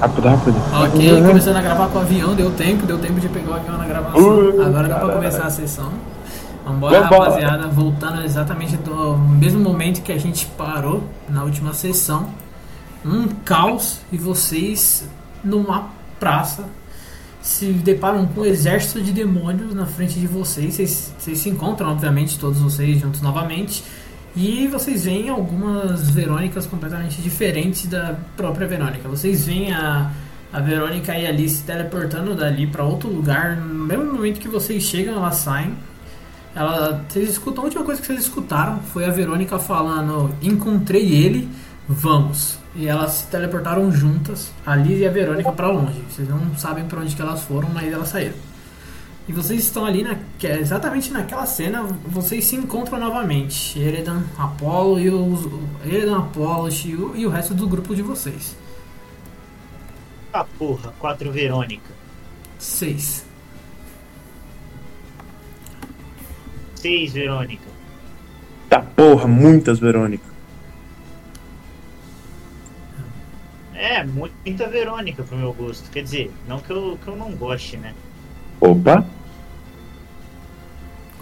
Rápido, rápido. Ok, Uhum. começando a gravar com o avião, deu tempo, deu tempo de pegar o avião na gravação. Uh, Agora dá pra começar a sessão. Vambora, Vambora. rapaziada, voltando exatamente do mesmo momento que a gente parou na última sessão. Um caos e vocês numa praça se deparam com um exército de demônios na frente de vocês. Vocês, vocês se encontram, obviamente, todos vocês juntos novamente. E vocês veem algumas Verônicas completamente diferentes da própria Verônica. Vocês veem a, a Verônica e a Alice teleportando dali para outro lugar. No mesmo momento que vocês chegam, elas saem. Ela, vocês escutam, a última coisa que vocês escutaram foi a Verônica falando: Encontrei ele, vamos. E elas se teleportaram juntas, a Liz e a Verônica, para longe. Vocês não sabem para onde que elas foram, mas elas saíram. E vocês estão ali, na, exatamente naquela cena, vocês se encontram novamente. Eredan, Apollo e os. Eredan, Apollo, Shio e o resto do grupo de vocês. Ah, porra, quatro Verônica. Seis. Seis Verônica. Tá porra, muitas Verônica. É, muita Verônica pro meu gosto. Quer dizer, não que eu, que eu não goste, né? Opa.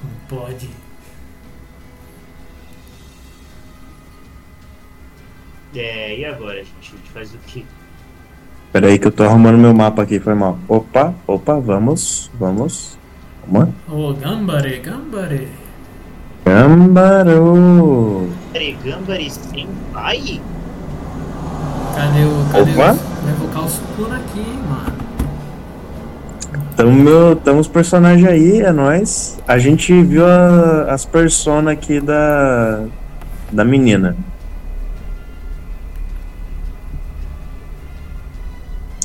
Como pode? É, e agora, gente? A gente faz o quê? Pera aí que eu tô arrumando meu mapa aqui, foi mal. Opa, opa, vamos, vamos. Calma. Ô, Gambare, Gambare. Gambaro. Pregambari sem pai? Cadê o. Cadê Opa. os. Vai invocar o Sukuna aqui, mano. Tamo, meu, tamo os personagens aí, é nóis. A gente viu a- as personas aqui da. Da menina.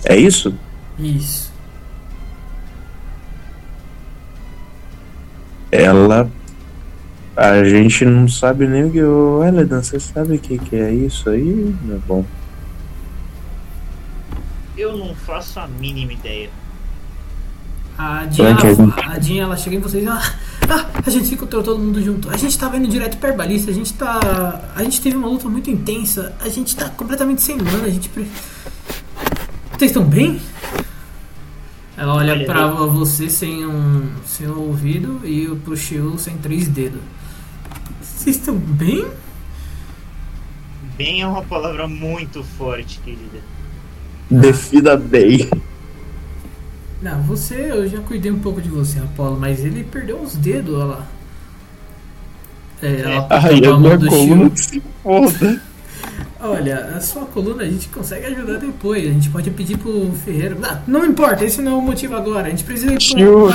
É isso? Isso. Ela. A gente não sabe nem o que. Ô, Eledan, você sabe o que, que é isso aí? Não é bom. Eu não faço a mínima ideia. A Jean, Será que a gente- a Jean, ela chega em vocês. Ah, ah, a gente se encontrou todo mundo junto. A gente tava indo direto pra herbalista. A gente tá. A gente teve uma luta muito intensa. A gente tá completamente sem mana. A gente. pre- Vocês estão bem? Ela olha pra você sem um, sem um ouvido e pro Shio sem três dedos. Vocês estão bem? Bem é uma palavra muito forte, querida. Defida bem. Não, você, eu já cuidei um pouco de você, Apolo, mas ele perdeu os dedos, olha lá. É, ela Ai, a minha coluna se foda. Olha, a sua coluna a gente consegue ajudar depois. A gente pode pedir pro Ferreiro. Ah, não importa, esse não é o motivo agora. A gente precisa ir pro Tio,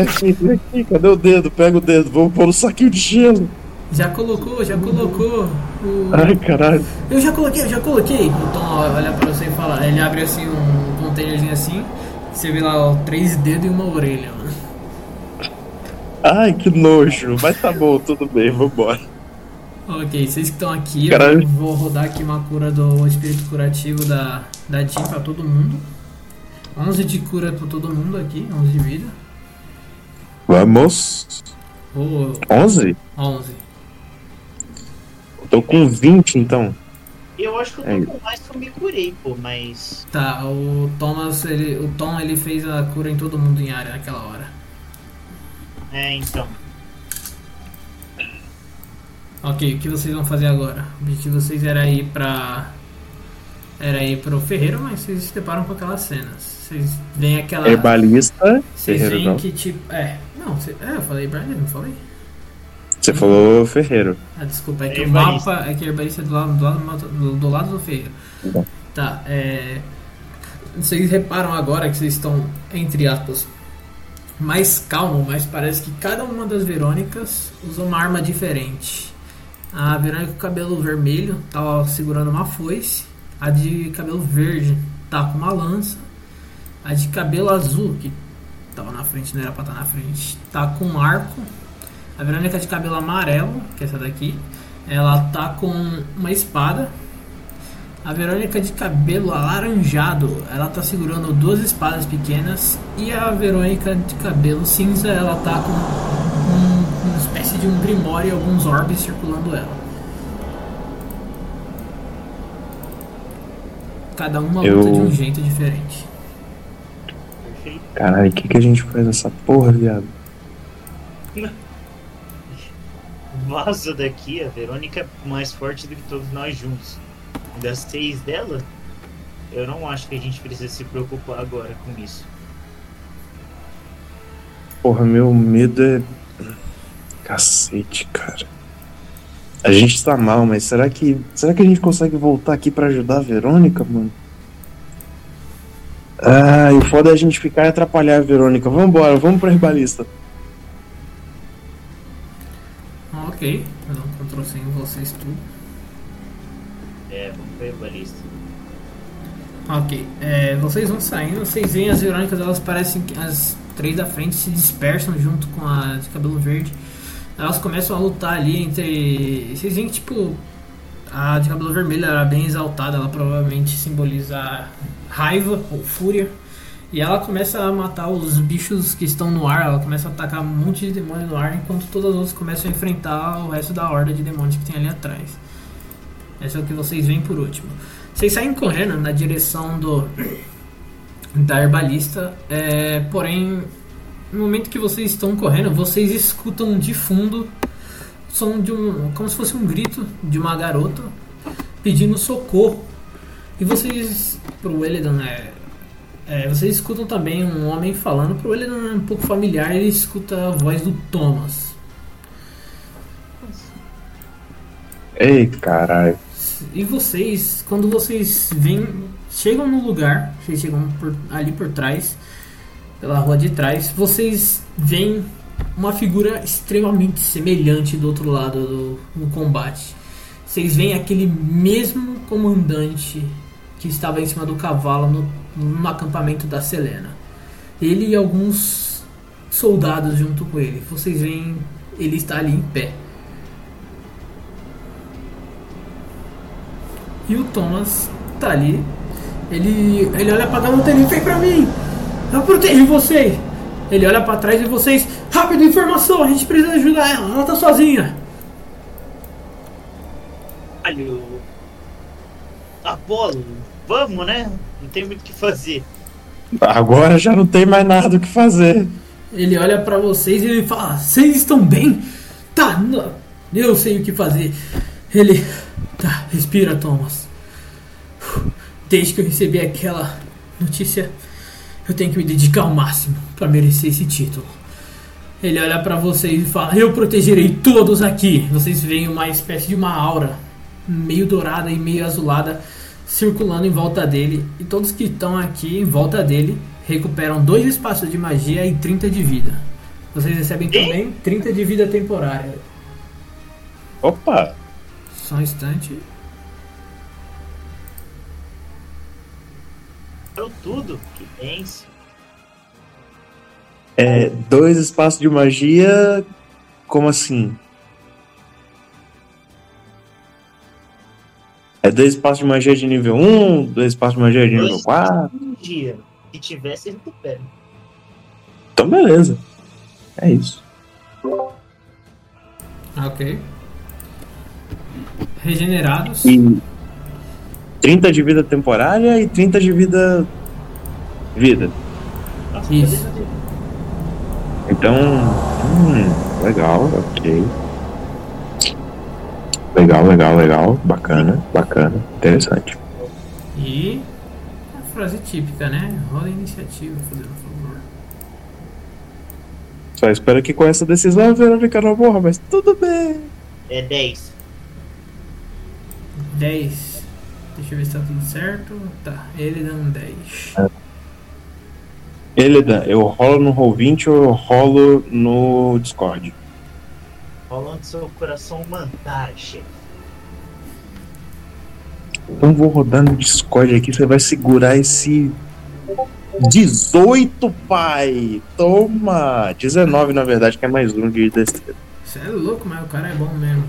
aqui. Cadê o dedo? Pega o dedo. Vamos pôr no saquinho de gelo. Já colocou, já colocou. O... Ai, caralho. Eu já coloquei, eu já coloquei. O Tom olha pra você e fala. Ele abre assim um containerzinho assim. Você vê lá ó, três dedos e uma orelha. mano. Ai, que nojo. Mas tá bom, tudo bem, vambora. Ok, vocês que estão aqui, Caralho. eu vou rodar aqui uma cura do espírito curativo da, da Jean pra todo mundo. 11 de cura pra todo mundo aqui, 11 de vida. Vamos. Ou 11? 11. Tô com 20, então. Eu acho que eu tô É. com mais que eu me curei, pô, mas. Tá, o Thomas, ele, o Tom ele fez a cura em todo mundo em área naquela hora. É, então. Ok, o que vocês vão fazer agora? O objetivo de vocês era ir pra. Era ir pro ferreiro, mas vocês se deparam com aquelas cenas. Vocês veem aquela. Herbalista. Vocês veem que tipo. É. Não, cê- é, eu falei Brian, não falei? Você falou Ferreiro. Ah, desculpa, é que o Herbalista. mapa. É que herbalista é do lado do, lado, do, do lado do ferreiro. Bom. Tá, é. Vocês reparam agora que vocês estão, entre aspas, mais calmo, mas parece que cada uma das Verônicas usa uma arma diferente. A Verônica com cabelo vermelho tá segurando uma foice. A de cabelo verde tá com uma lança. A de cabelo azul, que tava na frente, não era pra estar na frente, tá com um arco. A Verônica de cabelo amarelo, que é essa daqui, ela tá com uma espada. A Verônica de cabelo alaranjado, ela tá segurando duas espadas pequenas. E a Verônica de cabelo cinza, ela tá com um- uma espécie de um grimório e alguns orbes circulando ela. Cada uma Eu- luta de um jeito diferente. Caralho, o que, que a gente faz nessa porra, viado? Vaza daqui, a Verônica é mais forte do que todos nós juntos. Das seis dela, eu não acho que a gente precisa se preocupar agora com isso. Porra, meu medo é. Cacete, cara. A gente tá mal, mas será que. Será que a gente consegue voltar aqui pra ajudar a Verônica, mano? Ah, e o foda é a gente ficar e atrapalhar a Verônica. Vambora, vamos pra herbalista. Ok, eu C em vocês tudo. É, vamos ver a. Ok, é, vocês vão saindo, vocês veem as Verônicas, elas parecem que as três da frente se dispersam junto com a de cabelo verde. Elas começam a lutar ali entre. Vocês veem que tipo. A de cabelo vermelho era bem exaltada, ela provavelmente simboliza raiva ou fúria. E ela começa a matar os bichos que estão no ar, ela começa a atacar um monte de demônios no ar, enquanto todas as outras começam a enfrentar o resto da horda de demônios que tem ali atrás. Esse é o que vocês veem por último. Vocês saem correndo na direção do da herbalista, é, porém, no momento que vocês estão correndo, vocês escutam de fundo o som de um, como se fosse um grito de uma garota pedindo socorro. E vocês, pro Elidan, é, é, vocês escutam também um homem falando. Pro Elidan é um pouco familiar, ele escuta a voz do Thomas. Ei, caralho. E vocês, quando vocês vêm, chegam no lugar, vocês chegam por- ali por trás, pela rua de trás, vocês veem uma figura extremamente semelhante do outro lado do, no combate. Vocês veem aquele mesmo comandante que estava em cima do cavalo no, no acampamento da Selena. Ele e alguns soldados junto com ele. Vocês veem ele está ali em pé. E o Thomas tá ali. Ele, ele olha pra garota e ele vem pra mim. Eu protejo vocês. Ele olha pra trás e vocês. Rápido, informação. A gente precisa ajudar ela. Ela tá sozinha. Olha, Apolo, vamos, né? Não tem muito o que fazer. Agora já não tem mais nada o que fazer. Ele olha pra vocês e ele fala: Vocês estão bem? Tá, não, eu sei o que fazer. Ele. Tá, respira, Thomas. Desde que eu recebi aquela notícia, eu tenho que me dedicar ao máximo pra merecer esse título. Ele olha pra vocês e fala: Eu protegerei todos aqui. Vocês veem uma espécie de uma aura, meio dourada e meio azulada, circulando em volta dele. E todos que estão aqui em volta dele recuperam dois espaços de magia e 30 de vida. Vocês recebem também 30 de vida temporária. Opa! Só um instante. Parou tudo. Que benção. É, dois espaços de magia. Como assim? É dois espaços de magia de nível 1, dois espaços de magia de nível Dois. 4. Um dia. Se tivesse, recupera. Então beleza. É isso. Ok. Regenerados. E 30 de vida temporária e 30 de vida. Vida. Isso. Então. Hum, legal, ok. Legal, legal, legal. Bacana, bacana. Interessante. E a frase típica, né? Rola a iniciativa, fazendo favor. Só espero que com essa decisão a Verônica não morra, mas tudo bem. É 10. 10. Deixa eu ver se tá tudo certo. Tá, ele dá um 10. Eledan, eu rolo no Roll20 ou eu rolo no Discord? Rola onde seu coração mandar, chefe. Então vou rodar no Discord aqui, você vai segurar esse 18, pai! Toma! 19 na verdade, que é mais um de destreza. Você é louco, mas o cara é bom mesmo.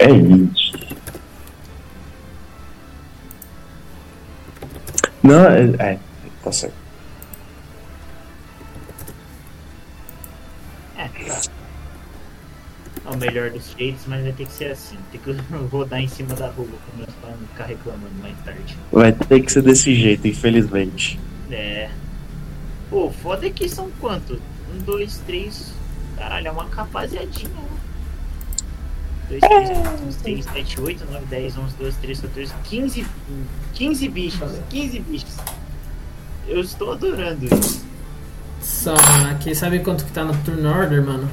É isso. Não, é, é, tá certo. É, tá. Não, o melhor dos jeitos, mas vai ter que ser assim. Tem que rodar em cima da rua pra não ficar reclamando mais tarde. Vai ter que ser desse jeito, infelizmente. É. Pô, foda é que são quanto? Um, dois, três. Caralho, é uma rapaziadinha, né? 2, 3, 4, 6, 7, 8, 9, 10, 11, 12, 13, 14, 15, 15 bichos. 15 bichos. Eu estou adorando isso. Só, mano, aqui sabe quanto que tá no turn order, mano?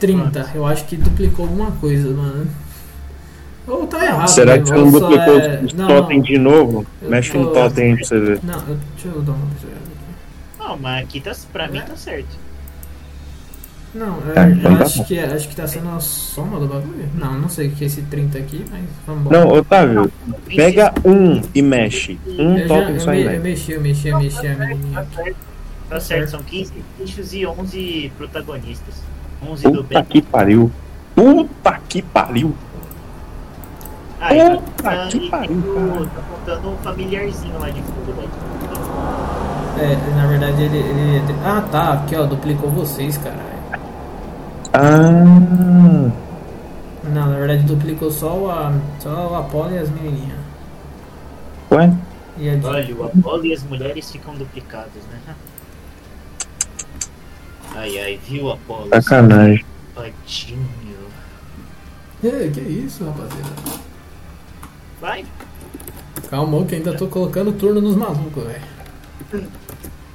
30. Eu acho que duplicou alguma coisa, mano. Ou tá errado. Será mesmo, que você não duplicou é- os Não, totem não. de novo? Eu Mexe tô- no totem aí pra você ver. Não, eu, deixa eu dar uma. Não, mas aqui tá, pra mim tá certo. Não, eu, Tá, então eu tá acho, bom. que, é- acho que tá sendo a soma do bagulho. Não, não sei o que é esse 30 aqui, mas vamos embora. Não, Otávio, pega um e mexe. Um eu, já, totem eu, só me, e eu mexe. mexi, eu mexi, eu mexi a menininha Tá aqui. Tá certo, são 15 bichos e 11 protagonistas. 11 do Puta bem. que pariu. Puta que pariu. Ah, e tá, Puta tá, que pariu, tá contando um familiarzinho lá de fundo, né? É, na verdade ele, ele. Ah tá, aqui ó, duplicou vocês, caralho. Ah, Não, na verdade duplicou só o, a, só o Apollo e as menininhas. ué? E a. Olha, o Apolo e as mulheres ficam duplicadas, né? Ai, ai, viu, Apolo? Sacanagem. Safadinho. Ei, que isso, rapaziada? Vai, Calma, que ainda tô colocando turno nos malucos, velho.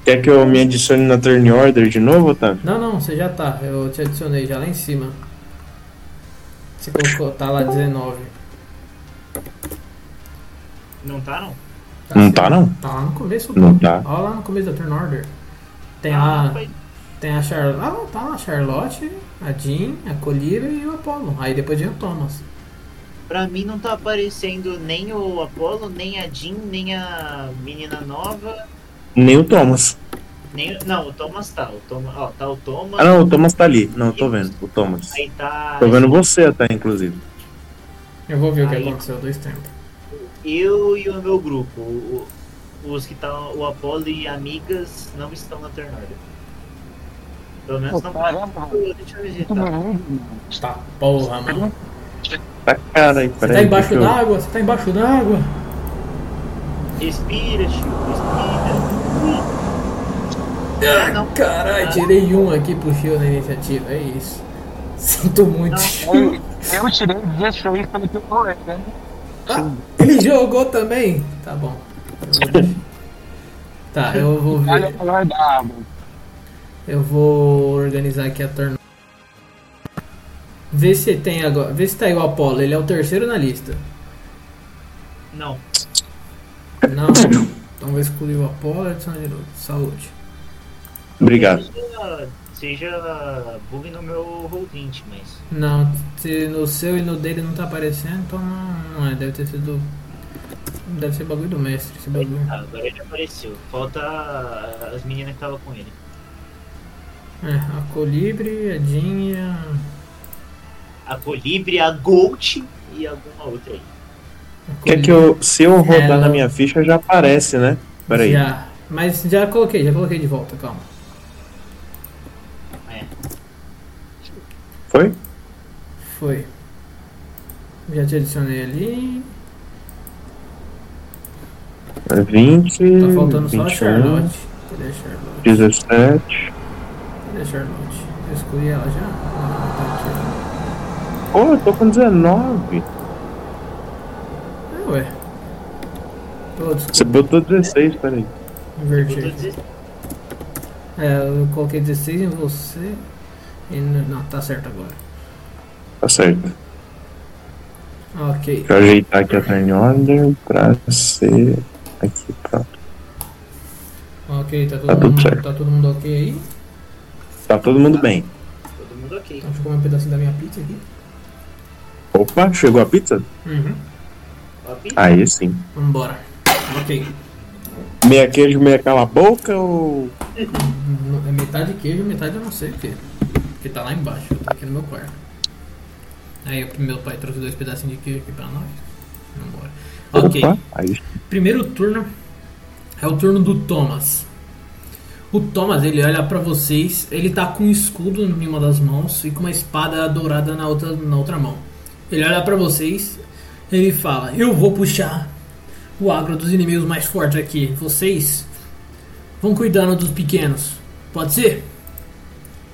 Quer que eu me adicione na turn order de novo, Otávio? Não, não, você já tá. Eu te adicionei já lá em cima. Você colocou, tá lá 19. não tá não? Tá Não tá, não? Tá lá no começo, pô. Não tá. Olha lá no começo da turn order. Tem Ah, lá. Tem a Charlotte. Ah, não, tá a Charlotte, a Jean, a Colibri e o Apollo. Aí depois vem o Thomas. Pra mim não tá aparecendo nem o Apolo, nem a Jean, nem a menina nova, Nem o Thomas. nem Não, o Thomas tá. O Thomas, ó, tá o Thomas. Ah, não, o Thomas tá ali. Não, eu tô vendo. O Thomas. Aí tá. Tô vendo você até, inclusive. Eu vou ver o que Aí. aconteceu dois tempos. Eu e o meu grupo. o- os que estão. O Apolo e amigas não estão na order. Pelo menos não. Deixa eu. Tá. Porra, mano. Tá cara aí, Você tá embaixo d'água? Você tá embaixo d'água? Respira, Chico, respira. Ah, não. Caralho, tirei um aqui pro Chio na iniciativa, é isso. Sinto muito. eu, eu tirei 16 pelo que eu falei, né? Ah, ele jogou também? Tá bom. Eu vou- Tá, eu vou Olha ver. o valor da água. Eu vou organizar aqui a turn. Vê se tem agora. Vê se tá aí o Apollo. Ele é o terceiro na lista. Não. Não. Então vou excluir o Apollo e adicionar de novo. Saúde. Obrigado. Seja, seja bug no meu Roll20, mas. Não, se no seu e no dele não tá aparecendo, então não, não é. Deve ter sido. Deve ser bagulho do mestre, esse bagulho. Ah, agora ele apareceu. Falta as meninas que estavam com ele. É, a Colibri, a e a. Colibri, a Gold e alguma outra aí. Quer Colibri. que eu. Se eu rodar Ela- na minha ficha, já aparece, né? Peraí. Já. Mas já coloquei, já coloquei de volta, calma. É. Foi? Foi. Já te adicionei ali. 20. Tá faltando só a 21, Charlotte. Cadê a Charlotte? 17. Cadê a Charlotte? Eu escolhi ela já? Ah, tá aqui. Pô, eu tô com 19. ó. É, ué. Você botou 16, peraí. inverti Botou aqui. 16. É, eu coloquei 16 em você. E não, tá certo agora. Tá certo. Ok. Deixa eu ajeitar aqui a turn order pra ser. Aqui, pronto. Ok, tá todo, Tá tudo mundo, certo. tá todo mundo ok aí? Tá todo mundo bem. Todo mundo ok. Então deixa eu comer um pedacinho da minha pizza aqui. Opa, chegou a pizza? Uhum. Ok? Aí sim. Vambora. Ok. Meia queijo, meia cala a boca ou. N- É metade queijo, metade eu não sei o que. Porque tá lá embaixo, tá aqui no meu quarto. Aí o meu pai trouxe dois pedacinhos de queijo aqui pra nós. Vambora. Ok. Opa, aí Primeiro turno é o turno do Thomas. O Thomas, ele olha pra vocês, ele tá com um escudo em uma das mãos e com uma espada dourada na outra, na outra mão. Ele olha pra vocês, ele fala: Eu vou puxar o agro dos inimigos mais fortes aqui. Vocês vão cuidando dos pequenos. Pode ser?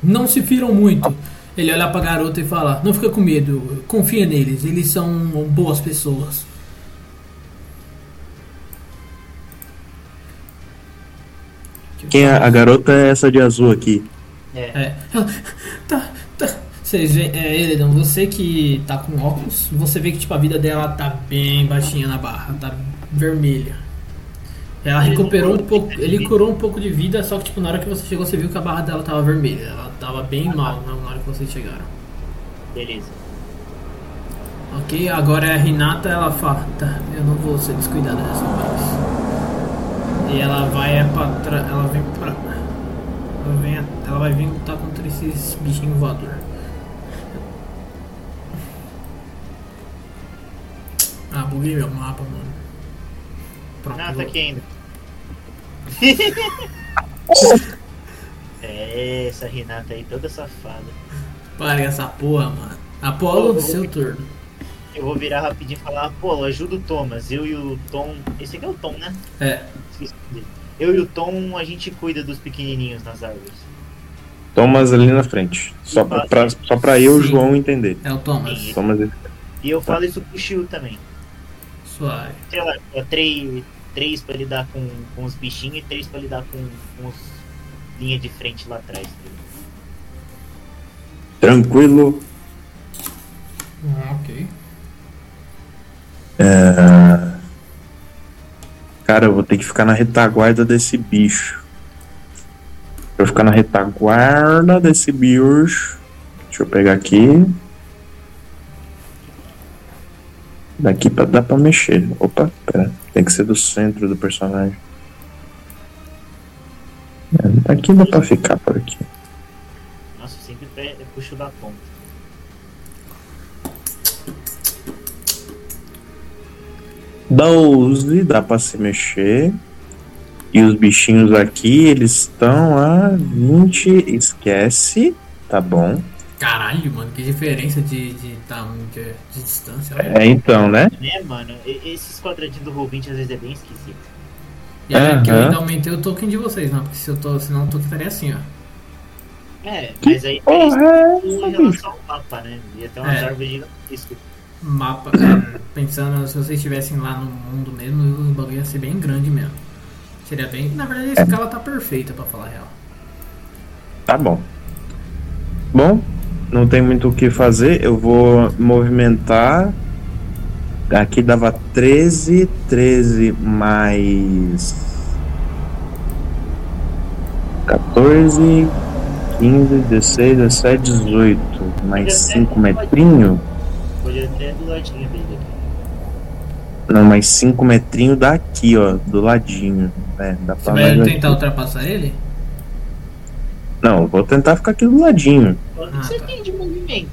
Não se firam muito. Ele olha pra garota e fala: Não fica com medo, confia neles, eles são boas pessoas. Quem é a garota é essa de azul aqui. É. É. Tá, tá. Vocês veem, é, Eledon, você que tá com óculos, você vê que tipo, a vida dela tá bem baixinha na barra, tá vermelha. Ela Ele recuperou um pouco, ele curou um pouco de vida, só que tipo, na hora que você chegou, você viu que a barra dela tava vermelha. Ela tava bem mal na hora que vocês chegaram. Beleza. Ok, agora a Renata, ela fala, tá, eu não vou ser descuidada dessa vez. E ela vai é pra trás, ela vem pra... Ela, vem, ela vai vir lutar contra esses bichinhos voador. Ah, buguei meu mapa, mano. Pronto, Ah, tá aqui ainda. é, essa Renata aí toda safada. Pare essa porra, mano. Apolo, ô, seu turno. Eu vou virar rapidinho e falar, pô, ajuda o Thomas. Eu e o Tom. Esse aqui é o Tom, né? É. Eu e o Tom, a gente cuida dos pequenininhos nas árvores. Thomas ali na frente. Só pra, só pra eu e o. João entender. é o Thomas. Sim. Thomas E eu falo isso pro Shiu também. Suave. Sei lá, é três, três pra lidar com, com os bichinhos e três pra lidar com, com os linha de frente lá atrás. tranquilo. Ah, ok. É... Cara, eu vou ter que ficar na retaguarda desse bicho. Eu ficar na retaguarda desse bicho. Deixa eu pegar aqui. Daqui pra, dá pra mexer. Opa, pera. Tem que ser do centro do personagem. É, aqui dá pra ficar por aqui. Nossa, sempre puxo da ponta. Doze, dá pra se mexer. E os bichinhos aqui, eles estão a 20. Esquece. Tá bom. Caralho, mano, que diferença de, de tamanho, de, de distância. olha. É então, né? Né, mano? E- Esses quadradinhos do Roll20 às vezes é bem esquisito. E olha que eu ainda aumentei o token de vocês, não, porque se eu tô, senão o token estaria assim, ó. É, mas aí é Porra, é em relação ao mapa, né? Ia ter umas É. árvores gigantescas. Mapa, é, pensando se vocês estivessem lá no mundo mesmo, o bagulho ia ser bem grande mesmo. Seria bem. Na verdade, a escala tá perfeita pra falar a real. Tá bom. Bom, não tem muito o que fazer. Eu vou movimentar. Aqui dava 13, 13 mais 14, 15, 16, 17, 18. Mais 5 metrinho. Pode até do ladinho dele aqui. Não, mais 5 metrinho daqui, ó, do ladinho. É, dá Você vai tentar aqui. ultrapassar ele? Não, eu vou tentar ficar aqui do ladinho. Quanto Ah, você tá. tem de movimento?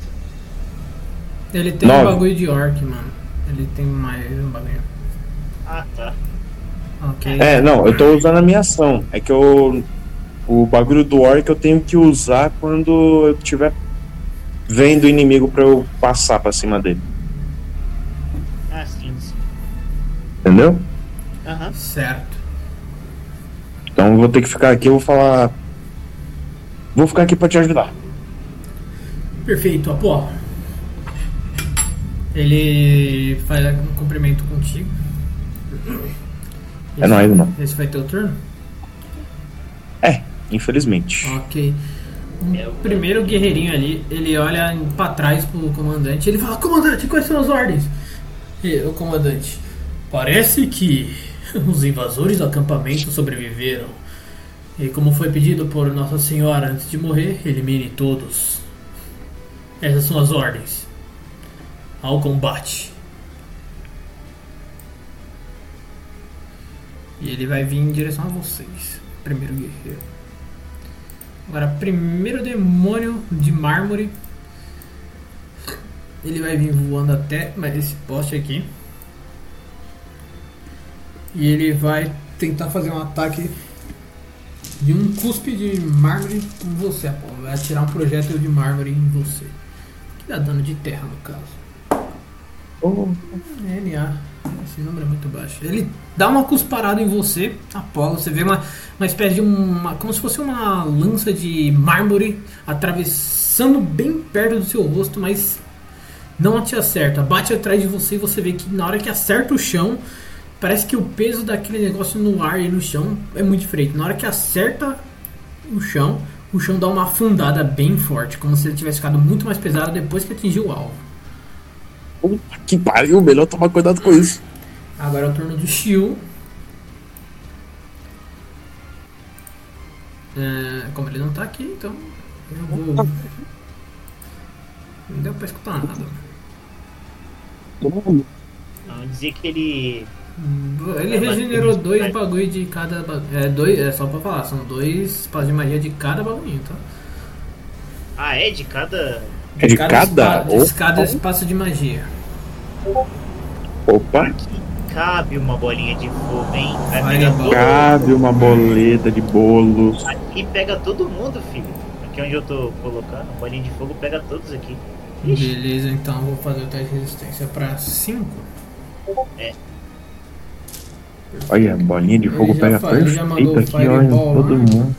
Ele tem Nove. um bagulho de orc, mano. Ele tem mais um bagulho. Ah, tá. Ok. É, não, eu tô usando a minha ação. É que eu. O bagulho do orc eu tenho que usar quando eu estiver vendo o inimigo pra eu passar pra cima dele. Ah, sim, sim. Entendeu? Aham. Certo. Então eu vou ter que ficar aqui, eu vou falar. Vou ficar aqui pra te ajudar. Perfeito, Apó. Ele faz um cumprimento contigo. É nóis, irmão. Esse vai ter o turno? É, infelizmente. Ok. O primeiro guerreirinho ali, ele olha pra trás pro comandante. Ele fala: Comandante, quais são as ordens? E o comandante: Parece que os invasores do acampamento sobreviveram. E como foi pedido por Nossa Senhora antes de morrer, elimine todos. Essas são as ordens. Ao combate. E ele vai vir em direção a vocês. Primeiro guerreiro. Agora, primeiro demônio de mármore. Ele vai vir voando até mais esse poste aqui. E ele vai tentar fazer um ataque de um cuspe de mármore em você, Apolo. Vai atirar um projétil de mármore em você. Que dá dano de terra, no caso. Oh, NA. Esse número é muito baixo. Ele dá uma cusparada em você, Apolo. Você vê uma, uma espécie de uma. como se fosse uma lança de mármore atravessando bem perto do seu rosto, mas não te acerta. Bate atrás de você e você vê que na hora que acerta o chão, parece que o peso daquele negócio no ar e no chão é muito diferente. Na hora que acerta o chão, o chão dá uma afundada bem forte, como se ele tivesse ficado muito mais pesado depois que atingiu o alvo. Puta que pariu, melhor tomar cuidado com isso. Agora é o turno do Shio. É, como ele não tá aqui, então eu vou. Não deu pra escutar nada. Vamos dizer que ele. Ele regenerou dois bagulho de cada. É, dois, é só pra falar, são dois espaços de magia de cada bagulhinho, tá? Ah, é? De cada. É de cada? espa- de Opa. cada espaço de magia. Opa, Cabe uma bolinha de fogo, hein? Vai Vai, pegar bola. todo cabe uma boleta de bolos. Aqui pega todo mundo, filho. Aqui onde eu tô colocando, bolinha de fogo pega todos aqui. Ixi, Beleza, então eu vou fazer o teste de resistência pra 5. Olha, a bolinha de fogo pega perfeito aqui, olha, todo mundo.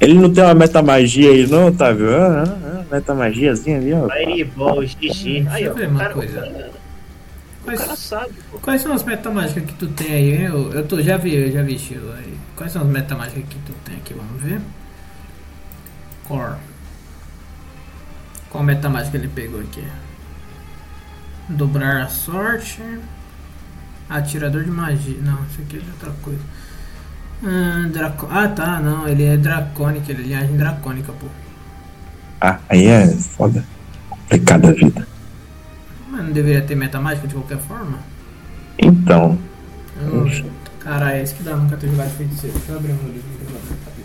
Ele não tem uma metamagia aí não, Otávio? Ah, ah, ah, metamagiazinha ali, ó. Fireball, xixi. Deixa Aí, eu ó. ver uma cara, coisa. cara- o Quais, cara sabe, pô. quais são as metamágicas que tu tem aí? Eu, eu tô, já vi, eu já vi, Chilo, aí. Quais são as metamágicas que tu tem aqui? Vamos ver. Core. Qual metamágica ele pegou aqui? Dobrar a sorte. Atirador de magia. Não, isso aqui é outra coisa. Ah, draco... ah tá, não, ele é dracônica, ele é linhagem dracônica, pô. Ah, aí é foda. Complicada a vida. Mas não deveria ter metamágica de qualquer forma? Então, não... Poxa. Cara, é isso que dá nunca ter jogado feiticeiro. Deixa eu abrir um livro aqui.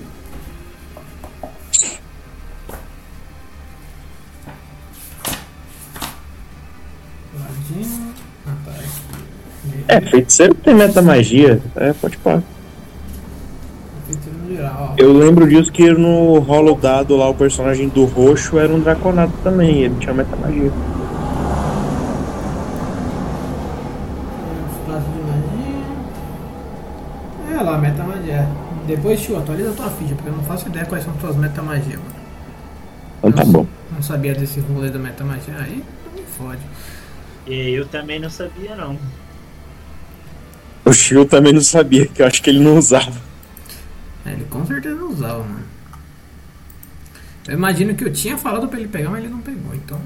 Ladinho. Ah, tá. é, feiticeiro tem metamagia. É, pode pá. Feiticeiro no geral, ó. Eu lembro disso que no rolo dado lá, o personagem do roxo era um draconato também. Ele tinha metamagia. Espaço de magia. É lá, metamagia. Depois, tio, atualiza a tua ficha, porque eu não faço ideia quais são tuas metamagia, mano. Então tá bom. Não sabia desse rolê da metamagia. Aí, me fode. E eu também não sabia, não. O Shio também não sabia, que eu acho que ele não usava. É, ele com certeza não usava, mano. Eu imagino que eu tinha falado pra ele pegar, mas ele não pegou, então.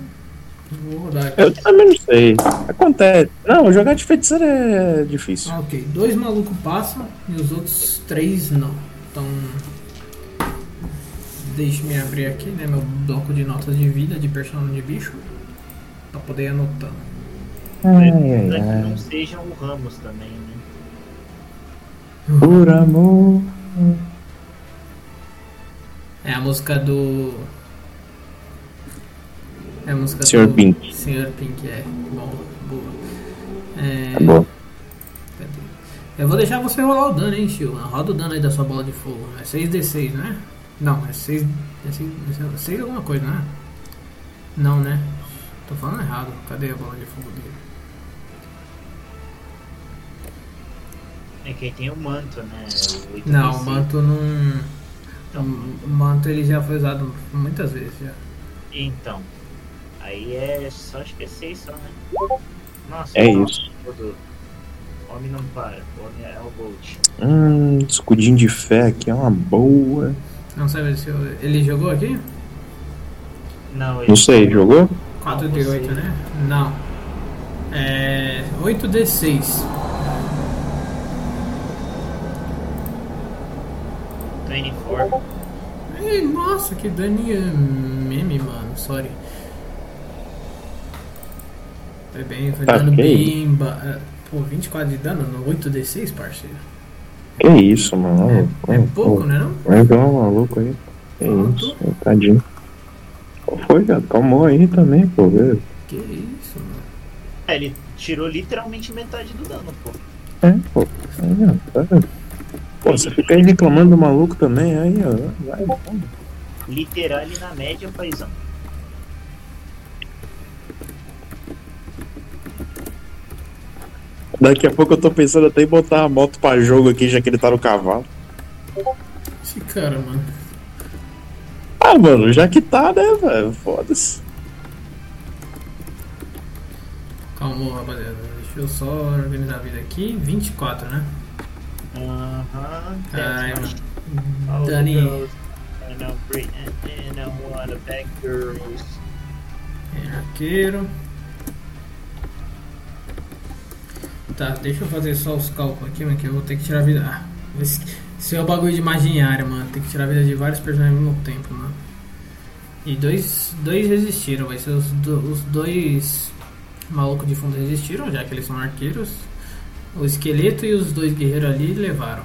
Vou rodar aqui. Eu também não sei. Acontece. Não, jogar de feiticeiro é difícil. Ah, ok, dois malucos passam e os outros três não. Então. Deixe-me abrir aqui, né? Meu bloco de notas de vida de personagem de bicho. Pra poder ir anotando. Ai, ai, que ai. não sejam o Ramos também, né? Por amor. É a música do. É a música Sr. do. Pink. Sr. Pink, é. Bom, boa. É, Tá bom. Eu vou deixar você rolar o dano, hein, Shio? Roda o dano aí da sua bola de fogo. É 6d6, né? Não, é 6. É 6, é 6 alguma coisa, né? Não, né? Tô falando errado. Cadê a bola de fogo dele? É quem tem o manto, né? O Não, o manto não. O manto ele já foi usado muitas vezes já. Então. Aí é só acho que é 6 só, né? Nossa, É o isso. todo- Homem não para, o homem é o Bolt. Hum, escudinho de fé aqui é uma boa. Não sabe se eu... ele jogou aqui? Não, ele Não sei, jogou? 4 de Não, 8, você. né? Não. É. 8d6. 24. Ih, nossa, que dano é meme, mano. Sorry. Foi bem, foi Tá dano ok. bem. Ba... é, Pô, 24 de dano no 8d6, parceiro. Que isso, mano. É, é pouco, né? Não? Vai dar um maluco aí. Que Pronto. isso, tadinho. Qual foi, cara? Calmou aí também, pô. velho. Que isso, mano. É, ele tirou literalmente metade do dano, pô. É, pô. É, tá vendo? Pô, você fica aí reclamando do maluco também, aí, ó. Vai, vai. Literal na média, paizão. Daqui a pouco eu tô pensando até em botar a moto pra jogo aqui, já que ele tá no cavalo. Esse cara, mano. Ah, mano, já que tá, né, velho? Foda-se. Calma, rapaziada. Deixa eu só organizar a vida aqui. 24, né? Girls, And I'm great and I wanna back girls. É, arqueiro. Tá, deixa eu fazer só os cálculos aqui, mano, que eu vou ter que tirar a vida. Ah, esse, esse é o bagulho de imaginária, mano. Tem que tirar a vida de vários personagens ao mesmo tempo, mano. E dois, dois resistiram, vai ser os, do- os dois malucos de fundo resistiram, já que eles são arqueiros. O esqueleto e os dois guerreiros ali levaram.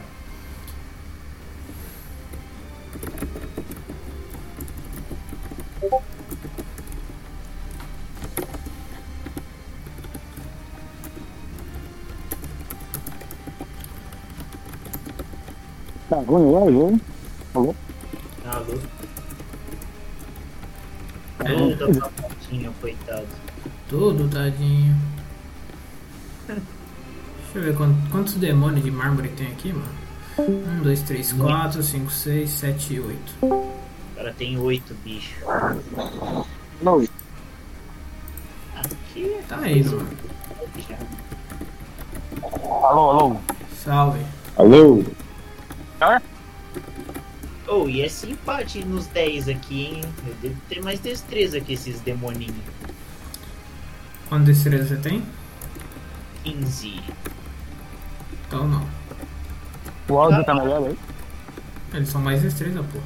Tá ruim hoje, hein? Alô? É. Toda papatinha, coitado. Todo tadinho. Deixa eu ver quant- quantos demônios de mármore tem aqui, mano. 1, 2, 3, 4, 5, 6, 7 e 8. O cara tem oito bichos. Não, Aqui Tá indo, mano. alô, alô. Salve. Alô? Tá? Oh, e esse empate nos 10 aqui, hein? Eu devo ter mais destreza que esses demoninhos. Quanto destreza você tem? 15. Então não. O áudio tá melhor aí? Eles são mais destreza, pô.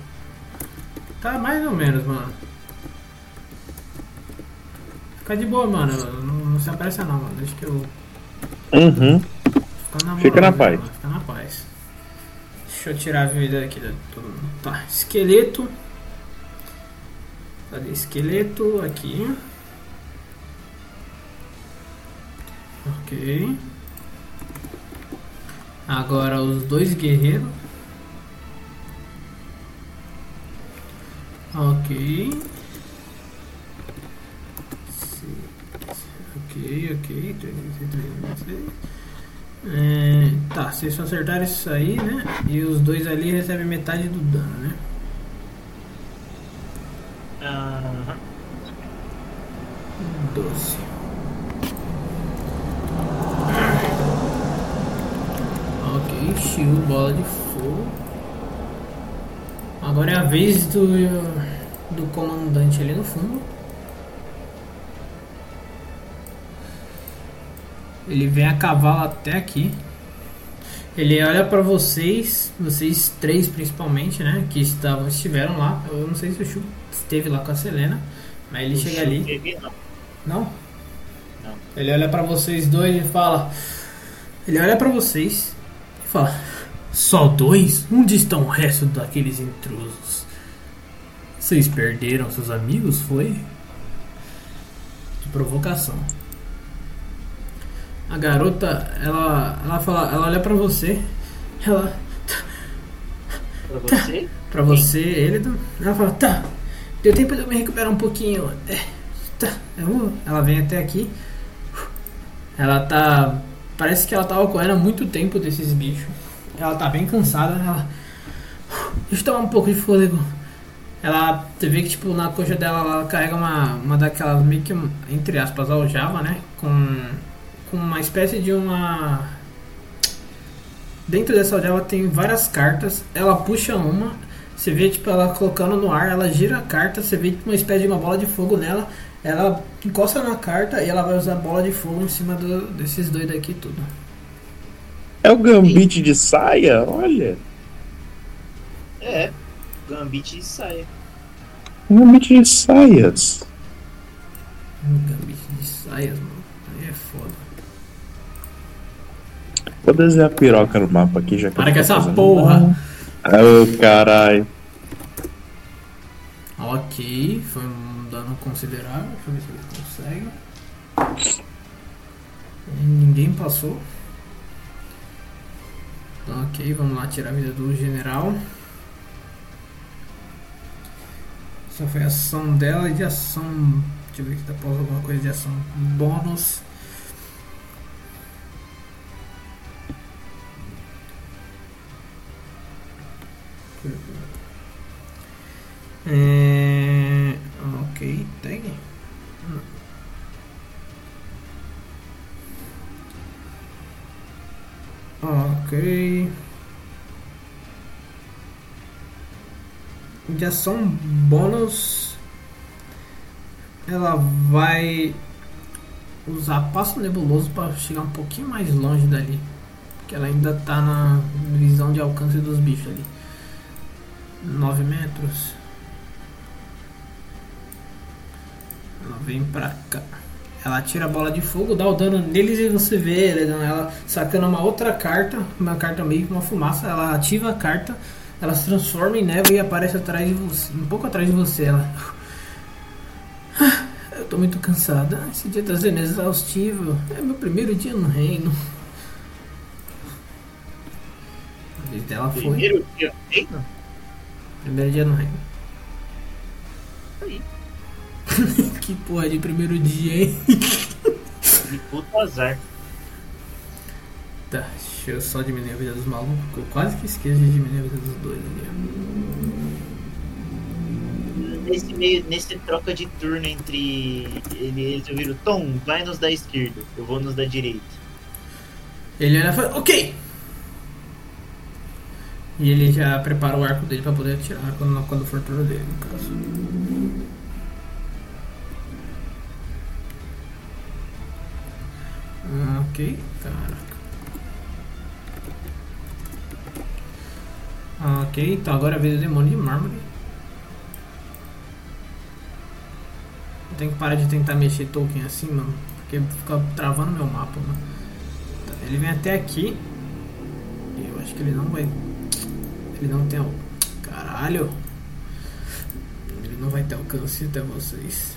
Tá mais ou menos, mano. Fica de boa, mano. Não, não se apressa não, mano. Deixa que eu. Uhum. Fica na, Fica na moral, paz. mano. Fica na paz. Deixa eu tirar a vida aqui de todo mundo. Tá, esqueleto. Cadê esqueleto? Aqui. Ok. Agora os dois guerreiros. Ok. Ok, ok. É, tá, se eles acertarem isso aí, né? E os dois ali recebem metade do dano, né? Aham. 12. Shield, bola de fogo. Agora é a vez do, do comandante ali no fundo. Ele vem a cavalo até aqui. Ele olha pra vocês, vocês três principalmente, né? Que estavam, estiveram lá. Eu não sei se o Chu esteve lá com a Selena, mas ele O chega Chu ali. teve, não. Não? Não. Ele olha pra vocês dois e fala. Ele olha pra vocês fala: Só dois? Onde estão o resto daqueles intrusos? Vocês perderam seus amigos, foi? De provocação. A garota, ela, ela fala, ela olha pra você, ela, Pra você? pra você, ele, ela fala, tá, deu tempo de eu me recuperar um pouquinho, é, tá, eu vou. Ela vem até aqui, ela tá, parece que ela tava correndo há muito tempo desses bichos, ela tá bem cansada, ela, deixa eu tomar um pouco de fôlego. Ela, você vê que tipo na coxa dela ela carrega uma, uma daquelas meio que, entre aspas, aljava, né, com, com uma espécie de uma Dentro dessa aljava tem várias cartas. Ela puxa uma, você vê tipo ela colocando no ar, ela gira a carta, você vê tipo, uma espécie de uma bola de fogo nela. Ela encosta na carta e ela vai usar a bola de fogo em cima do- desses dois daqui tudo. É o Gambit de saia? Olha. É. Gambit de saia. Gambit de saias. Gambit de saias, mano. Aí é foda. Vou desenhar piroca no mapa aqui, já que Para com essa porra! Ô, caralho. Ok, foi um dano considerável. Deixa eu ver se ele consegue. Ninguém passou. Ok, vamos lá tirar a vida do general. Só foi a ação dela e de ação. Deixa eu ver se tá pausa alguma coisa de ação. Bônus. É... Ok. De ação bônus. Ela vai usar passo nebuloso para chegar um pouquinho mais longe dali. Porque ela ainda tá na visão de alcance dos bichos ali. 9 metros. Ela vem pra cá. Ela tira a bola de fogo, dá o dano neles e você vê ela sacando uma outra carta, uma carta meio que uma fumaça. Ela ativa a carta, ela se transforma em neve e aparece atrás de você, um pouco atrás de você. Ela. Eu tô muito cansada. Esse dia tá sendo exaustivo. É meu primeiro dia no reino. A vez dela foi. Primeiro dia no reino? Primeiro dia no reino. Aí. que porra de primeiro dia, hein? De puto azar. Tá, deixa eu só diminuir a vida dos malucos, porque eu quase que esqueço de diminuir a vida dos dois ali. Nesse meio, nesse troca de turno entre ele, eles ouviram, Tom, vai nos da esquerda, eu vou nos da direita. Ele olha e fala, ok! E ele já prepara o arco dele pra poder atirar quando, quando for turno dele, no caso. Ok, caraca. Ah, Ok, então agora é a vez do demônio de mármore. Eu tenho que parar de tentar mexer token assim, mano. Porque fica travando meu mapa, mano. Tá, Ele vem até aqui. E eu acho que ele não vai. Ele não tem. al- Caralho! Ele não vai ter alcance até vocês.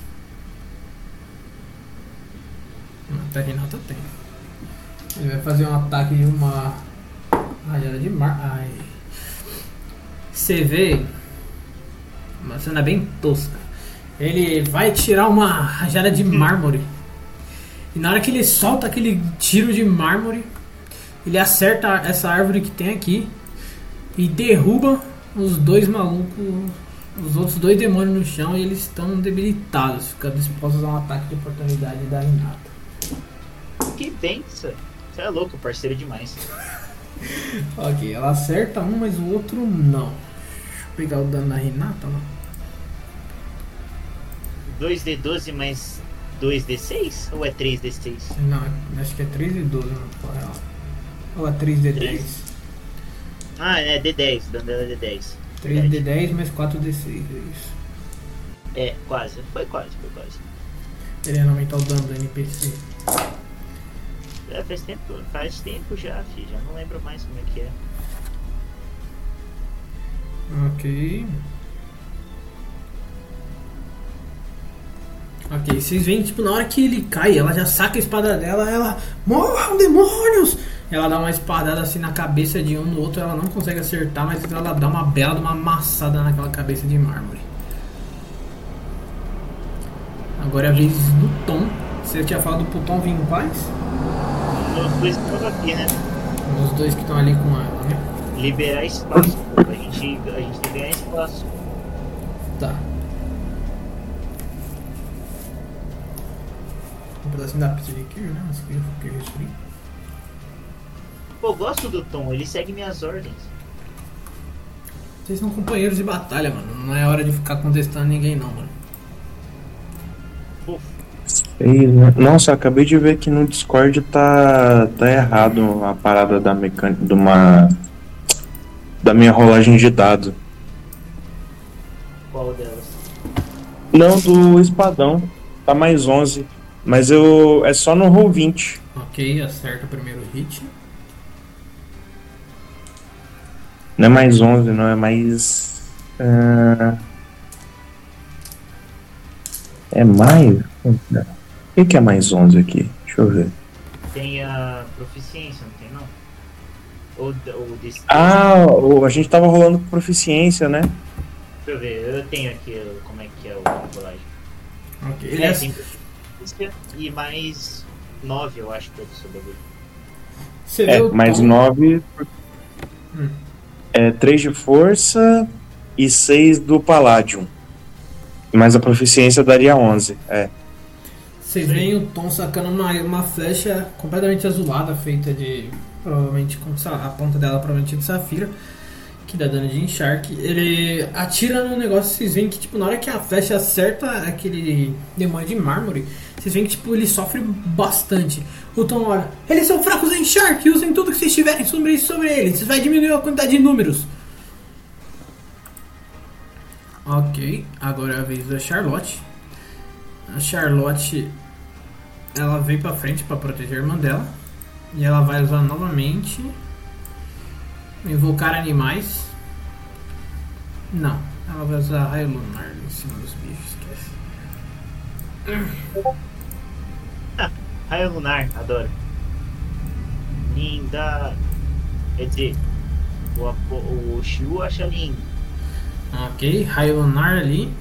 Até Renata tem. Ele vai fazer um ataque de uma rajada de mar. Ai. Você vê uma cena bem tosca. Ele vai tirar uma rajada de mármore. E na hora que ele solta aquele tiro de mármore, ele acerta essa árvore que tem aqui e derruba os dois malucos, os outros dois demônios no chão e eles estão debilitados, ficando dispostos a um ataque de oportunidade da Renata. Que benção. Você é louco, parceiro demais. Ok, ela acerta um, mas o outro não. Deixa eu pegar o dano da Renata lá. 2D12 mais 2D6? Ou é 3D6? Não, acho que é 3 e 12 não for real. Ou é 3 de 10. Ah, é D10, o dano dela é D10. 3 de 10 mais 4 de 6, é isso. É, quase. Foi quase, foi quase. Querendo aumentar o dano do NPC. É, faz tempo, faz tempo já, filho. Já não lembro mais como é que é. Ok. Ok, vocês veem, tipo, na hora que ele cai, ela já saca a espada dela, ela. Morram, demônios! Ela dá uma espadada assim na cabeça de um, no outro ela não consegue acertar, mas ela dá uma bela uma amassada naquela cabeça de mármore. Agora é a vez do Tom. Você tinha falado Tom vir em quais? Os dois que estão aqui, né? Os dois que estão ali com ela, né? Liberar espaço. A gente, a gente tem que ganhar espaço. Tá. Um pedacinho da pizza de queijo, né? Esse queijo, queijo frio. Pô, gosto do Tom, ele segue minhas ordens. Vocês são companheiros de batalha, mano. Não é hora de ficar contestando ninguém, não, mano. Pô, Nossa, acabei de ver que no Discord tá, tá errado a parada da mecânica de uma da minha rolagem de dado. qual delas? Não, do espadão. Tá mais 11. Mas eu é só no roll 20. Ok, acerta o primeiro hit. Não é mais 11, não é mais ah, É mais? O que, que é mais 11 aqui? Deixa eu ver. Tem a proficiência, não tem não? Ou, ou. Ah, o- a gente tava rolando proficiência, né? Deixa eu ver, eu tenho aqui como é que é o colagem. Ok. Ele É, tem proficiência e mais 9, eu acho que é do seu bagulho. você É, mais tom- 9. Hum. É 3 de força e 6 do Palladium. Mas a proficiência daria 11. É. Vocês veem o Tom sacando uma, uma flecha completamente azulada, feita de. Provavelmente com a ponta dela provavelmente de safira, que dá dano de encharque. Ele atira no negócio, vocês veem que tipo, na hora que a flecha acerta aquele demônio de mármore, vocês veem que tipo, ele sofre bastante. O Tom olha, eles são fracos em encharque, usem tudo que vocês tiverem sobre, sobre eles, vai diminuir a quantidade de números. Ok, agora é a vez da Charlotte. A Charlotte ela veio pra frente pra proteger a irmã dela. E ela vai usar novamente invocar animais. Não, ela vai usar raio lunar em cima dos bichos, esquece. Raio Lunar, adoro. Linda. Quer dizer, o, o Shiu acha lindo. Ok, raio lunar ali.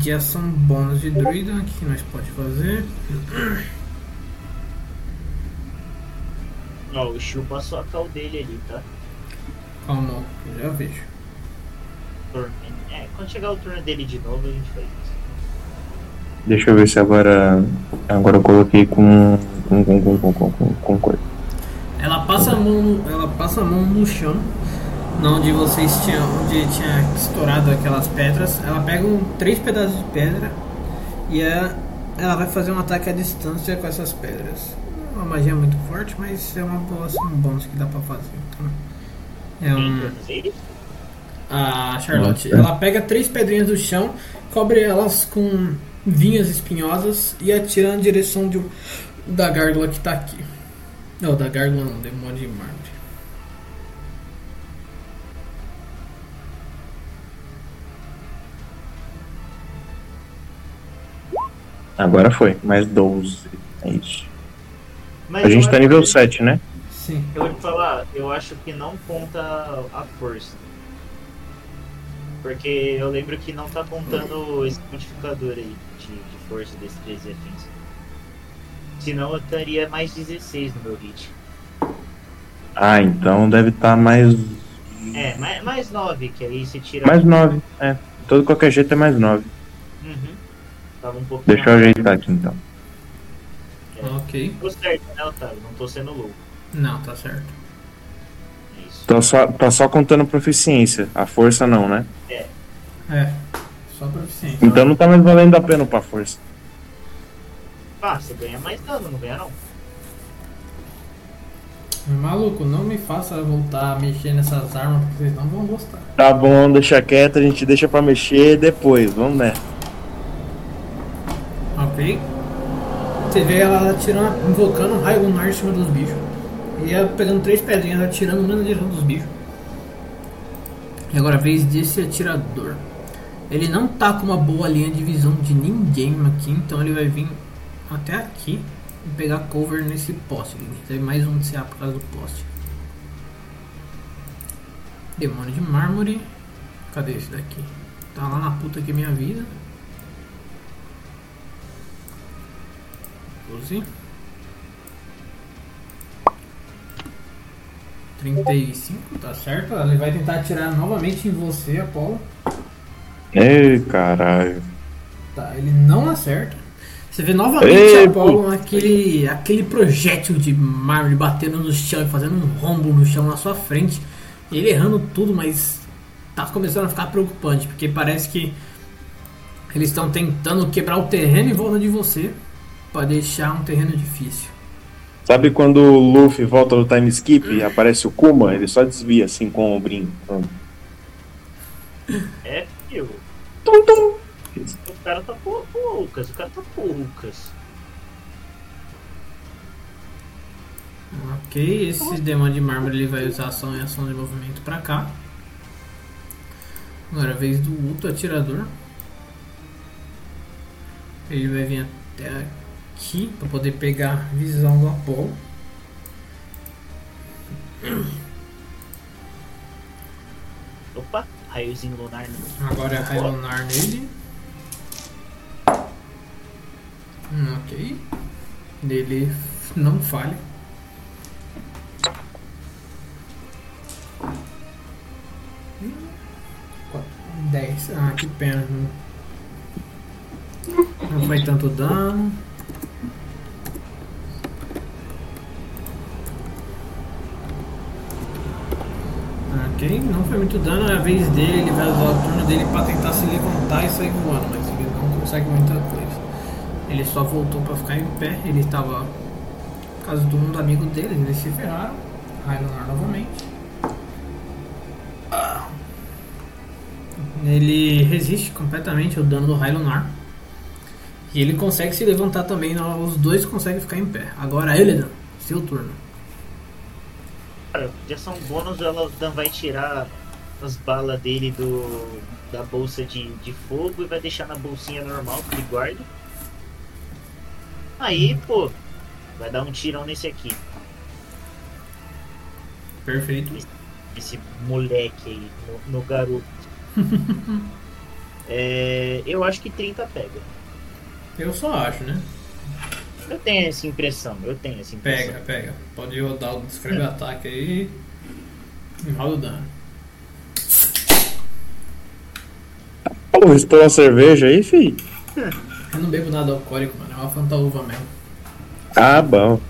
De ação bônus de druida, o que nós pode fazer? Ó, o Shiu passou a cal dele ali, tá? Calma, eu já vejo. É, quando chegar o turno dele de novo, a gente faz isso. Deixa eu ver se agora. Agora eu coloquei com. com. com. com. com. com, com, coisa. Ela passa a mão, no- ela passa a mão no chão, onde vocês tinham, onde tinha estourado aquelas pedras. Ela pega um, três pedaços de pedra e ela, ela vai fazer um ataque à distância com essas pedras. É uma magia muito forte, mas é uma boa, um bônus que dá pra fazer. Então, é Tem um, a Charlotte. Ela pega três pedrinhas do chão, cobre elas com vinhas espinhosas e atira na direção de, da gárgula que tá aqui. Não, da gárgula não, demônio de mármore. Agora foi, mais 12. É isso. Mas A gente tá nível que- 7, né? Sim. Eu vou te falar, eu acho que não conta a força. Porque eu lembro que não tá contando esse modificador aí de, de força desse 13 afins. Senão eu estaria mais 16 no meu hit. Ah, então deve estar mais. É, mais, mais 9, que aí você tira. Mais 9. É. Todo qualquer jeito é mais 9. Tava um pouquinho. Deixa eu ajeitar aqui então. Ok. Tô certo, né, Otávio? Não tô sendo louco. Não, tá certo. É isso. Tá só, tá só contando proficiência. A força não, né? É. Só proficiência. Então não tá mais valendo a pena pra força. Ah, você ganha mais dano, não ganha não? Maluco, não me faça voltar a mexer nessas armas porque vocês não vão gostar. Tá bom, deixa quieto, a gente deixa pra mexer depois. Vamos nessa. Você vê ela atirando, invocando um raio lunar em cima dos bichos. E ela pegando três pedrinhas, atirando uma na direção dos bichos. E agora a vez desse atirador. Ele não tá com uma boa linha de visão de ninguém aqui, então ele vai vir até aqui e pegar cover nesse poste. Ele teve mais um CA por causa do poste. Demônio de mármore. Cadê esse daqui? Tá lá na puta que é minha vida. 12 35, tá certo? Ele vai tentar atirar novamente em você, Apolo. Ei, caralho. Tá, ele não acerta. Você vê novamente Ei, Apolo aquele, aquele projétil de mármore batendo no chão e fazendo um rombo no chão na sua frente. Ele errando tudo, mas tá começando a ficar preocupante, porque parece que eles estão tentando quebrar o terreno em volta de você para deixar um terreno difícil. Sabe quando o Luffy volta no time skip e aparece o Kuma? Ele só desvia assim com o ombrinho. É, filho. Tum, tum. O cara tá pou- poucas, o cara tá poucas. Ok, esse demônio de mármore ele vai usar ação e ação de movimento pra cá. Agora a vez do Uto atirador. Ele vai vir até aqui para poder pegar visão do Apolo. Opa, raiozinho lunar. Agora é raio lunar nele. Hum, ok. Ele não falha. Hum, Dez. Ah, que pena. Não foi tanto dano. Ok, não foi muito dano, é a vez dele, ele vai usar o turno dele pra tentar se levantar e sair voando, mas ele não consegue muita coisa. Ele só voltou pra ficar em pé, ele estava por causa do mundo amigo dele, eles se ferraram. Railunar novamente. Ele resiste completamente ao dano do Railunar. E ele consegue se levantar também, os dois conseguem ficar em pé. Agora, Eledan, seu turno. Cara, já são bônus, ela vai tirar as balas dele do da bolsa de, de fogo e vai deixar na bolsinha normal que ele guarda. Aí, pô, vai dar um tirão nesse aqui. Perfeito. Esse moleque aí, no, no garoto. É, eu acho que 30 pega. Eu só acho, né? Eu tenho essa impressão, eu tenho essa impressão. Pega, pega. Pode rodar o descreve ataque aí. Roda o dano. Pô, estou uma cerveja aí, fi? Eu não bebo nada alcoólico, mano. É uma fantaúva mesmo. Ah, bom.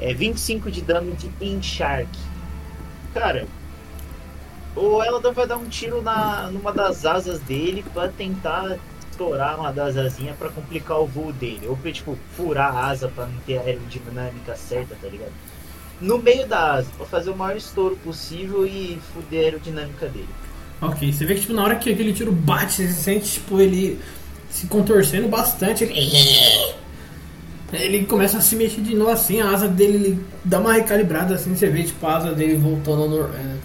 É 25 de dano de Enchark. Cara, o Eladon vai dar um tiro na, numa das asas dele pra tentar estourar uma das asinhas pra complicar o voo dele. Ou pra, tipo, furar a asa pra não ter a aerodinâmica certa, tá ligado? No meio da asa, pra fazer o maior estouro possível e fuder a aerodinâmica dele. Ok, você vê que tipo, na hora que aquele tiro bate, você sente tipo, ele se contorcendo bastante. Ele... ele começa a se mexer de novo assim, a asa dele ele dá uma recalibrada assim, você vê tipo, a asa dele voltando é,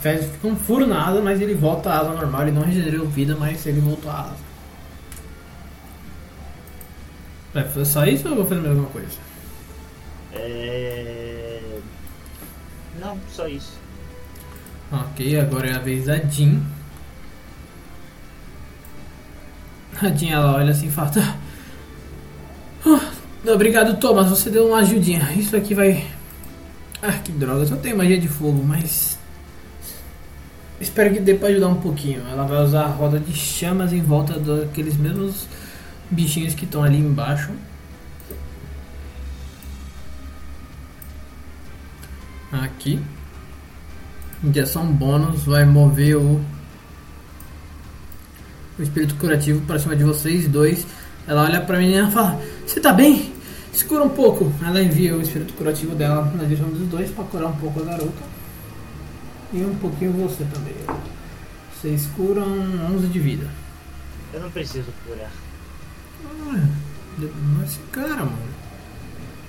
faz fica um furo na asa, mas ele volta à asa normal, ele não regenerou vida, mas ele voltou à asa. Vai fazer só isso ou vou fazer mais alguma coisa? É... Não, só isso. Ok, agora é a vez da Jean. A Jean ela olha assim e fala: "Tá. Ah, Obrigado, Thomas, você deu uma ajudinha. Isso aqui vai. Ah, que droga, eu só tenho magia de fogo, mas. Espero que dê pra ajudar um pouquinho. Ela vai usar a roda de chamas em volta daqueles mesmos bichinhos que estão ali embaixo. Aqui. Injeção bônus vai mover o, o espírito curativo para cima de vocês dois. Ela olha pra menina e fala: Você tá bem? Escura um pouco. Ela envia o espírito curativo dela na direção dos dois para curar um pouco a garota. E um pouquinho você também. Vocês curam 11 de vida. Eu não preciso curar. Ah, mas esse cara, mano.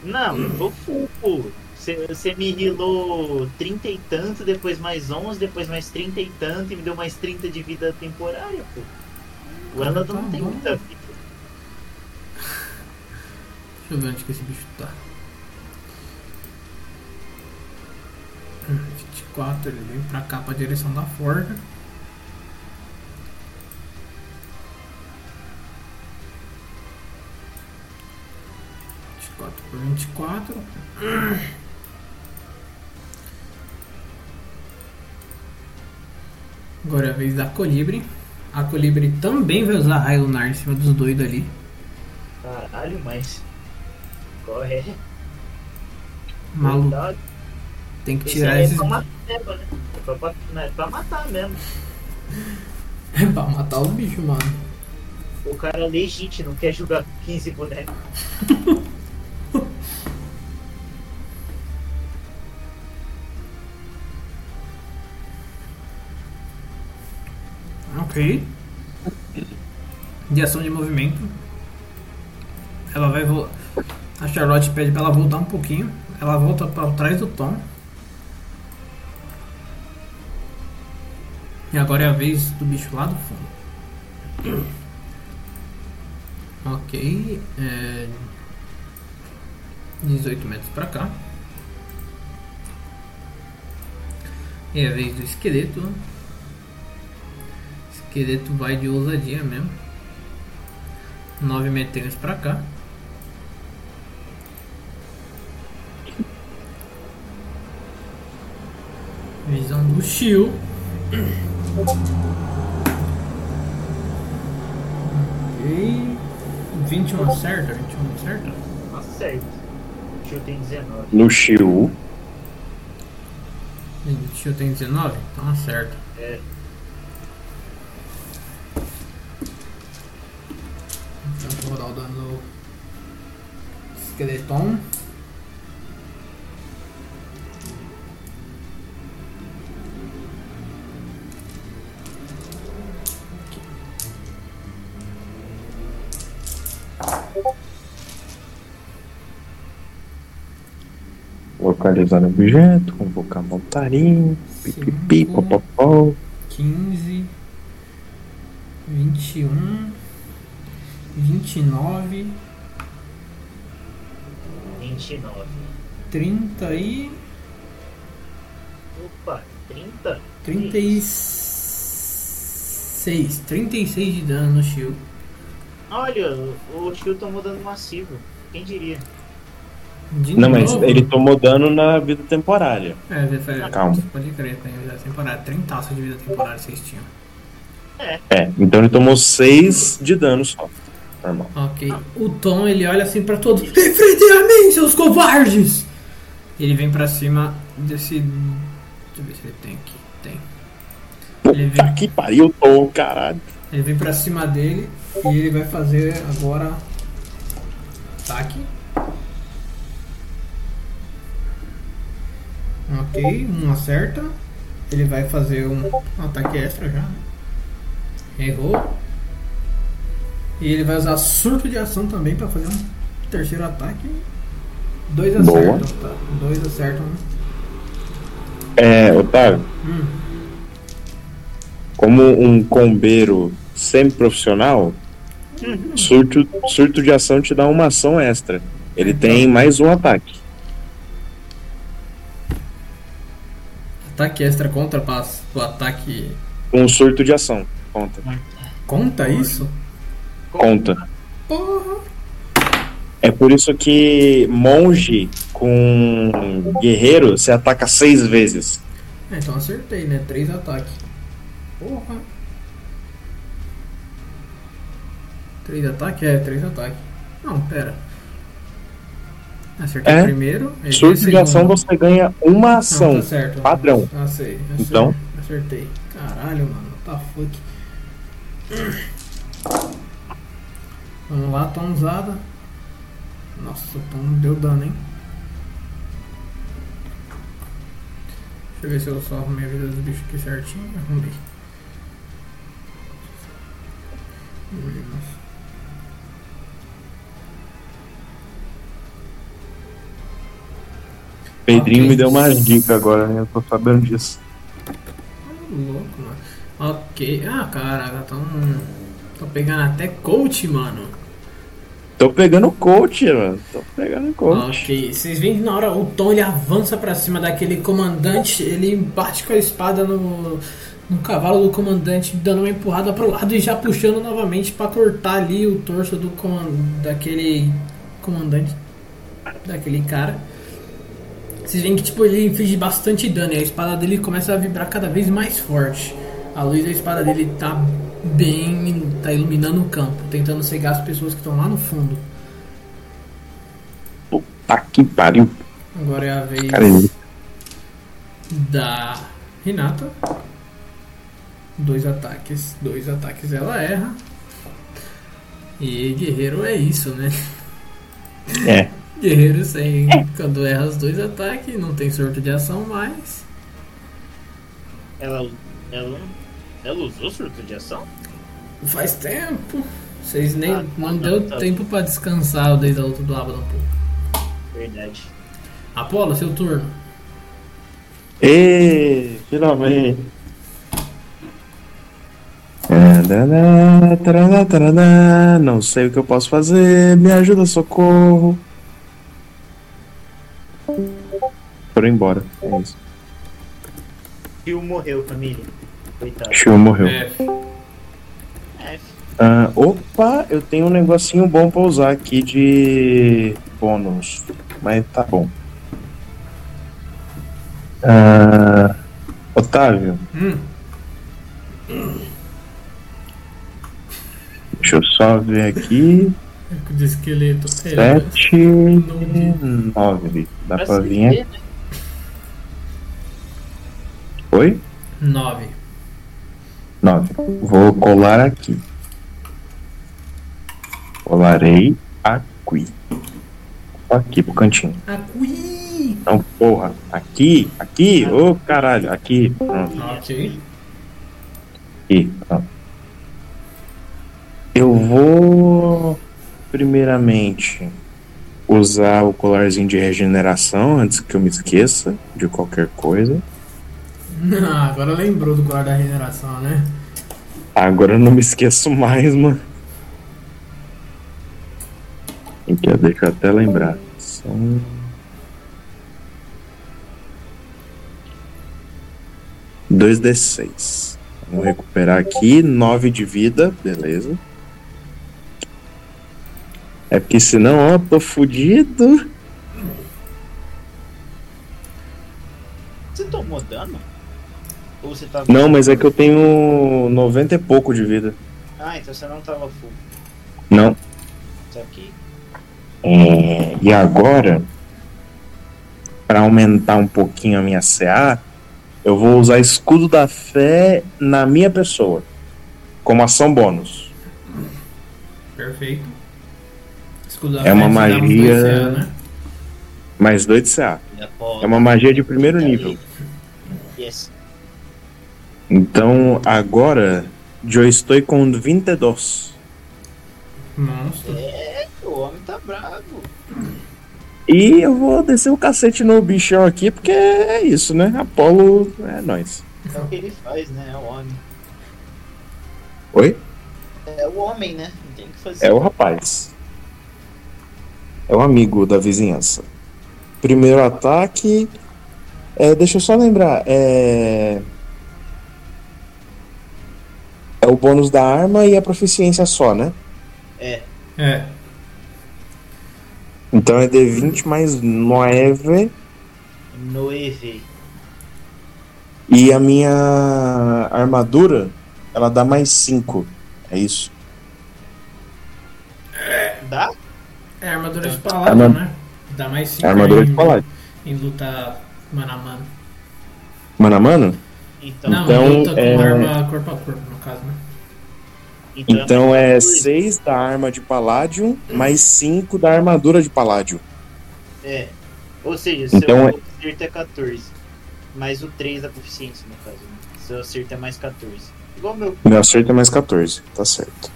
Não, eu vou full. Você me healou 30 e tanto, depois mais 11, depois mais 30 e tanto, e me deu mais 30 de vida temporária, pô. O Eladon não tem Tá bom. muita vida. Deixa eu ver onde que esse bicho tá. Hum, 24, ele vem pra cá pra direção da forja. Por vinte e quatro. Agora é a vez da Colibre. A Colibre também vai usar raio lunar em cima dos doidos ali. Caralho, mas. Qual é? Maluco, tem que Esse tirar aí é esses. pra matar mesmo, né? É pra, pra- não, é pra matar mesmo. É pra matar os bichos, mano. O cara é legítimo, não quer jogar 15 bonecos. Ok. De ação de movimento. Ela vai voltar. A Charlotte pede pra ela voltar um pouquinho. Ela volta pra trás do Tom. E agora é a vez do bicho lá do fundo. Ok. É... 18 metros pra cá. É a vez do esqueleto. Esqueleto vai de ousadia mesmo. 9 metros pra cá. Visão do Shio. Ok. 21 acerta? 21 acerta? Acerta. Tio tem 19. No Shiu. O Shio tem 19? Então acerta. É. Então vou dar o dano no esqueleton. Localizar o objeto, convocar montarinho, pipipi, popopó. 15, 21, 29, 29. 30 e. Opa, 30? 36. 36 de dano no shield. Olha, o tio tomou dano massivo. Quem diria? De Não, mas novo? ele tomou dano na vida temporária. É, ele foi- Calma. Pode crer, tem vida temporária. 30 de vida temporária vocês tinham. É, então ele tomou 6 de dano só. Normal. Ok. O Tom ele olha assim pra todos. Enfrentem a mim, seus covardes! Ele vem pra cima desse. Deixa eu ver se ele tem aqui. Tem. Ele Puta vem, que pariu, Tom, caralho. ele vem pra cima dele e ele vai fazer agora. Ataque. Ok, um acerta. Ele vai fazer um ataque extra já. Errou. E ele vai usar surto de ação também pra fazer um terceiro ataque. Dois acertam, tá? Dois acertam. É, Otávio, Hum, como um combeiro semi-profissional, surto, surto de ação te dá uma ação extra. Ele tem mais um ataque. Ataque extra contra o ataque. Um surto de ação. Conta. Conta isso? Conta. Porra! É por isso que monge com guerreiro se ataca seis vezes. É, então acertei, né? Três ataques. Porra! Três ataques? É, três ataques. Não, pera. Acertei É. primeiro. Surto de ação você ganha uma Não, ação. tá certo. Padrão. Ah, sei. acertei, Então? Acertei. Caralho, mano. Tá fuck. Vamos lá, Tomzada. Nossa, o Tom deu dano, hein? Deixa eu ver se eu só arrumei a vida dos bichos aqui certinho. Arrumei. Nossa. Pedrinho Ok. me deu umas dicas agora, né? Eu tô sabendo disso. Louco, mano. Ok. Ah, caraca, tão. Tô pegando até coach, mano. Tô pegando coach, mano. Tô pegando coach. Ok, vocês veem que na hora o Tom ele avança pra cima daquele comandante, ele bate com a espada no, no cavalo do comandante, dando uma empurrada pro lado e já puxando novamente pra cortar ali o torso do coman- daquele comandante, daquele cara. Vocês veem que tipo ele inflige bastante dano e a espada dele começa a vibrar cada vez mais forte. A luz da espada dele tá bem, tá iluminando o campo, tentando cegar as pessoas que estão lá no fundo. Puta que pariu. Agora é a vez Cara, ele- da Renata. Dois ataques. Dois ataques ela erra. E guerreiro é isso, né? É. Guerreiro sem. Quando erra os dois ataques, não tem sorte de ação mais. Ela, ela, ela usou surto de ação? Faz tempo. Vocês nem. Ah, não não, deu tá. tempo pra descansar desde a luta do Abaddon, pô. Verdade. Apolo, seu turno. Ê, finalmente. Não sei o que eu posso fazer. Me ajuda, socorro. Foram embora. É isso. Tio morreu, família. Coitado. Shio morreu. F. F. Ah, opa, eu tenho um negocinho bom pra usar aqui de bônus. Mas tá bom. Ah, Otávio, Hum. deixa eu só ver aqui. De esqueleto. É, Sete, nove. Dá pra vir aqui. Oi? 9. Nove. Vou colar aqui. Colarei aqui. Aqui pro cantinho. Acui! Não, porra. Aqui, aqui, ô caralho, aqui. Pronto. Ok. Aqui, pronto. Eu vou primeiramente usar o colarzinho de regeneração antes que eu me esqueça de qualquer coisa. Ah, agora lembrou do guarda da regeneração, né? Agora eu não me esqueço mais, mano. Aqui, ó, deixa eu até lembrar. São... Dois d seis. Vamos recuperar aqui. Nove de vida, beleza. É porque senão, ó, tô fudido. Você tomou dano? Ou você tava. Não, mas é que eu tenho 90 e pouco de vida. Ah, então você não tava full. Não. Isso aqui. É, e agora, para aumentar um pouquinho a minha CA, eu vou usar escudo da fé na minha pessoa, como ação bônus. Perfeito. Escudo da É uma dá uns magia- dois CA, né? Mais 2 de CA. É uma magia de primeiro nível. Yes. Então agora eu estou com 22. Monstro. É, o homem tá bravo. E eu vou descer o cacete no bichão aqui, porque é isso, né? Apolo é nóis. É o que ele faz, né? É o homem. Oi? É o homem, né? Não tem o que fazer. É o rapaz. É o amigo da vizinhança. Primeiro ataque. É, deixa eu só lembrar. É. É o bônus da arma e a proficiência só, né? É. É. Então é D20 mais 9. No EV. E a minha armadura, ela dá mais 5. É isso. Dá? É armadura de palavra, Arma- né? Dá mais 5 É armadura de paládio. em luta mano a mano. Mano a mano? Então, Não, então, luta com é- arma corpo a corpo, no caso, né? Então é mais 6 da arma de paládio mais 5 da armadura de paládio. É. Ou seja, seu Então é- acerto é 14. Mais o 3 da proficiência, no caso. Né? Seu acerto é mais 14. Igual o meu. Meu acerto é mais 14, tá certo.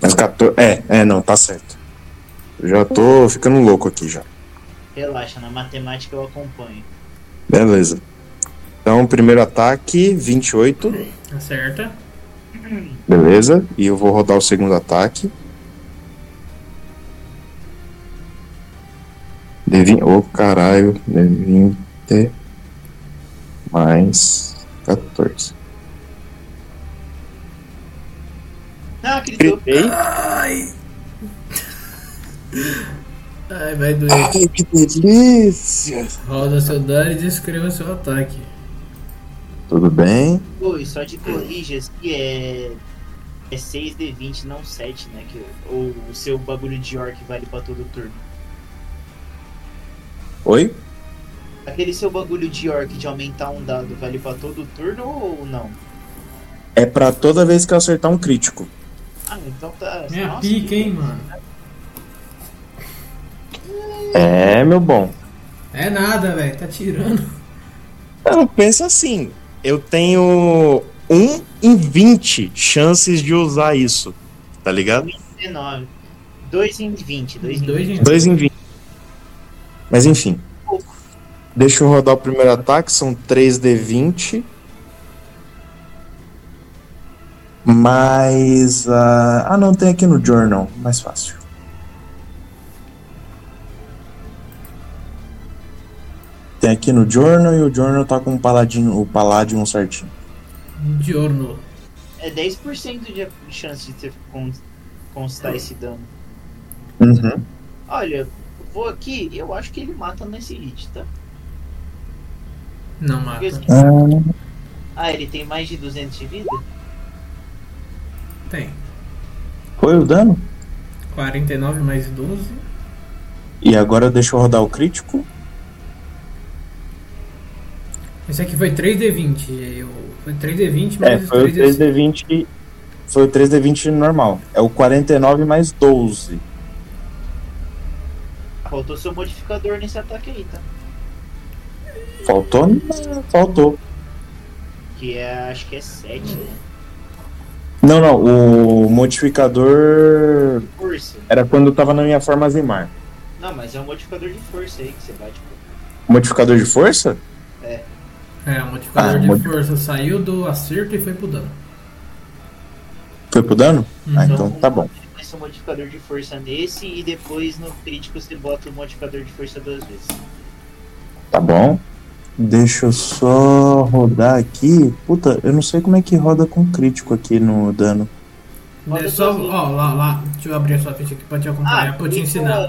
Mais 14. É, é, não, tá certo. Eu já tô ficando louco aqui já. Relaxa, na matemática eu acompanho. Beleza. Então, primeiro ataque, 28. Acerta. Beleza. E eu vou rodar o segundo ataque. D20. Ô, caralho. D20 mais 14. Não, acreditou. Ai! Ai, vai doer. Ai, que delícia! Roda seu dano e descreva seu ataque. Tudo bem? E só de corrijas que é. É 6d20, não 7, né? Que, ou o seu bagulho de orc vale pra todo turno. Oi? Aquele seu bagulho de orc de aumentar um dado vale pra todo turno ou não? É pra toda vez que eu acertar um crítico. Ah, então tá. Minha nossa, pica, hein, mano. É, meu bom. É nada, velho. Tá tirando. Não, pensa assim. Eu tenho 1 em 20 chances de usar isso. Tá ligado? 19. 2 em 20. 2 em Dois 20. em 2 em 20. Mas enfim. Deixa eu rodar o primeiro ataque. São 3D20. Mas. ah, ah, não, tem aqui no Journal. Mais fácil. Tem aqui no Journal e o Journal tá com o Paladino, o Palladium certinho. Diorno. É 10% de chance de você con- constar esse dano. Uhum. Olha, vou aqui, eu acho que ele mata nesse hit, tá? Não mata. assim- Ah, Ah, ele tem mais de 200 de vida? Tem. foi o dano? 49 mais 12. E agora deixa eu rodar o crítico. Esse aqui foi 3D20. Eu... Foi 3D20 É, mais foi o 3D5. 3D20. Foi o 3D20 normal. É o 49 mais 12. Faltou seu modificador nesse ataque aí, tá? Faltou? Não, faltou. Que é, acho que é 7, né? Não, não. O modificador Força. era quando eu tava na minha forma Zimar. Não, mas é um modificador de força aí que você bate. Modificador de força? É, o modificador Ah, de modi- força saiu do acerto e foi pro dano. Foi pro dano? Ah, Uhum. então tá bom. Ser um modificador de força nesse e depois no crítico você bota o modificador de força duas vezes. Tá bom. Deixa eu só rodar aqui. Puta, eu não sei como é que roda com crítico aqui no dano. É só, ó, lá, lá. Deixa eu abrir a sua ficha aqui pra te acompanhar, pra eu te ensinar.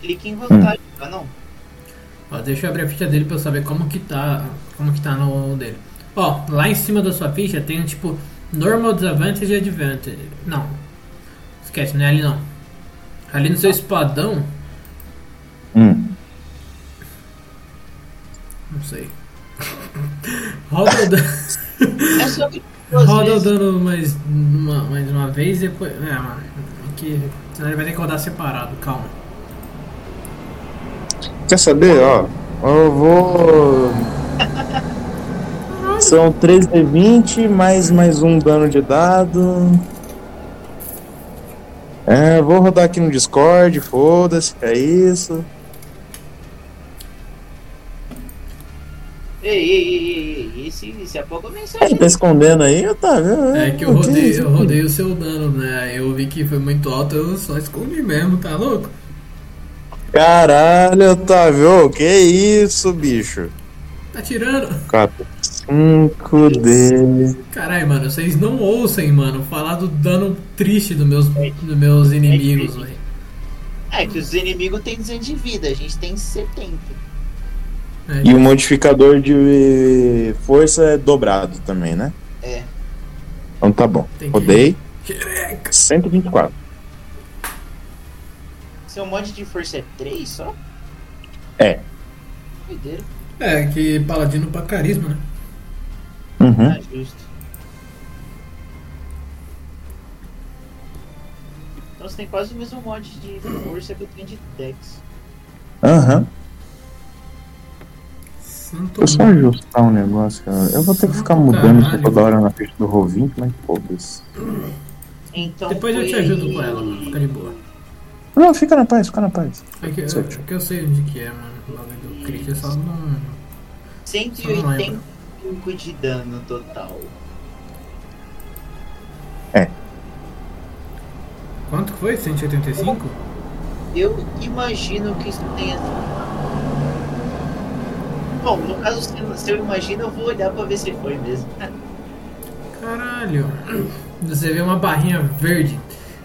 Clica em vantagem, tá não? Ó, deixa eu abrir a ficha dele pra eu saber como que tá. Como que tá no dele. Ó, lá em cima da sua ficha tem tipo Normal Disadvantage e Advantage. Não. Esquece, não é ali não. Ali no seu espadão, Hum. não sei. Roda o dano. É Roda o dano mais uma, mais uma vez e depois. É, mano. é ele vai ter que rodar separado, calma. Quer saber, ó? Eu vou. São 3d20 mais mais um dano de dado. É, vou rodar aqui no Discord, foda-se, é isso. Ei, ei, ei, ei, ei, esse, a Ele mensagem. tá escondendo aí, Otávio? É que eu rodei, eu rodei o seu dano, né? Eu vi que foi muito alto, eu só escondi mesmo, tá louco? Caralho, Otávio, que isso, bicho? Tá tirando? 4, 5D. Caralho, mano, vocês não ouçam, mano, falar do dano triste dos meus, dos meus inimigos, velho. É que os inimigos têm 200 de vida, a gente tem 70. É, E o modificador de força é dobrado também, né? É. Então tá bom. Que- Rodei. Xereca. 124. Seu mod de força é 3 só? É. Doideira. É, que paladino pra carisma, né? Uhum. Ah, justo. Então você tem quase o mesmo mod de força que eu tenho de Dex. Aham. Santo Deixa eu só ajustar um negócio. cara. Eu vou ter que ficar mudando isso Caralho. toda hora na ficha do Rovin, mas foda-se. Então Depois eu te foi- ajudo com ela, mano, fica de boa. Não, fica na paz, fica na paz. É que, eu, é que eu sei onde que é, mano, o do crit, eu só não... 185 de dano total. Quanto que foi? 185? Eu imagino que isso tenha. Bom, no caso, se, se eu imagino, eu vou olhar pra ver se foi mesmo. Caralho. Você vê uma barrinha verde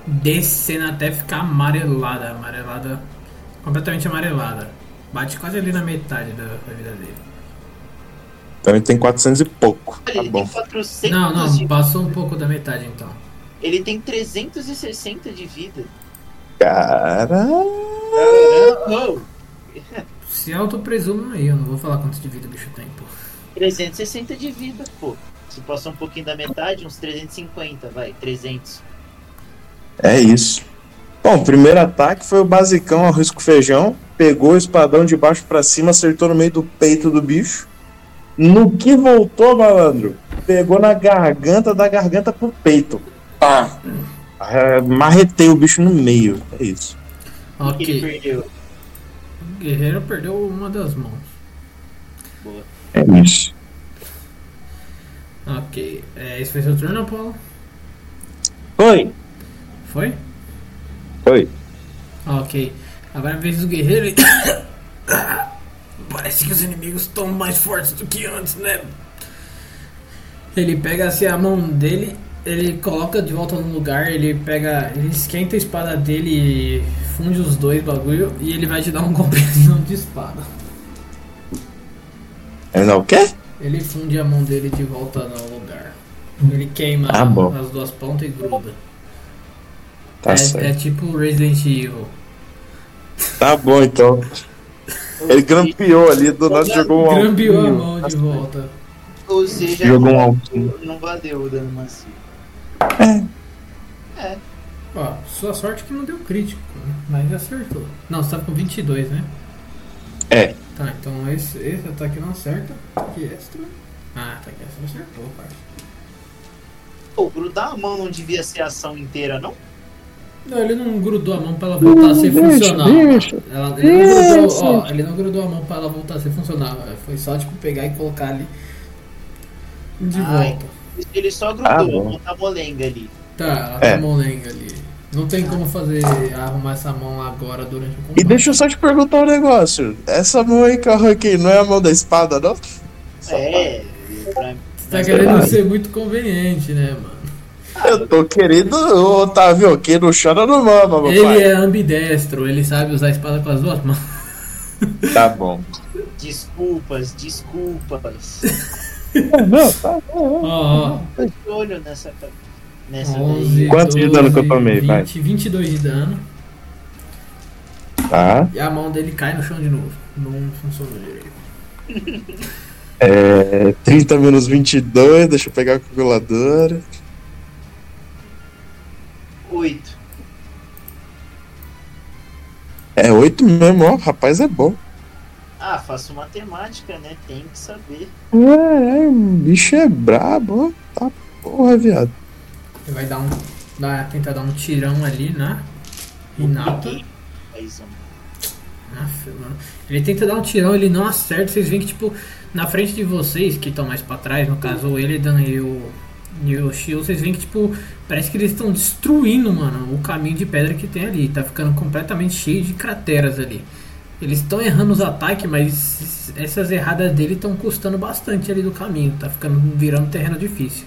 descendo até ficar amarelada, amarelada, completamente amarelada. Bate quase ali na metade da, da vida dele. Então ele tem 400 e pouco. Tá ele bom. tem 400 Não, não, passou um pouco da metade então. Ele tem 360 de vida. Caralho. Oh, Se autopresumam aí, eu não vou falar quanto de vida o bicho tem, pô. 360 de vida, pô. Se passou um pouquinho da metade, uns 350, vai, 300. É isso. Bom, primeiro ataque foi o basicão, arroz com feijão. Pegou o espadão de baixo pra cima, acertou no meio do peito do bicho. No que voltou, malandro, pegou na garganta, da garganta pro peito. Pá! Ah, Marretei o bicho no meio. É isso. O que ele Ok, perdeu? o guerreiro perdeu uma das mãos. Boa. É isso. Ok, é, esse foi seu turno, Apolo? Foi. Foi? Foi. Ok. Agora a vez do guerreiro. ele- Parece que os inimigos estão mais fortes do que antes, né? Ele pega assim a mão dele, ele coloca de volta no lugar, ele pega. Ele esquenta a espada dele e funde os dois bagulho e ele vai te dar um comprimidão de espada. Ainda É, o quê? Ele funde a mão dele de volta no lugar. Ele queima Ah, as duas pontas e gruda. Tá é, certo. é tipo Resident Evil. Tá bom, então. Ele grampeou ali, do nada jogou um Grampeou a mão de volta. Ou seja, Jogou um não, alquinho. não valeu o dano macio. É. Ó, sua sorte é que não deu crítico, né? mas acertou. Não, você tava com 22, né? É. Tá, então esse, esse ataque não acerta. Ataque extra. Ah, ataque extra acertou, parça. Pô, grudar a mão não devia ser a ação inteira, não? Não, ele não grudou a mão pra ela voltar a ser deixa, funcional. deixa. Ela, ele, não grudou, ó, ele não grudou a mão pra ela voltar a ser funcional. Foi só tipo pegar e colocar ali de Ai. volta. Ele só grudou, Ah, bom. não tá molenga ali. Tá, ela É. tá molenga ali. Não tem como fazer arrumar essa mão agora durante o combate. E deixa eu só te perguntar um negócio. Essa mão aí que eu arranquei não é a mão da espada, não? É, pra, Você tá querendo ser muito conveniente, né, mano? Eu tô querendo, ô, Otávio, aqui não chora no mama, meu Ele pai. é ambidestro, ele sabe usar a espada com as duas mãos. Tá bom. desculpas, desculpas. Não, tá bom. Ó, ó. Olho nessa, nessa 11, daí. Quantos de dano que eu 12, tomei, vai? 20, 22 de dano. Tá. E a mão dele cai no chão de novo. Não funcionou direito. É, 30 menos 22, deixa eu pegar a calculadora. Oito. É 8 mesmo, ó. Rapaz, é bom. Ah, faço matemática, né? Tem que saber. É, é, o bicho é brabo, ó. Tá porra, viado. Ele vai dar um. Dar, tentar dar um tirão ali na Renata. Mano. Ele tenta dar um tirão, ele não acerta. Vocês veem que, tipo, na frente de vocês, que estão mais pra trás, no caso o Elidan e o, e o Shio, vocês veem que, tipo, parece que eles estão destruindo, mano, o caminho de pedra que tem ali. Tá ficando completamente cheio de crateras ali. Eles estão errando os ataques, mas essas erradas dele estão custando bastante ali do caminho. Tá ficando virando terreno difícil.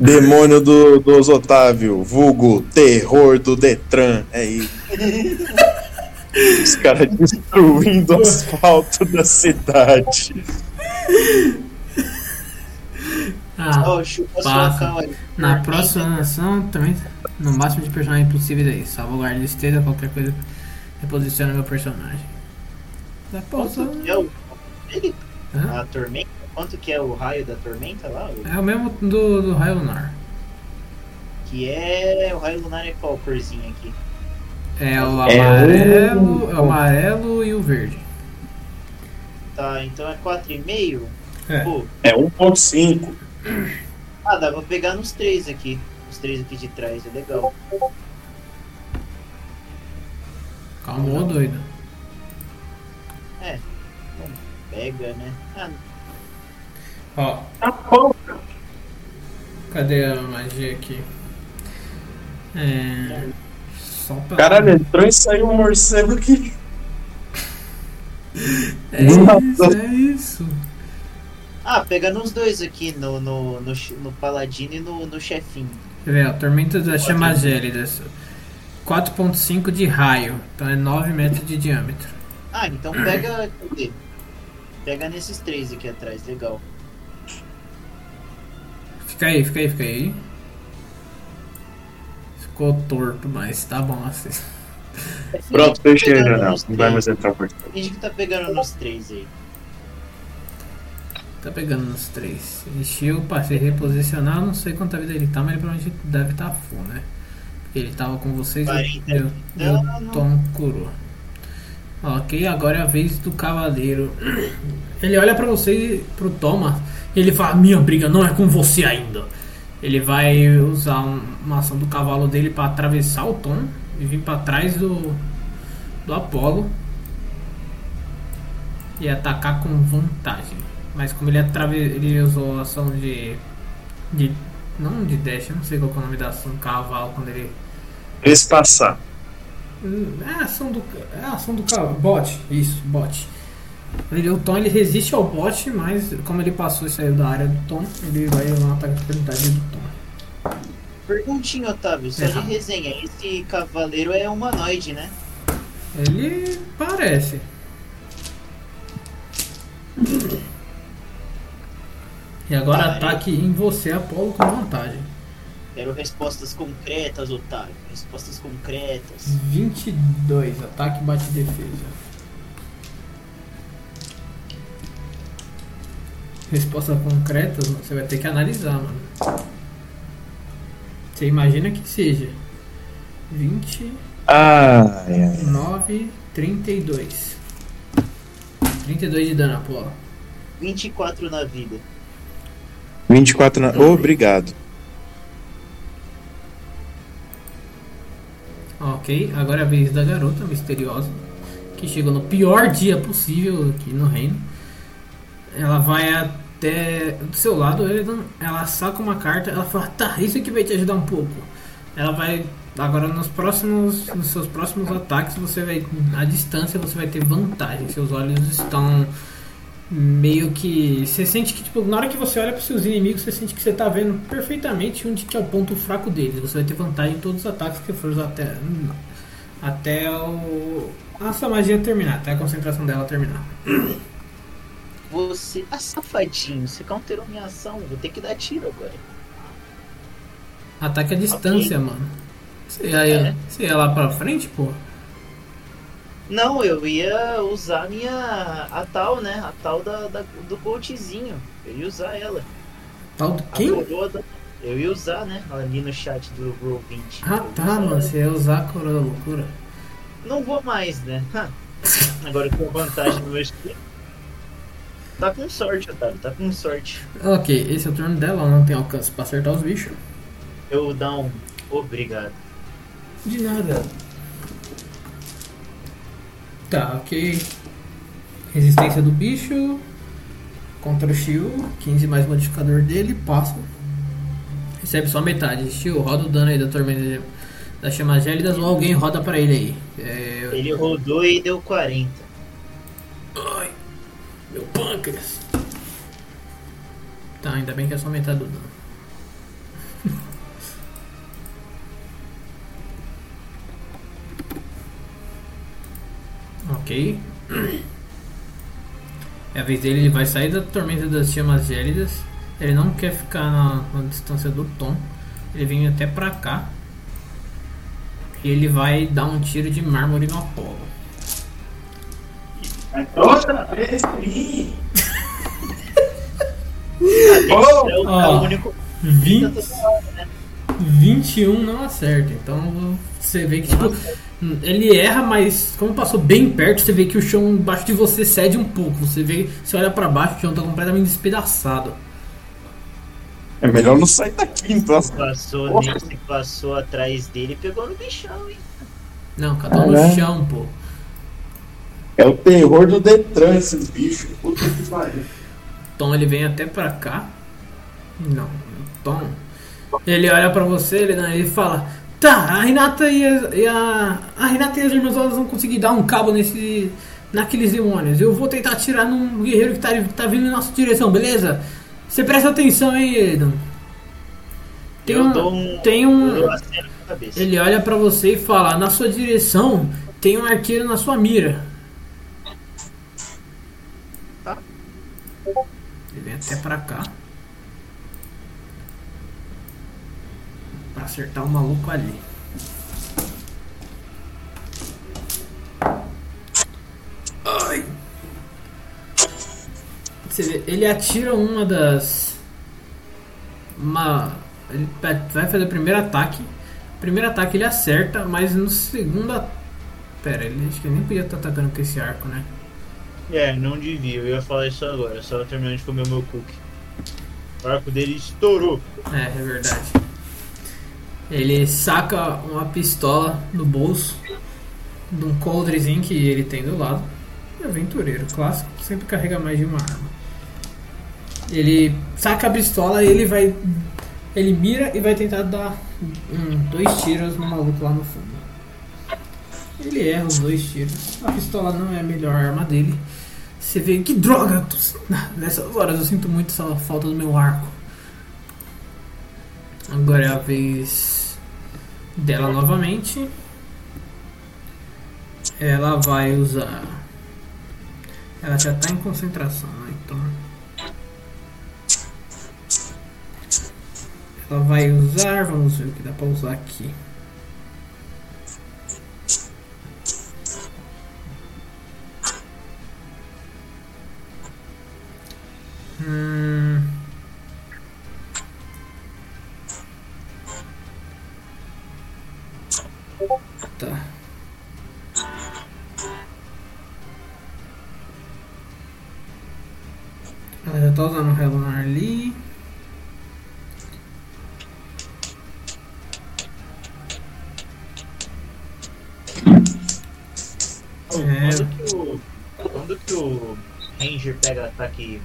Demônio do, dos Otávio, vulgo, terror do Detran. É isso. Os caras destruindo o asfalto da cidade. Ah, chupa sua passa. aí. Na próxima ação, também no máximo de personagens possíveis aí. Salvaguarda esteja, qualquer coisa. Reposiciona meu personagem. Da pausa. Quanto que é o. A tormenta? Quanto que é o raio da tormenta lá? É o mesmo do, do Raio Lunar. Que é. O raio lunar é qual corzinha aqui? É o É amarelo, o- é o amarelo e o verde. Tá, então é 4,5? É. Pô, É 1.5. ah, dá pra pegar nos três aqui. Os três aqui de trás, é legal. Calma, doido. Pega, né? Ah, Ó, bom. cadê a magia aqui? É. Só pra. Caralho, entrou e saiu um morcego aqui. É isso, é isso. Ah, pega nos dois aqui, no, no, no, no paladino e no, no chefinho. Ver, ó, Tormenta das Chamas Gélidas. 4.5 de raio, então é 9 metros de diâmetro. Ah, então pega. Pega nesses três aqui atrás, legal. Fica aí, fica aí, fica aí. Ficou torto, mas tá bom assim. Pronto, fechei Pegando não. vai mais entrar por Finge que tá pegando nos três aí. Tá pegando nos três. Encheu, passei a reposicionar, não sei quanta vida ele tá, mas ele provavelmente deve estar tá full, né? Porque ele tava com vocês e 40 deu, deu dano. tom curou. Ok, agora é a vez do cavaleiro. Ele olha pra você e pro Thomas e ele fala: Minha briga não é com você ainda. Ele vai usar um- uma ação do cavalo dele pra atravessar o Tom e vir pra trás do, do Apolo e atacar com vantagem. Mas como ele, atrave... ele usou a ação de, de Não de dash, eu não sei qual que é o nome da ação do cavalo quando ele. Trespassar. Hum, É a ação do. É a ação do cavalo. Bot, isso, bot. Ele, o Tom ele resiste ao bot, mas como ele passou e saiu da área do Tom, ele vai levar um ataque de oportunidade do Tom. Perguntinha, Otávio, só de Errado. resenha. Esse cavaleiro é humanoide, né? Ele parece. E agora Ah, ataque em você, Apolo, com vantagem. Quero respostas concretas, Otávio. Respostas concretas. 22, ataque bate defesa. Resposta concreta, você vai ter que analisar, mano. Você imagina que seja 29, Ai, ai. 32. 32 de dano, Apolo. 24 na vida. 24 na... Obrigado. Ok, agora é a vez da garota misteriosa, que chegou no pior dia possível aqui no reino. Ela vai até do seu lado, Eridan, ela saca uma carta, ela fala, tá, isso aqui vai te ajudar um pouco. Ela vai, agora nos próximos, nos seus próximos ataques, você vai, à distância você vai ter vantagem, seus olhos estão meio que, você sente que, tipo, na hora que você olha para seus inimigos, você sente que você tá vendo perfeitamente onde que é o ponto fraco deles. Você vai ter vantagem em todos os ataques que for até até o a sua magia terminar, até a concentração dela terminar. Você. Ah, safadinho, você counterou minha ação. Vou ter que dar tiro agora. Ataque à distância, mano. Você ia, É. você ia lá pra frente, pô? Não, eu ia usar minha. A tal, né? A tal da, da- do Coltzinho. Eu ia usar ela. Tal do quem? da- Eu ia usar, né? Ali no chat do Roll 20. Ah tá, mano, você ia usar a coroa da loucura. Não vou mais, né? Agora com vantagem no meu skill. Tá com sorte, Otávio. Tá com sorte. Ok, esse é o turno dela, ela não tem alcance pra acertar os bichos. Eu dar um. Obrigado. De nada. Tá, ok. Resistência do bicho. Contra o Shio. 15 mais modificador dele. Passa. Recebe só metade. Shio, roda o dano aí da tormenta das chamas gélidas ou alguém roda pra ele aí. É... Ele rodou e deu 40. Ai, meu pâncreas. Tá, ainda bem que é só metade do dano. Ok. É a vez dele, ele vai sair da tormenta das chamas gélidas. Ele não quer ficar na, na distância do Tom. Ele vem até pra cá. E ele vai dar um tiro de mármore no Apolo. Outra vez sim. É o, é o único. 20, 21 não acerta. Então você vê que tipo, ele erra, mas como passou bem perto, você vê que o chão embaixo de você cede um pouco. Você vê, você olha pra baixo, o chão tá completamente despedaçado. É melhor não sair daqui, então. Passou Porra. nesse, passou atrás dele e pegou no bichão, hein? Não, cadê no Caralho. chão, pô. É o terror do Detran, esses bichos. Puta que pariu. Tom ele vem até pra cá. Não, Tom. Ele olha pra você, ele, ele fala: Tá, a Renata e a, e a, a Renata e as irmãs elas vão conseguir dar um cabo nesse, naqueles demônios. Eu vou tentar atirar num guerreiro que tá, tá vindo em nossa direção, beleza? Você presta atenção aí, Edan. Tem eu um, tem um, ele olha pra você e fala: Na sua direção tem um arqueiro na sua mira. Tá. Ele vem até pra cá. Acertar o maluco ali. Ai! Você vê, ele atira uma das. Uma. Ele vai fazer o primeiro ataque. Primeiro ataque ele acerta, mas no segundo. a- Pera, ele acho que nem podia estar atacando com esse arco, né? É, não devia, eu ia falar isso agora, só terminando de comer o meu cookie. O arco dele estourou. É, é verdade. Ele saca uma pistola do bolso de um coldrezinho que ele tem do lado. Aventureiro, clássico, sempre carrega mais de uma arma. Ele saca a pistola e ele vai. Ele mira e vai tentar dar um, dois tiros no maluco lá no fundo. Ele erra os dois tiros. A pistola não é a melhor arma dele. Você vê que droga! Nessas horas eu sinto muito essa falta do meu arco. Agora é a vez dela novamente. Ela vai usar. Ela já tá em concentração, né? Então. Ela vai usar. Vamos ver o que dá pra usar aqui. Hum. Já tá usando o relunar ali. É. Quando que o. Quando que o Ranger pega ataque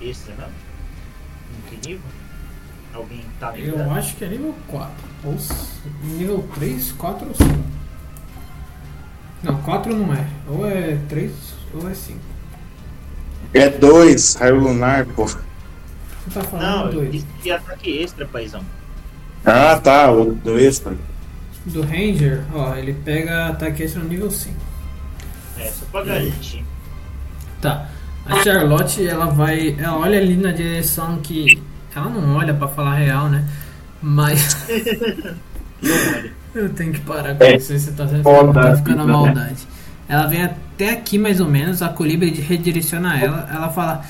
extra, não? Em que nível? Alguém tá Eu ligado? acho que é nível 4. Ou nível 3, 4 ou 5. Não, 4 não é. Ou é 3 ou é 5. É dois, raio lunar, pô. Você tá Não, falando 2. disse que ataque extra, paizão. Ah, tá, o do extra. Do Ranger, ó, ele pega ataque extra no nível 5. É, só pra garantir. Tá. A Charlotte, ela vai. Ela olha ali na direção que. Ela não olha pra falar a real, né? Mas. Eu tenho que parar com É. isso, você tá, Foda tá ficando a né? maldade. Ela vem até aqui mais ou menos, a Colibri redireciona ela, ela fala.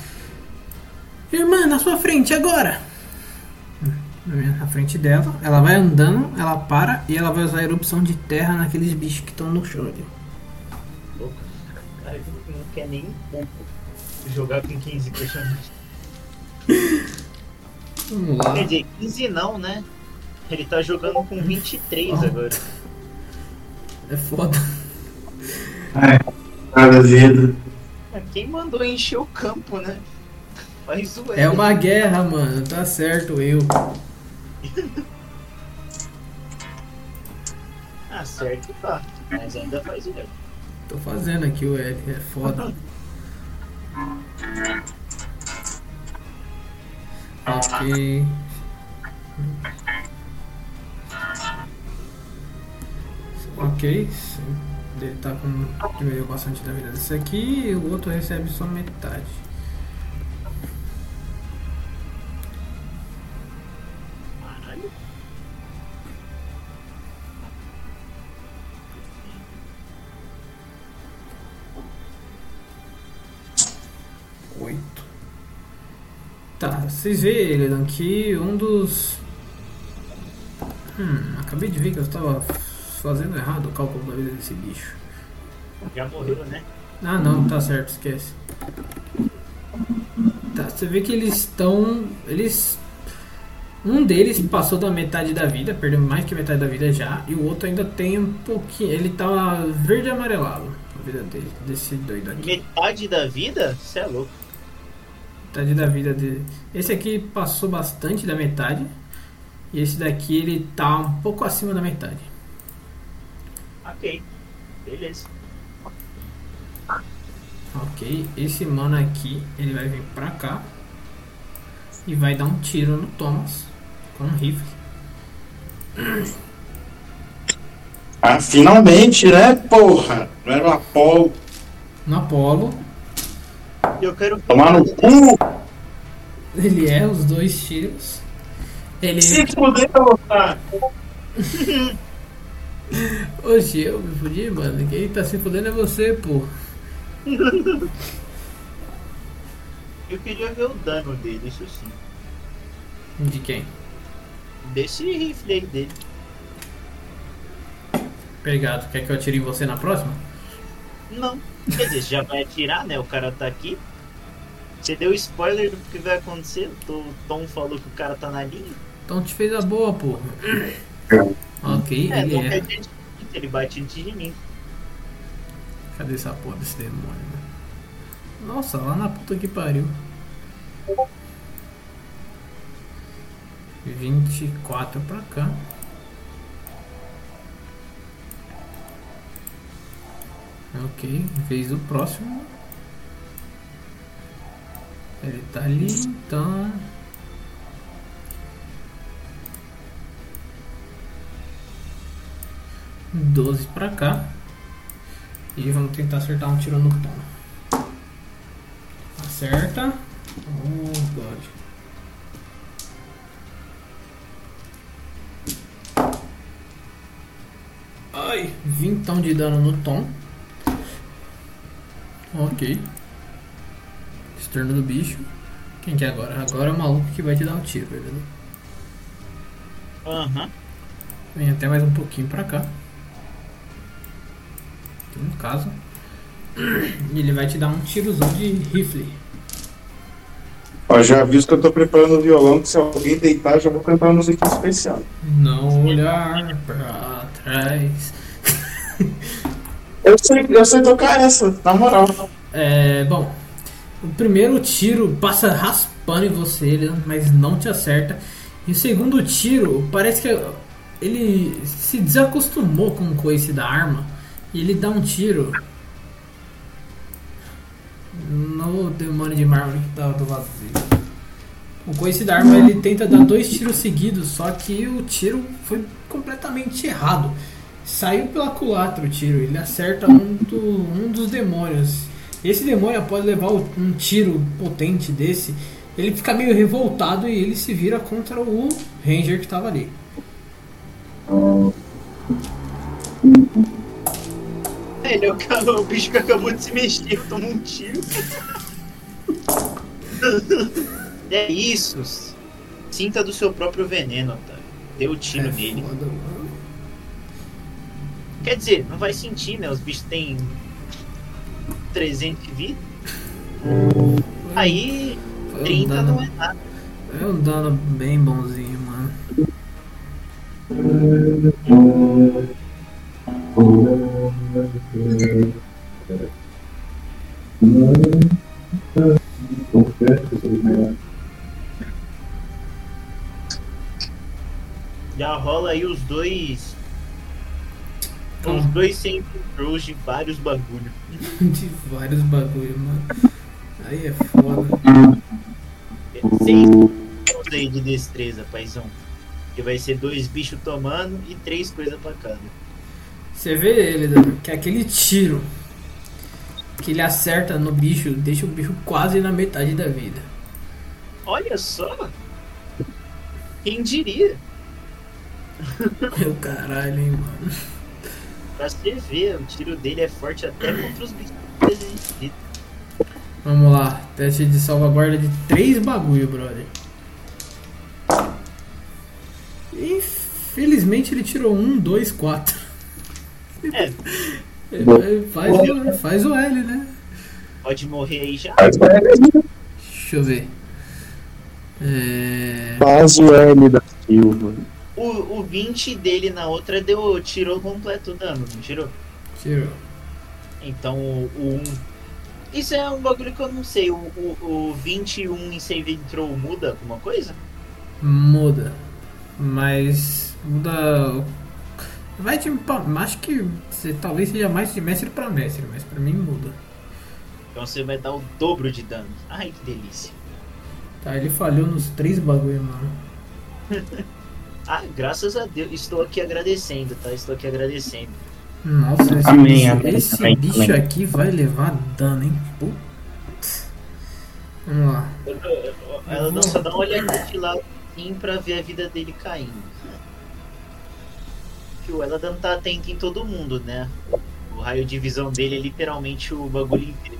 Irmã, na sua frente agora! Na frente dela, ela vai andando, ela para e ela vai usar a erupção de terra naqueles bichos que estão no chão ali. Cara, não não quer nem um pouco jogar com 15 personagens. Vamos lá. Quer dizer, 15 não, né? Ele tá jogando com 23 Oh. agora. É foda. Cada dedo. Quem mandou encher o campo, né? Faz o É uma guerra, mano. Tá certo, eu. Ah, certo, tá. Mas ainda faz o L. Tô fazendo aqui o L, é foda. Ok. Ok, sim. Ele tá com. diminuiu bastante da vida desse aqui e o outro recebe só metade. Caralho. Oito. Tá, vocês veem que um dos. Hum, acabei de ver que eu estava fazendo errado o cálculo da vida desse bicho. Já morreu, né? Ah não, tá certo, esquece. Tá, você vê que eles estão. Eles. Um deles passou da metade da vida, perdeu mais que metade da vida já, e o outro ainda tem um pouquinho. Ele tá verde amarelado, a vida dele, desse doido aqui. Metade da vida? Você é louco. Metade da vida dele. Esse aqui passou bastante da metade, e esse daqui ele tá um pouco acima da metade. Ok. Beleza. Ok, esse mano aqui, ele vai vir pra cá e vai dar um tiro no Thomas com um rifle. Ah, finalmente, né, porra? Não era um Apolo. No Apollo, E eu quero Tomar no cu. ele erra os dois tiros. Ele. Se fudeu, tá? Oxe, eu me fudi, mano. Quem tá se fudendo é você, pô. Eu queria ver o dano dele, isso sim. De quem? Desse rifle aí dele. Obrigado. Quer que eu atire em você na próxima? Não. Quer dizer, já vai atirar, né? O cara tá aqui. Você deu spoiler do que vai acontecer. O Tom falou que o cara tá na linha. Então te fez a boa, pô. Ok, É, ele dizer que ele bate antes de mim. Cadê essa porra desse demônio, né? Nossa, lá na puta que pariu. 24 pra cá. Ok, vez o próximo. Ele tá ali, então. Doze pra cá. E vamos tentar acertar um tiro no tom. Acerta. Oh, God. Ai, vintão de dano no tom. Ok. Turno do bicho. Quem que é agora? Agora é o maluco que vai te dar o tiro, beleza? Aham. Vem até mais um pouquinho pra cá. Caso. E ele vai te dar um tirozão de rifle. Ó, já aviso que eu tô preparando o violão, que se alguém deitar, já vou cantar uma musiquinha especial. Não olhar pra trás. Eu sei, eu sei tocar essa, na moral. É, bom. O primeiro tiro passa raspando em você, mas não te acerta. E o segundo tiro, parece que ele se desacostumou com o coice da arma. Ele dá um tiro no demônio de mármore que tá do lado dele. O coice da arma ele tenta dar dois tiros seguidos, só que o tiro foi completamente errado. Saiu pela culatra o tiro, ele acerta um, do, um dos demônios. Esse demônio, após levar um tiro potente desse, ele fica meio revoltado e ele se vira contra o Ranger que estava ali. Ele, o, bicho que acabou de se mexer, tomou um tiro. é isso. Sinta do seu próprio veneno, Otávio. Dê o tiro É nele. foda. Quer dizer, não vai sentir, né? Os bichos têm 300 de vida. Aí, Foi um 30 não é nada. é um dano bem bonzinho, mano. Já rola aí os dois. Os dois sempre throws de vários bagulho. De vários bagulho, mano. Aí é foda. Seis aí de destreza, paizão. Que vai ser dois bichos tomando e três coisas pra cada. Você vê ele, que aquele tiro que ele acerta no bicho deixa o bicho quase na metade da vida. Olha só! Quem diria? Meu caralho, hein, mano. Pra você ver, o tiro dele é forte até contra os bichos. de 300 de vida. Vamos lá, teste de salvaguarda de três bagulho, brother. Infelizmente ele tirou um, dois, quatro. É, Ele Faz, o- faz o L, né? pode morrer aí já. Deixa eu ver. É... Faz o L da Silva. O, o 20 dele na outra deu, tirou completo o dano, não tirou? Tirou. Então o, o 1. Isso é um bagulho que eu não sei. O, o, o 21 em save throw muda alguma coisa? Muda. Mas muda. Vai de. Acho que você, talvez seja mais de mestre pra mestre, mas pra mim muda. Então você vai dar o dobro de dano. Ai que delícia. Tá, ele falhou nos três bagulho, mano. Ah, graças a Deus. Estou aqui agradecendo, tá? Estou aqui agradecendo. Nossa, esse, Amém, bicho, amém, esse amém, bicho amém. aqui vai levar dano, hein? Putz. Vamos lá. Ela não só dá uma olhadinha de lado assim pra ver a vida dele caindo. Fio, ela não tá atenta em todo mundo, né? O raio de visão dele é literalmente o bagulho inteiro.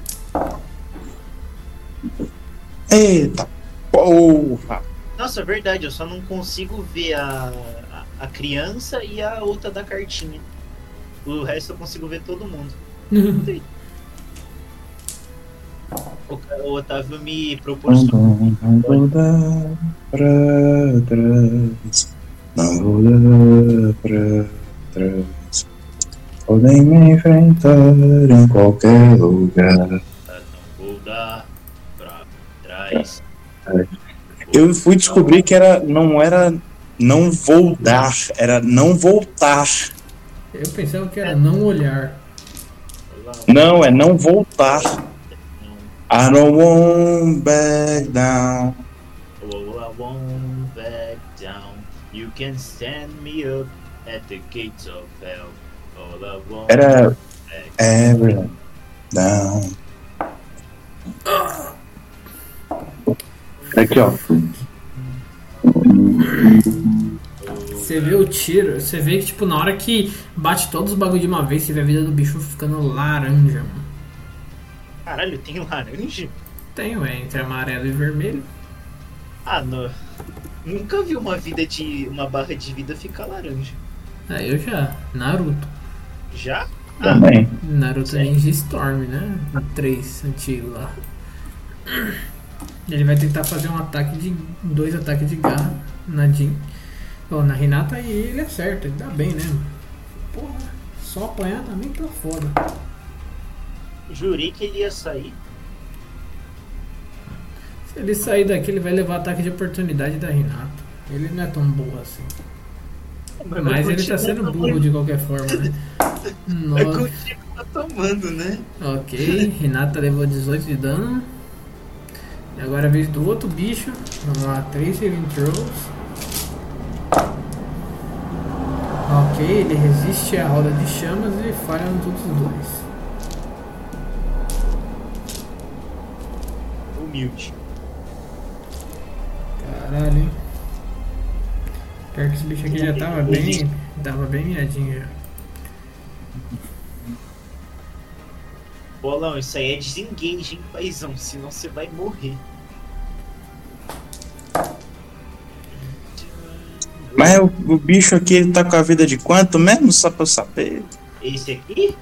Eita porra! Nossa, é verdade, eu só não consigo ver a, a, a criança e a outra da cartinha. O resto eu consigo ver todo mundo. O, o Otávio me proporcionou. Não vou dar pra trás. Podem me enfrentar em qualquer lugar. Não vou dar pra trás. Eu fui descobrir que era, não era não vou dar, era não voltar. Eu pensava que era não olhar. Não, é não voltar. I don't want back down. Can stand me up at the gates of hell. All I want Era back ever down. Aqui, ó. Você vê o tiro, você vê que tipo, na hora que bate todos os bagulho de uma vez, você vê a vida do bicho ficando laranja, mano. Caralho, tem laranja? Tem, ué, entre amarelo e vermelho. Ah, não. Nunca vi uma vida de. uma barra de vida ficar laranja. Ah, eu já. Naruto. Já? Também. Naruto Sério? Ninja Storm, né? O 3 antigo lá. Ele vai tentar fazer um ataque de. dois ataques de garra na Jin. Ou na Hinata e ele acerta, ele dá bem, né? mano? Porra, só apanhar também tá foda. Jurei que ele ia sair. Se ele sair daqui, ele vai levar ataque de oportunidade da Hinata. Ele não é tão burro assim. Mas ele tá sendo burro de qualquer forma, né? Nossa. continuar tomando, né? Ok, Renata levou 18 de dano. E agora é a vez do outro bicho. Vamos lá, 3 saving throws. Ok, ele resiste à roda de chamas e falha nos outros dois. Humilde. Caralho, hein? Pior que esse bicho aqui já tava bem. Tava bem miadinho já. Bolão, isso aí é desengage, hein, paizão? Senão você vai morrer. Mas o, o bicho aqui ele tá com a vida de quanto mesmo? Só pra eu saber. Esse aqui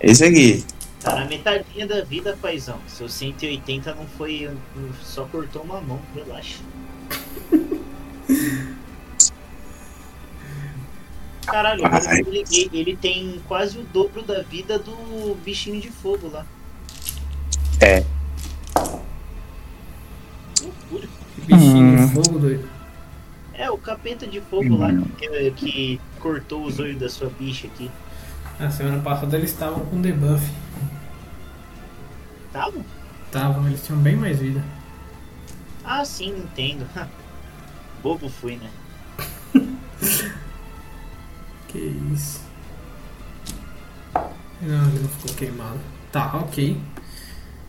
Esse aqui. Tá na metadinha da vida, paizão. Seu 180 não foi. Só cortou uma mão, relaxa. Caralho, eu liguei, ele tem quase o dobro da vida do bichinho de fogo lá. É. Loucura. Bichinho Hum. de fogo, doido. É, o capeta de fogo lá que, que cortou os olhos da sua bicha aqui. Na semana passada eles estavam com debuff. Tava? Estavam, eles tinham bem mais vida. Ah, sim, entendo. Bobo fui, né? Que isso. Não, ele não ficou queimado. Tá, ok.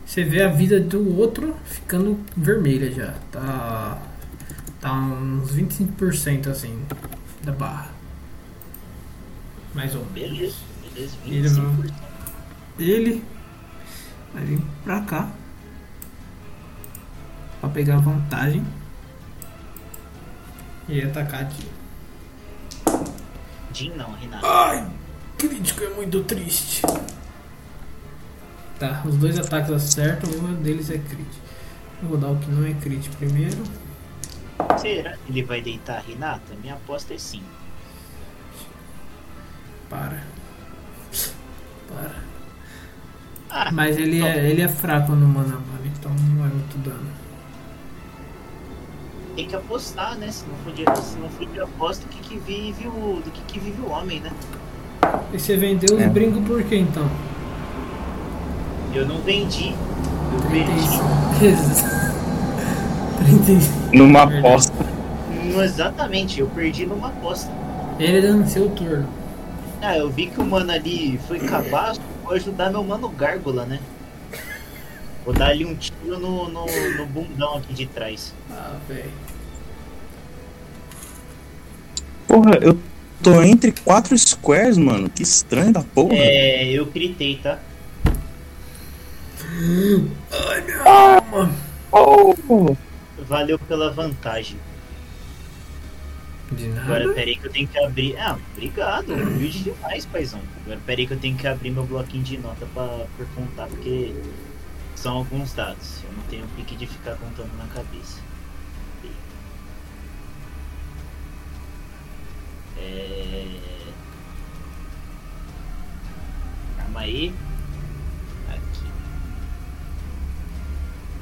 Você vê a vida do outro ficando vermelha já. Tá. Tá uns 25% assim da barra. Mais ou menos. Beleza, beleza. Ele 25%. Ele vai vir pra cá. Pra pegar vantagem. E atacar aqui. Jin não, Renato. Ai, crítico é muito triste. Tá, os dois ataques acertam, um deles é crítico. Eu vou dar o que não é crítico primeiro. Será que ele vai deitar a Renata? Minha aposta é sim. Para. Para. Ah, Mas ele é, ele é fraco no mana mana, então não é muito dano. tem que apostar, né? Se não for de, se não for de aposta, do que, que vive o. do que, que vive o homem, né? E você vendeu os É. brincos por quê então? Eu não vendi. Eu perdi. 35. Numa aposta. Exatamente, eu perdi numa aposta. Ele dando seu turno. Ah, eu vi que o mano ali foi cabaço, vou ajudar meu mano Gárgula, né? Vou dar ali um tiro no, no, no bundão aqui de trás. Ah, velho. Porra, eu tô entre quatro squares, mano. Que estranho da porra. É, eu gritei, tá? Ai, minha alma. Oh. Valeu pela vantagem. De Agora nada. peraí que eu tenho que abrir. Ah, obrigado. Humilde demais, paizão. Agora peraí que eu tenho que abrir meu bloquinho de nota pra, por contar, porque são alguns dados. Eu não tenho pique de ficar contando na cabeça. É... Calma aí. Aqui.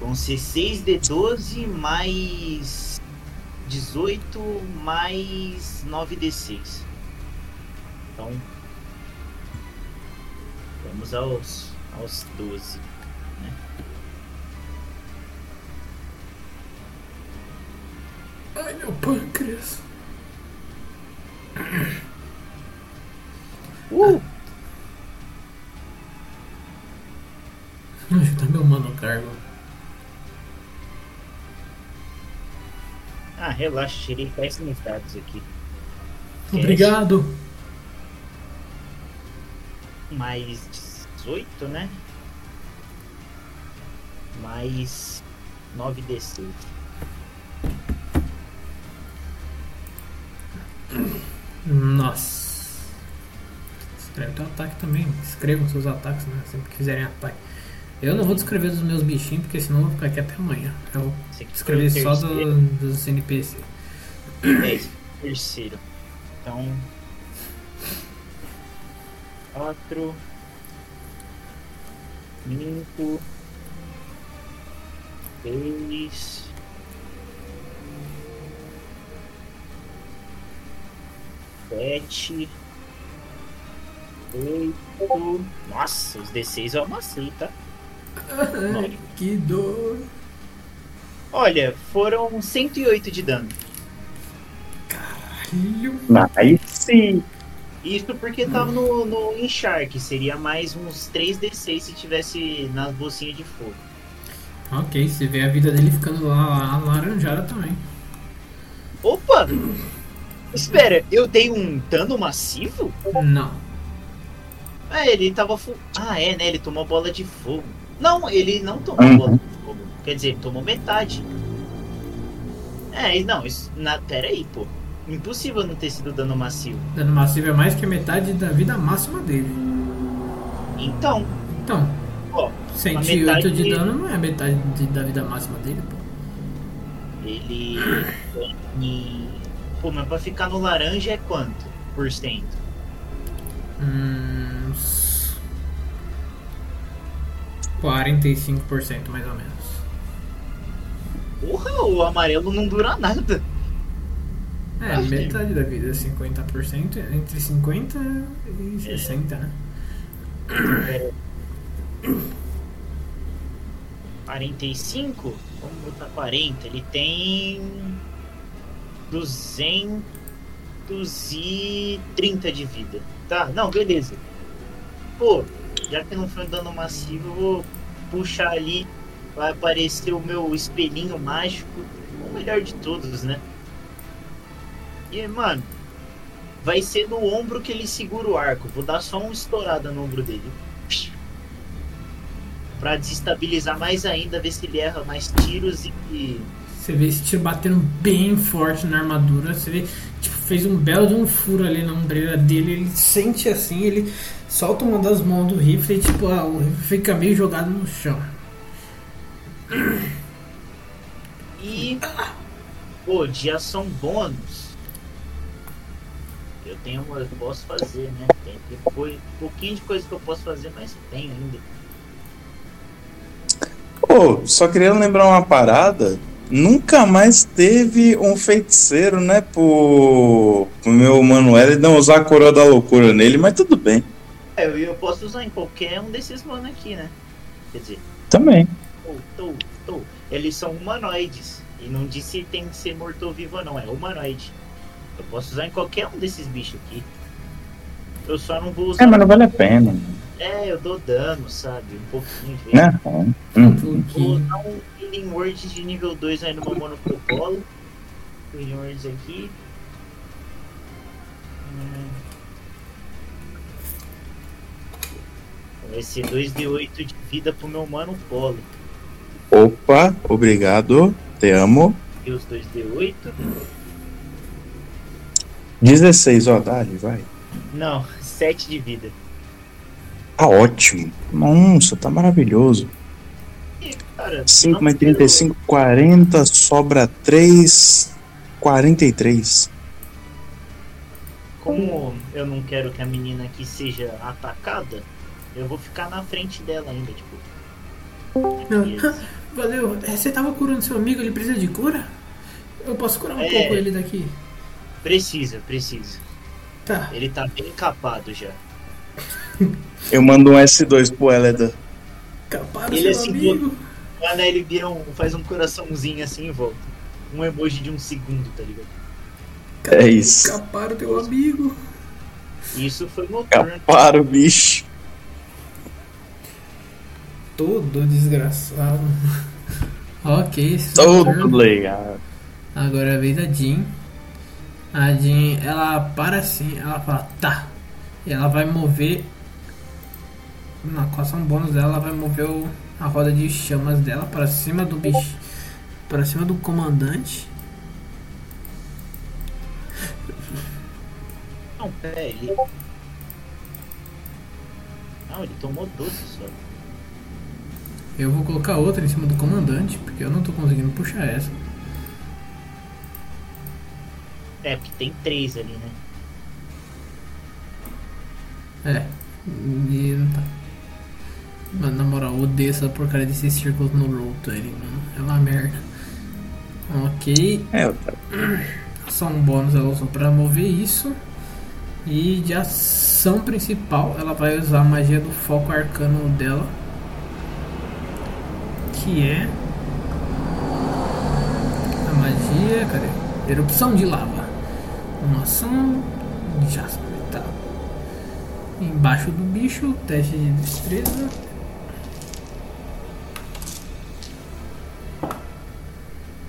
Vão ser 6 de 12 mais 18 mais 9 de 6. Então. Vamos aos, aos 12. Ai, meu pâncreas. Uh! Tá meu mano cargo. Ah, relaxa, tirei péssimos dados aqui. Obrigado. Mais 18, né? Mais 9d6. Nossa. Escreve teu ataque também. Escrevam seus ataques, né? Sempre que fizerem ataque. Eu não vou descrever dos meus bichinhos, porque senão eu vou ficar aqui até amanhã. Eu vou Esse aqui escrever foi o só do- dos NPC. É terceiro. Então. Quatro. Cinco. Seis. Sete. Oito. Nossa, os D6 eu amassei, tá? Ai, que dor. Olha, foram 108 de dano. Filho. Aí sim. Isso porque tava no, no Encharque, seria mais uns 3d6 se tivesse nas bolsinhas de fogo. Ok, você vê a vida dele ficando lá, lá laranjada também. Opa! Espera, eu dei um dano massivo? Não. Ah, ele tava. Fu... Ah, é, né? Ele tomou bola de fogo. Não, ele não tomou Uhum. bola de fogo. Quer dizer, ele tomou metade. É, não, isso. Na... Pera aí, pô. Impossível não ter sido dano massivo. Dano massivo é mais que metade da vida máxima dele. Então, Então, ó, 108 metade- de dano não é metade de- da vida máxima dele, pô. ele. tem- Pô, mas pra ficar no laranja é quanto? Por cento? Hum, 45% mais ou menos. Porra, o amarelo não dura nada. É, Acho que- metade da vida, 50%, entre 50 e 60, né? É. 45? Vamos botar 40. Ele tem 230 de vida. Tá, não, beleza. Pô, já que não foi um dano massivo, eu vou puxar ali. Vai aparecer o meu espelhinho mágico. O melhor de todos, né? E, mano, vai ser no ombro que ele segura o arco. Vou dar só uma estourada no ombro dele. Pra desestabilizar mais ainda, ver se ele erra mais tiros e. Você vê esse tiro batendo bem forte na armadura, você vê, tipo, fez um belo de um furo ali na ombreira dele, ele sente assim, ele solta uma das mãos do rifle e tipo, ah, o rifle fica meio jogado no chão. E. Pô, de ação bônus. Eu tenho uma. Eu posso fazer, né? Tem, tem coi- um pouquinho de coisa que eu posso fazer, mas tenho ainda. Ô, só queria lembrar uma parada. Nunca mais teve um feiticeiro, né, pro, pro meu Manuel não usar a coroa da loucura nele, mas tudo bem. É, eu, eu posso usar em qualquer um desses mano aqui, né? Quer dizer, Também. tô, tô, tô. Eles são humanoides. E não disse que tem que ser morto-vivo, não. É humanoide. Eu posso usar em qualquer um desses bichos aqui. Eu só não vou usar. É, mas não vale a pena. É, eu dou dano, sabe? Um pouquinho de vez. Né? Hum. Um Vou usar um Healing Words de nível 2 aí no meu monopolo. Healing Words aqui. Hum. Vai ser 2d8 de vida pro meu mano polo. Opa, obrigado. Te amo. E os 2d8. 16, ó, dali, vai. Não, 7 de vida. Tá ótimo. Nossa, tá maravilhoso. E, cara, 5 não mais quero- 35, 40, sobra 3, 43. Como eu não quero que a menina aqui seja atacada, eu vou ficar na frente dela ainda, tipo. Beleza. Valeu. É, Você tava curando seu amigo, ele precisa de cura? Eu posso curar um É. pouco ele daqui. Precisa, precisa. Tá. Ele tá bem capado já. Eu mando um S2 pro Eleda. Caparam Ele seu assim, amigo. Né, ele vira um, faz um coraçãozinho assim e volta. Um emoji de um segundo, tá ligado? É isso. Caparam teu amigo. Isso foi no turno. Capara o bicho. Todo desgraçado. ok, seu Todo legal. Agora é a vez da Jean. A Jean, ela para assim, ela fala, tá. E ela vai mover. Na com a ação bônus dela, ela vai mover o- a roda de chamas dela para cima do bicho. Para cima do comandante. Não, pera aí. Não, ele tomou 12 só. Eu vou colocar outra em cima do comandante, porque eu não tô conseguindo puxar essa. É, porque tem 3 ali, né? É. E não tá. Mas na moral, eu odeio essa porcaria desses círculos no roll 20, mano. É uma merda. Ok. É, Otávio. Ação bônus ela usou pra mover isso. E de ação principal ela vai usar a magia do foco arcano dela. Que é. A magia. Cadê? Erupção de lava. Uma ação. Jasper, tá. Embaixo do bicho, teste de destreza.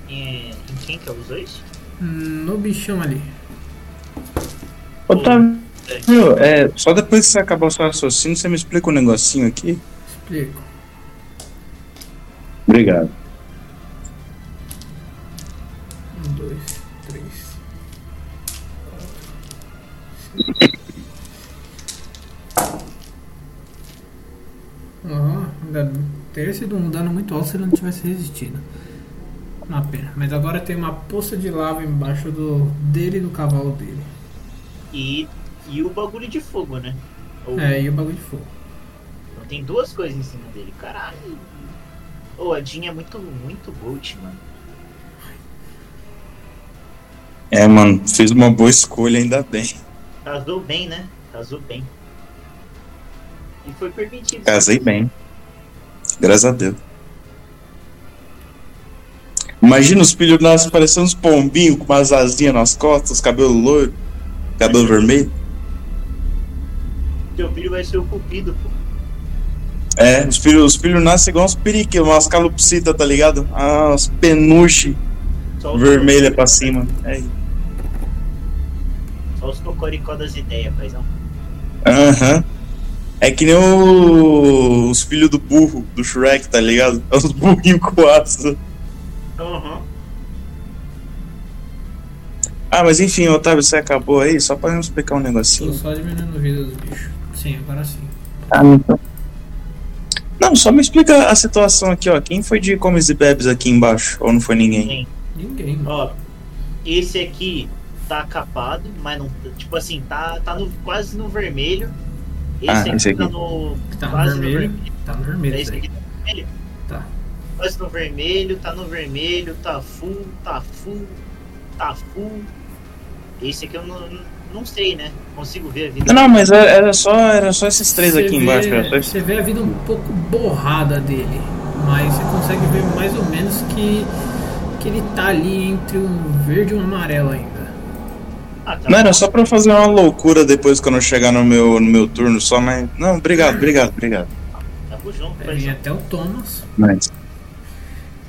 Em, em quem que é os dois? No bichão ali. Otávio, é, só depois que você acabar o seu raciocínio, você me explica um negocinho aqui? Explico. Obrigado. Um, dois, três. Ainda teria sido um dano muito alto se ele não tivesse resistido. Uma pena. Mas agora tem uma poça de lava embaixo do dele e do cavalo dele. E, e o bagulho de fogo, né? Ou- É, e o bagulho de fogo. Então tem duas coisas em cima dele. Caralho. A Jean é muito, muito gold, mano. É, mano, fiz uma boa escolha, ainda bem. Casou bem, né? Casou bem. E foi permitido. Casei bem. Graças a Deus. Imagina os filhos nascem parecendo uns pombinhos com umas asinhas nas costas, cabelo loiro, cabelo vermelho. Teu filho vai ser o cupido, pô. É, os filhos, os filhos nascem igual uns periquitos, umas calopsitas, tá ligado? Ah, uns penuche vermelha pra cima. É. Só os cocoricó das ideias, paizão. Aham. É que nem o- os filhos do burro, do Shrek, tá ligado? É os burrinhos com asa. Aham. Ah, mas enfim, Otávio, você acabou aí? Só pra eu explicar um Tô negocinho. só diminuindo a vida dos bichos. Sim, agora sim. Ah, então. Não, só me explica a situação aqui, ó. Quem foi de comes e bebes aqui embaixo? Ou não foi ninguém? Ninguém, mano. Ó, esse aqui tá capado, mas não. Tipo assim, tá, tá no, quase no vermelho. Esse Ah, aqui, esse tá aqui. no. Tá no quase vermelho. no vermelho. Tá no vermelho Esse aqui tá no vermelho. Tá. Quase no vermelho, tá no vermelho, tá full, tá full, tá full. Esse aqui eu não, não sei, né? Consigo ver a vida. Não, mas era era só, era só esses três Você aqui vê- embaixo. Era só esses... Você vê a vida um pouco borrada dele, mas você consegue ver mais ou menos que, que ele tá ali entre um verde e um amarelo ainda. Ah, tá Não, era só pra fazer uma loucura depois quando eu chegar no meu, no meu turno só, mas. Não, obrigado, obrigado, obrigado. Tamo junto, vir paizão. até o Thomas, Mas.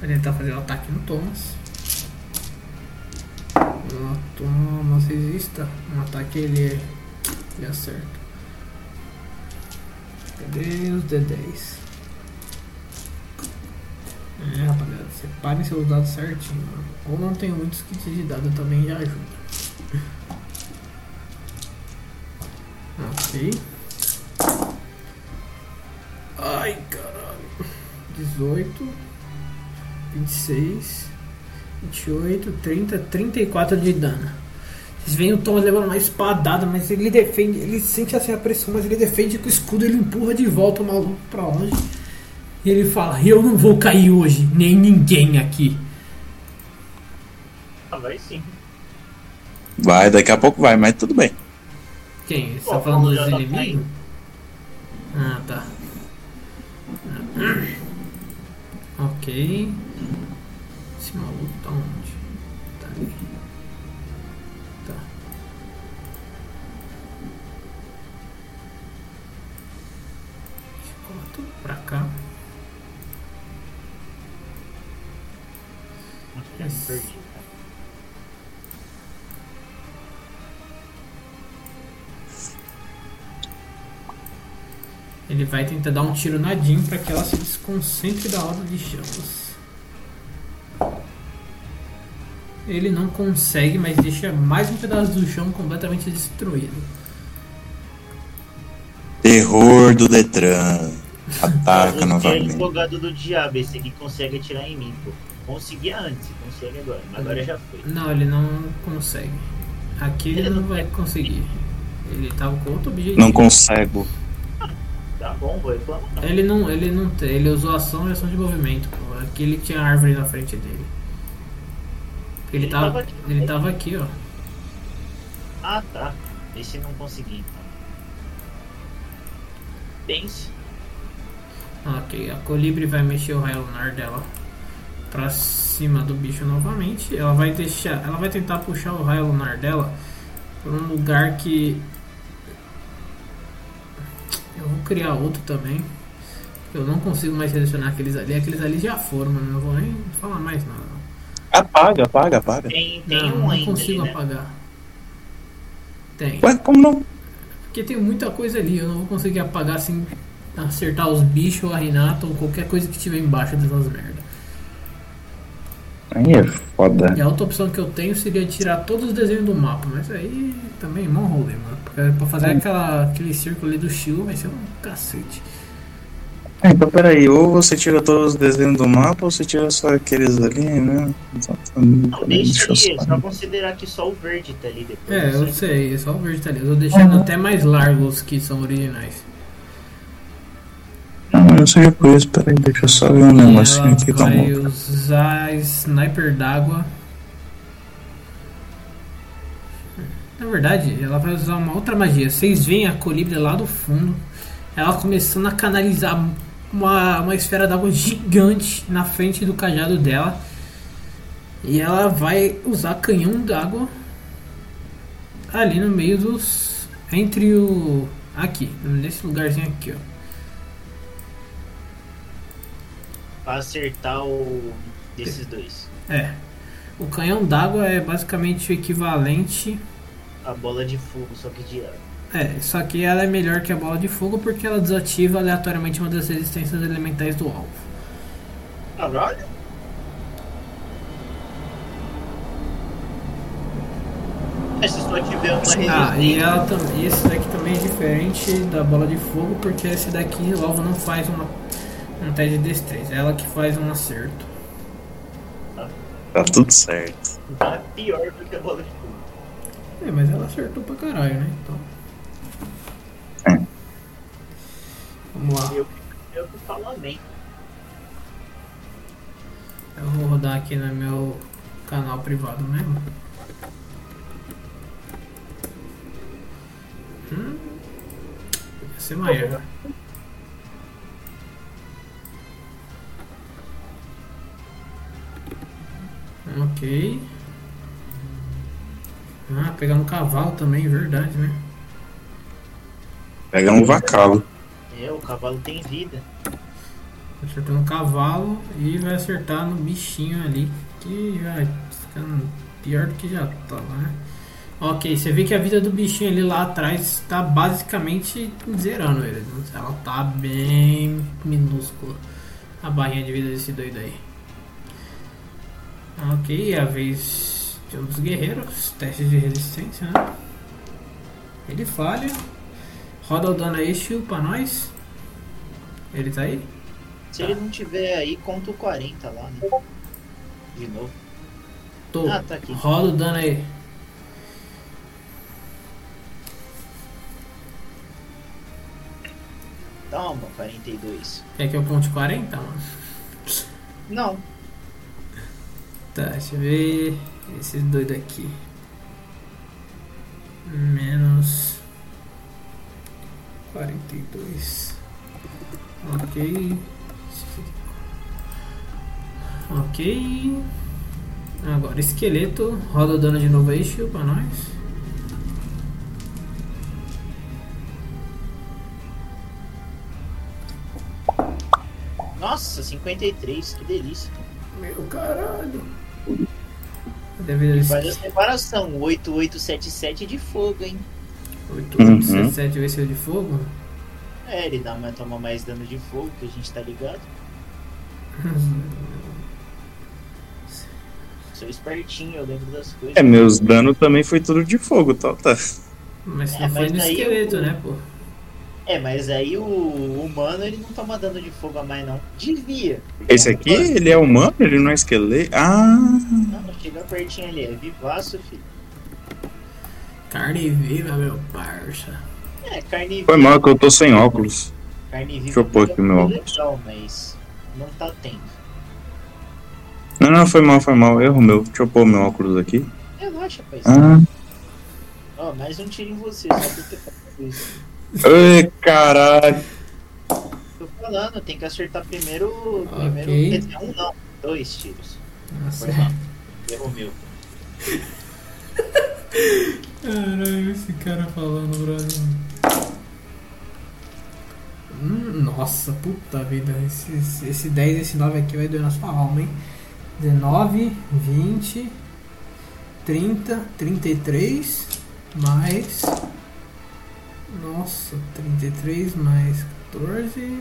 vai tentar fazer o ataque no Thomas. O Thomas resista, um ataque ele, ele acerta. Cadê os D10? É, rapaziada, separem seus dados certinho. mano. Ou não tem muitos kits de dado também já ajuda. Ok. Ai, caralho. 18, 26, 28, 30, 34 de dano. Vocês veem o Thomas levando uma espadada, mas ele defende, ele sente assim a pressão, mas ele defende com o escudo, ele empurra de volta o maluco pra longe. E ele fala: Eu não vou cair hoje, nem ninguém aqui. Ah, vai sim. Vai, daqui a pouco vai, mas tudo bem. Quem? Você Pô, tá falando dos tá inimigos? Ah, tá. Ok. Esse maluco pra cá. Perdi. cara. Ele vai tentar dar um tiro na Jean pra que ela se desconcentre da roda de chamas. Ele não consegue, mas deixa mais um pedaço do chão completamente destruído. Terror do Detran. Ataca é novamente. advogado do diabo, esse aqui consegue atirar em mim, pô. Conseguia antes, consegue agora, mas agora já foi. Não, ele não consegue. Aqui ele não vai conseguir. Ele tava com outro objetivo. Não consigo. Tá bom, vou reclamar. Ele não, ele não tem, ele usou ação e ação de movimento. Pô. Aqui ele tinha árvore na frente dele. Ele, Ele tava, tava aqui. ele tava aqui, ó. Ah, tá. Esse não consegui, então. Pense. Ok, a Colibri vai mexer o raio lunar dela pra cima do bicho novamente. Ela vai deixar, ela vai tentar puxar o raio lunar dela pra um lugar que eu vou criar outro também. Eu não consigo mais selecionar aqueles ali. Aqueles ali já foram, mano. Não vou nem falar mais nada. Apaga, apaga, apaga. Tem, tem não, um não ainda consigo ali, né? apagar. Tem. Ué, como não? Porque tem muita coisa ali, eu não vou conseguir apagar assim, acertar os bichos, a Renata ou qualquer coisa que tiver embaixo dessas merda. Aí é foda. E a outra opção que eu tenho seria tirar todos os desenhos do mapa, mas aí também é mó rolê, mano. Porque pra fazer aquela, aquele círculo ali do estilo vai ser um cacete. É, então peraí, ou você tira todos os desenhos do mapa ou você tira só aqueles ali, né? Exatamente. Não, deixa é só- considerar que só o verde tá ali depois. É, eu sei, é só o verde tá ali. Eu tô deixando até mais largos os que são originais. Não, sei por isso, peraí, deixa eu só ver um negocinho ela aqui, vai usar sniper d'água. Na verdade, ela vai usar uma outra magia. Vocês veem a colibri lá do fundo. Ela começando a canalizar uma, uma esfera d'água gigante na frente do cajado dela. E ela vai usar canhão d'água ali no meio dos. Entre o. Aqui, nesse lugarzinho aqui, ó. Acertar o desses dois. É. O canhão d'água é basicamente o equivalente. A bola de fogo, só que de água. É, só que ela é melhor que a bola de fogo porque ela desativa aleatoriamente uma das resistências elementais do alvo. Caralho! É, se só tiver uma resistência. Ah, e, ela, e esse daqui também é diferente da bola de fogo porque esse daqui o alvo não faz uma, um teste de destreza, ela que faz um acerto. Tá tudo certo. Tá pior do que a bola de fogo. É, mas ela acertou pra caralho, né? Então. É. Vamos lá. Eu, eu que falo amém. Eu vou rodar aqui no meu canal privado mesmo. Hum, ia ser maior. Ok. Ah, pegar um cavalo também, verdade, né? Pega um vacalo. É, o cavalo tem vida. Acertou um cavalo e vai acertar no bichinho ali, que vai ficando pior do que já tava, né? Ok, você vê que a vida do bichinho ali lá atrás está basicamente zerando ele. Ela tá bem minúscula. A barrinha de vida desse doido aí. Ok, é a vez de um dos guerreiros. Testes de resistência, né? Ele falha. Roda o dano aí, Shield, pra nós. Ele tá aí? Se ele não tiver aí, conta o 40 lá, né? De novo. Tô. Ah, tá aqui. Roda o dano aí. Toma, 42. Quer que eu conte 40, mano? Não. Tá, deixa eu ver. Esses dois daqui. Menos 42. Ok. Ok. Agora, esqueleto. Roda o dano de novo aí, Chiu, pra nós. Nossa, 53, que delícia. Meu caralho. Deve Faz a separação, 8877 de fogo, hein? 8, 8, 7, 7 vai ser o de fogo. É, ele dá uma, toma mais dano de fogo, que a gente tá ligado. Sou espertinho, eu lembro das coisas. É, meus danos também foi tudo de fogo, tá? tá. Mas É, não foi mas no esqueleto, eu- né, pô? É, mas aí o humano ele não toma dano de fogo a mais não. Devia. Esse aqui, ele é humano? Ele não é esqueleto? Ah, Não, chega pertinho ali, é vivaço, filho. Carne viva, meu parça. É, carne foi mal que eu tô sem óculos. Carne viva Deixa eu pôr aqui o meu óculos. legal, mas não tá tendo. Não, não, foi mal, foi mal. Erro meu. Deixa eu pôr meu óculos aqui. Relaxa, pai. Ah. Ó, mais um tiro em você, só por ter falado isso. Ai, caralho. Tô falando, tem que acertar primeiro. Primeiro. Ok. Quer dizer, um não, dois tiros. Nossa. Foi mal. Erro meu. Caralho, esse cara falando, brother. Hum, nossa, puta vida. Esse, esse- esse 10 e esse 9 aqui vai doer na sua alma, hein? 19, 20, 30, 33, mais. Nossa, 33 mais 14,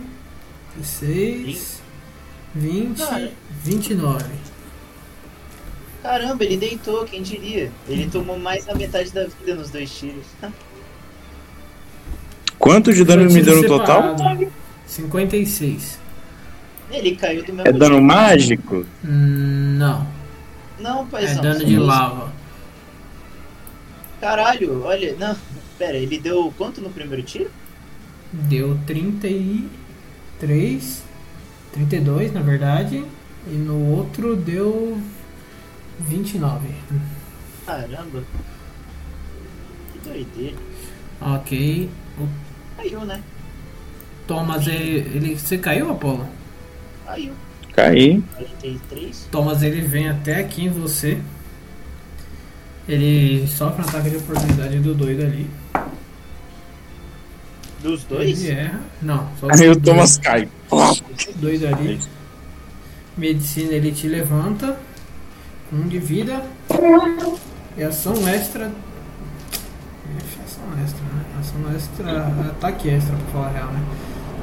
16, 20, Cara. 29. Caramba, ele deitou, quem diria? Ele tomou mais da metade da vida nos dois tiros. Quanto de dano ele me deu no total? separado. 56. Ele caiu do mesmo É dano jeito. mágico? Não, Não, é paizão. dano são de lava. Caralho, olha, não. Pera, ele deu quanto no primeiro tiro? Deu 33, 32 na verdade, e no outro deu 29. Caramba. Que doideira. Ok. O Caiu, né? Thomas, ele, ele. Você caiu, Apolo? Caiu. Caí. 43. Thomas, ele vem até aqui em você. Ele sofre um ataque de oportunidade do doido ali. Dos dois? Ele erra. Não, só Aí o Thomas cai. doido ali. Medicina ele te levanta. Um de vida. E ação extra. Ixi, Ação extra, né? Ação extra. Ataque extra, pra falar a real, né?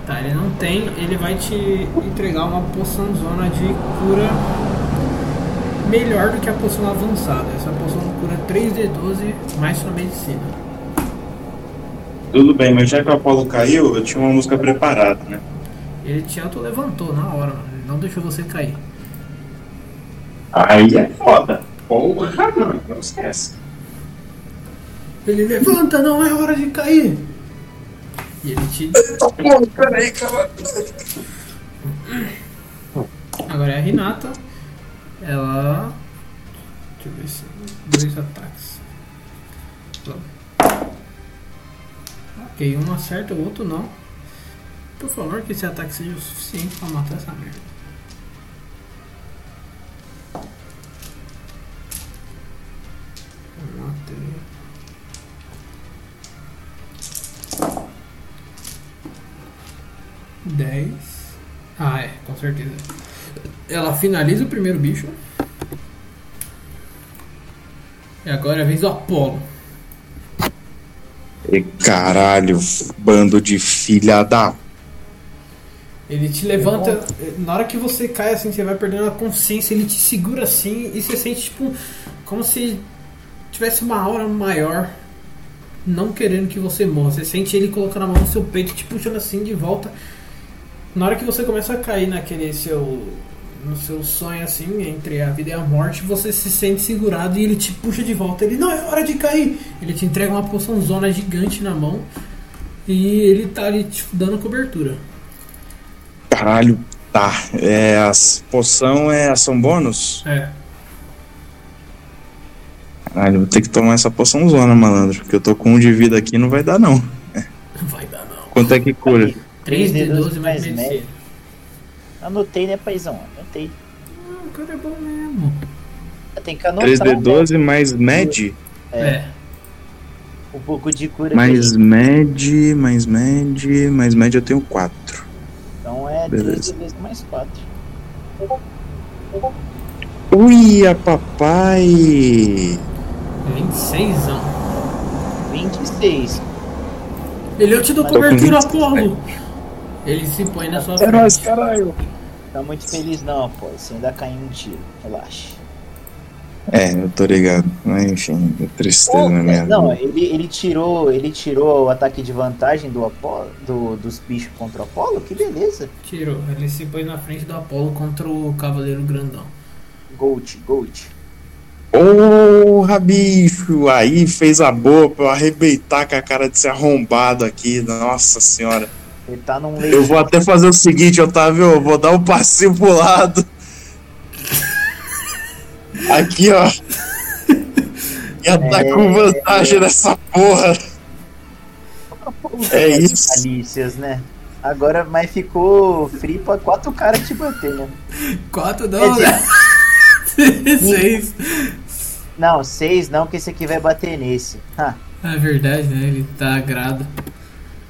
Tá, ele não tem. Ele vai te entregar uma poção zona de cura melhor do que a poção avançada. Essa poção cura 3D12 mais sua medicina. Tudo bem, mas já que o Apolo caiu, eu tinha uma música preparada, né? Ele te auto-levantou na hora, mano. Ele não deixou você cair. Aí é foda. Porra, não, não esquece. Ele levanta, não é hora de cair. E ele te. Pô, peraí, cara. Agora é a Renata. Ela. Deixa eu ver se. Dois ataques. Ok, um acerta, o outro não. Por favor, que esse ataque seja o suficiente pra matar essa merda. Matei. Dez. Ah, é, com certeza. Ela finaliza o primeiro bicho. E agora é a vez do Apolo. E caralho, bando de filha da. Ele te levanta. Na hora que você cai assim, você vai perdendo a consciência, ele te segura assim e você sente tipo como se tivesse uma aura maior não querendo que você morra. Você sente ele colocando a mão no seu peito, te puxando assim de volta. Na hora que você começa a cair naquele seu no seu sonho assim, entre a vida e a morte, você se sente segurado e ele te puxa de volta. Ele não é hora de cair. Ele te entrega uma poção zona gigante na mão E ele tá ali tipo, dando cobertura. Caralho, tá. É, as poção é ação bônus? É. Caralho, vou ter que tomar essa poção zona, malandro. Porque eu tô com um de vida aqui não vai dar, não. Não vai dar não. Quanto é que cura? 3 de 12 mais mais medicina. Anotei, né, paizão? Anotei. Ah, o cara é bom mesmo. Tem que anotar. 3D12 mais med? É. né? Um pouco de cura. Mais gente- med, mais med, mais med eu tenho 4. Então é Beleza. 3 vezes mais 4. Ui, a papai! 26 anos. 26. Ele eu te dou cobertura, Apolo. Ele se põe na sua É frente. nóis, caralho! Tá muito feliz não, pô. Você ainda caiu um tiro. Relaxa. É, eu tô ligado. Mas enfim, é tristeza Pô, na minha não, vida. ele, ele tirou. Ele tirou o ataque de vantagem do Apolo, do, dos bichos contra o Apolo? Que beleza. Tirou. Ele se põe na frente do Apolo contra o Cavaleiro Grandão. Gold, Gold. Porra, bicho! Aí fez a boa pra eu arrebentar com a cara desse arrombado aqui. Nossa senhora. Ele tá num Eu leite. vou até fazer o seguinte, Otávio. Eu vou dar um passinho pro lado. Aqui, ó. Ia tá com vantagem nessa porra. É isso. Alícias, né? Agora, mas ficou free pra quatro caras te bater, né? 4 Quer não, dizer, né? 6. não, seis não, que esse aqui vai bater nesse. Ha. É verdade, né? Ele tá agrado.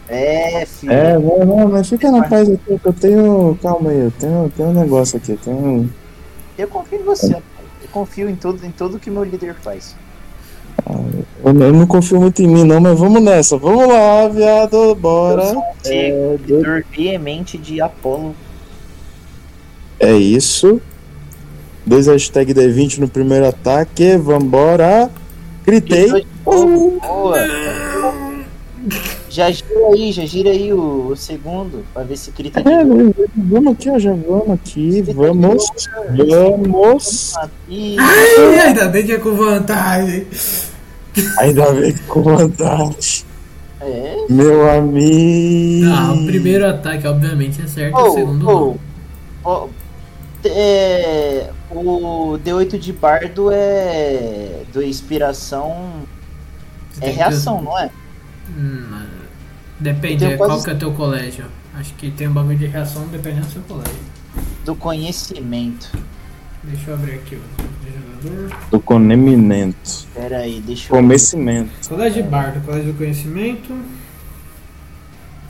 É, filho. É, não, não, mas fica na paz aqui, que eu tenho. Calma aí, eu tenho, tenho um negócio aqui, eu tenho. Eu confio em você, rapaz. Eu confio em tudo, em tudo que meu líder faz. Eu não, eu não confio muito em mim, não, mas vamos nessa. Vamos lá, viado, bora. Eu sou um É, veemente de Apolo. é isso. Dois hashtag D20 no primeiro ataque, vambora. Gritei. Novo, boa. Já gira aí, já gira aí o, o segundo, pra ver se grita de É, novo. vamos aqui, ó, já vamos aqui, vamos, vamos. E Ai, ainda bem que é com vantagem. Ainda bem com vontade. é. Meu amigo. Ah, o primeiro ataque, obviamente, é certo. o Oh, segundo oh, oh, é, o D8 de bardo é do inspiração é tem que- reação, não é? Hum, depende, tenho qual que é o teu colégio? Acho que tem um bagulho de reação dependendo do seu colégio. Do conhecimento. Deixa eu abrir aqui o jogador. Do conhecimento. Pera aí, deixa eu Conhecimento. Colégio de Bardo, Colégio do Conhecimento.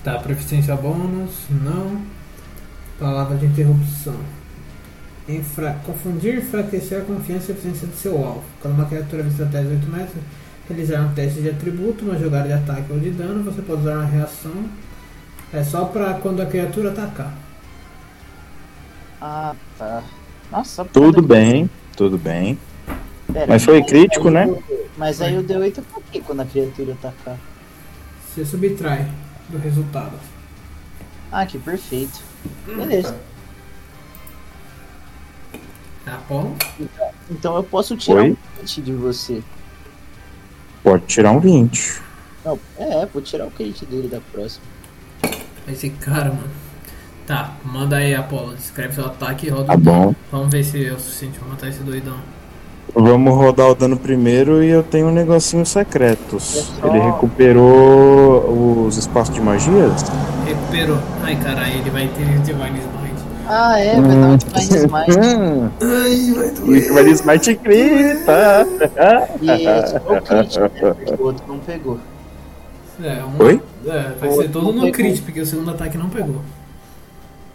Tá, proficiência bônus, não. Palavra de interrupção. Enfra... Confundir, enfraquecer a confiança e a eficiência do seu alvo. Quando uma criatura vista até 18 metros realizar um teste de atributo, uma jogada de ataque ou de dano, você pode usar uma reação. É só pra quando a criatura atacar. Ah, tá. Nossa, Tudo bem, tudo bem. Pera, Mas foi crítico, aí né? Mas aí o D8 é pra quê quando a criatura atacar? Você subtrai do resultado. Ah, que perfeito. Beleza. É Apolo? Então eu posso tirar Oi? um 20 de você. Pode tirar um 20. Não, é, vou tirar o crit dele da próxima. Esse cara, mano. Tá, manda aí, Apolo. Escreve seu ataque e roda Tá o dano. bom. Vamos ver se é o suficiente pra matar esse doidão. Vamos rodar o dano primeiro e eu tenho um negocinho secretos. É só- Ele recuperou os espaços de magias? Recuperou. Ai, caralho, ele vai ter Divine Smite. Ah, é, vai dar um Divine Smite. Hum, Ai, vai vai de smite grita. E esse foi o crit, né? Porque o outro não pegou. É, um... Oi? É, vai O ser todo no pegou. crit, porque o segundo ataque não pegou.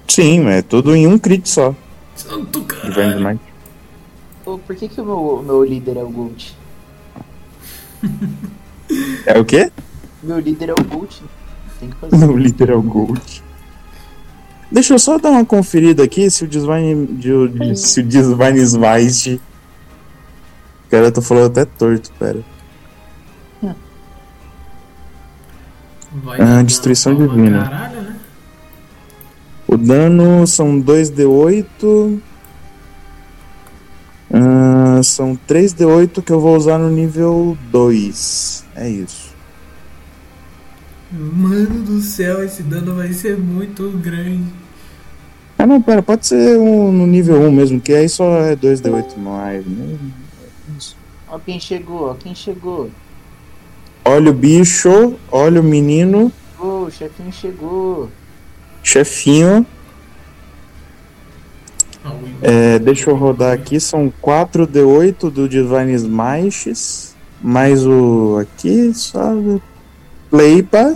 Sim, mas é tudo em um crit só. Santo Divine caralho. Smite. Pô, por que, que o meu, meu líder é o Gold? É o quê? Meu líder é o Gold. Tem que fazer. Meu líder é o Gold. Deixa eu só dar uma conferida aqui se o Divine. de- de- Se o Divine Smite. Cara, eu tô falando até torto, pera. Vai Ah, destruição divina. Caralho, né? O dano são 2d8. Ah, são 3d8 que eu vou usar no nível 2. É isso. Mano do céu, esse dano vai ser muito grande. Ah não, pera, pode ser um no nível 1 mesmo, que aí só é 2D8 mais. Né? Ó quem chegou, ó quem chegou. Olha o bicho, olha o menino, Ô, o chefinho chegou. chefinho. É, deixa eu rodar aqui, são 4D8 do Divine Smites, mais o aqui, só play pra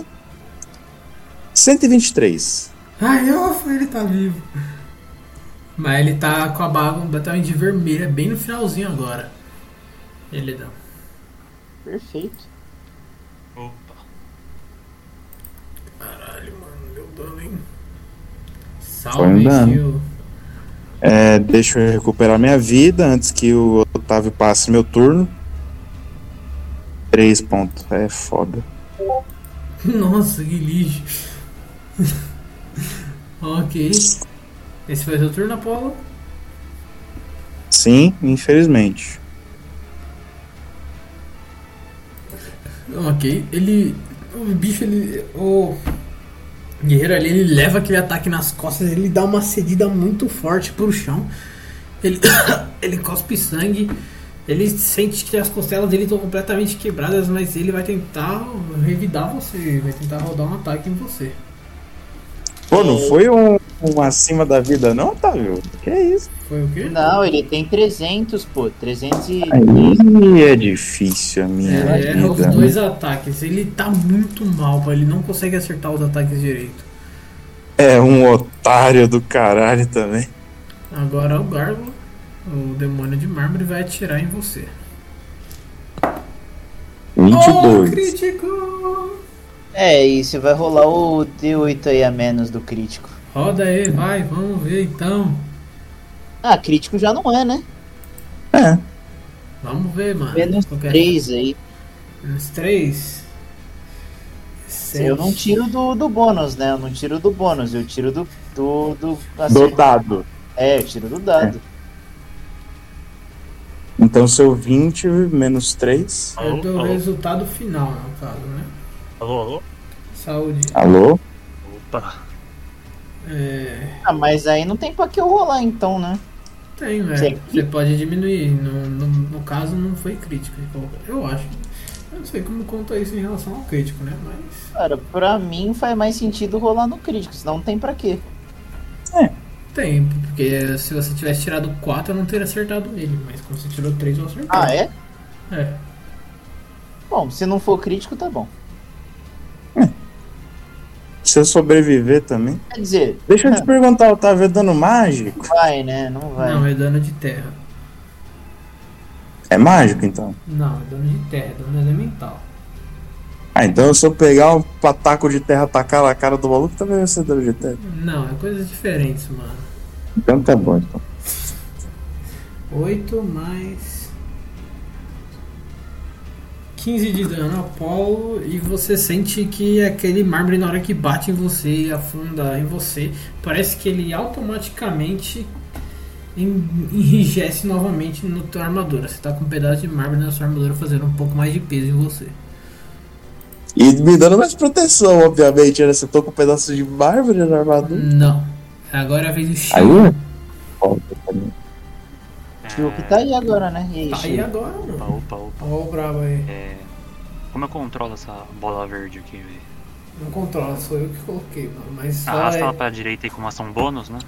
123. Ai, ufa, ele tá vivo. Mas ele tá com a barba completamente vermelha, bem no finalzinho agora. Ele dá. Perfeito. Opa. Caralho, mano, deu dano, hein? Foi um Salve, dano. Gil. É, deixa eu recuperar minha vida antes que o Otávio passe meu turno. 3 pontos, é foda. Nossa, que lixo. Ok. Esse foi seu turno, Apolo? Sim, infelizmente. Ok. Ele. O bicho, ele. O guerreiro ali, ele leva aquele ataque nas costas, ele dá uma cedida muito forte pro chão. Ele, ele cospe sangue. Ele sente que as costelas dele estão completamente quebradas, mas ele vai tentar revidar você. Vai tentar rodar um ataque em você. Pô, não foi um, um acima da vida, não, Otávio? Que isso? Foi o quê? Não, ele tem 300, pô. 300 e... Aí é difícil a minha É, erra os vida. né? dois ataques. Ele tá muito mal, pô. ele não consegue acertar os ataques direito. É um otário do caralho também. Agora o Gargo, o demônio de mármore, vai atirar em você. Oh, 22. crítico! É, e você vai rolar o D8 aí a menos do crítico. Roda aí, vai, vamos ver então. Ah, crítico já não é, né? É. Vamos ver, mano. Menos Qualquer- 3 aí. Menos 3. Eu não tiro do, do bônus, né? Eu não tiro do bônus, eu tiro do. do, do Do dado. É, eu tiro do dado. Então seu 20 menos 3. Eu Alô, dou o alô, resultado final, no caso, né? Alô, alô. Saúde. Alô? Opa. É. Ah, mas aí não tem pra que eu rolar então, né? Tem, velho. Sim. Você pode diminuir. No, no, no caso, não foi crítico. Eu acho. Eu não sei como conta isso em relação ao crítico, né? Mas. Cara, pra mim faz mais sentido rolar no crítico, senão não tem pra quê. Tem, porque se você tivesse tirado 4, eu não teria acertado ele. Mas como você tirou 3, eu acertei. Ah, é? É. Bom, se não for crítico, tá bom. Se eu sobreviver também. Quer dizer, Deixa eu te perguntar, Otávio, é dano mágico? vai, né? Não vai. Não, é dano de terra. É mágico então? Não, é dano de terra, é dano elemental. Ah, então se eu pegar um pataco de terra atacar na cara do maluco, também vai ser dano de terra. Não, é coisas diferentes, mano. Então tá bom, então. 8 mais 15 de dano Apolo e você sente que aquele mármore na hora que bate em você e afunda em você, parece que ele automaticamente en- enrijece novamente na tua armadura. Você tá com um pedaço de mármore na sua armadura fazendo um pouco mais de peso em você. E me dando mais proteção, obviamente, né? Se eu tô com um pedaço de mármore na armadura. Não. Agora é a vez do Aí Shio. É. O que tá aí agora, né? E aí, Tá aí agora, Opa, mano. opa, opa. Ó o brabo aí. É, como eu controlo essa bola verde aqui, velho? Não controla, sou eu que coloquei, mano. Mas só Arrasta é... ela pra direita aí com uma ação bônus, né?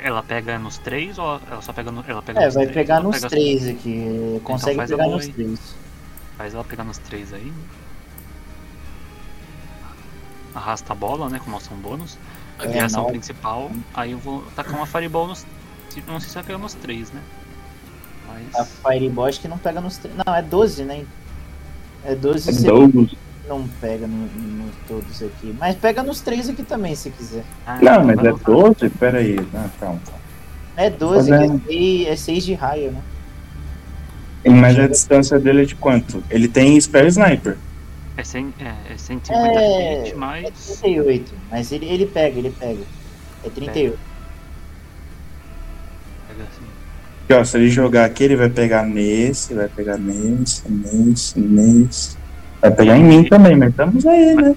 Ela pega nos três ou ela só pega no, ela pega É, nos vai três? pegar nos pega- três aqui. Consegue faz a pegar nos aí. três. Faz ela pegar nos três aí. Arrasta a bola, né? Com uma ação bônus. É, a ação não. principal. Aí eu vou tacar uma Fireball nos. Não sei se vai pegar nos três, né? A Mas. Fireball acho que não pega nos três. Não, é 12, né? É 12 É não pega no, no todos aqui. Mas pega nos três aqui também, se quiser. Ah, Não, mas vai é lá. 12? Pera aí, não, calma. É 12, Fazendo. que é seis- é 6 de raio, né? Mas a distância dele é de quanto? Ele tem Spell Sniper. É, 100, é, é 150 É, feet, É mais. 38. Mas ele, ele pega, ele pega. É 38. Pega assim. Aqui, ó, se ele jogar aqui, ele vai pegar nesse, vai pegar nesse, nesse, nesse. Vai pegar em mim também, mas estamos aí, né?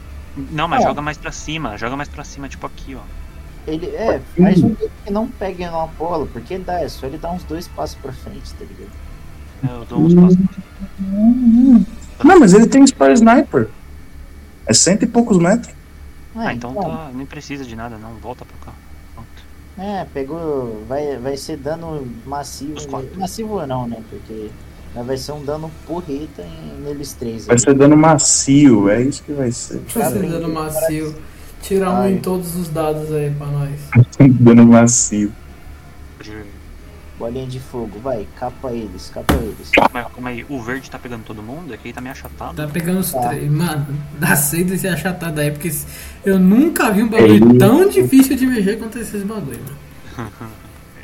Não, mas É. joga mais pra cima, joga mais pra cima, tipo aqui, ó. Ele é, faz um que não pegue no Apolo, porque dá, é só ele dar uns dois passos pra frente, tá ligado? Eu dou uns passos. Não, mas ele tem Spare Sniper. É cento e poucos metros. Ah, então tá, nem precisa de nada, não. Volta pra cá. Pronto. É, pegou. Vai, vai ser dano massivo. Massivo não, né? Porque mas vai ser um dano porreta em- neles três. Vai aí. ser dano macio, é isso que vai ser. Vai ser dano macio. Tira um Ai. em todos os dados aí pra nós. dano macio. Bolinha de fogo, vai, capa eles, capa eles. Mas calma aí, o verde tá pegando todo mundo? Aqui tá meio achatado. Tá pegando os Tá. três. Mano, dá seis desse achatado aí, porque eu nunca vi um bagulho Ele- tão difícil de mexer quanto esses bagulho, mano.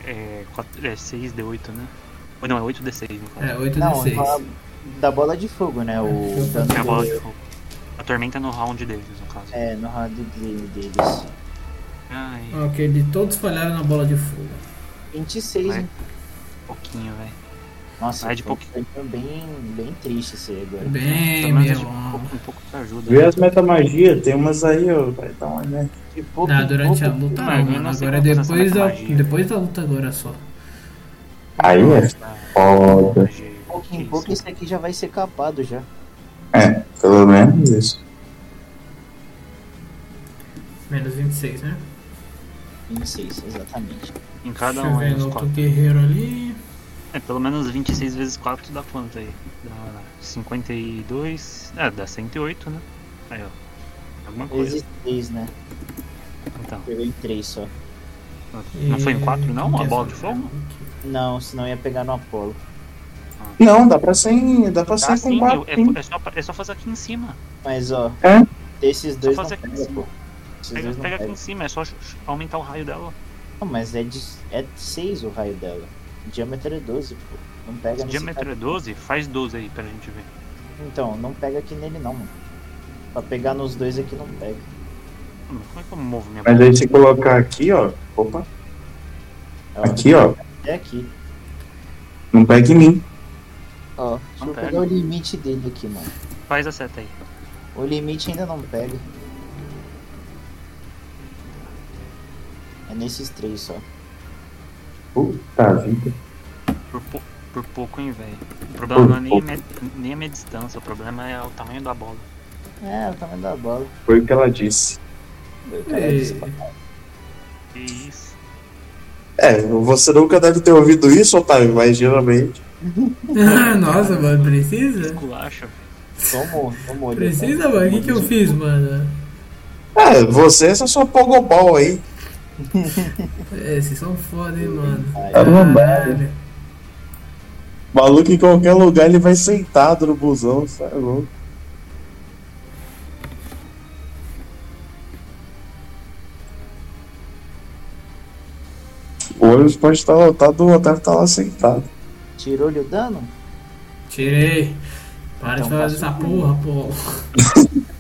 É, 4, é 6D8, né? Ou não, é 8D6 no caso. É, 8 Não, d 6 fala da bola de fogo, né? O dano É a bola de fogo. A tormenta no round deles, no caso. É, no round de- deles. Ai, Ok, de todos falharam na bola de fogo. 26, Vai. hein? pouquinho, velho. Nossa, Vai de pouquinho. bem, bem triste esse aí agora. Bem, meu bom. pouco, um pouco te ajuda. Vê as metamagia, tem umas aí, ó. Vai dar uma né? De pouco Não, em durante a pouco, luta Mas não, eu mano. Agora é depois da, magia. depois da luta agora só. Aí é foda. Pouco em pouco esse aqui já vai ser capado já. É, pelo menos isso. Menos 26, né? 26, exatamente. Em cada Deixa eu um aí, ver os no outro quatro. guerreiro ali. É, pelo menos 26 vezes 4 dá quanto aí? Dá 52. É, dá 108, né? Aí, ó. Alguma coisa. Vezes 3, né? Então. Pegou em 3 só. Não foi em 4 não? A Quem bola de fogo? Não, senão ia pegar no Apolo. Não, dá pra ser, em- dá pra Dá ser com sim, quatro, é, sim. é só, é só fazer aqui em cima. Mas ó, É? desses dois não fazer aqui em pega, cima. pô. Esses Pega, dois não pega aqui em cima, é só aumentar o raio dela. Não, mas é de é 6 o raio dela. O diâmetro é 12, pô. Não pega Se o nesse diâmetro cara. é 12, faz 12 aí pra gente ver. Então, não pega aqui nele não, mano. Pra pegar nos dois aqui não pega. Hum, Como é que eu movo minha Mas aí se colocar aqui, ó. Opa, Ó, aqui, ó. É aqui. Não pega em mim. Ó, deixa Não eu pega. pegar o limite dele aqui, mano. Faz a seta aí. O limite ainda não pega. É nesses três só. Puta vida. Por, pou- por pouco, hein, velho. O problema não é nem a, minha, nem a minha distância, o problema é o tamanho da bola. É, o tamanho da bola. Foi o que ela disse. O cara pra- Que isso. É, você nunca deve ter ouvido isso, Otávio, mas geralmente. Nossa, mano, precisa? Esculacha. Tomou, tomou. ele Precisa, mano? O que, que eu fiz, mano? É, você essa sua pogobol aí. É, vocês são foda, hein, mano. Tá Caralho. Maluco em qualquer lugar ele vai sentado no busão, sabe? louco? O ônibus pode estar lotado, o Otávio tá lá sentado. Tirou-lhe o dano? Tirei. Para Então de fazer essa porra, pô.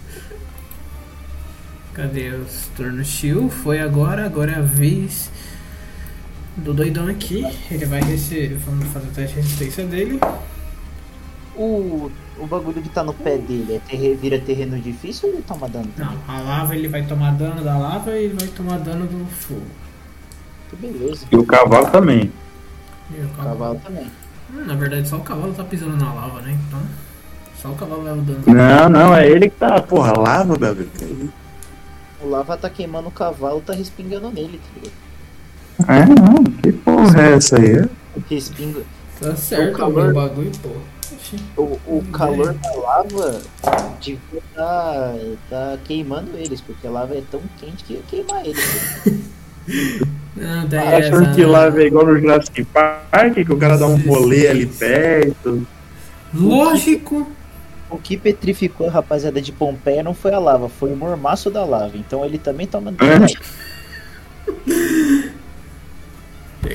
Cadê os turnos shield? Foi agora, agora é a vez do doidão aqui. Ele vai receber. Vamos fazer o teste de resistência dele. O, o bagulho que tá no pé dele é terre, vira terreno difícil ou ele toma dano? Não, a lava ele vai tomar dano da lava e ele vai tomar dano do fogo. Que beleza. E o cavalo também. E o O cavalo também. Hum, na verdade, só o cavalo tá pisando na lava, né? Então, só o cavalo leva o dano. Não, não, é ele que tá. Porra, lava, isso? O lava tá queimando o cavalo, tá respingando nele, tá ligado? É, não, que porra é essa aí? Respinga. Tá certo, O calor- bagulho, pô. O, o calor da lava devia tá, tá queimando eles, porque a lava é tão quente que ia queimar eles. Não, Ah, Achando que lava é igual no Jurassic Park, que o cara dá um rolê ali perto. Lógico. O que petrificou a rapaziada de Pompeia não foi a lava, foi o mormaço da lava. Então ele também toma dano.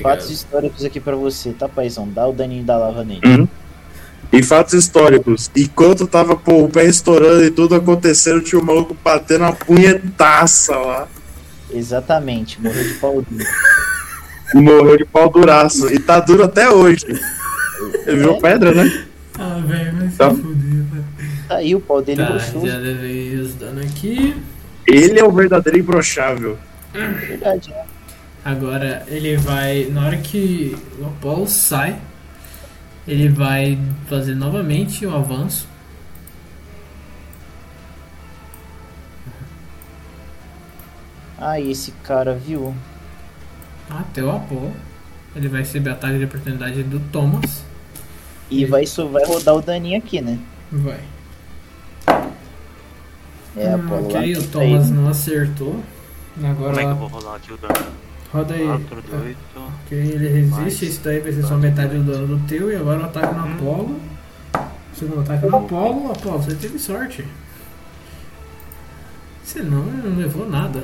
Fatos históricos aqui pra você, tá, paizão? Dá o daninho da lava nele. E fatos históricos. Enquanto tava pô, o pé estourando e tudo acontecendo, tinha o maluco batendo uma punhetaça lá. Exatamente, morreu de pau duro. Morreu de pau duraço. E tá duro até hoje. Ele virou pedra, né? Ah, velho, se Tá. fuder, Tá aí o pau dele Tá, broxou. já levei os dano aqui. Ele é o verdadeiro imbrochável. Verdade, né? Agora ele vai. Na hora que o Apollo sai, ele vai fazer novamente o avanço. Ah, e esse cara, viu? Até o Apollo. Ele vai receber ataque de oportunidade do Thomas. E vai, vai rodar o daninho aqui, né? Vai. É, a Hum, bola ok, o Thomas não acertou. Agora Como é que eu vou rolar aqui o dano? roda aí. 4, 2, Ok, ele resiste, esse daí vai ser só metade do dano do teu. E agora o ataque no Apollo. Segundo ataque no Apollo. Apollo, você teve sorte. Senão ele não levou nada.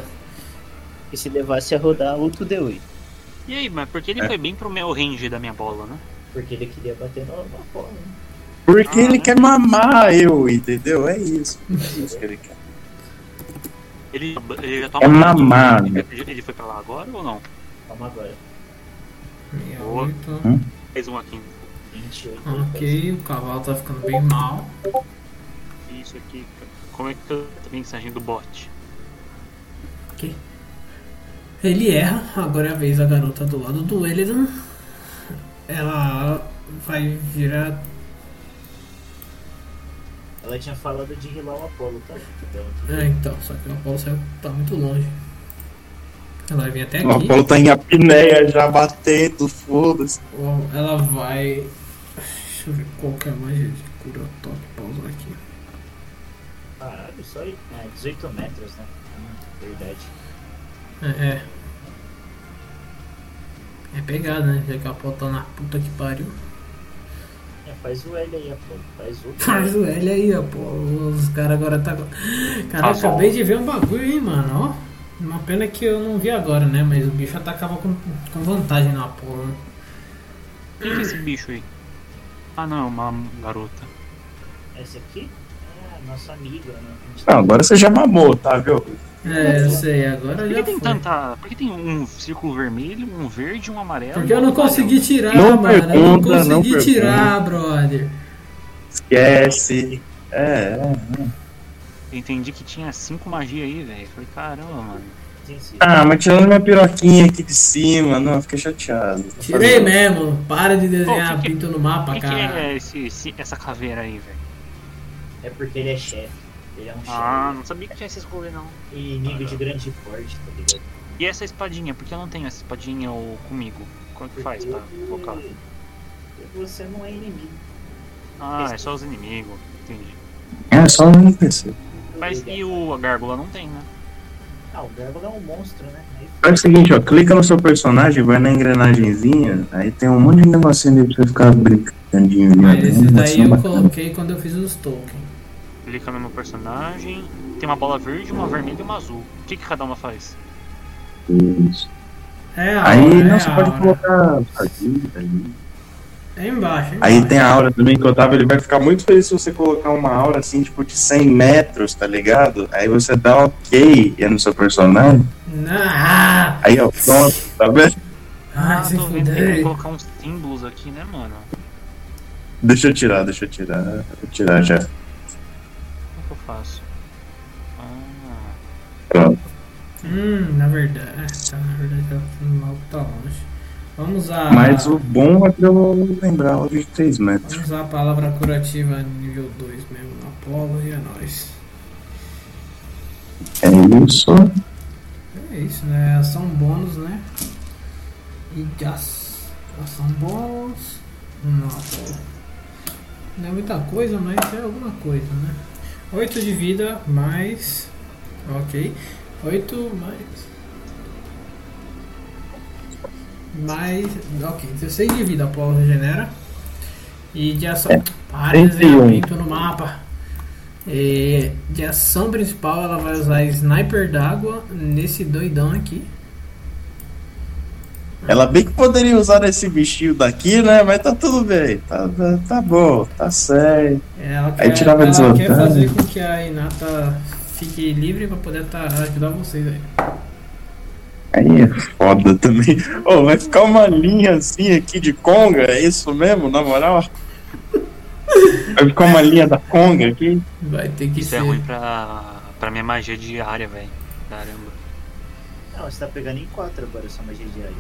E se levasse a rodar outro D8. E aí, mas porque ele É. foi bem pro meu range da minha bola, né? Porque ele queria bater no, na bola, né? Porque Ah, ele né? quer mamar eu, entendeu? É isso. É isso que ele quer. Ele, ele já toma É mamar, ele, né? ele foi pra lá agora ou não? Vamos agora. Boa. 68. Fez um aqui. 28. Ok, o cavalo tá ficando bem mal. Isso aqui. Como é que eu a mensagem do bot? Ele erra, agora é a vez da garota do lado do Elidan. Ela vai virar. Ela tinha falado de rilar o Apolo, tá? Então, É, então, só que o Apolo saiu, tá muito longe. Ela vai vir até O aqui. Apolo tá em apneia já batendo, foda-se. Ela vai. Deixa eu ver qual que é a magia de cura toque pra usar aqui. Caralho, só é, 18 metros, né? Hum, verdade. É, é. É pegada, né? Já que a Apolo tá na puta que pariu. É, faz o L aí, Apolo. Faz o. Faz o L aí, Apolo. Os caras agora tá. Cara, eu Ah, acabei de ver um bagulho aí, mano, ó. Uma pena que eu não vi agora, né? Mas o bicho atacava com, com vantagem no Apolo. né? O que, que é esse bicho aí? Ah não, uma garota. Essa aqui? É, nossa amiga, né? Não, agora você já mamou, tá, viu? É, eu sei, agora Por que já tem foi. tanta. Por que tem um círculo vermelho, um verde e um amarelo? Porque eu não consegui tirar, Não mano. eu não pergunta, não consegui tirar, brother. Esquece. É, é. Eu entendi que tinha cinco magia aí, velho. Falei, caramba, mano. Ah, mas tirando minha piroquinha aqui de cima, não, fiquei chateado. Tirei mesmo. Para de desenhar Pô, que que- pinto no O mapa, que, que cara. é esse, esse- essa caveira aí, velho? É porque ele é chefe. Ele é um. Ah, não sabia que tinha esses rolê não. E inimigo de grande porte, tá ligado? E essa espadinha? Por que eu não tenho essa espadinha ou comigo? Como é que faz pra colocar? Porque Você não é inimigo. Ah, é só os inimigos. Entendi. É só um NPC. Mas e o a gárgula não tem, né? Ah, o Gárgula é um monstro, né? Aí Faz o seguinte, ó, clica no seu personagem, vai na engrenagemzinha, aí tem um monte de negocinho ali pra você ficar brincandinho ali. Mas né? esses Um daí negocinho eu bacana. coloquei quando eu fiz os tokens. Clica no meu personagem. Tem uma bola verde, uma vermelha e uma azul. O que, que cada uma faz? Isso. É a Aí aura, não, é você a pode aura. colocar ali, ali. É embaixo, é Aí tem a aura também que o Otávio ele vai ficar muito feliz se você colocar uma aura assim, tipo, de 100 metros, tá ligado? Aí você dá ok e é no seu personagem. Ah, Aí, ó, pronto, tá vendo? ah, se tô vendo que tem colocar uns símbolos aqui, né, mano? Deixa eu tirar, deixa eu tirar. Vou tirar já. Que faço? Ah, Pronto. Hum, na verdade. é, Tá, na verdade, o mal tá longe. Vamos usar. Mas o bom é pra eu lembrar o de 3 metros. Vamos usar a palavra curativa nível 2 mesmo no Apolo e é nóis. É isso. É isso, né? Ação bônus, né? E as- ação bônus. Não é muita coisa, mas é alguma coisa, né? 8 de vida mais. Ok. 8 mais. Mais. Ok, 16 de vida Apolo regenera. E de ação. Para de desenhar 31. pinto no mapa. E de ação principal ela vai usar sniper d'água nesse doidão aqui. Ela bem que poderia usar esse bichinho daqui, né? Mas tá tudo bem. Tá, tá, tá bom, tá certo. Ela Aí quer, tirava ela desvantagem. quer fazer com que a Inata fique livre pra poder tá, ajudar vocês aí. Aí é foda também. Ô, vai ficar uma linha assim aqui de conga, é isso mesmo, na moral? Vai ficar uma linha da conga aqui? Vai ter que Isso ser. é ruim pra, pra minha magia diária, velho. Caramba. Não, você tá pegando em 4 agora, sua magia diária.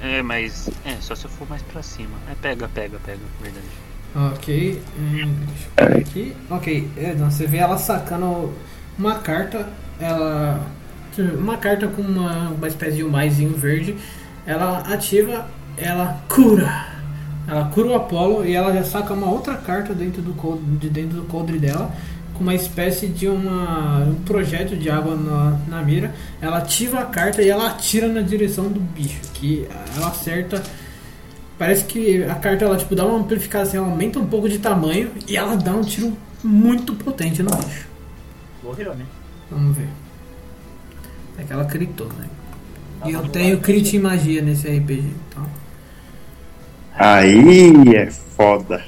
É, é, mas. É, só se eu for mais pra cima. É, pega, pega, pega, verdade. Ok. hum, deixa eu aqui. Ok, é, não, você vê ela sacando uma carta. Ela. Uma carta com uma, uma espécie de um maisinho verde. Ela ativa, ela cura. Ela cura o Apollo e ela já saca uma outra carta dentro do de dentro do coldre dela. Com uma espécie de uma, um projeto de água na, na mira. Ela ativa a carta e ela atira na direção do bicho. Que ela acerta Parece que a carta ela tipo dá uma amplificada, assim, ela aumenta um pouco de tamanho e ela dá um tiro muito potente no bicho. Morreu, né? Vamos ver. É que ela critou, né? E eu tenho crit em magia nesse RPG, então. Aí é foda.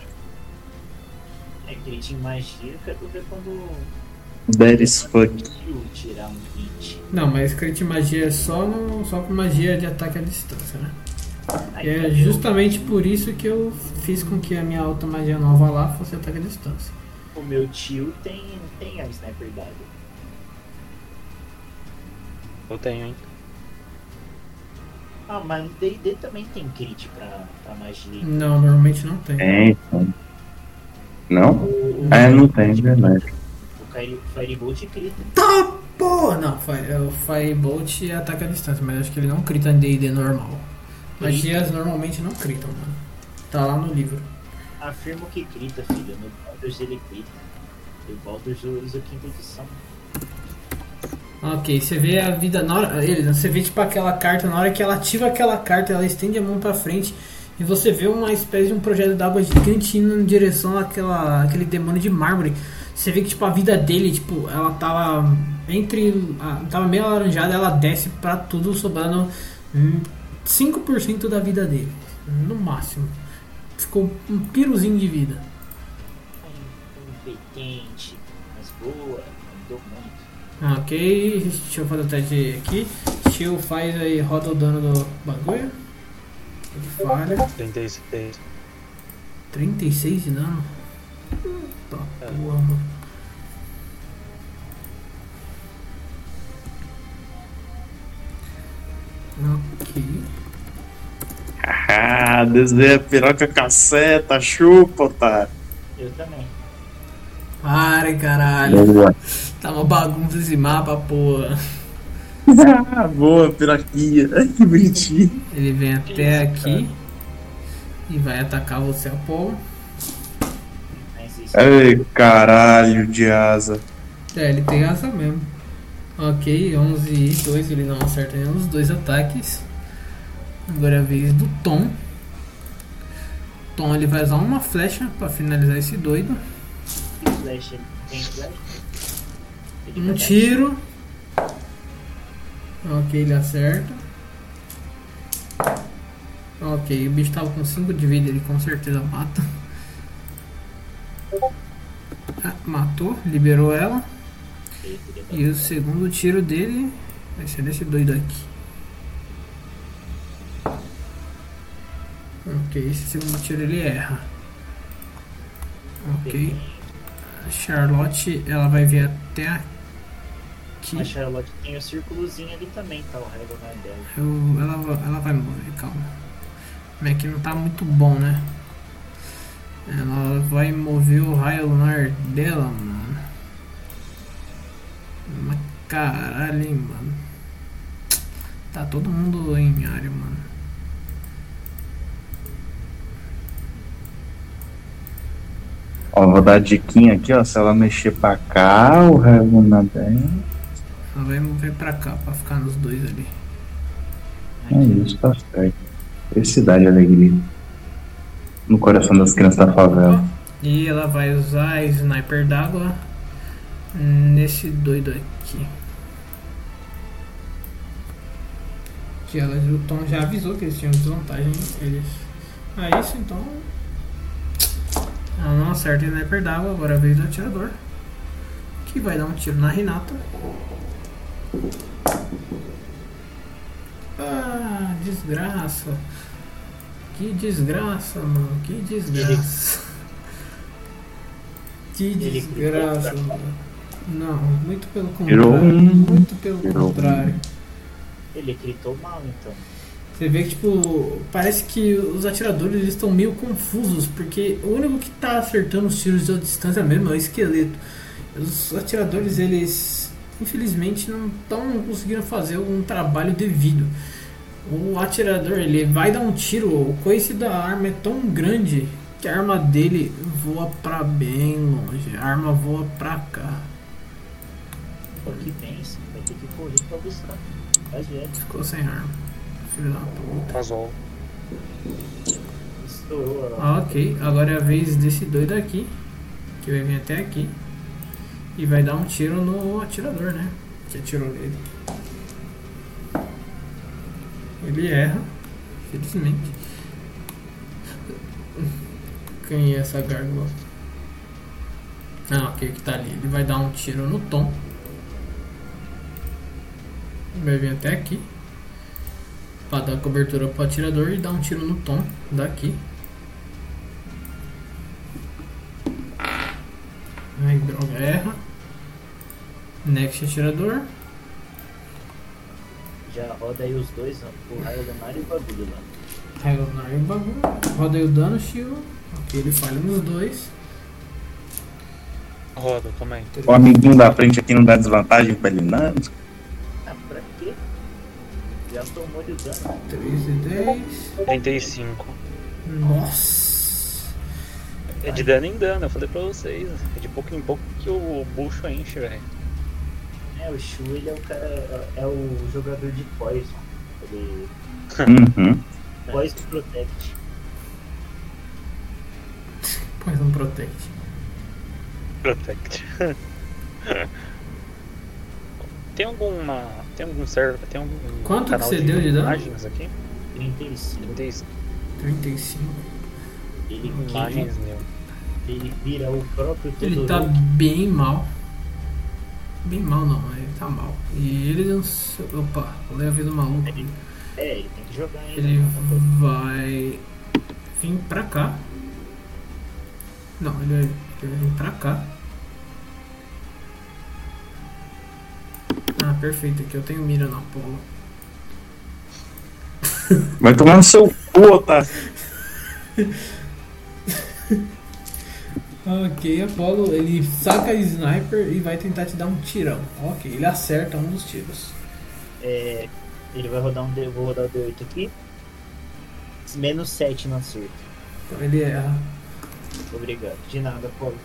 Em magia, quero ver quando That is fuck. eu tirar um hit. Não, mas crit magia é só, no, só com magia de ataque à distância, né? Aí, E é justamente por isso que eu fiz com que a minha alta magia nova lá fosse ataque à distância. O, meu tio tem, tem a sniper dada. Eu tenho, hein? Ah, mas no D&D também tem crit pra, pra magia. Não, normalmente não tem. É, então. Não? O, o, É, não tem, verdade. o Fire- Firebolt crita. Tá, porra! Não, é o Firebolt ataque à distância, mas acho que ele não crita em D&D normal. Magias normalmente não critam, mano. Tá lá no livro. Afirmo que crita, filho. No Baldur's ele crita. E o Baldur's eu uso a quinta edição. Ok, você vê a vida na hora. Ele, você vê tipo aquela carta, na hora que ela ativa aquela carta, ela estende a mão pra frente e você vê uma espécie de um projeto d'água gigante indo em direção àquela, àquele demônio de mármore. Você vê que tipo a vida dele, tipo, ela tava entre. tava meio alaranjada, ela desce pra tudo, sobrando hum, 5% da vida dele. No máximo. Ficou um piruzinho de vida. Competente, mas boa, mandou muito. Ok, deixa eu fazer o teste aqui. Steel faz aí, roda o dano do bagulho. Ele falha. 36. 36 de dano. Tá É. porra, mano. Ok. Ah, desenha piroca caceta, chupa, tá? Eu também. Para, caralho. Boa. Tá uma bagunça esse mapa, porra. Ah, boa, piroquinha. Ai, que bonitinho. Ele vem até aqui e vai atacar você, Apolo. Ai, caralho de asa. É, ele tem asa mesmo. Ok, 11 e 2, ele não acerta nenhum dos dois ataques. Agora é a vez do Tom. Tom ele vai usar uma flecha pra finalizar esse doido. que flash ele tem. Ele Um tiro. Ok, ele acerta. Ok, o bicho tava com 5 de vida, ele com certeza mata. Ah, matou, liberou ela. E o segundo tiro dele vai ser desse doido aqui. Ok, esse segundo tiro ele erra. Ok. Charlotte ela vai vir até aqui. A Charlotte tem o círculozinho ali também, tá? O na dela. Eu, ela, ela vai mover, calma. Mas é que não tá muito bom, né? Ela vai mover o raio lunar dela, mano. Mas caralho, hein, mano. Tá todo mundo em área, mano. Ó, vou dar a diquinha aqui, ó. Se ela mexer pra cá, o raio na bem. Vai mover pra cá, pra ficar nos dois ali. É isso, tá certo. Felicidade e alegria. No coração das crianças da favela. E ela vai usar a sniper d'água nesse doido aqui. Que ela, o Tom já avisou que eles tinham desvantagem. Eles. Ah, isso então. Ela não acerta a sniper d'água, agora é a vez do atirador. Que vai dar um tiro na Renata. Desgraça. Que desgraça, mano. Que desgraça. Que desgraça, mano. Não, muito pelo contrário. Muito pelo contrário. Ele gritou mal, então. Você vê que, tipo, parece que os atiradores eles estão meio confusos, porque o único que tá acertando os tiros de distância mesmo é o esqueleto. Os atiradores, eles, infelizmente, não estão conseguindo fazer um trabalho devido. O atirador, ele vai dar um tiro, o coice da arma é tão grande que a arma dele voa pra bem longe. A arma voa pra cá. Pô, que pensa, vai ter que correr pra buscar. Faz direto. Ficou sem arma. Filho da puta. A Ah, ok, agora é a vez desse doido aqui, que vai vir até aqui e vai dar um tiro no atirador, né? Que atirou nele. Ele erra, felizmente. Quem é essa gárgula? Ah, ok, que tá ali. Ele vai dar um tiro no tom. Vai vir até aqui. Pra dar cobertura pro atirador e dar um tiro no tom daqui. Ai, droga, erra. Next atirador. Já roda aí os dois, ó, o raio lunar e o bagulho lá. Raio lunar e o bagulho. Roda aí o dano, Shiva. Ok, ele falha nos dois. Roda, calma aí. O amiguinho da frente aqui não dá desvantagem pra ele, não? Ah, pra quê? Já tomou de dano. 3 e 10. 35. Nossa. É de dano em dano, eu falei pra vocês. É de pouco em pouco que o bucho enche, velho. É, o Shu, ele é o cara, é o jogador de Poison. Ele... Uhum. Poison Protect. Poison Protect. Protect. tem alguma. Tem algum server. Tem algum. Quanto que você deu de dano? Imagens aqui? 35. 35 35. Ele, imagens meu. Ele vira o próprio Ele Todoroki. tá bem mal. Bem mal não, ele tá mal. E ele não. se- Opa, olhei a vida do maluco. É, ele tem que jogar ainda. Ele vai vir pra cá. Não, ele vai, ele vai vir pra cá. Ah, perfeito, aqui eu tenho mira na Apolo. Vai tomar no seu cu, otário. Ok, Apolo, ele saca a sniper e vai tentar te dar um tirão. Ok, ele acerta um dos tiros. É, ele vai rodar um D, eu vou rodar o D8 aqui. Menos 7 no acerto. Então ele erra. Obrigado. De nada, Paulo.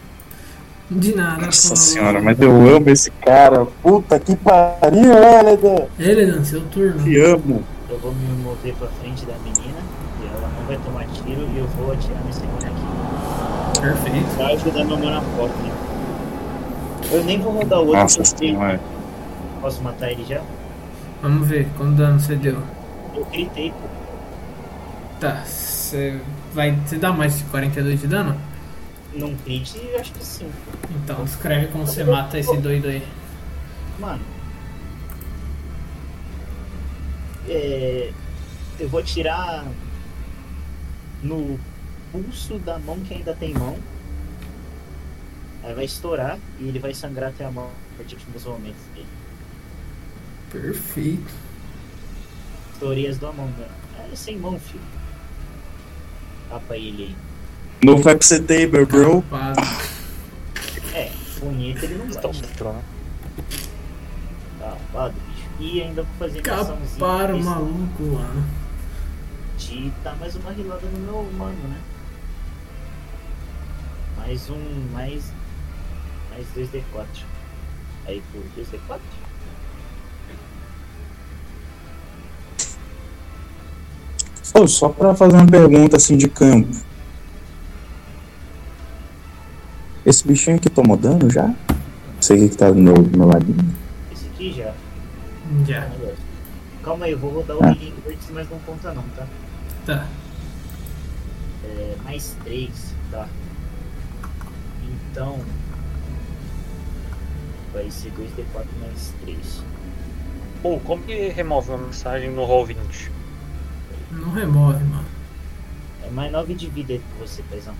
De nada, Nossa Apolo. senhora, mas eu amo esse cara. Puta que pariu, Eledan. Eledan, seu turno. Te amo. Eu vou me mover pra frente da menina. E ela não vai tomar tiro e eu vou atirar nesse cara aqui. Perfeito. Vai ajudar meu mano a foto, né? Eu nem vou rodar o outro Nossa porque senhora. posso matar ele já. Vamos ver quanto dano você deu. Eu gritei, pô. Tá, você vai. Você dá mais de 42 de dano? Num crit, eu acho que sim. Então, descreve como você mata esse doido aí. Mano. É, eu vou tirar no pulso da mão que ainda tem mão. Aí vai estourar e ele vai sangrar até a mão a partir dos momentos dele. Perfeito. Estourei as duas mãos, né? É sem mão, filho. Tapa ele aí. No FC Table, bro. É, punheta ele não Estão bate. dentro, né? Tapado, bicho. E ainda vou fazer Caparam maluco, mano. de dar mais uma rilada no meu mano, né? Mais um, mais. Mais 2D4. Aí por 2D4? Ô, só pra fazer uma pergunta assim de campo. Esse bichinho aqui tomou dano já? Você que tá do meu, do meu ladinho. Esse aqui já. Já. Calma aí, eu vou rodar o Ah. Healing Word, mas não conta não, tá? Tá. É, mais 3, tá? Então. Vai ser 2D4 mais 3. Pô, como que remove uma mensagem no roll 20? Não remove, mano. É mais 9 de vida aí com você, paizão.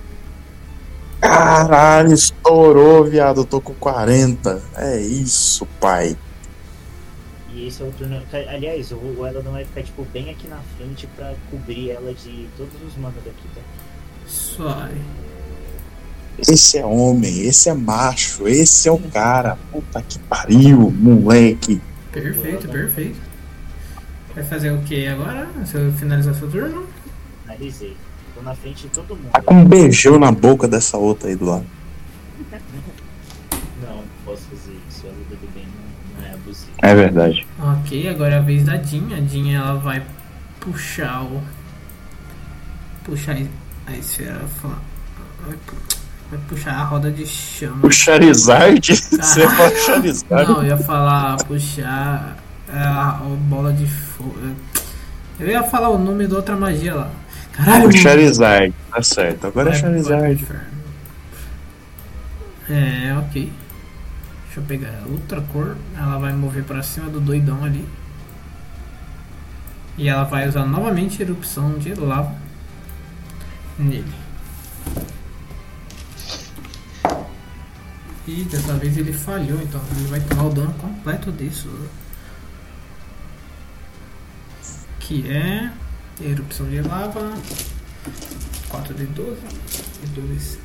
Caralho, estourou, viado. Eu tô com 40. É isso, pai. E esse é o turno. Aliás, o o Eladon vai ficar tipo bem aqui na frente pra cobrir ela de todos os manos daqui, tá? Suave. Esse é homem, esse é macho, esse é o cara. Puta que pariu, moleque. Perfeito, perfeito. Vai fazer o que agora? Você finalizar seu turno? Finalizei. Tô na frente de todo mundo. Tá com um beijão na boca dessa outra aí do lado. Não, não posso fazer isso. A luta do bem não, é abusiva. É verdade. Ok, agora é a vez da Dinha. A Dinha ela vai puxar o. Puxar a esfera. Vai vai puxar a roda de chama. O Charizard? Você fala Charizard? Não, eu ia falar puxar a, a bola de fogo. Eu ia falar o nome da outra magia lá. Caralho, O. Charizard, tá certo. Agora é Charizard. É, ok. Deixa eu pegar outra cor. Ela vai mover pra cima do doidão ali. E ela vai usar novamente erupção de lava nele. E dessa vez ele falhou, então ele vai tomar o dano completo disso. Que é erupção de lava. 4 de 12 e 2.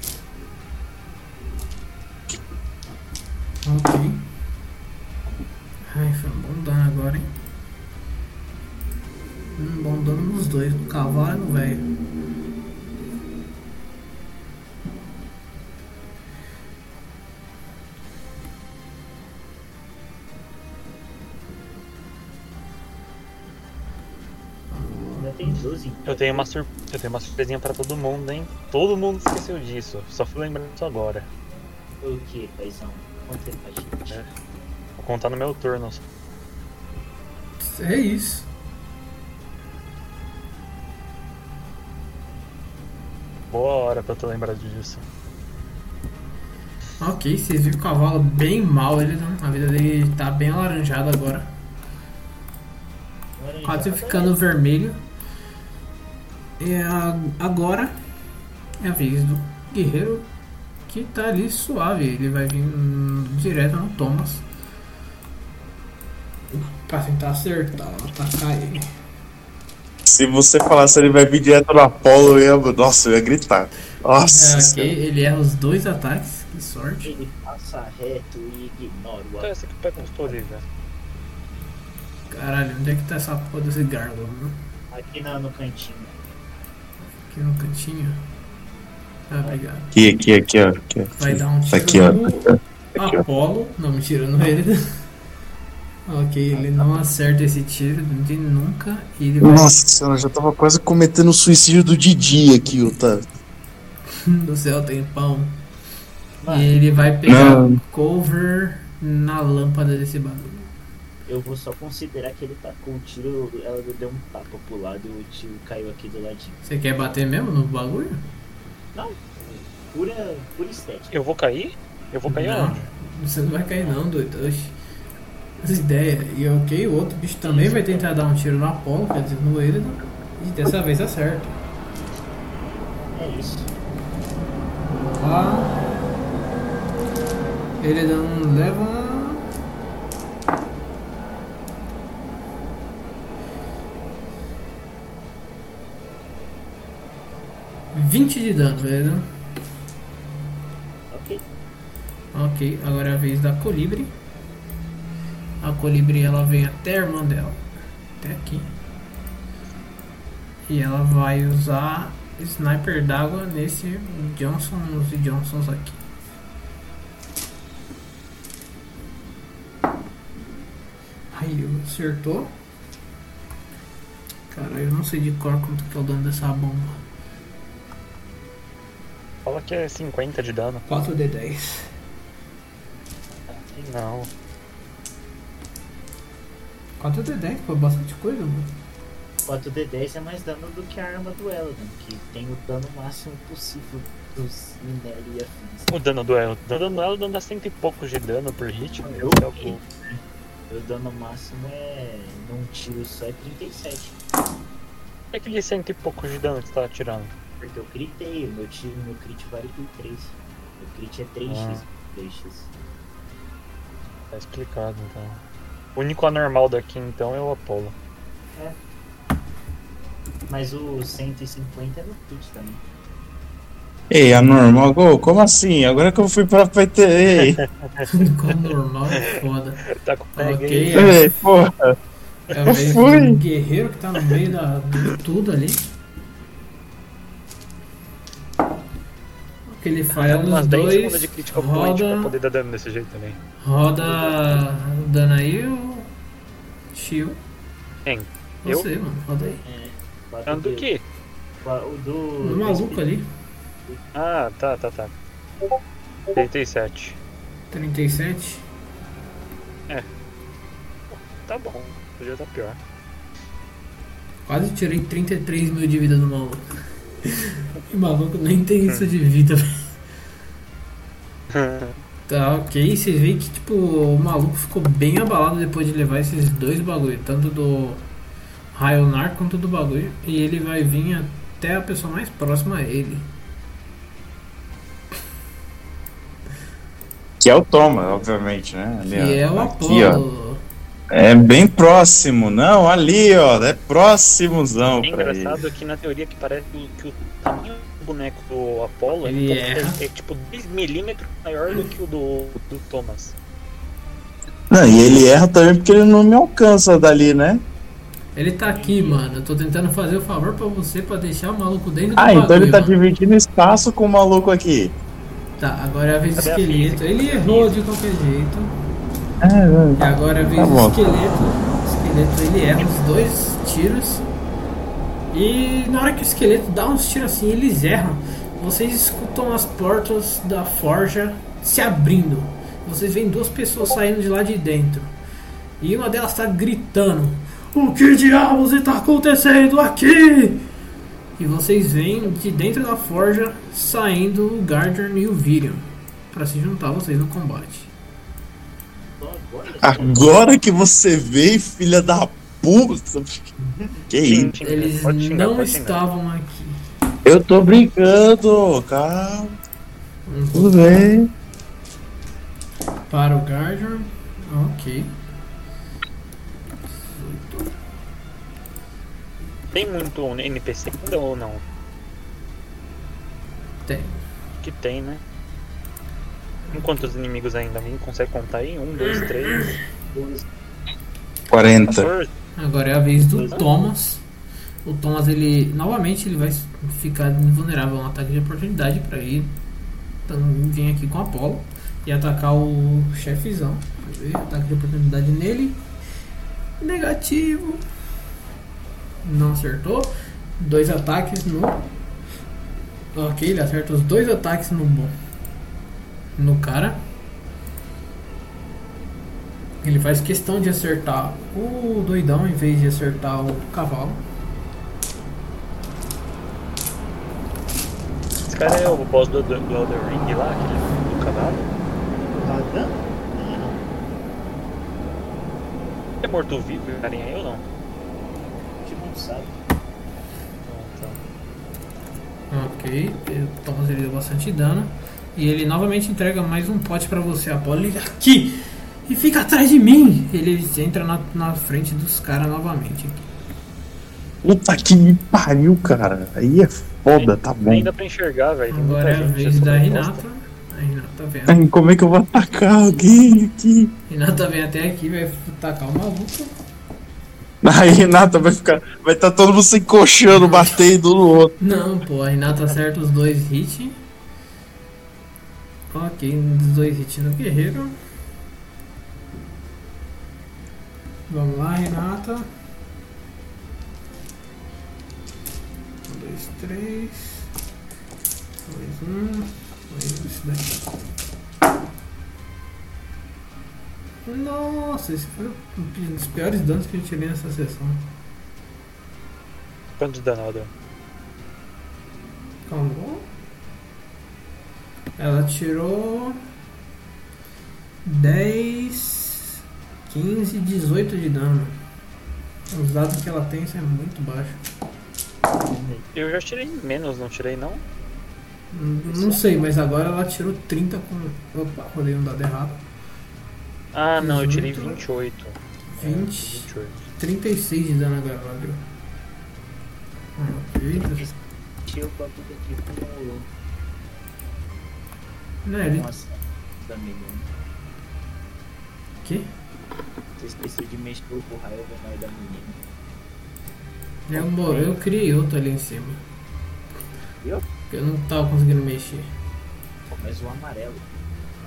Ok. Ai, foi um bom dano agora, hein? Um bom dano nos dois, no cavalo e no velho. 12. Eu tenho uma, sur... eu tenho uma surpresinha pra todo mundo, hein? Todo mundo esqueceu disso. Só fui lembrar disso agora. O que, paizão? Conta pra gente. É. Vou contar no meu turno. É isso. Boa hora pra eu ter lembrado disso. Ok, vocês viram o cavalo bem mal, ele não- a vida dele tá bem alaranjada agora. Quase ficando vermelho. E a- agora é a vez do guerreiro que tá ali suave. Ele vai vir direto no Thomas. Pra tentar acertar, atacar ele. Se você falasse ele vai vir direto no Apollo, eu ia. Nossa, eu ia gritar. Nossa. É, ele erra os dois ataques, que sorte. Ele passa reto e ignora o Então ataque. essa aqui pega uns Olivia. Caralho, onde é que tá essa porra desse gárgula, né? Aqui na, no cantinho. Aqui no cantinho. Ah, obrigado. Aqui, aqui, aqui, ó. Aqui, ó. Vai dar um Tá tiro aqui, ó. Aqui, ó. Apolo. Não, mentira, no ele. ok, ele não acerta esse tiro de nunca. E ele vai Nossa senhora, eu já tava quase cometendo o suicídio do Didi aqui, Otávio. do céu tem pão. E ele vai pegar Não. cover na lâmpada desse bagulho. Eu vou só considerar que ele tacou o tiro, ela deu um tapa pro lado e o tiro caiu aqui do ladinho. Você quer bater mesmo no bagulho? Não, pura, pura estética. Eu vou cair? Eu vou cair não, aonde? você não vai cair não, doido. Oxi. Essa ideia. E ok, o outro bicho também vai tentar dar um tiro no Apolo, quer dizer, no Eridan. E dessa vez acerta. É isso. Lá. Ele não leva. Vinte de dano, velho. Ok. Ok, agora é a vez da Colibri. A Colibri ela vem até a irmã dela. Até aqui. E ela vai usar Sniper d'água nesse Johnsons e Johnsons aqui. Aí, acertou. Cara, eu não sei de cor quanto que é o dano dessa bomba. Fala que é 50 de dano. 4 de 10. Não. 4 de 10, foi bastante coisa, mano. 4D10 é mais dano do que a arma do Eladon, que tem o dano máximo possível dos Minelli e afins. O dano do Elo. O dano do Elo dá cento e poucos de dano por hit. né? Eu Esse é o bom. O dano máximo é. num tiro só é 37. É aquele cento e pouco de dano que você tá tirando. Porque eu critei, o meu, ti- meu crit vale por 3. Meu crit é 3x. 3x. Tá explicado então. O único anormal daqui então é o Apollo. Mas o 150 é no crit também. Ei, anormal, Gol, como assim? Agora que eu fui pra PT. Ei, Com normal é foda. Tá com é, ei, porra. é o um guerreiro que tá no meio da, de tudo ali. Que ele faz é Umas nos 10 dois. segundos de critical point pra Roda, poder dar dano desse jeito também. roda o dano aí, o Shio. Quem? Eu? Você, mano, roda aí. É. Dano do quê? O do. O maluco ali, Ah, tá, tá, tá. 37. 37. Tá bom, podia estar pior. Quase tirei 33 mil de vida do maluco. O maluco nem tem isso de vida. Tá, ok. Vocês veem que tipo, o maluco ficou bem abalado depois de levar esses dois bagulho, tanto do Raionar quanto do bagulho. E ele vai vir até a pessoa mais próxima a ele. Que é o Thomas, obviamente, né? Ali, Que é o. Apollo. É bem próximo. Não, ali, ó. É próximozão É engraçado que na teoria que parece que o tamanho do boneco do Apollo Ele é, erra. é, tipo 2 milímetros maior do que o do, do Thomas. Não, e ele erra também porque ele não me alcança dali, né? Ele tá aqui, mano. Eu tô tentando fazer o favor pra você pra deixar o maluco dentro do Ah, então ele tá mano. dividindo espaço com o maluco aqui. Tá, agora é a vez do esqueleto. Ele errou de qualquer jeito. É, E agora é vez Tá bom. esqueleto. O esqueleto ele erra os dois tiros. E na hora que o esqueleto dá uns tiros assim, eles erram. Vocês escutam as portas da forja se abrindo. Vocês veem duas pessoas saindo de lá de dentro. E uma delas tá gritando: O que diabos está acontecendo aqui? E vocês veem de dentro da forja saindo o Guardian e o Virion para se juntar a vocês no combate. Agora. Que você veio, filha da puta. Que isso? Eles xingar, não estavam aqui. Eu tô brincando, calma. Tudo bem. para o Guardian. Ok. Tem muito NPC ainda ou não? Tem. Que tem, né? Quantos inimigos ainda? Alguém consegue contar aí? Um, dois, três, 40. 14? Agora é a vez do Thomas. O Thomas, ele novamente ele vai ficar invulnerável a um ataque de oportunidade para ir então, vir aqui com o Apollo e atacar o chefezão. Ataque de oportunidade nele. Negativo. Não acertou. Dois ataques no. Ok, ele acerta os dois ataques no no cara. Ele faz questão de acertar o doidão em vez de acertar o cavalo. Esse cara é o boss do, do, do Elder Ring lá, aquele do cavalo. Tá dando? Não. É morto-vivo, o carinha aí ou não? Gente não sabe. Tá. Ok, o Thomas ele deu bastante dano. E ele novamente entrega mais um pote pra você, Apolo. Ele aqui! E fica atrás de mim! Ele entra na, na frente dos caras novamente. Puta que me pariu, cara. Aí é foda, tá bom. Dá pra enxergar, velho. Agora é a vez da. Renata. A Renata vem, Ai, Como é que eu vou atacar alguém aqui? Renata vem até aqui, vai tacar o maluco. Aí, Renata vai ficar. Vai estar todo mundo se encoxando, batendo um no outro. Não, pô, a Renata acerta os dois hits. Ok, os dois hits no guerreiro. Vamos lá, Renata. Um, dois, três. Dois, um. Dois, esse daqui. Nossa, esse foi um dos piores danos que eu tirei nessa sessão. Ela deu? Calma. Ela tirou 10, 15, 18 de dano. Os dados que ela tem isso é muito baixo. Eu já tirei menos, não tirei não? Não sei, mas agora ela tirou 30 com. Opa, rodei um dado errado. Ah, não, eu tirei 18. 28. É, 20. 28. 36 de dano agora, ela deu. Ah, Ok. Tio com tudo aqui com Não, o. ele. Nossa, da menina. Que? Você esqueceu de mexer com o raio venal da menina. Eu, mo- eu criei outro ali em cima. Viu? Eu não tava conseguindo mexer. Mas o amarelo.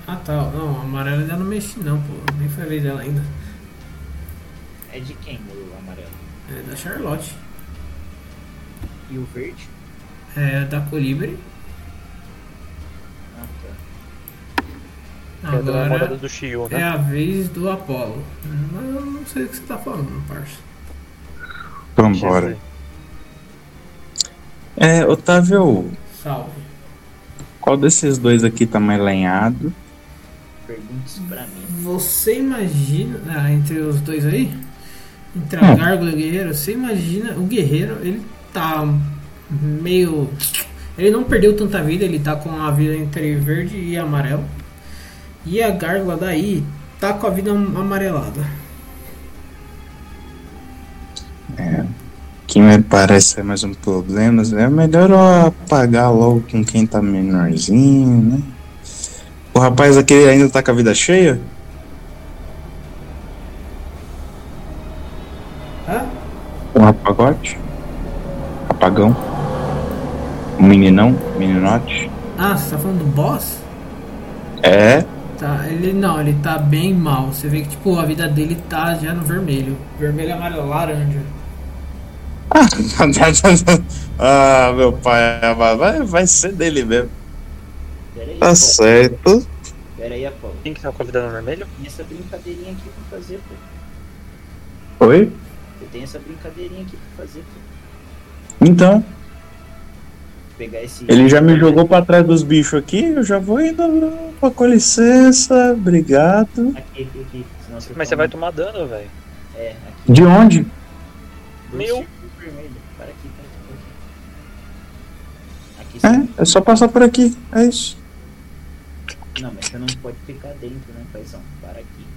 Ah tá, não, a amarela ainda não mexi não, pô. Nem foi a vez dela ainda. É de quem o amarelo? É da Charlotte. E o verde? É da Colibri. É da namorada Agora do Shio, é né? a vez do Apollo. Mas eu não sei o que você tá falando, parça. Vambora. É, Otávio, Salve. qual desses dois aqui tá mais lenhado? Pergunte pra mim. Você imagina, ah, entre os dois aí, entre a Hum. Gárgula e o Guerreiro, você imagina, o Guerreiro, ele tá meio. Ele não perdeu tanta vida, ele tá com a vida entre verde e amarelo. E a Gárgula daí tá com a vida amarelada. Que me parece ser mais um problema. É melhor eu apagar logo com quem tá menorzinho, né? O rapaz aqui ainda tá com a vida cheia? Hã? Um apagote? Apagão? Um meninão? Meninote? Ah, você tá falando do boss? É? Tá, ele não, ele tá bem mal. Você vê que tipo, a vida dele tá já no vermelho. Vermelho, amarelo, laranja. ah, meu pai, vai, vai ser dele mesmo. Pera aí, Tá certo. Pera aí, Apolo. Quem que tá com a vida no vermelho? Tem essa brincadeirinha aqui pra fazer, pô. Oi? Eu tenho essa brincadeirinha aqui pra fazer, pô. Então, Pegar esse. ele já me jogou pra trás dos bichos aqui, eu já vou indo. Pô, com licença, obrigado. Aqui, aqui, aqui. Senão você Mas você vai tomar dano, velho. É, aqui. De onde? Meu. Para aqui, para aqui, para aqui. Aqui sim. É, é só passar por aqui, é isso. Não, mas você não pode ficar dentro, né, paizão? Para aqui.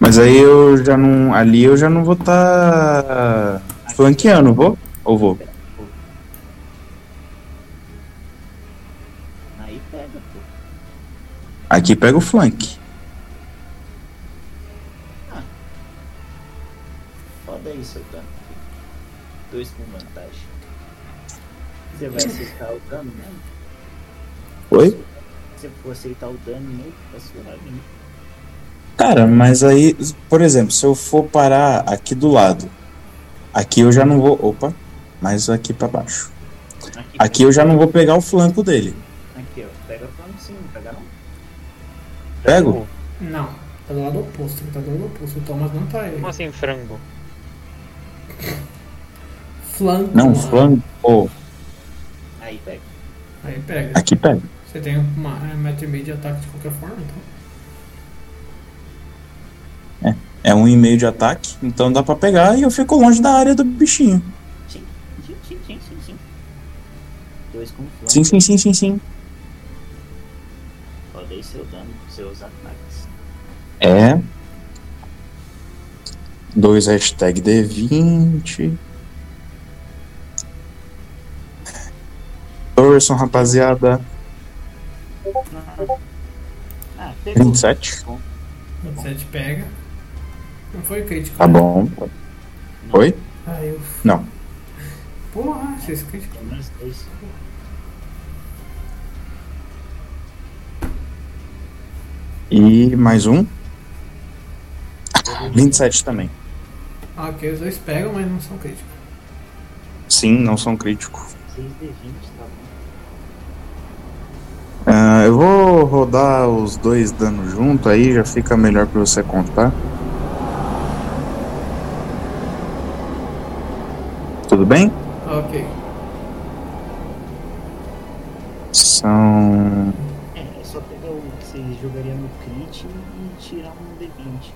Mas aí eu já não. Ali eu já não vou tá flanqueando, vou? Ou vou? Aí pega, pô. Aqui pega o flank. Roda aí, seu dano. Dois com vantagem. Você vai aceitar o dano mesmo? Oi? Se você for aceitar o dano mesmo, tá suave. Cara, mas aí, por exemplo, se eu for parar aqui do lado, aqui eu já não vou. Opa, mais aqui pra baixo. Aqui, Aqui eu já não vou pegar o flanco dele. Aqui, ó. Pega plano sim, não pega não. Pego? Não, tá do lado oposto, tá do lado oposto. O Thomas não tá aí. Como assim, frango? Flanco. Não, flanco. Pô, Aí pega. Aí pega. aqui pega. Você tem uma é, metro e meio de ataque de qualquer forma, então. É um e meio de ataque, então dá pra pegar e eu fico longe da área do bichinho. Sim, sim, sim, sim, sim, sim. Dois com flanco. Sim, sim, sim, sim, sim. Roda aí seu dano, seus ataques. É. Dois hashtag D20. Thorson, rapaziada. Ah, pegou. 27. 27 pega. Não foi crítico. Tá né? bom. Oi? Ah, eu. Não. Porra, vocês menos dois. E mais um. 27 também. Ah, ok, os dois pegam, mas não são críticos. Sim, não são críticos. 6 de 20, tá bom. Ah, eu vou rodar os dois danos junto, aí já fica melhor pra você contar. Tudo bem? Ok. São. É, é só pegar o que você jogaria no crit e tirar um D20.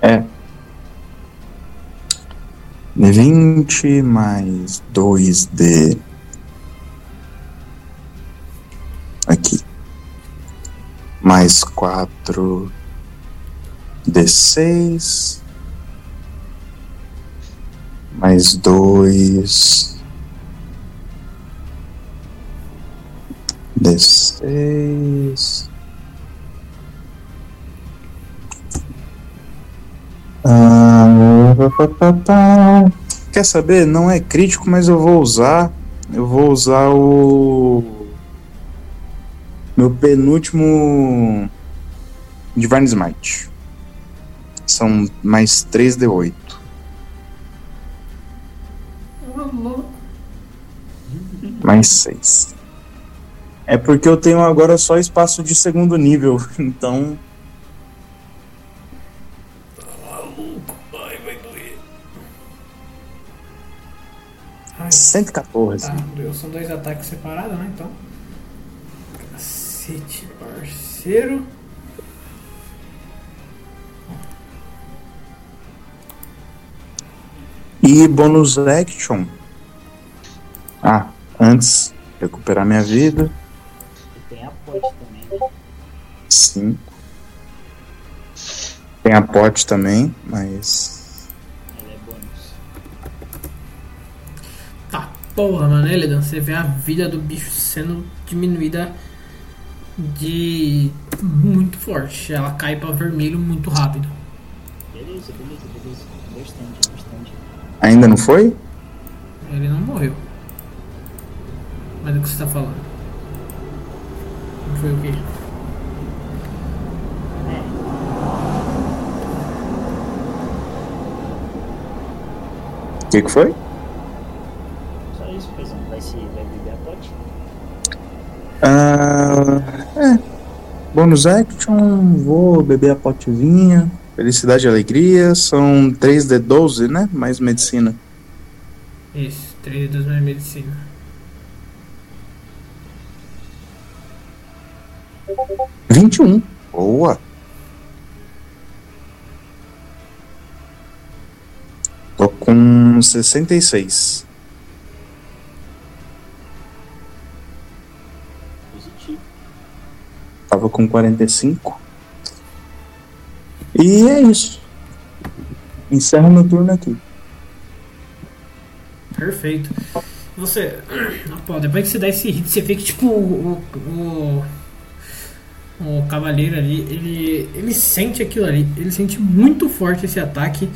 É. D20 mais 2D. Aqui. Mais 4 D6. Mais 2 D6. Ah. Quer saber? Não é crítico, mas eu vou usar. Eu vou usar o. Meu penúltimo. Divine Smite. São mais 3D8. Mais 6. É porque eu tenho agora só espaço de segundo nível, então. Ai, vai doer. Ai, 114. tá, doeu. São dois ataques separados, né? Então. Cacete, parceiro. E bônus action. Antes, recuperar minha vida. E tem a pote também. 5. Tem a pote também, mas. Ela é bônus. Tá, porra, mano, Elidan, você vê a vida do bicho sendo diminuída de muito forte. Ela cai pra vermelho muito rápido. Beleza, beleza, beleza. Bastante, bastante. Ainda não foi? Ele não morreu. Mas do que você tá falando? Não foi o quê? O que, que foi? Só isso, paizão. Vai se vai beber a pote? Ah, é. Bônus action, vou beber a potezinha. Felicidade e alegria. São 3D12, né? Mais medicina. Isso, 3 2 mais medicina. Vinte e um. Boa. Tô com 66. Positivo. Tava com 45. E é isso. Encerro meu turno aqui. Perfeito. Você. Pô, depois que você dá esse hit, você vê que tipo o. o, o, cavaleiro ali, ele. ele sente aquilo ali. Ele sente muito forte esse ataque.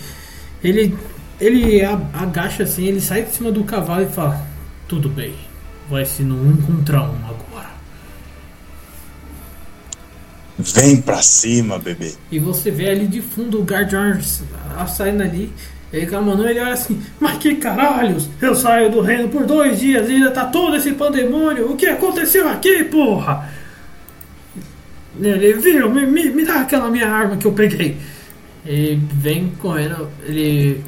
Ele. ele agacha assim, ele sai de cima do cavalo e fala. Tudo bem. Vai ser no um contra um agora. Vem pra cima, bebê. E você vê ali de fundo o Guardian saindo ali. Ele mão, ele olha assim, mas que caralhos! Eu saio do reino por dois dias e ainda tá todo esse pandemônio. O que aconteceu aqui, porra? Ele viu, me, me, me dá aquela minha arma que eu peguei. Ele vem correndo, ele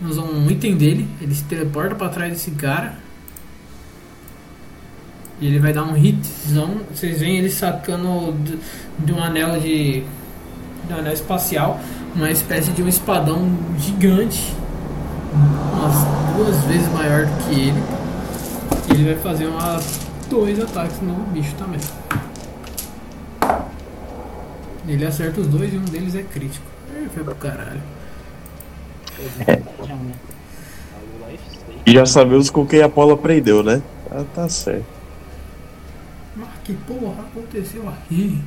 usa um item dele, ele se teleporta pra trás desse cara. E ele vai dar um hitzão. Vocês veem ele sacando de, de um anel de. de um anel espacial. Uma espécie de um espadão gigante. Umas duas vezes maior do que ele. Ele vai fazer uma, dois ataques no bicho também. Ele acerta os dois e um deles é crítico. Ele foi pro caralho. Já. E já sabemos com quem a Paula prendeu, né? Ah, tá certo. Mas que porra aconteceu aqui?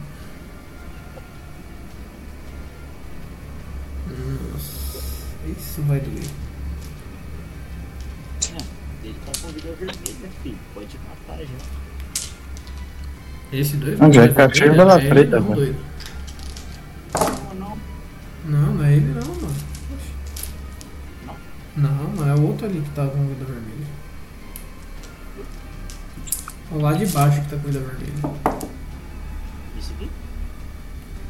Nossa, isso vai doer. Ele tá com vida vermelha, filho. Pode matar já. Esse dois Ah, já vai tá cheio é da preta, não, mano. Não, não. É ele não, mano. Não, não é o outro ali que tá com vida vermelha. O lá de baixo que tá com vida vermelha. Esse aqui?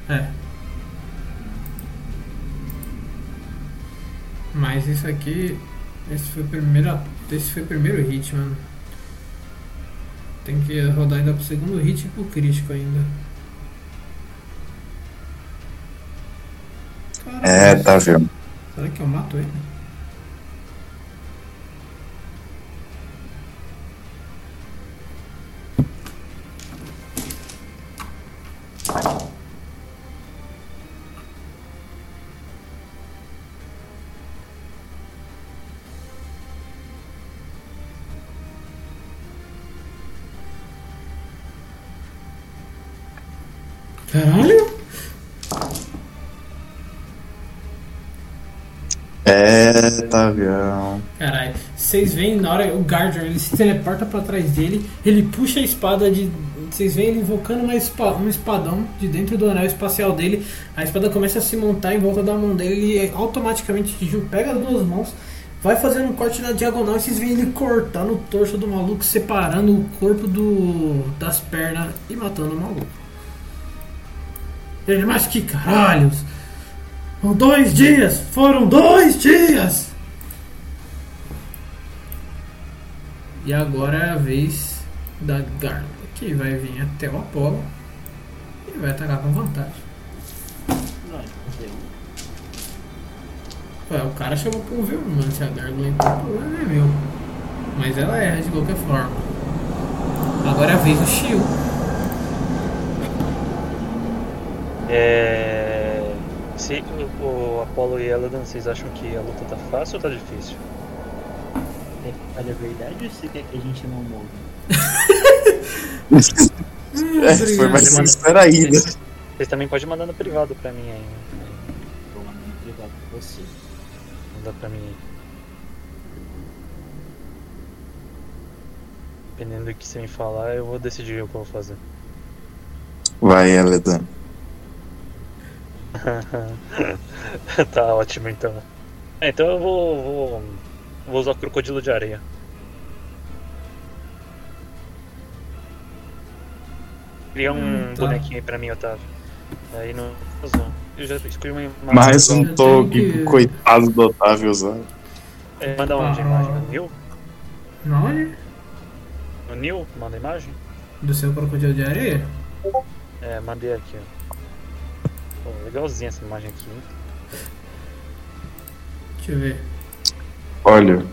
É. Mas esse aqui. Esse foi o primeiro. Esse foi o primeiro hit, mano. Tem que rodar ainda pro segundo hit e pro crítico ainda. É, tá vendo. Será que eu mato ele? Caralho! É, Tavião. Caralho, vocês veem na hora o Guardian ele se teleporta pra trás dele, ele puxa a espada de. Vocês veem ele invocando uma espa- um espadão de dentro do anel espacial dele. A espada começa a se montar em volta da mão dele e automaticamente Ju pega as duas mãos, vai fazendo um corte na diagonal e vocês veem ele cortando o torso do maluco, separando o corpo do das pernas e matando o maluco. Ele, mas que caralhos! Foram dois dias! Foram dois dias! E agora é a vez da Garla, que vai vir até o Apolo e vai atacar com vantagem. Ué, o cara chamou pra um V1, mano. Se a Garla entrou, o problema é meu. Mas ela erra de qualquer forma. Agora é a vez do Shio. É. Se o, o Apollo e Eladan, vocês acham que a luta tá fácil ou tá difícil? É, Olha a verdade ou você quer que a gente não morra? É, foi mais sincero ainda. Vocês também podem mandar no privado pra mim aí. né? Tô lá no privado com você. Manda pra mim aí. Dependendo do que você me falar, eu vou decidir o que eu vou fazer. Vai, Eledan. tá ótimo então. É, então eu vou, vou. Vou usar o crocodilo de areia. Cria um Hum, tá. bonequinho aí pra mim, Otávio. Aí não. Eu já escolhi uma imagem. Mais um toque coitado do Otávio usar. É, manda onde a imagem? No Nil? Não, No Nil? Manda a imagem? do seu crocodilo de areia? É, mandei aqui, ó. Pô, legalzinha essa imagem aqui, hein? Deixa eu ver. Olha.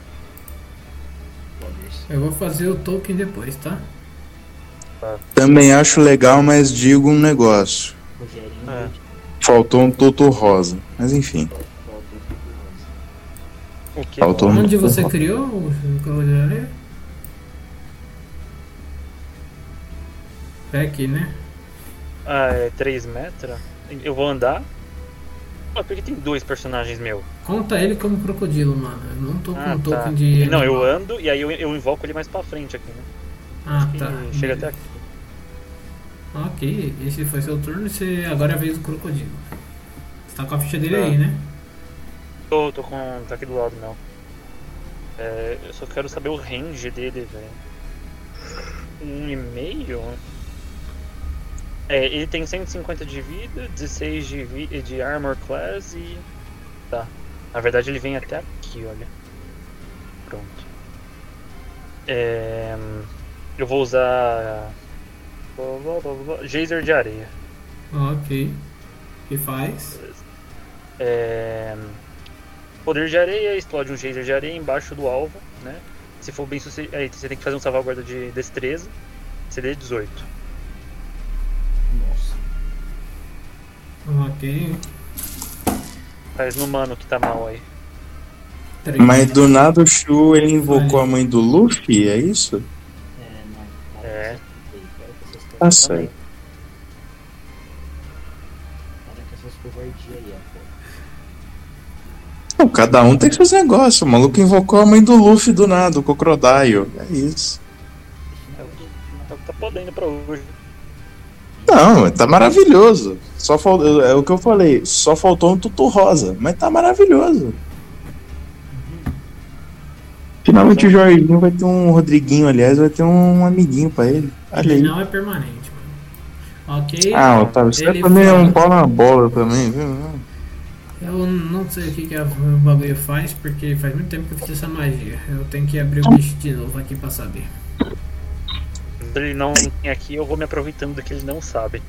Eu vou fazer o token depois, tá? também acho legal, mas digo um negócio. É. Faltou um Toto Rosa. Mas enfim. O que? Faltou um Onde você Rosa. criou o areia? É aqui, né? Ah, é 3 metros? Eu vou andar? Porque tem dois personagens meus. Conta ele como crocodilo, mano. Eu não tô com Ah, token tá. de. Não, eu ando e aí eu, eu invoco ele mais pra frente aqui, né? Ah, tá. chega até aqui. Ok, esse foi seu turno e você agora é a vez do crocodilo. Você tá com a ficha dele Tá. aí, né? Tô, tô com. tá aqui do lado, não. É, eu só quero saber o range dele, velho. Um e meio? É, ele tem 150 de vida, 16 de, vi de armor class e. Tá. Na verdade ele vem até aqui, olha. Pronto. É, eu vou usar. Geyser de areia. Ok. Que faz? É, Poder de areia, explode um geyser de areia embaixo do alvo, né? Se for bem sucedido, aí você tem que fazer um salvaguarda de destreza, CD 18. Ok. Faz no mano que tá mal aí. Mas do nada o Shu ele invocou Vai. a mãe do Luffy, é isso? É, É. Tá covardias- certo. Não, cada um tem seus negócios. O maluco invocou a mãe do Luffy do nada, o Crocodile. É isso. É é o que tá podendo pra hoje. Não, tá maravilhoso. Só fal... É o que eu falei. Só faltou um tutu rosa. Mas tá maravilhoso. Finalmente o Jorginho vai ter um Rodriguinho, aliás, vai ter um amiguinho pra ele. Olha aí. Não é permanente, mano. Ok. Ah, Otávio, você Ele também é um pau na bola também, viu? Eu não sei o que, que a- o bagulho faz, porque faz muito tempo que eu fiz essa magia. Eu tenho que abrir o bicho de novo aqui pra saber. Quando ele não tem aqui, eu vou me aproveitando do que ele não sabe.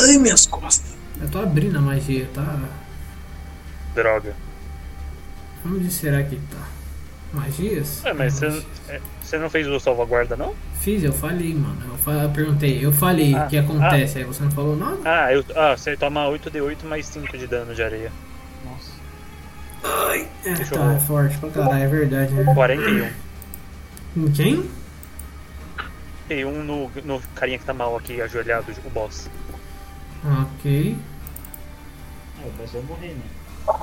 Ai, minhas costas. Eu tô abrindo a magia, tá? Droga. Onde será que tá? Magias? É, mas você, é, não fez o salvaguarda, não? Fiz, eu falei, mano. Eu, fa- eu perguntei, eu falei Ah, o que acontece, aí você não falou nada? Ah, eu, ah, você toma 8d8 mais 5 de dano de areia. Nossa. É, Deixa eu tá, é forte pra caralho, é verdade, né? 41. Em Quem? Tem um no, no carinha que tá mal aqui, ajoelhado, o boss. Ok. Ah, eu posso morrer, né?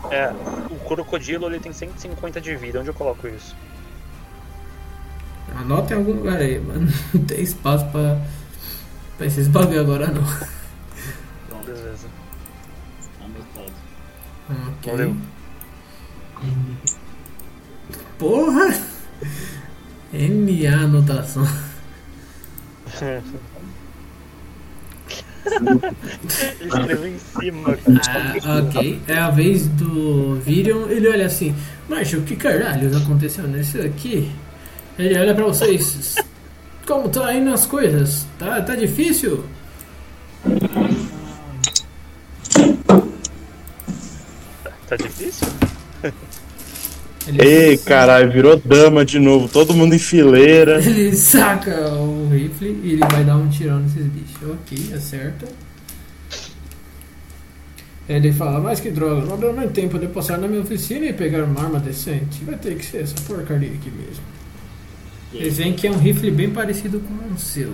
É, o crocodilo ele tem 150 de vida. Onde eu coloco isso? Anota em algum lugar aí, mano. Não tem espaço pra, pra esses bagulho agora não. Pronto, Beleza. anotado. Ok. Valeu. Porra! MA anotação. Escreveu em cima. Ah, ok. É a vez do Virion. Ele olha assim, mas o que caralho aconteceu nesse aqui? Ele olha pra vocês. Como tá indo as coisas? Tá, tá difícil? Tá difícil? Ele, Ei, caralho, virou dama de novo. Todo mundo em fileira. ele saca o rifle e ele vai dar um tirão nesses bichos. Ok, acerta. Ele fala, mas que droga, não deu nem tempo de passar na minha oficina e pegar uma arma decente. Vai ter que ser essa porcaria aqui mesmo. Eles veem que é um rifle bem parecido com o seu.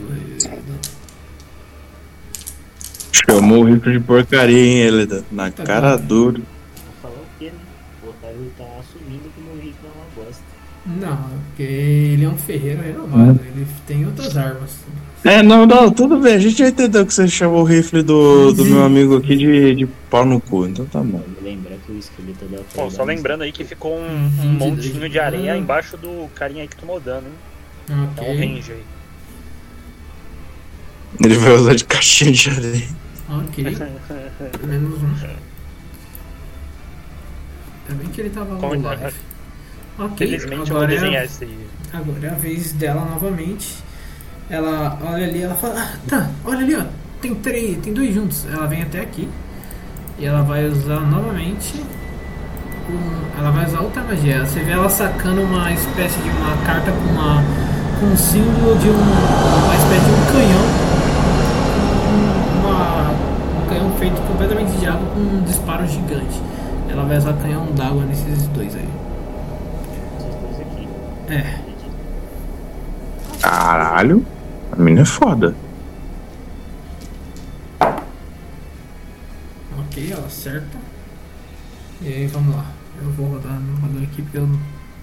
Chamou o rifle de porcaria, hein, Elida? Na Tá cara dura. Vou falar o quê, né? O Otávio tá assumindo que meu rifle é uma bosta. Não, porque ele é um ferreiro renomado, ele tem outras armas. É, não, não, tudo bem. A gente já entendeu que você chamou o rifle do, do meu amigo aqui de, de pau no cu, então tá bom. Vamos lembrar que o esqueleto da Bom, só lembrando aí que ficou um, um e dois montinho de areia embaixo do carinha aí que tomou dano, hein? É um Ok, range aí. Ele vai usar de caixinha de areia. ok. Menos um. Ainda bem que ele tava low life. Ok, Felizmente eu vou agora é, desenhar esse aí. agora é a vez dela novamente. Ela olha ali, ela fala, ah, tá, olha ali, ó, tem três, tem dois juntos. Ela vem até aqui e ela vai usar novamente. um- ela vai usar outra magia. Você vê ela sacando uma espécie de uma carta com uma com um símbolo de um uma espécie de um canhão, uma, um canhão feito completamente de água com um disparo gigante. Ela vai usar canhão d'água nesses dois aí. É. Caralho, a mina é foda. Ok, ela acerta. E aí, vamos lá. Eu vou rodar no rodar aqui porque eu não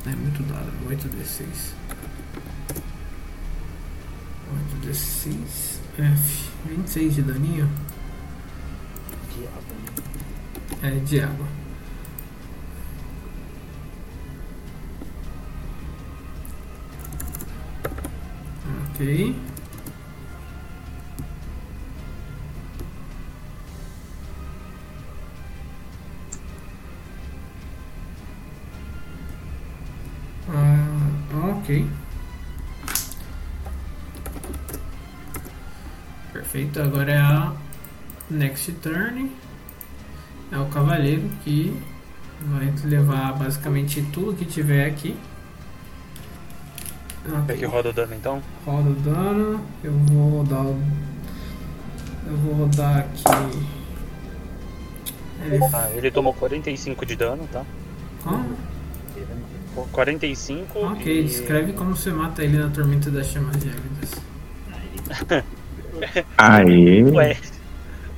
é muito dado. 8d6. 8d6. F. 26 de daninho. Diabo. É de água. Ok. Ah, ok. Perfeito, agora é a next turn. É o cavaleiro que vai levar basicamente tudo que tiver aqui. É que roda o dano então? Roda o dano. Eu vou rodar o. Eu vou rodar aqui. Ele. Ah, ele tomou 45 de dano, tá? Como? 45 Ok, e... descreve como você mata ele na tormenta das chamas gélidas. Aí. Ué.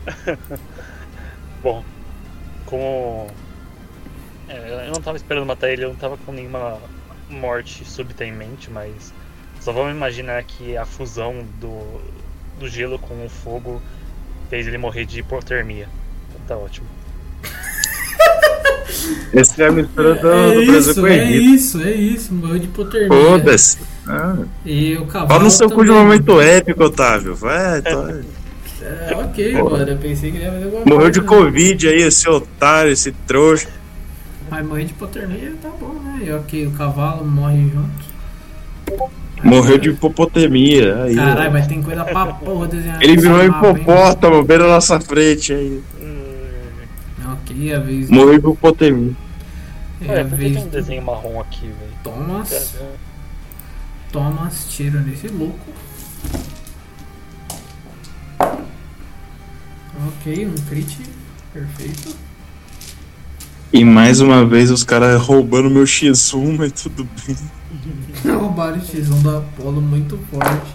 Bom, como. É, eu não tava esperando matar ele, eu não tava com nenhuma morte súbita em mente, mas só vamos imaginar que a fusão do, do gelo com o fogo fez ele morrer de hipotermia. Tá ótimo. Esse é a mistura do, é do Brasil isso, com o é isso, é isso. Morreu de hipotermia. Foda-se. Ah, E o cavalo. Fala no seu cu de momento épico, Otávio. Vai, tô... É, ok, mano. Eu pensei que ele ia fazer alguma Morreu de coisa. Covid aí, esse otário, esse trouxa. Mas morrer de hipotermia tá bom, né? E ok, o cavalo morre junto. Morreu de hipopotemia. Aí. Caralho, mas tem coisa pra porra desenhar. Ele virou um hipopótamo bem na nossa frente aí. Ok, a vez. Morreu de hipopotemia. É É, a vez tem um desenho marrom aqui, velho? Thomas. Thomas tira nesse louco. Ok, um crit. Perfeito. E mais uma vez os caras roubando meu X1, mas tudo bem. Roubaram o X1 da Apollo muito forte.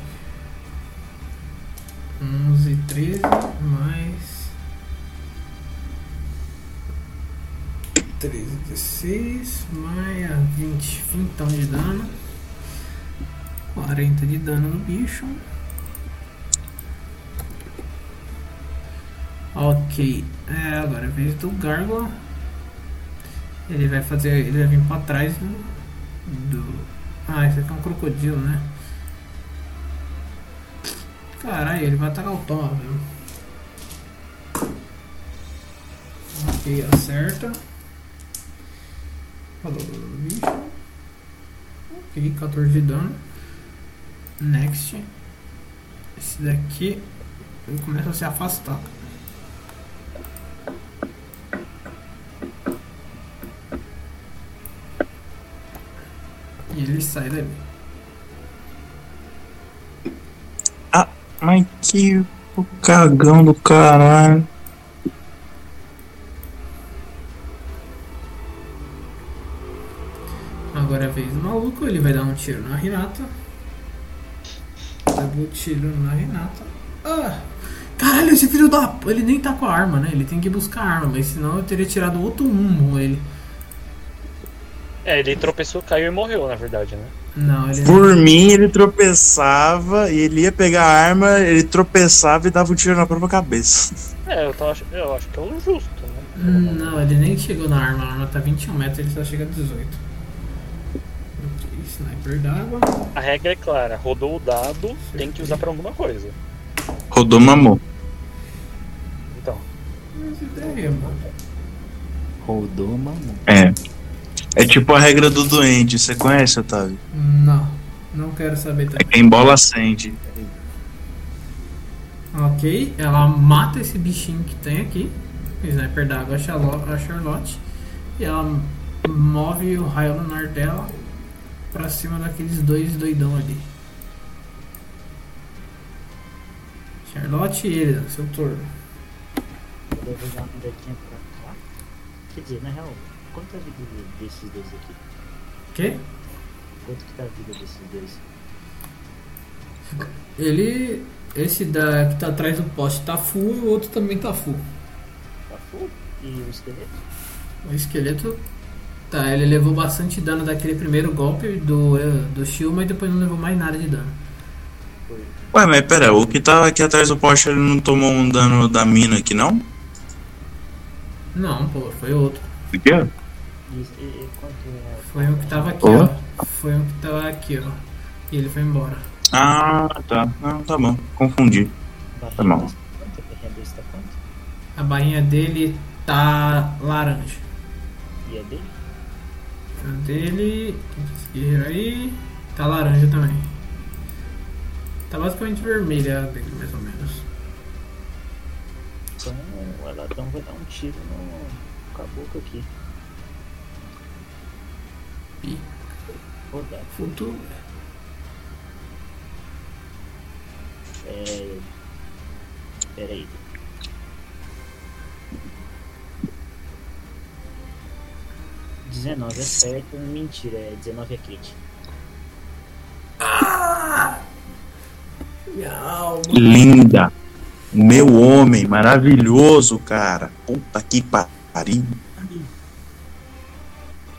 11, 13, mais. 13, 16, mais 20, 20 de dano. 40 de dano no bicho. Ok, é, agora é vez do Gárgula. Ele vai fazer. Ele vai vir pra trás do. do- Ah, esse aqui é um crocodilo, né? Caralho, ele vai atacar o Tom mesmo. Ok, acerta. Falou, bicho. Ok, 14 de dano. Next. Esse daqui. Ele começa a se afastar. Ele sai dali. Mas que o cagão do caralho. Agora é a vez do maluco, ele vai dar um tiro na Renata. Deu tiro na Renata. Ah! Caralho, esse filho da. p- Ele nem tá com a arma, né? Ele tem que buscar a arma, mas senão eu teria tirado outro rumo ele. É, ele tropeçou, caiu e morreu, na verdade, né? Não, ele Por mim, ele tropeçava e ele ia pegar a arma, ele tropeçava e dava um tiro na própria cabeça. É, eu, ach- eu acho que é o justo, né? Hum, Não, ele nem chegou na arma, a arma tá 21 metros, ele só chega a 18. Ok, sniper d'água. A regra é clara, rodou o dado, tem que usar pra alguma coisa. Rodou mamou. Então, Mas ideia, mano. Rodou, mano. É. É tipo a regra do doente, você conhece, Otávio? Não, não quero saber É também. quem bola acende. Ok, ela mata esse bichinho que tem aqui. O sniper d'água, a Charlo- a Charlotte. E ela move o raio lunar dela pra cima daqueles dois doidão ali. Charlotte e ele, seu turno. Eu vou uma olhadinha pra cá. Quer dizer, na real, quanto é a vida de- desses dois aqui? Ok? Quanto que tá a vida desses dois? Ele. Esse da, que tá atrás do poste tá full e o outro também tá full. Tá full? E o esqueleto? O esqueleto. Tá, ele levou bastante dano daquele primeiro golpe do, do shield, mas depois não levou mais nada de dano. Ué, mas pera, o que tava aqui atrás do poste ele não tomou um dano da mina aqui, não? Não, pô, foi outro. O quê? E, e- e quanto é? Foi um que tava aqui, ó. Foi um que tava aqui, ó. E ele foi embora. Ah, tá. Não, tá bom. Confundi. Barrinha Tá bom. tá? A barrinha desse quanto? A barrinha dele tá laranja. E a dele? A dele. Esse guerreiro aí. Tá laranja também. Tá basicamente vermelha a dele, mais ou menos. Então o Aladão vai dar um tiro no caboclo aqui. Ih. Rodar. Futuro. É. Pera aí. Dezenove é certo, mentira, é 19 é crit. Minha alma. Linda. Meu homem, maravilhoso, cara. Puta que pariu.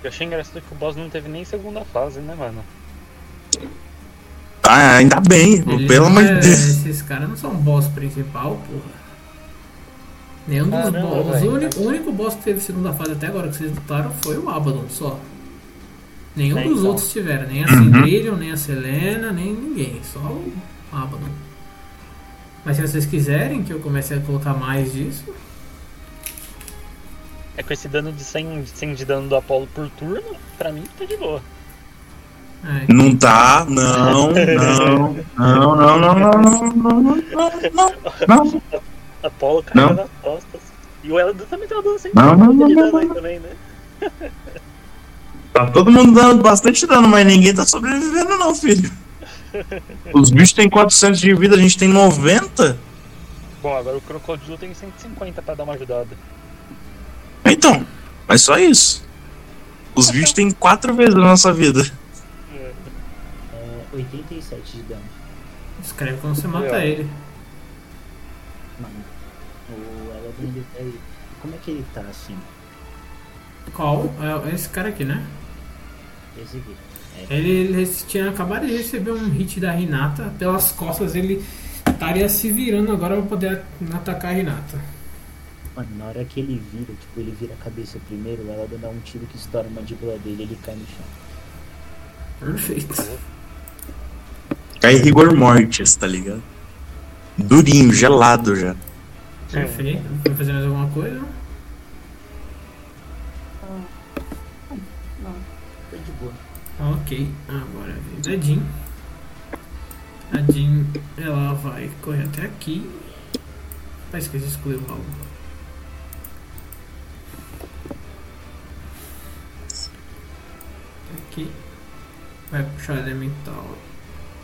Eu achei engraçado que o boss não teve nem segunda fase, né, mano? Ah, ainda bem, Ele pelo amor é- de Deus. Esses caras não são boss principal, porra. Nenhum dos Caramba, boss. O velho. único, o único boss que teve segunda fase até agora que vocês lutaram foi o Abaddon só. Nenhum É, dos então. outros tiveram, nem a Uhum. Cindrillion, nem a Selena, nem ninguém, só o Abaddon. Mas se vocês quiserem que eu comece a colocar mais disso, É com esse dano de 100, de 100 de dano do Apollo por turno, pra mim tá de boa. é, Não tá, não, não, não, não, não, não, não, não, não, não, não. Apollo caiu Não. nas costas. E o Elado também tá dando 100 Não, não, não, de não, dano aí não. também, né? Tá todo mundo dando bastante dano, mas ninguém tá sobrevivendo não, filho. Os bichos têm 400 de vida, a gente tem 90. Bom, agora o Crocodilo tem 150 pra dar uma ajudada. Então, mas só isso. Os bichos têm 4 vezes a nossa vida. É 87 de dano. escreve quando você mata É. ele. Mano, o Eladon ele aí. Como é que ele tá assim? Qual? É esse cara aqui, né? Esse aqui. É. Ele, ele tinha acabado de receber um hit da Renata. Pelas costas ele estaria se virando agora pra poder atacar a Renata. Mano, na hora que ele vira, tipo, ele vira a cabeça primeiro, ela dá um tiro que estoura a mandíbula dele ele cai no chão. Perfeito. Cai rigor mortis, tá ligado? Durinho, gelado já. Perfeito. Vai fazer mais alguma coisa? Não, foi de boa. Ok, agora vem a Jean. A Jean, ela vai correr até aqui. Parece que excluiu algo. Aqui. Vai puxar o elemental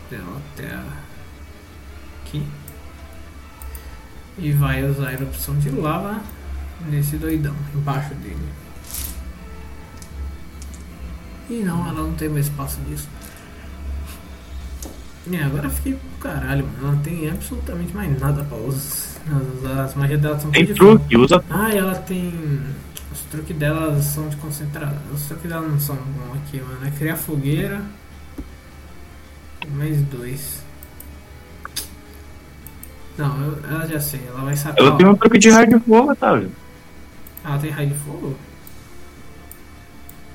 dela até aqui. E vai usar a erupção de lava nesse doidão, embaixo dele. E não, ela não tem mais espaço disso. É, agora fiquei pro caralho, mano. Ela não tem absolutamente mais nada pra usar. As, as magias dela são Tem truque, usa. Ah, ela tem. Os truques delas são de concentrar. Os truques dela não são bons aqui, mano. É criar fogueira. Mais dois. Não, eu, ela já sei. Ela vai sacar. Ela tem um truque de raio de fogo, Otávio. Ela tem raio de fogo?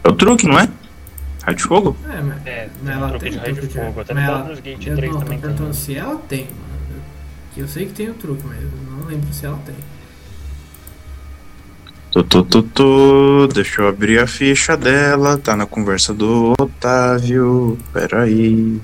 É o truque, não é? Raio de fogo? É, mas. É, mas tem ela um tem raio de fogo. Até mas ela- Gate eu 3 não, tô também tem. perguntando se ela tem, mano. Eu sei que tem o truque, mas eu não lembro se ela tem. Tô, tô, tô, tô. Deixa eu abrir a ficha dela. Tá na conversa do Otávio. Pera aí.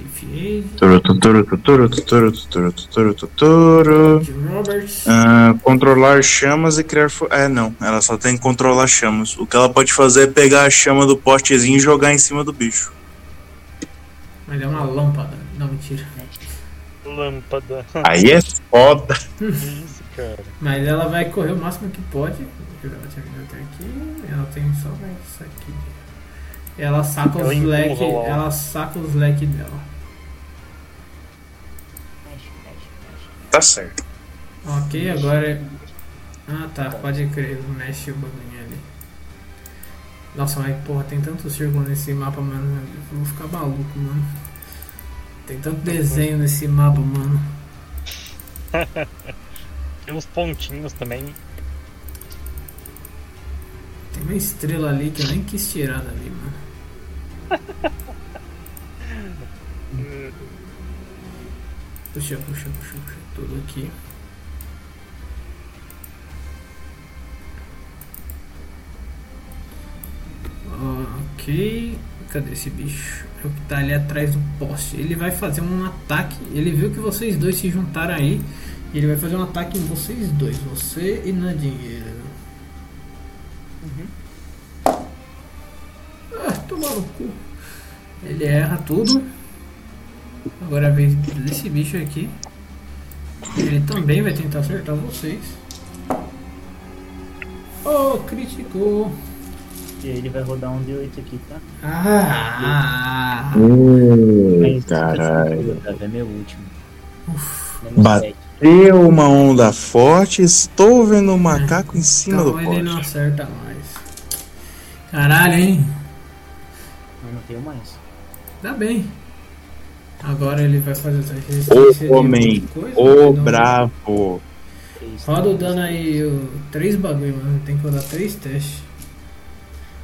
Enfiei. Toro, toro, toro, toro, toro, toro, toro. De Roberts. Ah, controlar chamas e criar. É, não. Ela só tem que controlar chamas. O que ela pode fazer é pegar a chama do postezinho e jogar em cima do bicho. Mas é uma lâmpada. Não, mentira. Lâmpada. Aí é foda. Isso, cara. Mas ela vai correr o máximo que pode. Ela vindo até aqui. Ela tem só mais isso aqui. Ela saca Ela os leques. lá. Ela saca os leques dela. Tá certo. Ok, agora. é- Ah tá, pode crer, mexe o bagulho ali. Nossa, mas porra, tem tanto círculo nesse mapa, mano. Eu vou ficar maluco, mano. Tem tanto desenho nesse mapa, mano. Tem uns pontinhos também. Tem uma estrela ali que eu nem quis tirar dali, mano. Puxa, puxa, puxa, puxa. Tudo aqui. Ok. Cadê esse bicho? É o que tá ali atrás do poste. Ele vai fazer um ataque. Ele viu que vocês dois se juntaram aí. E ele vai fazer um ataque em vocês dois. Você e Nadinha. Ah, tomar no cu. Ele erra tudo. Agora a vez desse bicho aqui. Ele também vai tentar acertar vocês. Oh, criticou. E aí ele vai rodar um D8 aqui, tá? Ah, Mas caralho. Otávio, é meu último. Menos Bate- sete. Deu uma onda forte. Estou vendo um macaco em cima do então ele não acerta mais. Caralho, hein? Eu não tenho mais. Dá bem. Agora ele vai fazer essa resistência. O homem, coisa, o bravo. Roda o dano aí, o, três bagulho, mano. Tem que rodar três testes.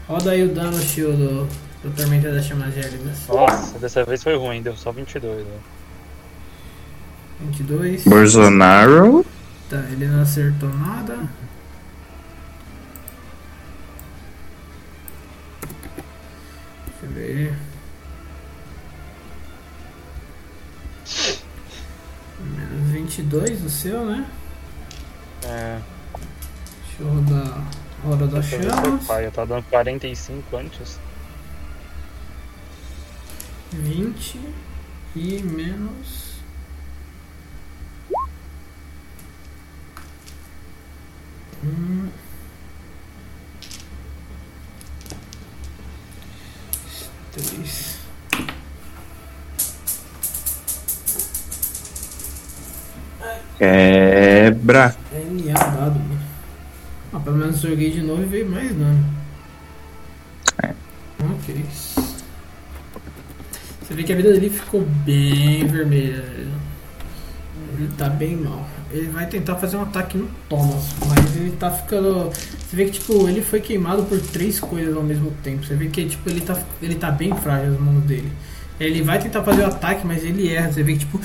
Roda aí o dano, tio, do, do Tormenta das Chamas Gélidas. Nossa, dessa vez foi ruim, deu só 22. Né? 22. Bolsonaro. Tá, ele não acertou nada. Deixa eu ver. Menos 22 o seu, né? É, Deixa eu rodar. Roda da dessa vez foi chamas. pai, eu tava dando 45 antes. 20 e menos. Hum. Três. Quebra. NA dado, mano. Ah, pelo menos joguei de novo e veio mais dano. É. Ok. Você vê que a vida dele ficou bem vermelha. Ele tá bem mal. Ele vai tentar fazer um ataque no Thomas, mas ele tá ficando. Você vê que tipo, ele foi queimado por três coisas ao mesmo tempo. Você vê que tipo, ele tá, ele tá bem frágil as mãos dele. Ele vai tentar fazer o ataque, mas ele erra. Você vê que tipo,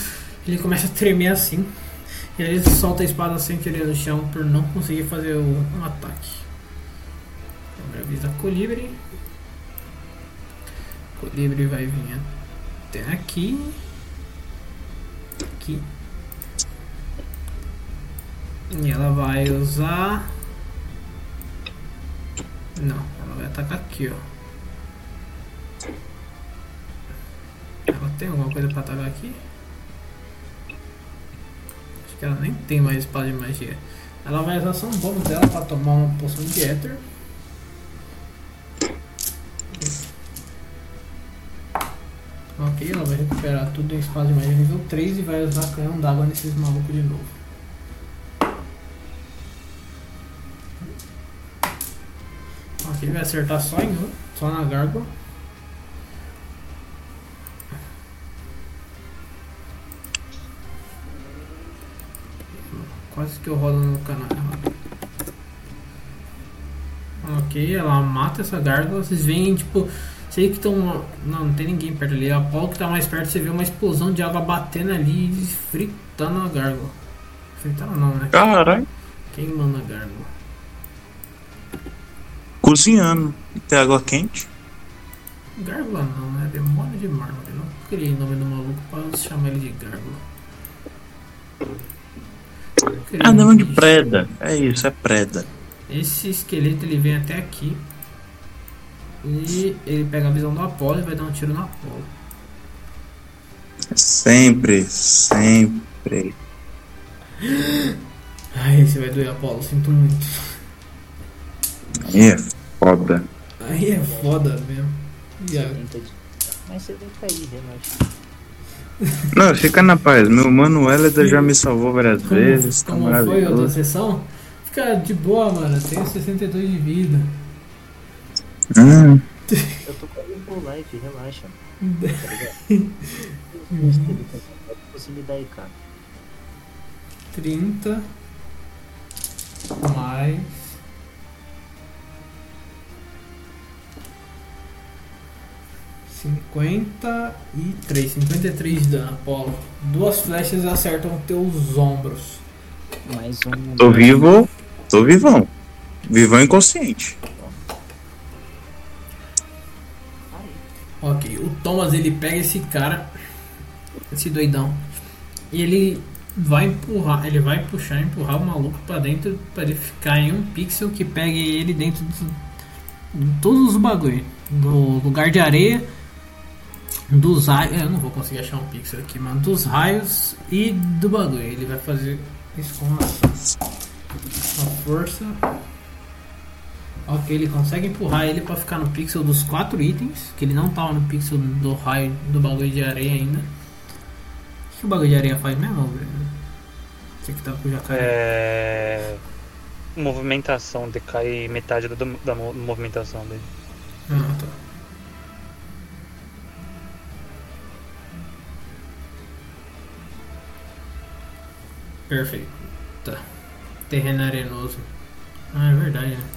ele começa a tremer assim. E ele solta a espada sem querer no chão por não conseguir fazer o, um ataque. Agora avisa Colibri. Colibri vai vir até aqui. Aqui. E ela vai usar. Não, ela vai atacar aqui, ó. Ela tem alguma coisa pra atacar aqui? Que ela nem tem mais espada de magia. Ela vai usar ação bônus dela pra tomar uma poção de éter. Ok, ela vai recuperar tudo em espada de magia nível 3 e vai usar canhão d'água nesses malucos de novo. Ok, vai acertar só em um, só na gárgula. Quase que eu rodo no canal errado. Ok, ela mata essa gárgula. Vocês veem, tipo, sei que estão. Não, não tem ninguém perto ali. A Apolo que tá mais perto, você vê uma explosão de água batendo ali e fritando a gárgula. Fritando não, né? Caralho. Queimando a gárgula. Cozinhando. Tem água quente. Gárgula não, né? Demônio de mármore. Não criei o nome do maluco pra chamar ele de gárgula. Ah, um não, de preda. É isso, é preda. Esse esqueleto ele vem até aqui. E ele pega a visão do Apolo e vai dar um tiro no Apolo. Sempre, sempre. Ai, esse vai doer Apolo, sinto muito. Aí é foda. Aí é foda mesmo. E a- Tenta de- Mas você vai cair, relaxa. Não, fica na paz. Meu mano Elida já me salvou várias Como, vezes. Tá como foi a outra sessão? Fica de boa, mano. Tenho 62 de vida. Hum, Eu tô caindo por life, relaxa. Você me dá aí, cara. 30 mais cinquenta e três, cinquenta e três de dano, Apolo. Duas flechas acertam teus ombros. Mais um. tô vivo. Tô vivão. Vivão inconsciente. Ok, o Thomas ele pega esse cara, esse doidão, e ele vai empurrar, ele vai puxar, empurrar o maluco pra dentro pra ele ficar em um pixel que pegue ele dentro do- de todos os bagulho, do lugar de areia, dos raios, eu não vou conseguir achar um pixel aqui, mano, dos raios e do bagulho. Ele vai fazer isso com a, força. Ok, ele consegue empurrar ele pra ficar no pixel dos quatro itens, que ele não tava no pixel do raio do bagulho de areia ainda. O que o bagulho de areia faz mesmo, velho? Você que tá com o jacaré. É. Movimentação, decai metade da, da mo- movimentação dele. Ah, tá. Perfeito. Tá. Terreno arenoso. Ah, é verdade, né?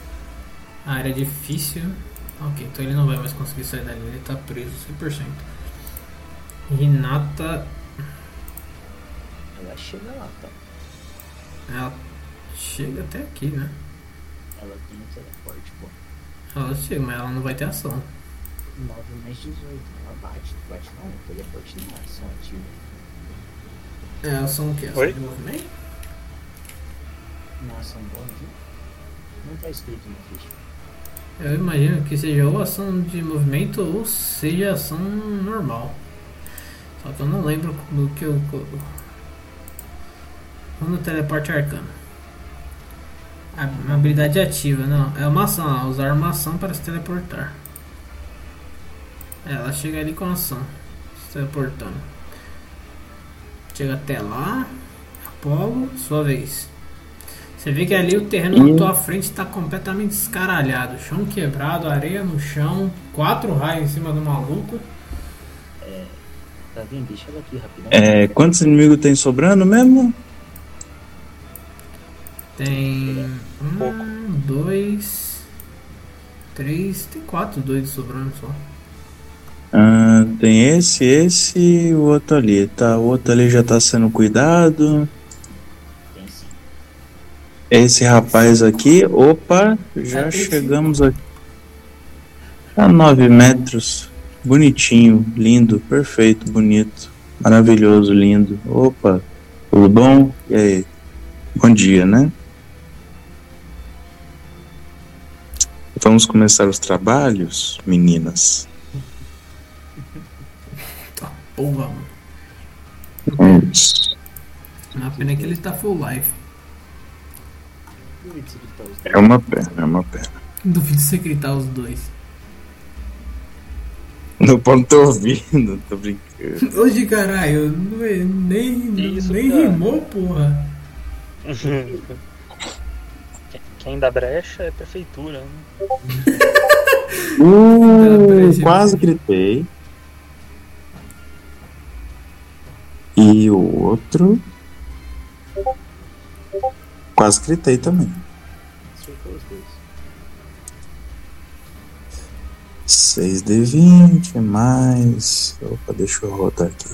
A área é difícil. Ok, então ele não vai mais conseguir sair dali, ele tá preso 100%. Renata, Ela chega lá, tá? ela chega até aqui, né? Ela tem um teleporte, pô. Ela chega, mas ela não vai ter ação. 9 mais 18. Ela bate. Bate não, teleporte não. é Ação ativa. É ação o quê? Ação Oi? de movimento? Uma ação bônus? Não tá escrito na ficha. Eu imagino que seja ou ação de movimento ou seja ação normal. Só que eu não lembro do que eu. Quando teleporte arcano. A uma habilidade ativa, não. É uma ação, ela usar uma ação para se teleportar. É, ela chega ali com a ação. Se teleportando. Chega até lá. Apolo, sua vez. Você vê que ali o terreno na tua frente está completamente escaralhado. Chão quebrado, areia no chão, quatro raios em cima do maluco. Tá vendo? Deixa ela aqui rapidão. É, quantos inimigos tem sobrando mesmo? Tem Pouco. um, dois, três, tem quatro doidos sobrando só. Ah, tem esse, esse e o outro ali. Tá, o outro ali já tá sendo cuidado. Esse rapaz aqui, opa, já chegamos aqui. A 9 metros. Bonitinho, lindo, perfeito, bonito, maravilhoso, lindo. Opa, tudo bom? E aí? Bom dia, né? Vamos começar os trabalhos, meninas. Porra, mano. Uma pena que ele tá full life. Duvido se gritar os É uma pena, é uma pena. Duvido você gritar os dois. Não pode tô ouvindo, tô brincando. Hoje, caralho, não é- nem, Que isso, nem cara? rimou, porra. Quem- dá brecha é prefeitura. Né? Uh, quase gritei. E o outro. Quase gritei também. Dois. 6 de 20 mais. Opa, deixa eu rodar aqui.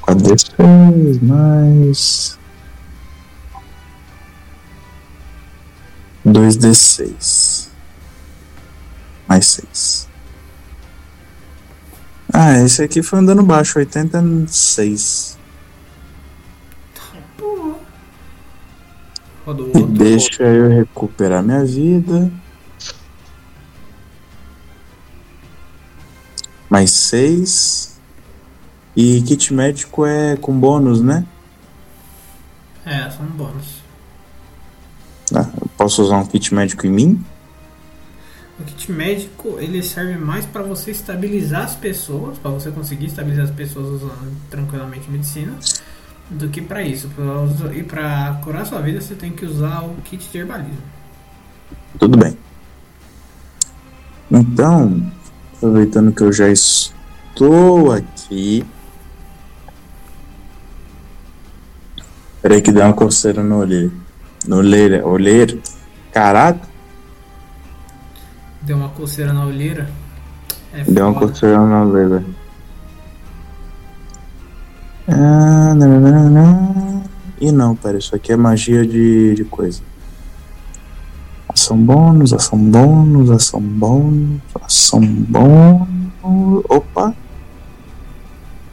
Quatro seis mais. 2 de 6 mais 6. Ah, esse aqui foi andando baixo, 86. Roda o E outro. deixa eu recuperar minha vida. Mais seis. E kit médico é com bônus, né? É, são bônus. Ah, eu posso usar um kit médico em mim? O kit médico ele serve mais para você estabilizar as pessoas, para você conseguir estabilizar as pessoas usando tranquilamente medicina, do que para isso. Pra E para curar sua vida você tem que usar o kit de herbalismo. Tudo bem. Então, aproveitando que eu já estou aqui. Peraí que deu uma coceira no olheiro. No olheiro, olheiro. Caraca, Deu uma coceira na olheira. É deu uma coceira no olheiro. Ah, nananana. E não, pera, isso aqui é magia de, de coisa. Ação bônus, ação bônus, ação bônus, ação bônus. Opa!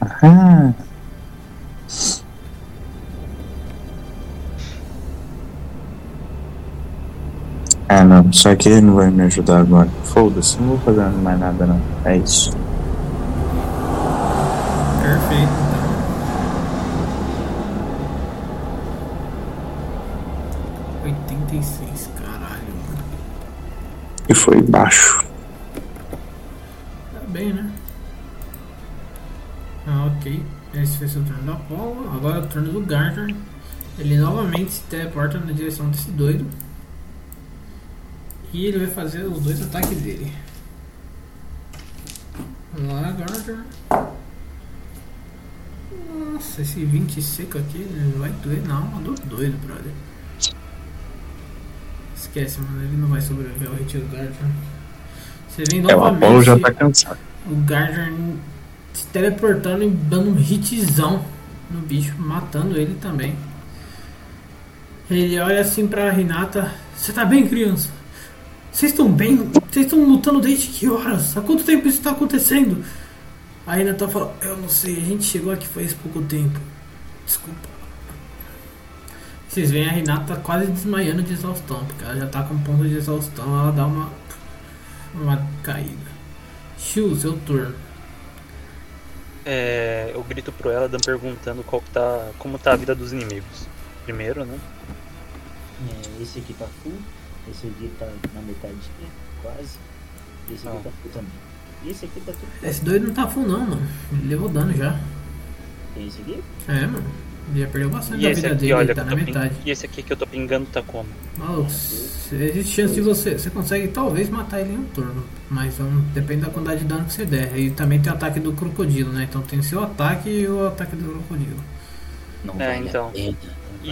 Aham. É, não, isso aqui não vai me ajudar agora. Foda-se, não vou fazer mais nada não. É isso. Perfeito. Então. 86, caralho, mano. E foi baixo. Tá bem, né? Ah, ok. Esse foi seu turno do Apollo. Agora é o turno do Gardner. Ele novamente se teleporta na direção desse doido. E ele vai fazer os dois ataques dele. Vamos lá, Gardner. Nossa, esse 20 seco aqui não vai doer não. Mandou doido, brother. Esquece, mano. Ele não vai sobreviver ao hit do Gardner. Você vem É, o novamente. Apolo já tá cansado. O Gardner se teleportando e dando um hitzão no bicho, matando ele também. Ele olha assim pra Renata: Você tá bem, criança? Vocês estão bem? Vocês estão lutando desde que horas? Há quanto tempo isso tá acontecendo? A Renata fala: Eu não sei, a gente chegou aqui faz pouco tempo. Desculpa. Vocês veem a Renata quase desmaiando de exaustão, porque ela já tá com ponto de exaustão, ela dá uma, uma caída. Shu, seu turno. É, eu grito pro Eladan perguntando qual que tá, como tá a vida dos inimigos. Primeiro, né? É, esse aqui tá full, esse aqui tá na metade, quase. Esse aqui Ah. tá full também. Esse aqui tá tudo. Esse doido não tá full não, mano. Ele levou dano já. Tem esse aqui? É, mano. Ele já perdeu bastante E da vida aqui, dele, olha, tá na metade. e esse aqui que eu tô pingando tá como? Maluco, existe chance de você. Você consegue talvez matar ele em um turno. Mas um, depende da quantidade de dano que você der. E também tem o ataque do crocodilo, né? Então tem seu ataque e o ataque do crocodilo. Não É, vale então. pena, não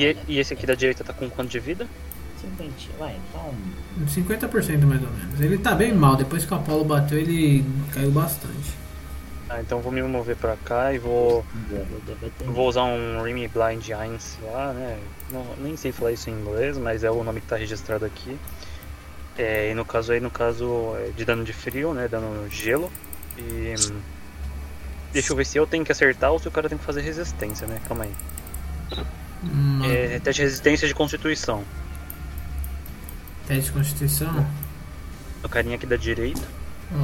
E, e esse aqui da direita tá com quanto de vida? A- Cinquentinha, vai, então. 50% mais ou menos. Ele tá bem mal. Depois que o Apollo bateu, ele caiu bastante. Ah, então vou me mover pra cá e vou, vou usar um Remy Blind Eyes lá, né? Não, nem sei falar isso em inglês, mas é o nome que tá registrado aqui. É, e no caso aí, no caso é de dano de frio, né? Dano gelo. E. hum, Deixa eu ver se eu tenho que acertar ou se o cara tem que fazer resistência, né? Calma aí. Uma É, teste de resistência de constituição. Teste de constituição. O carinha aqui da direita.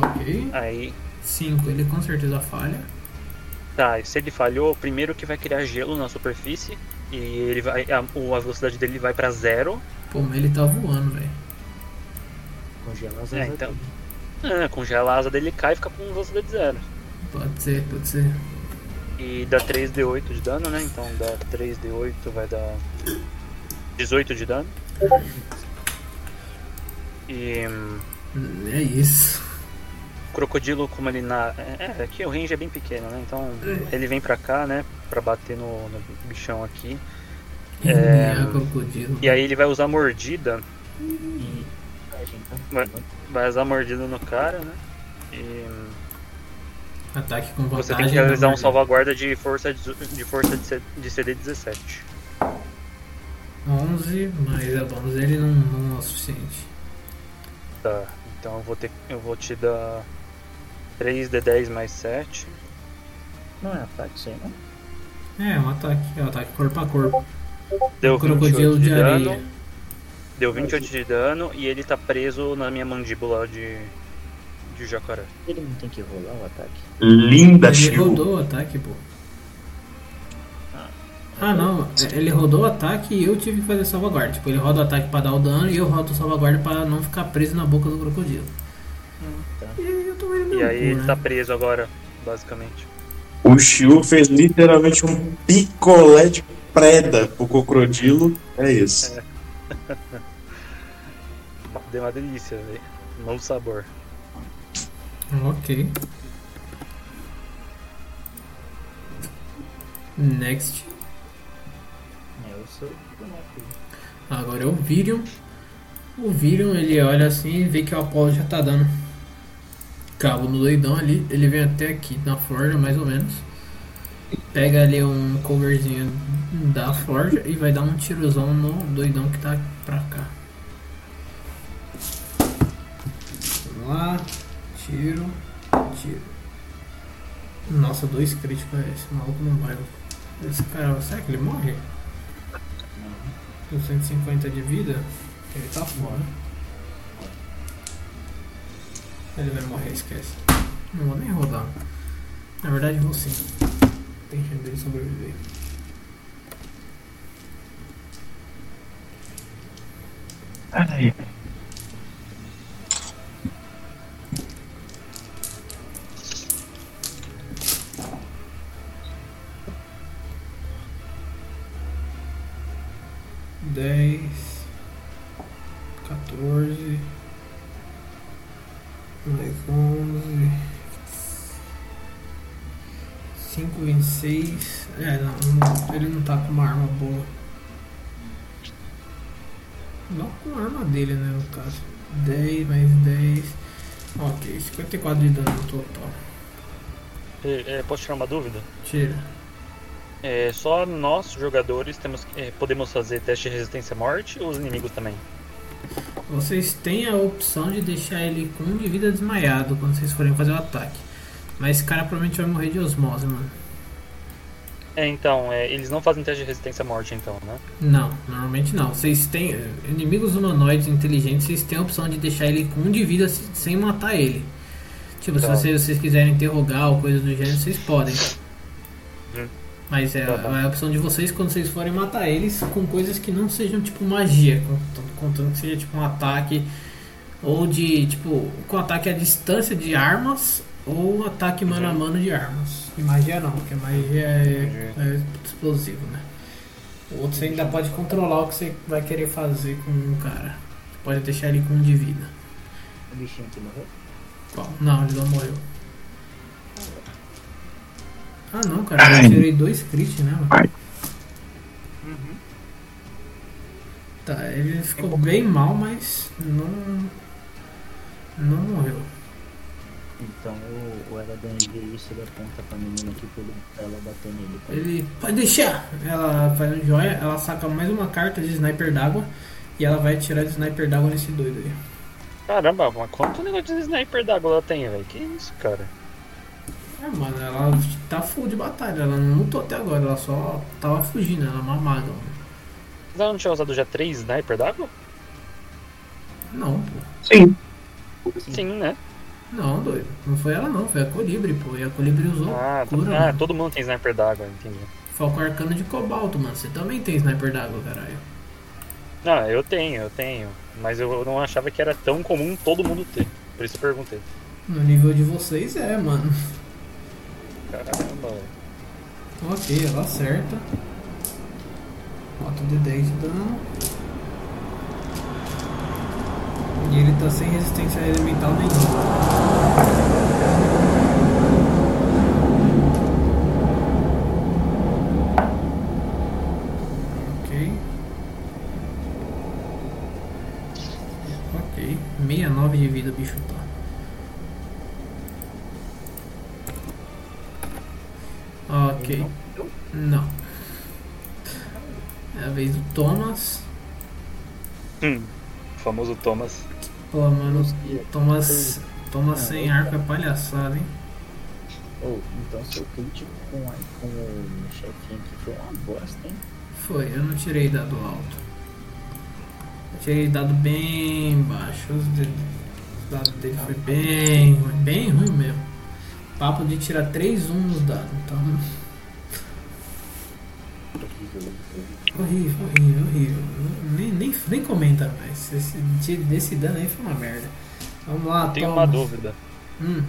Ok. Aí. 5, ele com certeza falha. Tá, se ele falhou, primeiro que vai criar gelo na superfície. E ele vai. A, a velocidade dele vai pra zero. Pô, mas ele tá voando, velho. Congela as É, asas então. dele. Ah, congela a asa dele cai e fica com velocidade zero. Pode ser, pode ser. E dá 3d8 de dano, né? Então dá 3d8 vai dar 18 de dano. E É isso. o crocodilo, como ele na. É, é, aqui o range é bem pequeno, né? Então ele vem pra cá, né? Pra bater no, no bichão aqui. É, é crocodilo. E aí ele vai usar mordida. E. Vai, vai usar mordida no cara, né? E Ataque com vantagem. você tem que realizar um salvaguarda de força de, de força de, CD 17. 11, mas a bônus dele não, não é o suficiente. Tá, então eu vou ter. Eu vou te dar 3d10 mais 7. Não é ataque isso aí, não? É, um ataque. É um ataque corpo a corpo. Deu Um crocodilo 28 de, de dano. areia. Deu 28 de dano e ele tá preso na minha mandíbula de. de jacaré. Ele não tem que rolar o ataque. Linda, Ele rodou o ataque, pô. Ah, não. é, Ele rodou o ataque e eu tive que fazer salvaguarda. Tipo, ele roda o ataque pra dar o dano e eu rodo o salvaguarda pra não ficar preso na boca do crocodilo. Tá. E aí eu E aí ele né? tá preso agora, basicamente. O Shiu fez literalmente um picolé de preda pro crocodilo. É isso. Deu uma delícia, velho. Novo sabor. Ok. Next. Agora é o Virion. O Virion ele olha assim e vê que o Apollo já tá dando cabo no doidão ali. Ele vem até aqui na forja, mais ou menos. Pega ali um coverzinho da forja e vai dar um tirozão no doidão que tá pra cá. Vamos lá. Tiro. Tiro. Nossa, dois críticos. Esse maluco não vai. Esse cara, será que ele morre? Com 150 de vida, ele tá fora. Ele vai morrer, esquece. Não vou nem rodar. Na verdade, vou sim. Tem chance dele sobreviver. Ai. É, não, não, ele não tá com uma arma boa. Não com a arma dele, né, no caso. 10 mais 10. Ok, 54 de dano no total. É, é, posso tirar uma dúvida? Tira. É, só nós, jogadores, temos, é, podemos fazer teste de resistência à morte ou os inimigos também? Vocês têm a opção de deixar ele com um de vida desmaiado quando vocês forem fazer o ataque. Mas esse cara provavelmente vai morrer de osmose, mano. É, então, é, eles não fazem teste de resistência à morte, então, né? Não, normalmente não. Vocês têm. eh, Inimigos humanoides inteligentes, vocês têm a opção de deixar ele com um de vida se- sem matar ele. Tipo, Tá. se vocês, vocês quiserem interrogar ou coisa do gênero, vocês podem. Hum. Mas é, Tá bom. é a opção de vocês quando vocês forem matar eles com coisas que não sejam tipo magia, contando, contando que seja tipo um ataque ou de tipo com ataque à distância de armas ou ataque mano a mano de armas. E magia não, porque magia é, é explosivo, né? O outro você ainda pode controlar o que você vai querer fazer com um cara. Você pode deixar ele com um de vida. O bichinho aqui morreu? Qual? Não, ele não morreu. Ah não, cara, eu tirei dois crit, né? mano? Ai. Tá, ele ficou bem mal, mas não. Não morreu. Então o, o Eladan vê isso, ele aponta pra menina aqui pra ela bater nele. tá? Ele. Pode deixar! Ela faz um joia, ela saca mais uma carta de sniper d'água e ela vai tirar de sniper d'água nesse doido aí. Caramba, mas quanto negócio de sniper d'água ela tem, velho? Que isso, cara? É, mano, ela tá full de batalha, ela não lutou até agora, ela só tava fugindo, ela é uma maga, mano. Mas ela não tinha usado já três sniper d'água? Não, pô. Sim. Sim, né? Não, doido. Não foi ela não, foi a Colibri, pô. E a Colibri usou Ah, tá- cura, ah, todo mundo tem sniper d'água, entendi. Falco arcano de cobalto, mano. Você também tem sniper d'água, caralho. Ah, eu tenho, eu tenho. Mas eu não achava que era tão comum todo mundo ter. Por isso eu perguntei. No nível de vocês é, mano. Caramba, velho. Ok, ela acerta. Bota o de 10 de dano. E ele tá sem resistência elemental nenhuma. Ok. Ok. 69 de vida bicho tá. Ok. Não. É a vez do Thomas. Hum, famoso Thomas. Pô, mano, Thomas, Thomas sem arco é palhaçada, hein? Oh, então seu crítico com, a, com o chefinho aqui foi uma bosta, hein? Foi, eu não tirei dado alto. Eu tirei dado bem baixo. Os dados dele foi bem ruim, bem ruim mesmo. Papo de tirar 3 1 nos dados, então. Horrível, horrível, horrível. Nem, nem, nem comenta mais. Esse, desse dano aí foi uma merda. Vamos lá, Tenho Thomas. uma dúvida. Hum,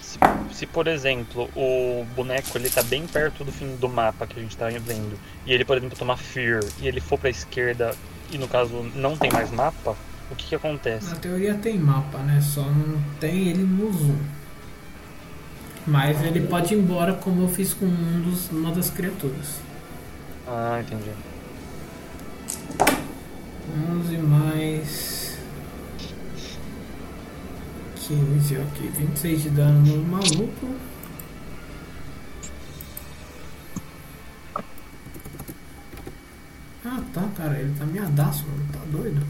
Se, se, por exemplo, o boneco ele tá bem perto do fim do mapa que a gente tá vendo, e ele, por exemplo, tomar Fear, e ele for pra esquerda, e no caso não tem mais mapa, o que que acontece? Na teoria tem mapa, né? Só não tem ele no zoom. Mas ele pode ir embora como eu fiz com um dos, uma das criaturas. Ah, entendi. 11 mais 15, ok. 26 de dano no maluco. Ah tá, cara, ele tá miadaço, mano. Tá doido?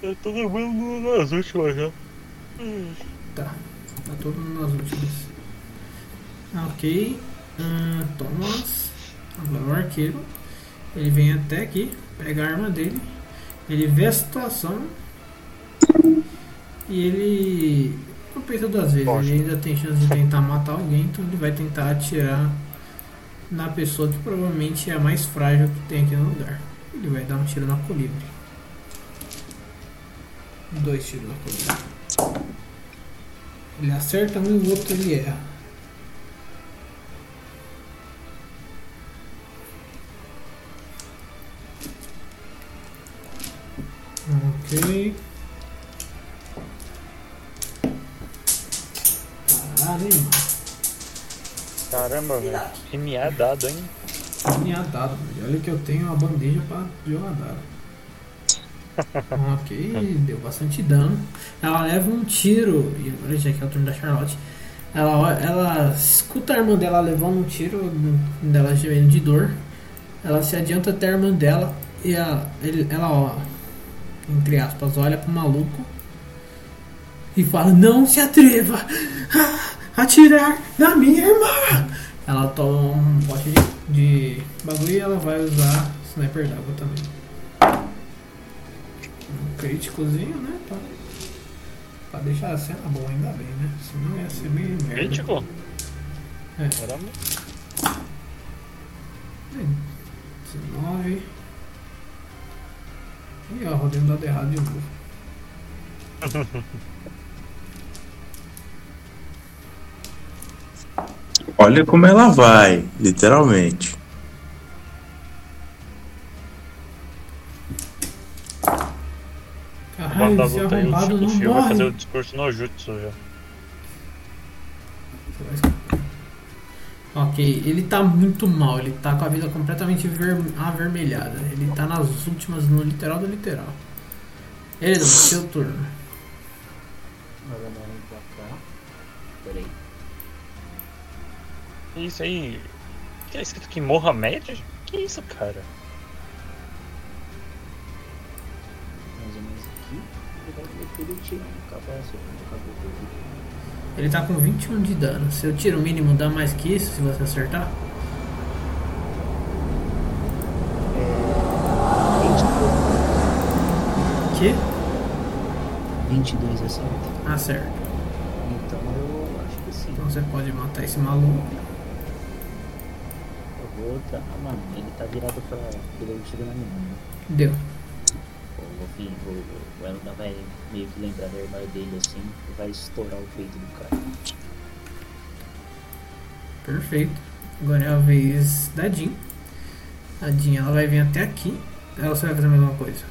Eu tô lembrando nas últimas já. Tá, tá todo mundo nas últimas. Ok. Hum, Thomas. Agora o arqueiro. Ele vem até aqui, pega a arma dele. Ele vê a situação. E ele. Não pensa duas vezes. Foge. Ele ainda tem chance de tentar matar alguém, então ele vai tentar atirar na pessoa que provavelmente é a mais frágil que tem aqui no lugar. Ele vai dar um tiro na colibre. Dois tiros na colibre. Ele acerta um e o outro ele erra. Ok. Caralho, hein. Caramba, velho. MA dado, hein? Tinha dado, velho. Olha que eu tenho uma bandeja pra jogar dado. ok, deu bastante dano. Ela leva um tiro. E agora já que é o turno da Charlotte. Ela, ela escuta a irmã dela levando um tiro dela gemendo de dor. Ela se adianta até a irmã dela e a, ele, ela, ó, entre aspas, olha pro maluco e fala: Não se atreva a atirar na minha irmã. Ela toma um pote de, de bagulho e ela vai usar sniper d'água também. Um críticozinho, né? Pra, pra deixar a cena boa, ainda bem, né? Senão ia ser meio merda. Crítico? É. Caramba. 19. Ih, ó, rodei um dado errado de novo. Olha como ela vai, literalmente. Caralho, Quando a esse arrombado não Fio vai fazer o morre. discurso no jutsu já. Ok, ele tá muito mal, ele tá com a vida completamente ver- avermelhada. Ele tá nas últimas, no literal do literal. Ele, seu turno. Peraí. Isso aí. Que é escrito aqui Mohamed? Que isso, cara? Mais ou menos aqui. Ele vai meter o tiro no cabaço. No cabelo. Ele tá com 21 de dano. Se eu tiro o mínimo, dá mais que isso se você acertar? Que? 22 acerta. Acerta. Então eu acho que sim. Então você pode matar esse maluco. Eu vou. Ah, mano, ele tá virado pra. Ele tiro na menina. né? Deu. Fi- o, o Elda vai meio que lembrar da irmã dele assim e vai estourar o peito do cara. Perfeito. Agora é a vez da Jean. A Jean ela vai vir até aqui. Ela só vai fazer a mesma coisa.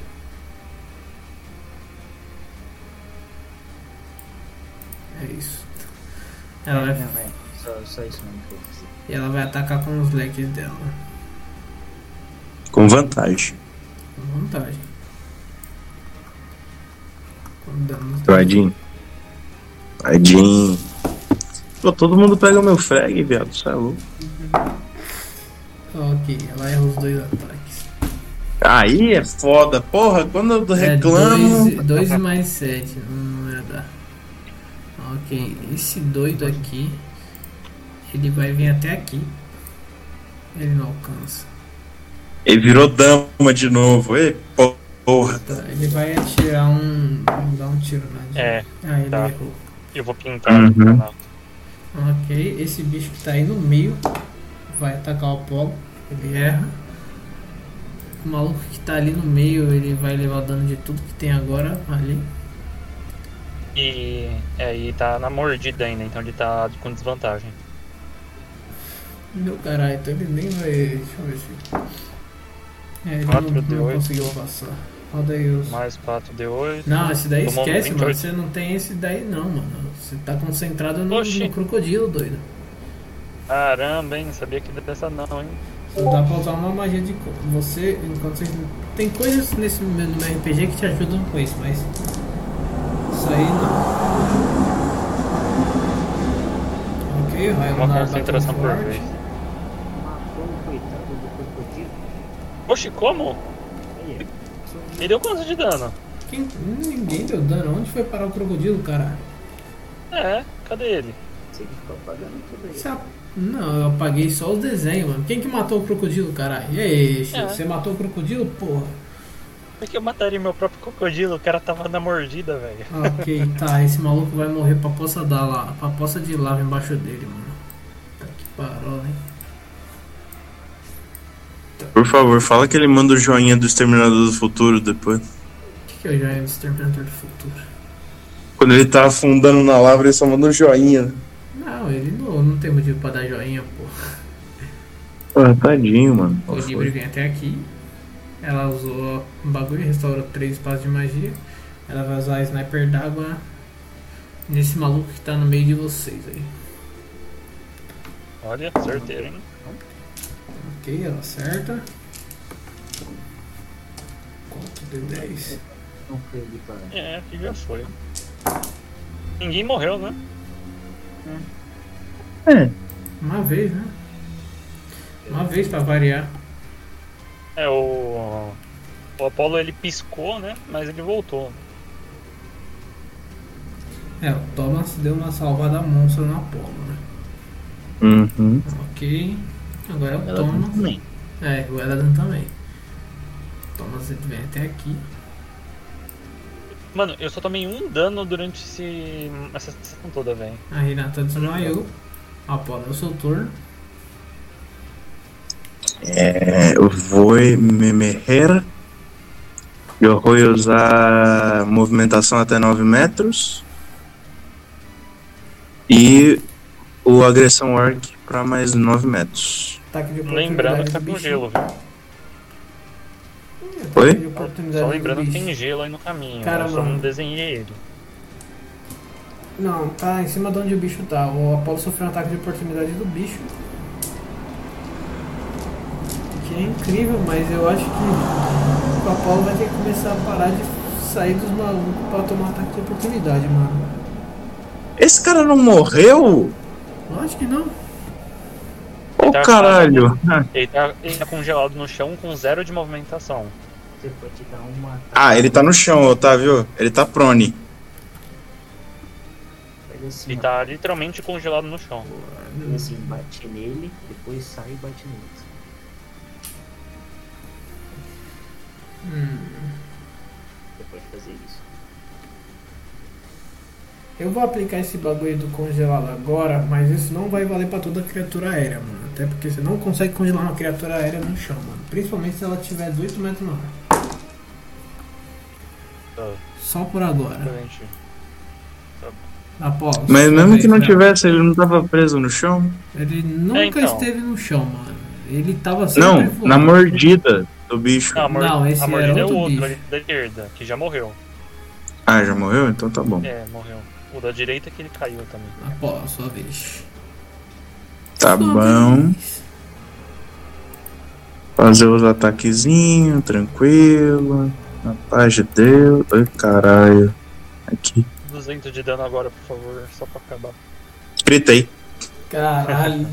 É isso. Ela vai, Não, é. Só, só isso mesmo que eu fazer. e ela vai atacar com os leques dela. Com vantagem. Com vantagem. Danos. Vadinho. Vadinho. Pô, todo mundo pega o meu frag, viado. Isso é louco. Ok, ela erra os dois ataques. Aí é foda. Porra, quando eu É reclamo. 2 mais 7. Não ia dar. Ok, esse doido aqui. Ele vai vir até aqui. Ele não alcança. Ele virou dama de novo. Ei, porra. Tá, ele vai atirar um. dar um tiro na. É, Ah, ele tá. errou. eu vou pintar Uhum. no canal. Ok, esse bicho que tá aí no meio vai atacar o Apolo. Ele erra. O maluco que tá ali no meio, ele vai levar dano de tudo que tem agora ali. E é, e tá na mordida ainda, então ele tá com desvantagem. Meu caralho, então ele nem vai. Deixa eu ver se. É, ele Quatro não, de não conseguiu passar. Roda aí os. Mais 4d8. Não, esse daí Tomou esquece, mano. 28. Você não tem esse daí não, mano. Você tá concentrado no, Oxi. no crocodilo, doido. Caramba, hein? Sabia que dessa não, hein? Só dá pra usar uma magia de. Você, enquanto você. Tem coisas nesse no meu RPG que te ajudam com isso, mas. Isso aí não. Ok, vai Uma concentração por vez. Matou o coitado do crocodilo. Oxi, como? Ele deu quanto de dano? Quem, ninguém deu dano. Onde foi parar o crocodilo, caralho? É, cadê ele? você que ficou apagando tudo aí. Você ap- Não, eu apaguei só os desenhos, mano. Quem que matou o crocodilo, caralho? E aí, Chico, É. você matou o crocodilo, porra? Por que eu mataria meu próprio crocodilo? O cara tava na mordida, velho. Ok, tá, esse maluco vai morrer pra poça da lá, pra poça de lava embaixo dele, mano. Tá que parola, hein? Por favor, fala que ele manda o joinha do Exterminador do Futuro depois. O que, que é o Giant Exterminator do futuro? Quando ele tá afundando na lava, ele só manda um joinha. Não, ele não, não tem motivo pra dar joinha, pô. Ah, tadinho, mano. O Libri vem até aqui. Ela usou um bagulho, restaurou três espaços de magia. Ela vai usar a sniper d'água nesse maluco que tá no meio de vocês aí. Olha, certeiro, hein? Ok, ela acerta. Quanto de 10? Não foi ali pra. É, aqui já foi. Ninguém morreu, né? Uma vez, né? Uma vez pra variar. É, o. O Apollo ele piscou, né? Mas ele voltou. É, o Thomas deu uma salvada monstra no Apollo, né? Uhum. Ok. Agora é o Ela Thomas. também. É, o Eladan também. Thomas ele vem até aqui. Mano, eu só tomei um dano durante esse... essa sessão toda, velho. A Renata desmaiou. Apollo é o seu turno. É, eu vou me meter. Eu vou usar movimentação até 9 metros. E o agressão orc pra mais 9 metros. Ataque de Lembrando que tá com gelo, viu? Oi? de oportunidade Só do lembrando que tem gelo aí no caminho. Cara, eu só não desenhei ele. Não, tá em cima de onde o bicho tá. O Apolo sofreu um ataque de oportunidade do bicho. Que é incrível, mas eu acho que o Apolo vai ter que começar a parar de sair dos malucos pra tomar ataque de oportunidade, mano. Esse cara não morreu? Eu acho que não. Ô Tá caralho! Ele tá, ele tá congelado no chão com zero de movimentação. Você pode dar uma. Ah, ele tá no chão, Otávio. Ele tá prone. Assim, Ele ó. tá literalmente congelado no chão. Faz assim, bate nele, depois sai e bate nele. Você pode fazer isso. Eu vou aplicar esse bagulho do congelado agora, mas isso não vai valer pra toda criatura aérea, mano. Até porque você não consegue congelar uma criatura aérea no chão, mano. Principalmente se ela tiver 18 metros no ar. Tá, Só por agora. Apolo. Mas mesmo que não tivesse, ele não tava preso no chão? Ele nunca É, então. esteve no chão, mano. Ele tava sempre Não, voando. na mordida do bicho. Não, a, Não, esse a era mordida é o outro bicho. ali da esquerda, que já morreu. Ah, já morreu? Então tá bom. É, morreu. O da direita que ele caiu também. Apolo, sua vez. Tá Sua bom. vez. Fazer os ataquezinhos, tranquilo. Na paz de Deus. Ai, caralho. Aqui. 200 de dano agora, por favor, só pra acabar. Gritei. Caralho.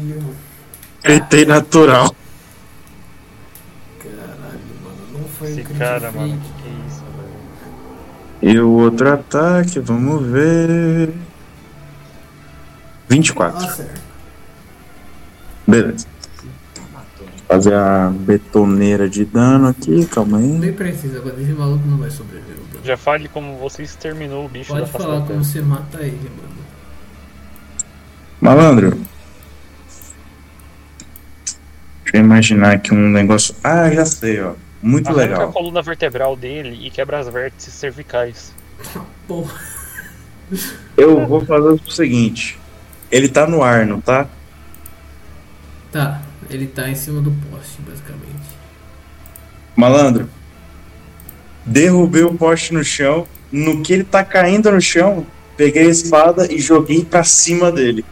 Gritei natural. Caralho, mano. Não foi Esse cara, mano, que E o outro ataque, vamos ver. 24. Ah, certo. Beleza. Fazer a betoneira de dano aqui, calma aí. Nem precisa, agora esse maluco não vai sobreviver. Bruno. Já fale como você exterminou o bicho Pode da falar como você mata ele, mano. Malandro. Deixa eu imaginar aqui um negócio. Ah, já sei, ó. Muito Arranca a legal. coluna vertebral dele e quebra as vértices cervicais. Porra. Eu vou fazer o seguinte. Ele tá no ar, não tá? Tá, ele tá em cima do poste, basicamente. Malandro. Derrubei o poste no chão. No que ele tá caindo no chão, peguei a espada e joguei pra cima dele.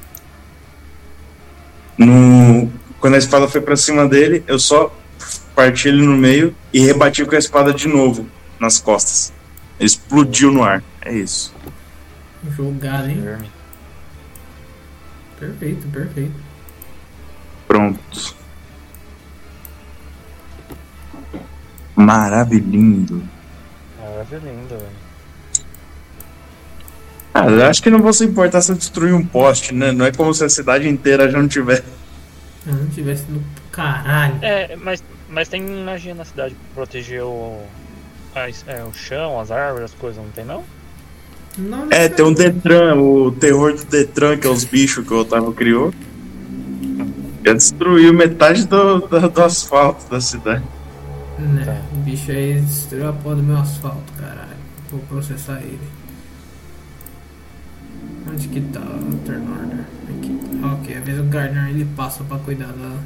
No... Quando a espada foi pra cima dele, eu só parti ele no meio e rebati com a espada de novo nas costas. Ele explodiu no ar. É isso. Jogado, hein? Perfeito, perfeito. Pronto. Maravilhindo. Maravilhoso, velho. Ah, eu acho que não vou se importar se eu destruir um poste, né? Não é como se a cidade inteira já não tiver. Se eu não tivesse no caralho. É, mas, mas tem magia na cidade pra proteger o, as- é, o chão, as árvores, as coisas, não tem não? Não É, tem um Detran, o terror do Detran, que é os bichos que o Otávio criou. Já destruiu metade do, do, do asfalto da cidade. Né, Tá. o bicho aí destruiu a porra do meu asfalto, caralho. Vou processar ele. Onde que tá o turn order? Aqui. Ok, às vezes o Gardner ele passa pra cuidar da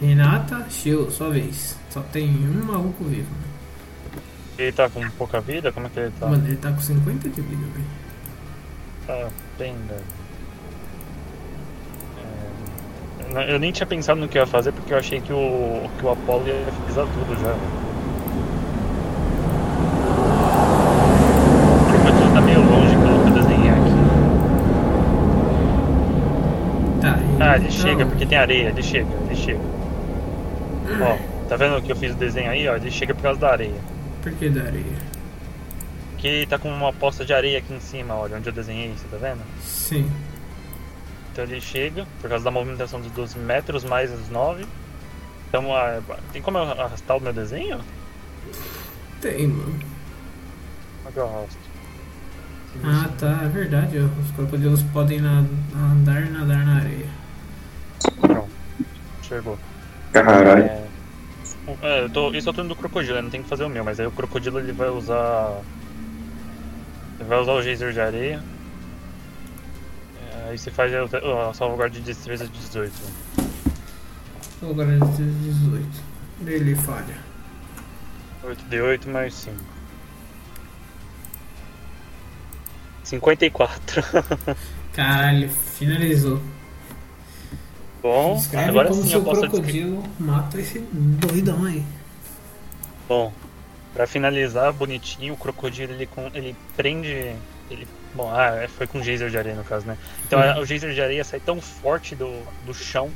Renata. Shield, sua vez. Só tem um maluco vivo. Né? Ele tá com pouca vida? Como é que ele tá? Mano, ele tá com 50 de vida, velho. Tá bem, velho. É, Eu nem tinha pensado no que ia fazer porque eu achei que o, que o Apollo ia pisar tudo já. Porque tudo tá meio longe pelo que eu desenhei aqui. Tá, Ah, ele então- chega porque tem areia, ele chega, ele chega. Ó, tá vendo que eu fiz o desenho aí, ó? Ele chega por causa da areia. Por que da areia? Que tá com uma poça de areia aqui em cima, olha, onde eu desenhei, você tá vendo? Sim. Então ele chega, por causa da movimentação dos 12 metros mais os 9. Então, ah, tem como eu arrastar o meu desenho? Tem, mano. Como é que eu arrasto? Ah, tá, é verdade. Os crocodilos podem na- andar e nadar na areia. Pronto, chegou. Caralho. É, o- é, eu tô, isso eu tô indo do crocodilo, eu não tenho que fazer o meu, mas aí o crocodilo ele vai usar. Ele vai usar o geyser de areia. É, Aí você faz a, a salvaguarda de destreza de 18. Agora é 18. Ele falha. 8d8 mais 5. 54. Caralho, finalizou. Bom, Escreve agora como sim seu eu posso crocodilo mata esse doidão aí. Bom, pra finalizar, bonitinho, o crocodilo ele, ele prende. Ele, bom, ah, é, foi com geyser de areia no caso, né? Então a- o geyser de areia sai tão forte do, do chão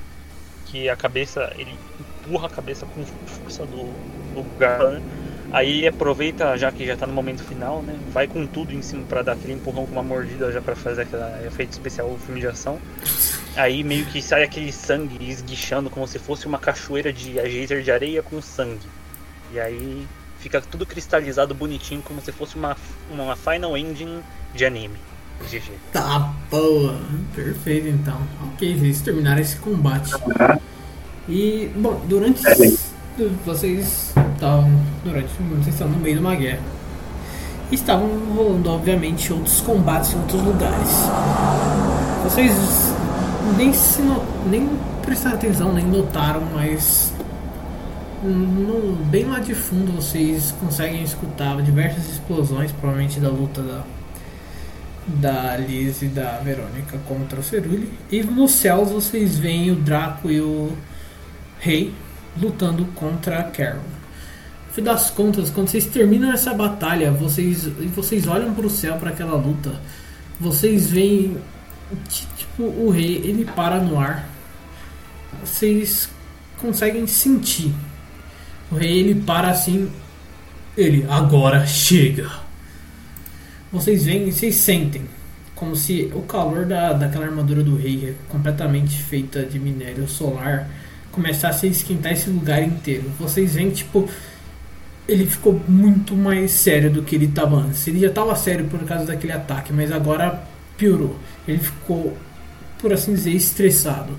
que a cabeça, ele empurra a cabeça com força do, do garra. Aí aproveita, já que já tá no momento final, né? Vai com tudo em cima pra dar aquele empurrão com uma mordida já pra fazer aquele efeito especial, filme de ação. Aí meio que sai aquele sangue esguichando como se fosse uma cachoeira de geyser de areia com sangue. E aí fica tudo cristalizado bonitinho, como se fosse uma, uma final ending de anime. GG. Tá boa. Perfeito então. Ok, vocês terminaram esse combate. E, bom, durante. Vocês estavam. Durante. No meio de uma guerra. Estavam rolando, obviamente, outros combates em outros lugares. Vocês nem se nem prestaram atenção, nem notaram, mas no, bem lá de fundo vocês conseguem escutar diversas explosões, provavelmente da luta da, da Liz e da Verônica contra o Cerulli. E nos céus vocês veem o Draco e o Rei lutando contra a Carol. No fim das contas, quando vocês terminam essa batalha, vocês, e vocês olham para o céu para aquela luta, vocês veem tipo, o Rei ele para no ar. Vocês conseguem sentir. O Rei ele para assim. Ele, agora chega. Vocês veem e vocês sentem como se o calor da, daquela armadura do rei, completamente feita de minério solar, começasse a esquentar esse lugar inteiro. Vocês veem, tipo, ele ficou muito mais sério do que ele estava antes. Ele já estava sério por causa daquele ataque, mas agora piorou. Ele ficou, por assim dizer, estressado.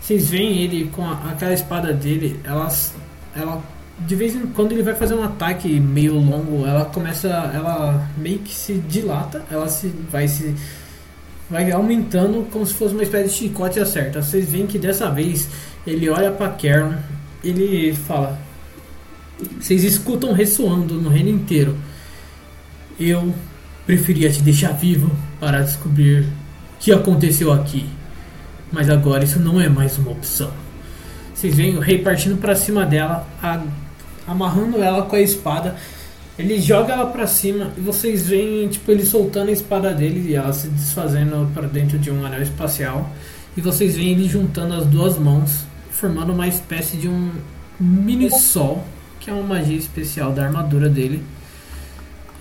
Vocês veem ele com a- aquela espada dele, elas, ela de vez em quando ele vai fazer um ataque meio longo, ela começa, ela meio que se dilata, ela se vai se vai aumentando como se fosse uma espécie de chicote acerta. Vocês veem que dessa vez ele olha para Karen, ele fala: Vocês escutam ressoando no reino inteiro. Eu preferia te deixar vivo para descobrir o que aconteceu aqui. Mas agora isso não é mais uma opção. Vocês veem o rei partindo para cima dela, a- amarrando ela com a espada. Ele joga ela para cima e vocês veem tipo ele soltando a espada dele e ela se desfazendo para dentro de um anel espacial. E vocês veem ele juntando as duas mãos, formando uma espécie de um mini sol, que é uma magia especial da armadura dele.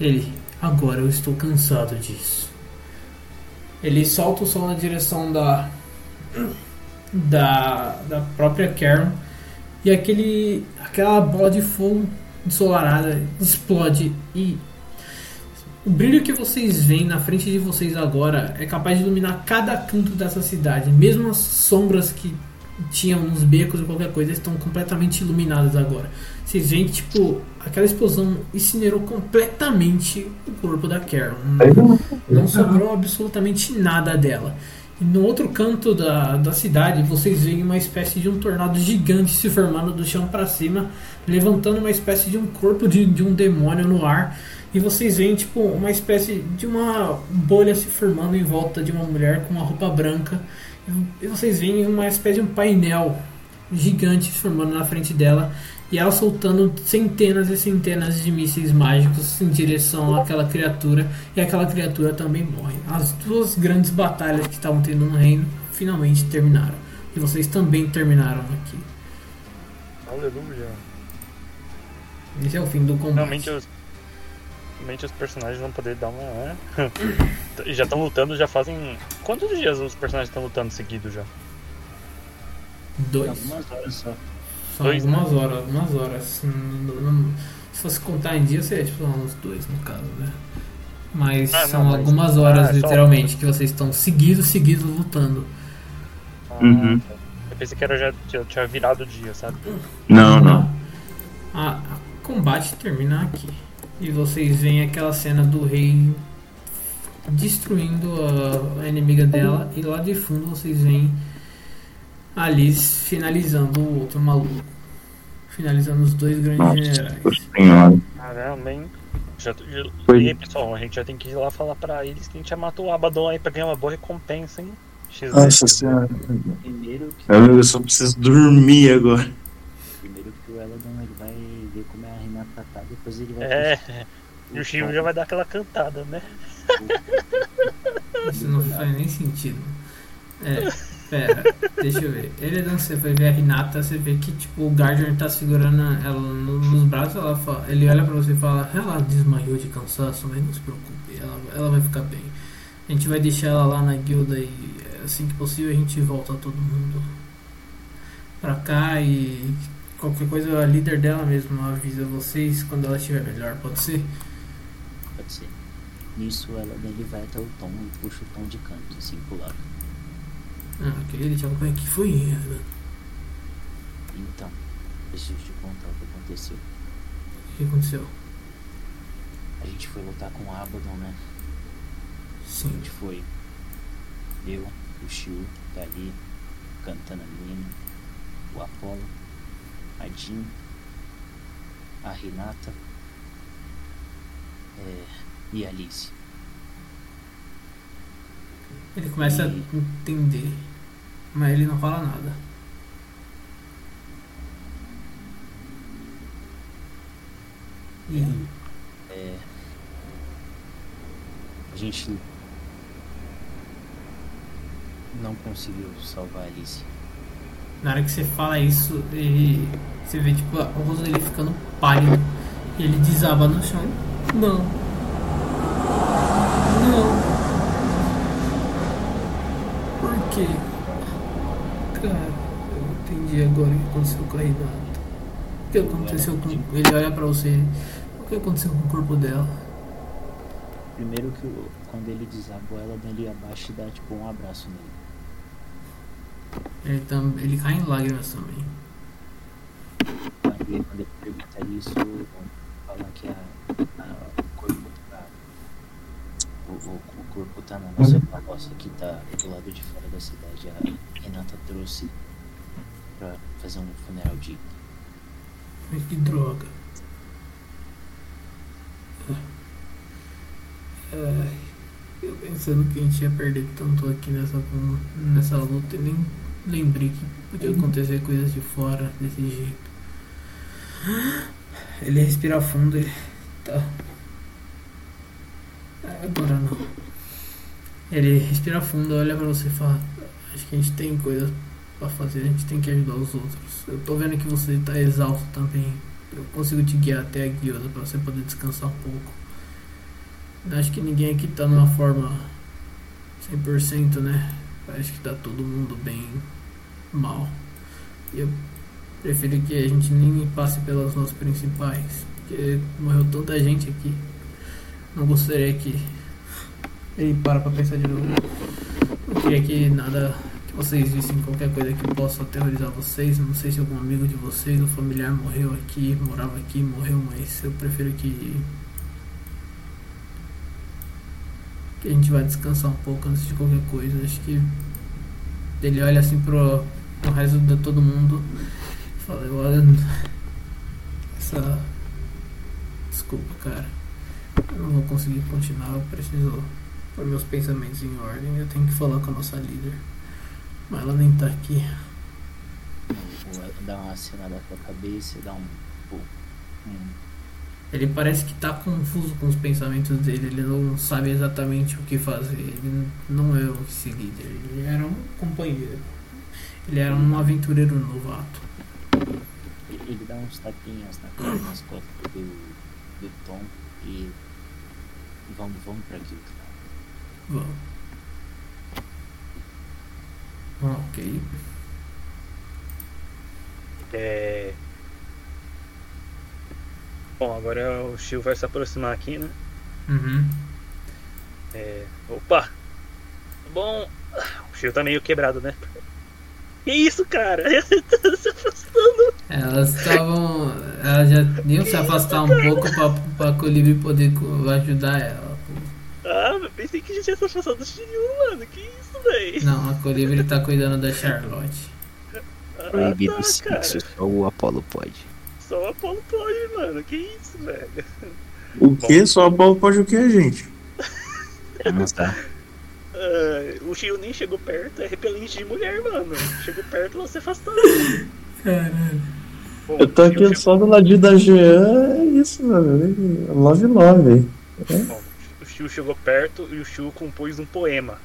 Ele, agora eu estou cansado disso. Ele solta o sol na direção da da, da própria Karen e aquele aquela bola de fogo ensolarada explode e o brilho que vocês veem na frente de vocês agora é capaz de iluminar cada canto dessa cidade, mesmo as sombras que tinham nos becos ou qualquer coisa estão completamente iluminadas agora. Vocês veem que tipo aquela explosão incinerou completamente o corpo da Karen. Não sobrou absolutamente nada dela. E no outro canto da, da cidade, vocês veem uma espécie de um tornado gigante se formando do chão para cima, levantando uma espécie de um corpo de, de um demônio no ar. E vocês veem tipo uma espécie de uma bolha se formando em volta de uma mulher com uma roupa branca. E vocês veem uma espécie de um painel gigante se formando na frente dela e ela soltando centenas e centenas de mísseis mágicos em direção àquela criatura e aquela criatura também morre. As duas grandes batalhas que estavam tendo no reino finalmente terminaram e vocês também terminaram aqui. Aleluia. Esse é o fim do combate. Realmente os, os personagens vão poder dar uma. né? E já estão lutando, já fazem. Quantos dias os personagens estão lutando seguido já? Dois. Algumas horas só. São dois, algumas horas, algumas horas. Não- não- se fosse contar em dia, seria tipo uns dois no caso, né? Mas Ah, não, são mas- algumas horas, ah, só- literalmente, que vocês estão seguidos, seguidos lutando. Ah, Uhum. Eu pensei que era já, já tinha virado o dia, sabe? Não, não. A, a combate termina aqui. E vocês veem aquela cena do rei destruindo a, a inimiga dela. E lá de fundo vocês veem a Liz finalizando o outro maluco. Finalizando os dois grandes Nossa generais. senhora. Caramba, hein? Já, já, Foi. e aí, pessoal, a gente já tem que ir lá falar pra eles que a gente já matou o Abaddon aí pra ganhar uma boa recompensa, hein? XD. Nossa senhora. Primeiro que, Eu eu só preciso dormir agora. primeiro que o Eladon ele vai ver como é a Renata tá, depois ele vai É, e o Chico já vai dar aquela cantada, né? Isso não faz nem sentido. É, pera, deixa eu ver. Ele não você vai ver a Renata, você vê que tipo o Gardner tá segurando ela no- nos braços, ela fala, ele olha pra você e fala, ela desmaiou de cansaço, mas não se preocupe, ela, ela vai ficar bem. A gente vai deixar ela lá na guilda e assim que possível a gente volta todo mundo pra cá e qualquer coisa a líder dela mesmo avisa vocês quando ela estiver melhor, pode ser? Pode ser. Nisso Eladon ele vai até o Tom e puxa o Tom de canto, assim, pro lado. Ah, eu ver como é que foi. Ana. Então, eu te contar o que aconteceu. O que aconteceu? A gente foi lutar com o Abaddon, né? A Sim. gente foi. Eu, o Shiu, tá ali, cantando a menina, o Apollo, a Jean, a Renata é, e a Alice. Ele começa a entender, mas ele não fala nada. E É, a gente não conseguiu salvar a Alice. Na hora que você fala isso, ele. Você vê tipo o rosto dele ficando pálido. E ele desaba no chão. Não. Não. Por quê? Cara, eu entendi agora o que aconteceu com a Renata. O que aconteceu com. Ele olha pra você. O que aconteceu com o corpo dela? Primeiro que quando ele desabou ela, ele abaixa e dá tipo um abraço nele. Ele, tam, ele cai em lágrimas também. Quando ele pergunta isso, fala que a, a- o corpo tá. O, o- o corpo tá na nossa carroça que tá do lado de fora da cidade. A Renata trouxe pra fazer um funeral digno. Que droga. Ai, eu pensando que a gente ia perder tanto aqui nessa, nessa luta e nem lembrei que podia acontecer coisas de fora desse jeito. Ele respira fundo e. Tá. Agora não. Ele respira fundo, olha pra você e fala: Acho que a gente tem coisas pra fazer, a gente tem que ajudar os outros. Eu tô vendo que você tá exausto também. Eu consigo te guiar até a guilda pra você poder descansar um pouco. Acho que ninguém aqui tá numa forma 100%, né? Acho que tá todo mundo bem mal. Eu prefiro que a gente nem passe pelas nossas principais. Porque morreu tanta gente aqui. Não gostaria que. Ele para pra pensar de novo. Não queria que nada que vocês vissem qualquer coisa que possa aterrorizar vocês. Não sei se algum amigo de vocês ou familiar morreu aqui, morava aqui, morreu, mas eu prefiro que. que a gente vai descansar um pouco antes de qualquer coisa. Acho que ele olha assim pro, pro resto de todo mundo fala, eu olho essa. Desculpa, cara. Eu não vou conseguir continuar, eu preciso pôr meus pensamentos em ordem. Eu tenho que falar com a nossa líder. Mas ela nem tá aqui. O Eladon dá uma acenada com a cabeça e dá um. um Ele parece que tá confuso com os pensamentos dele, ele não sabe exatamente o que fazer. Ele não é o vice-líder, ele era um companheiro. Ele era um aventureiro novato. Ele dá uns tapinhas na cara, nas costas do, do Tom e vamos, vamos pra guilda. Vamos. Ok. É. Bom, agora o Shio vai se aproximar aqui, né? Uhum. É. Opa! Bom. O Shio tá meio quebrado, né? Que isso, cara? Tá se afastando. Elas estavam. Elas já iam se afastar um pouco pra, pra Colibri poder ajudar ela. Ah, mas pensei que a gente ia estar passando do Shiryu, mano. Que isso, véi? Não, a Colibri tá cuidando da Charlotte. Proibido ah, tá, sexo, cara. só o Apolo pode. Só o Apolo pode, mano. Que isso, velho? O que? Só a bola pode o que, gente? Transar. Ah, o Shiryu nem chegou perto, é repelente de mulher, mano. Chegou perto, você afastado. Caralho. Bom, Eu tô aqui só do ladinho da Jean, é isso, mano. Love love. chegou- bom, o Shiryu chegou perto e o Shiryu compôs um poema.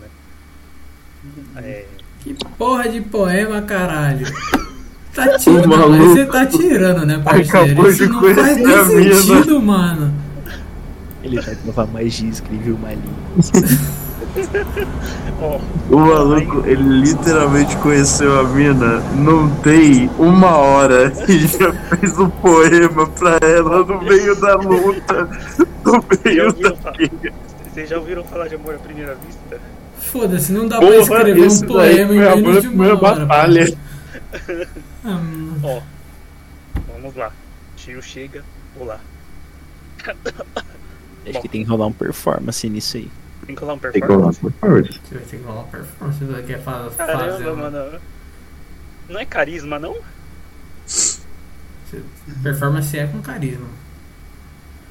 Né? É, Que porra de poema, caralho. Tá tirando, você tá tirando, né, parceiro? Isso de não faz nem sentido, mano. Ele vai provar magia, escreveu uma linha. O maluco, ele literalmente conheceu a mina não tem uma hora e já fez um poema pra ela no meio da luta. No meio da falar, vocês já ouviram falar de amor à primeira vista? Foda-se, não dá pra Porra, escrever um poema em menos de uma hora. batalha. Ah. Ó, vamos lá. Tio chega, olá. Acho que tem que rolar um performance nisso aí. Tem que rolar um Tem que rolar, performance. por favor. Você vai ter que rolar uma performance, você quer fa- fazer Caramba, uma mano. Não é carisma, não? performance é com carisma.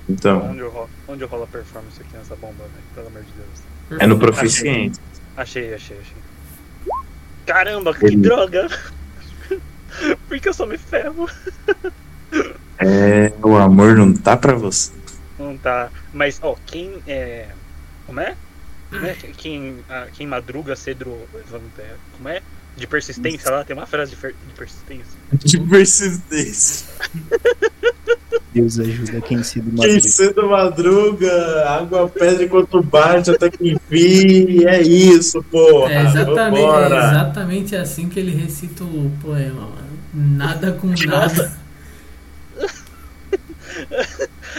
Então, Onde eu rolo, onde eu rolo a performance aqui nessa bomba, velho? Pelo amor de Deus. é no proficiente. Achei, achei, achei. Caramba, que Ele- droga! Por que eu só me ferro? É, o amor não tá pra você. Não tá. Mas, ó, quem é. Como é? Como é? Quem, ah, quem madruga, cedro. Como é? De persistência lá, tem uma frase de, fer- de persistência. De persistência. Deus ajuda quem se do Quem cedo madruga, água pedra enquanto bate até que enfim. É isso, porra. É exatamente, é exatamente assim que ele recita o poema, mano. Nada com nada.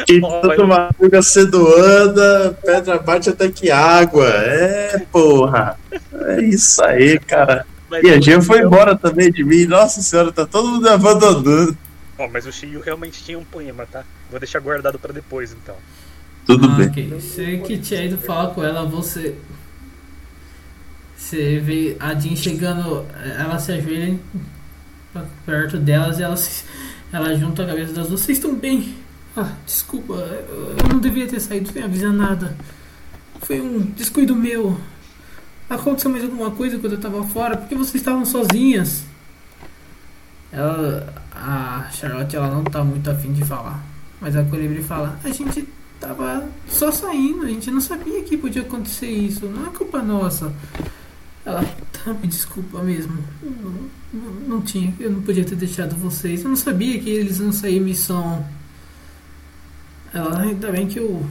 Quem Ó, cedo madruga, cedo anda, pedra bate até que água. É, porra. É isso aí, cara. Mas E a Jean foi Shiryu- embora também de mim. Nossa senhora, tá todo mundo abandonando. Ó, mas o Shiryu realmente tinha um poema, tá? Vou deixar guardado pra depois, então. Tudo Ah, bem. ok. Você que tinha ido falar com ela, você. Você vê a Jean chegando, ela se ajoelha perto delas e ela, se- ela junta a cabeça das duas. Vocês estão bem? Ah, desculpa, eu não devia ter saído sem avisar nada. Foi um descuido meu. Aconteceu mais alguma coisa quando eu tava fora? Porque vocês estavam sozinhas? Ela, a Charlotte ela não tá muito afim de falar. Mas a Colibri fala: A gente tava só saindo, a gente não sabia que podia acontecer isso, não é culpa nossa. Ela, tá, me desculpa mesmo. Não, não, não tinha, eu não podia ter deixado vocês. Eu não sabia que eles iam sair missão. Ela, ainda bem que eu.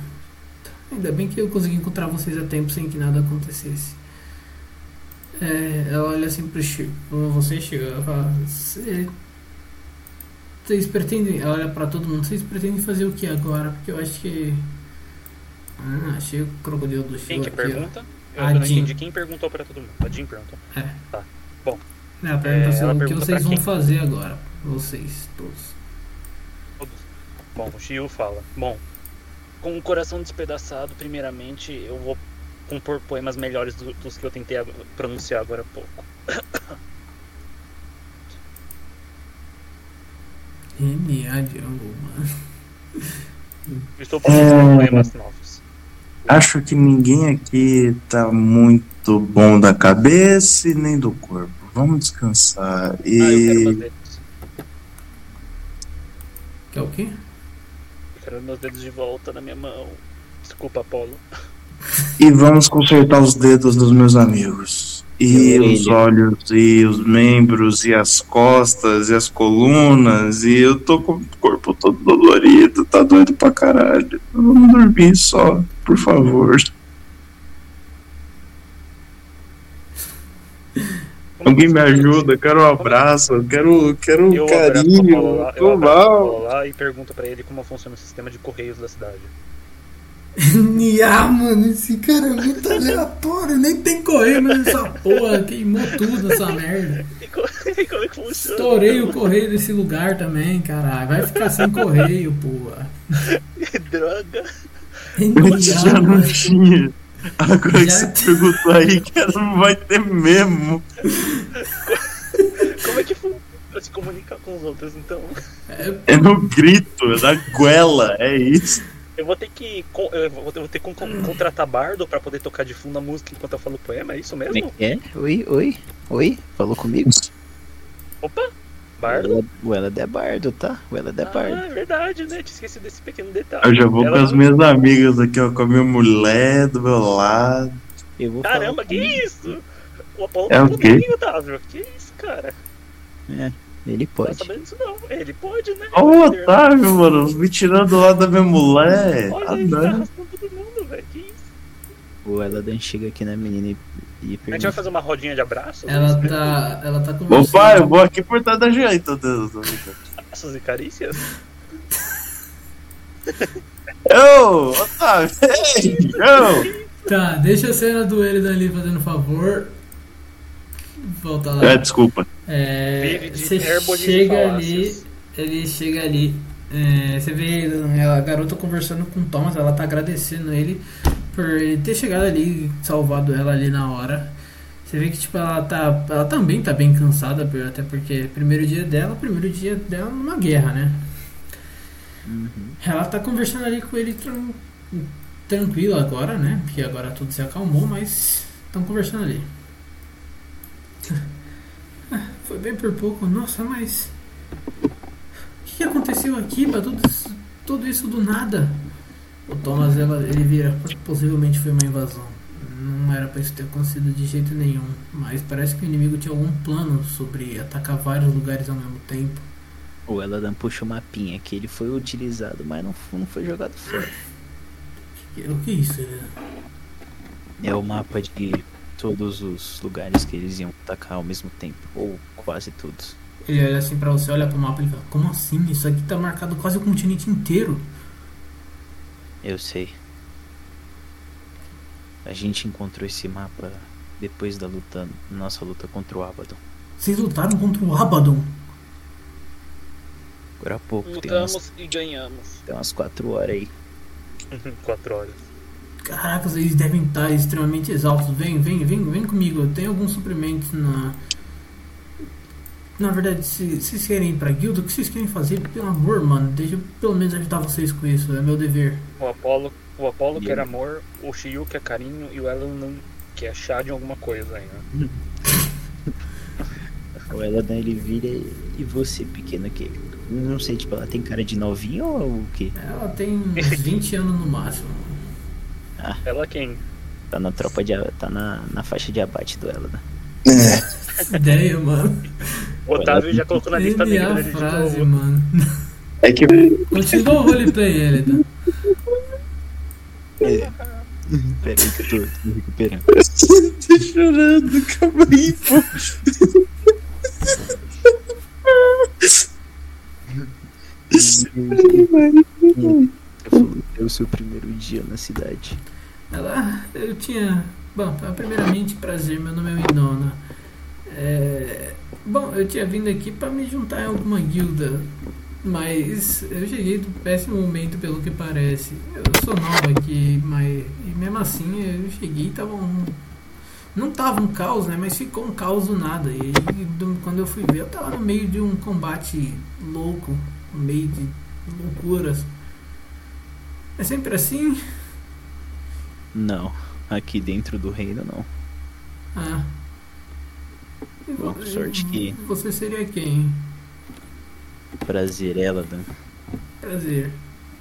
Ainda bem que eu consegui encontrar vocês a tempo sem que nada acontecesse. É, ela olha assim pro Chico. Você chega, ela fala. "Cê- Vocês pretendem. Ela olha pra todo mundo. Vocês pretendem fazer o que agora? Porque eu acho que. Ah, achei o crocodilo do Quem Chico que aqui, ó. pergunta? Eu A não Jean. entendi quem perguntou pra todo mundo. A Jean perguntou. Ela pergunta É, assim, ela o que pergunta vocês pra vão quem? fazer agora. Vocês. Todos. Bom, o Shiryu fala. Bom, com o coração despedaçado, primeiramente, eu vou compor poemas melhores do- dos que eu tentei pronunciar agora há pouco. Mano. Eu estou pronunciando É. poemas novos. Acho que ninguém aqui tá muito bom da cabeça e nem do corpo. Vamos descansar. Ah, eu quero meus E dedos. Que é o quê? Eu quero meus dedos de volta na minha mão. Desculpa, Apolo. E vamos consertar os dedos dos meus amigos. E a os olhos, e os membros, e as costas, e as colunas. E eu tô com o corpo todo dolorido, tá doido pra caralho. Vamos dormir só, por favor. Alguém me ajuda, quero um abraço, quero, quero Eu um o carinho. Apolo lá, eu mal. Lá e pergunto pra ele como funciona o sistema de correios da cidade. NA, mano, esse cara é muito aleatório. Nem tem correio nessa porra. Queimou tudo essa merda. E co- como é que funciona? Estourei o correio desse lugar também, caralho. Vai ficar sem correio, porra. Droga. Já NA, não mano. tinha. Agora que você perguntou aí, que ela não vai ter mesmo. Como é que funciona pra se comunicar com os outros, então? É, É no grito, é na goela, é isso. Eu vou ter que. Eu vou ter que con- contratar bardo pra poder tocar de fundo a música enquanto eu falo poema, é isso é mesmo? que é? Oi, oi, oi, falou comigo? Opa! Bardo? O Elad é bardo, tá? O Elad é bardo. Ah, é verdade, né? Tinha esquecido desse pequeno detalhe. Eu já vou Ela com as não- minhas amigas aqui, ó, com a minha mulher do meu lado. Eu vou Caramba, que isso? O Apolo É tá o quê? Otávio. Que isso, cara? É, ele Não pode. tá sabendo disso não. Ele pode, né? Ó o Otávio, mano, me tirando do lado da minha mulher. Olha, Ah, ele tá não. arrastando todo mundo, velho. Que isso? O Eladan chega aqui na menina e A gente vai fazer uma rodinha de abraço? ela tá. Ela tá conversando. Opa, eu vou aqui por trás da gente, tô Deus. Abraços e carícias? Ô, Otávio, ei, ô. Tá, deixa a cena do Elidan ali fazendo favor. Volta lá. É, desculpa. É, você chega ali, ele chega ali. é, você vê a garota conversando com o Thomas, ela tá agradecendo ele por ele ter chegado ali, salvado ela ali na hora. Você vê que tipo ela tá, ela também tá bem cansada, até porque primeiro dia dela, primeiro dia dela numa guerra, né? Uhum. Ela tá conversando ali com ele tran tranquilo agora, né? Porque agora tudo se acalmou, mas estão conversando ali. Foi bem por pouco, nossa, mas. O que, que aconteceu aqui pra tudo isso, tudo isso do nada? O Thomas ela, ele vira, possivelmente foi uma invasão. Não era pra isso ter acontecido de jeito nenhum. Mas parece que o inimigo tinha algum plano sobre atacar vários lugares ao mesmo tempo. O Eladan puxa o mapinha que ele foi utilizado, mas não, não foi jogado fora. O que é isso, ele? É o mapa de todos os lugares que eles iam atacar ao mesmo tempo, ou quase todos. Ele olha assim pra você, olha pro mapa e fala: Como assim? Isso aqui tá marcado quase o continente inteiro. Eu sei. A gente encontrou esse mapa depois da luta, nossa luta contra o Abaddon. Vocês lutaram contra o Abaddon. Agora há pouco, tem umas, Lutamos e ganhamos. tem umas quatro horas aí. Quatro horas. Caraca, eles devem estar extremamente exaustos. Vem, vem, vem, vem comigo. Eu tenho alguns suprimentos na. Na verdade, se se vocês querem ir pra guilda, o que vocês querem fazer? Pelo amor, mano, deixa eu pelo menos ajudar vocês com isso. É meu dever. O Apolo, o Apolo E quer ele? amor, o Shiyu quer carinho e o Ellen não quer chá de alguma coisa ainda. O Eladan ele vira e, você, pequeno, que não sei, tipo, ela tem cara de novinha ou o quê? Ela tem uns 20 anos no máximo. Ela quem? Tá na tropa de. tá na, na faixa de abate do Eladan. Ideia, mano. O Otávio já colocou na lista Ele é negra a dele de frase, novo. mano. É que Continua o roleplay, Elida. Pera aí que eu tô, me recuperando. tô chorando, calma aí, pô. É o seu primeiro dia na cidade. Ela, eu tinha. Bom, primeiramente, prazer, meu nome é Winona. É, bom, eu tinha vindo aqui pra me juntar em alguma guilda, mas eu cheguei do péssimo momento, pelo que parece. Eu sou nova aqui, mas mesmo assim eu cheguei e tava um. Não tava um caos, né? Mas ficou um caos do nada. E do- quando eu fui ver, eu tava no meio de um combate louco, no meio de loucuras. É sempre assim? Não, aqui dentro do reino não. Ah. Bom, sorte que- Você seria quem? Prazer, Eladan. Prazer.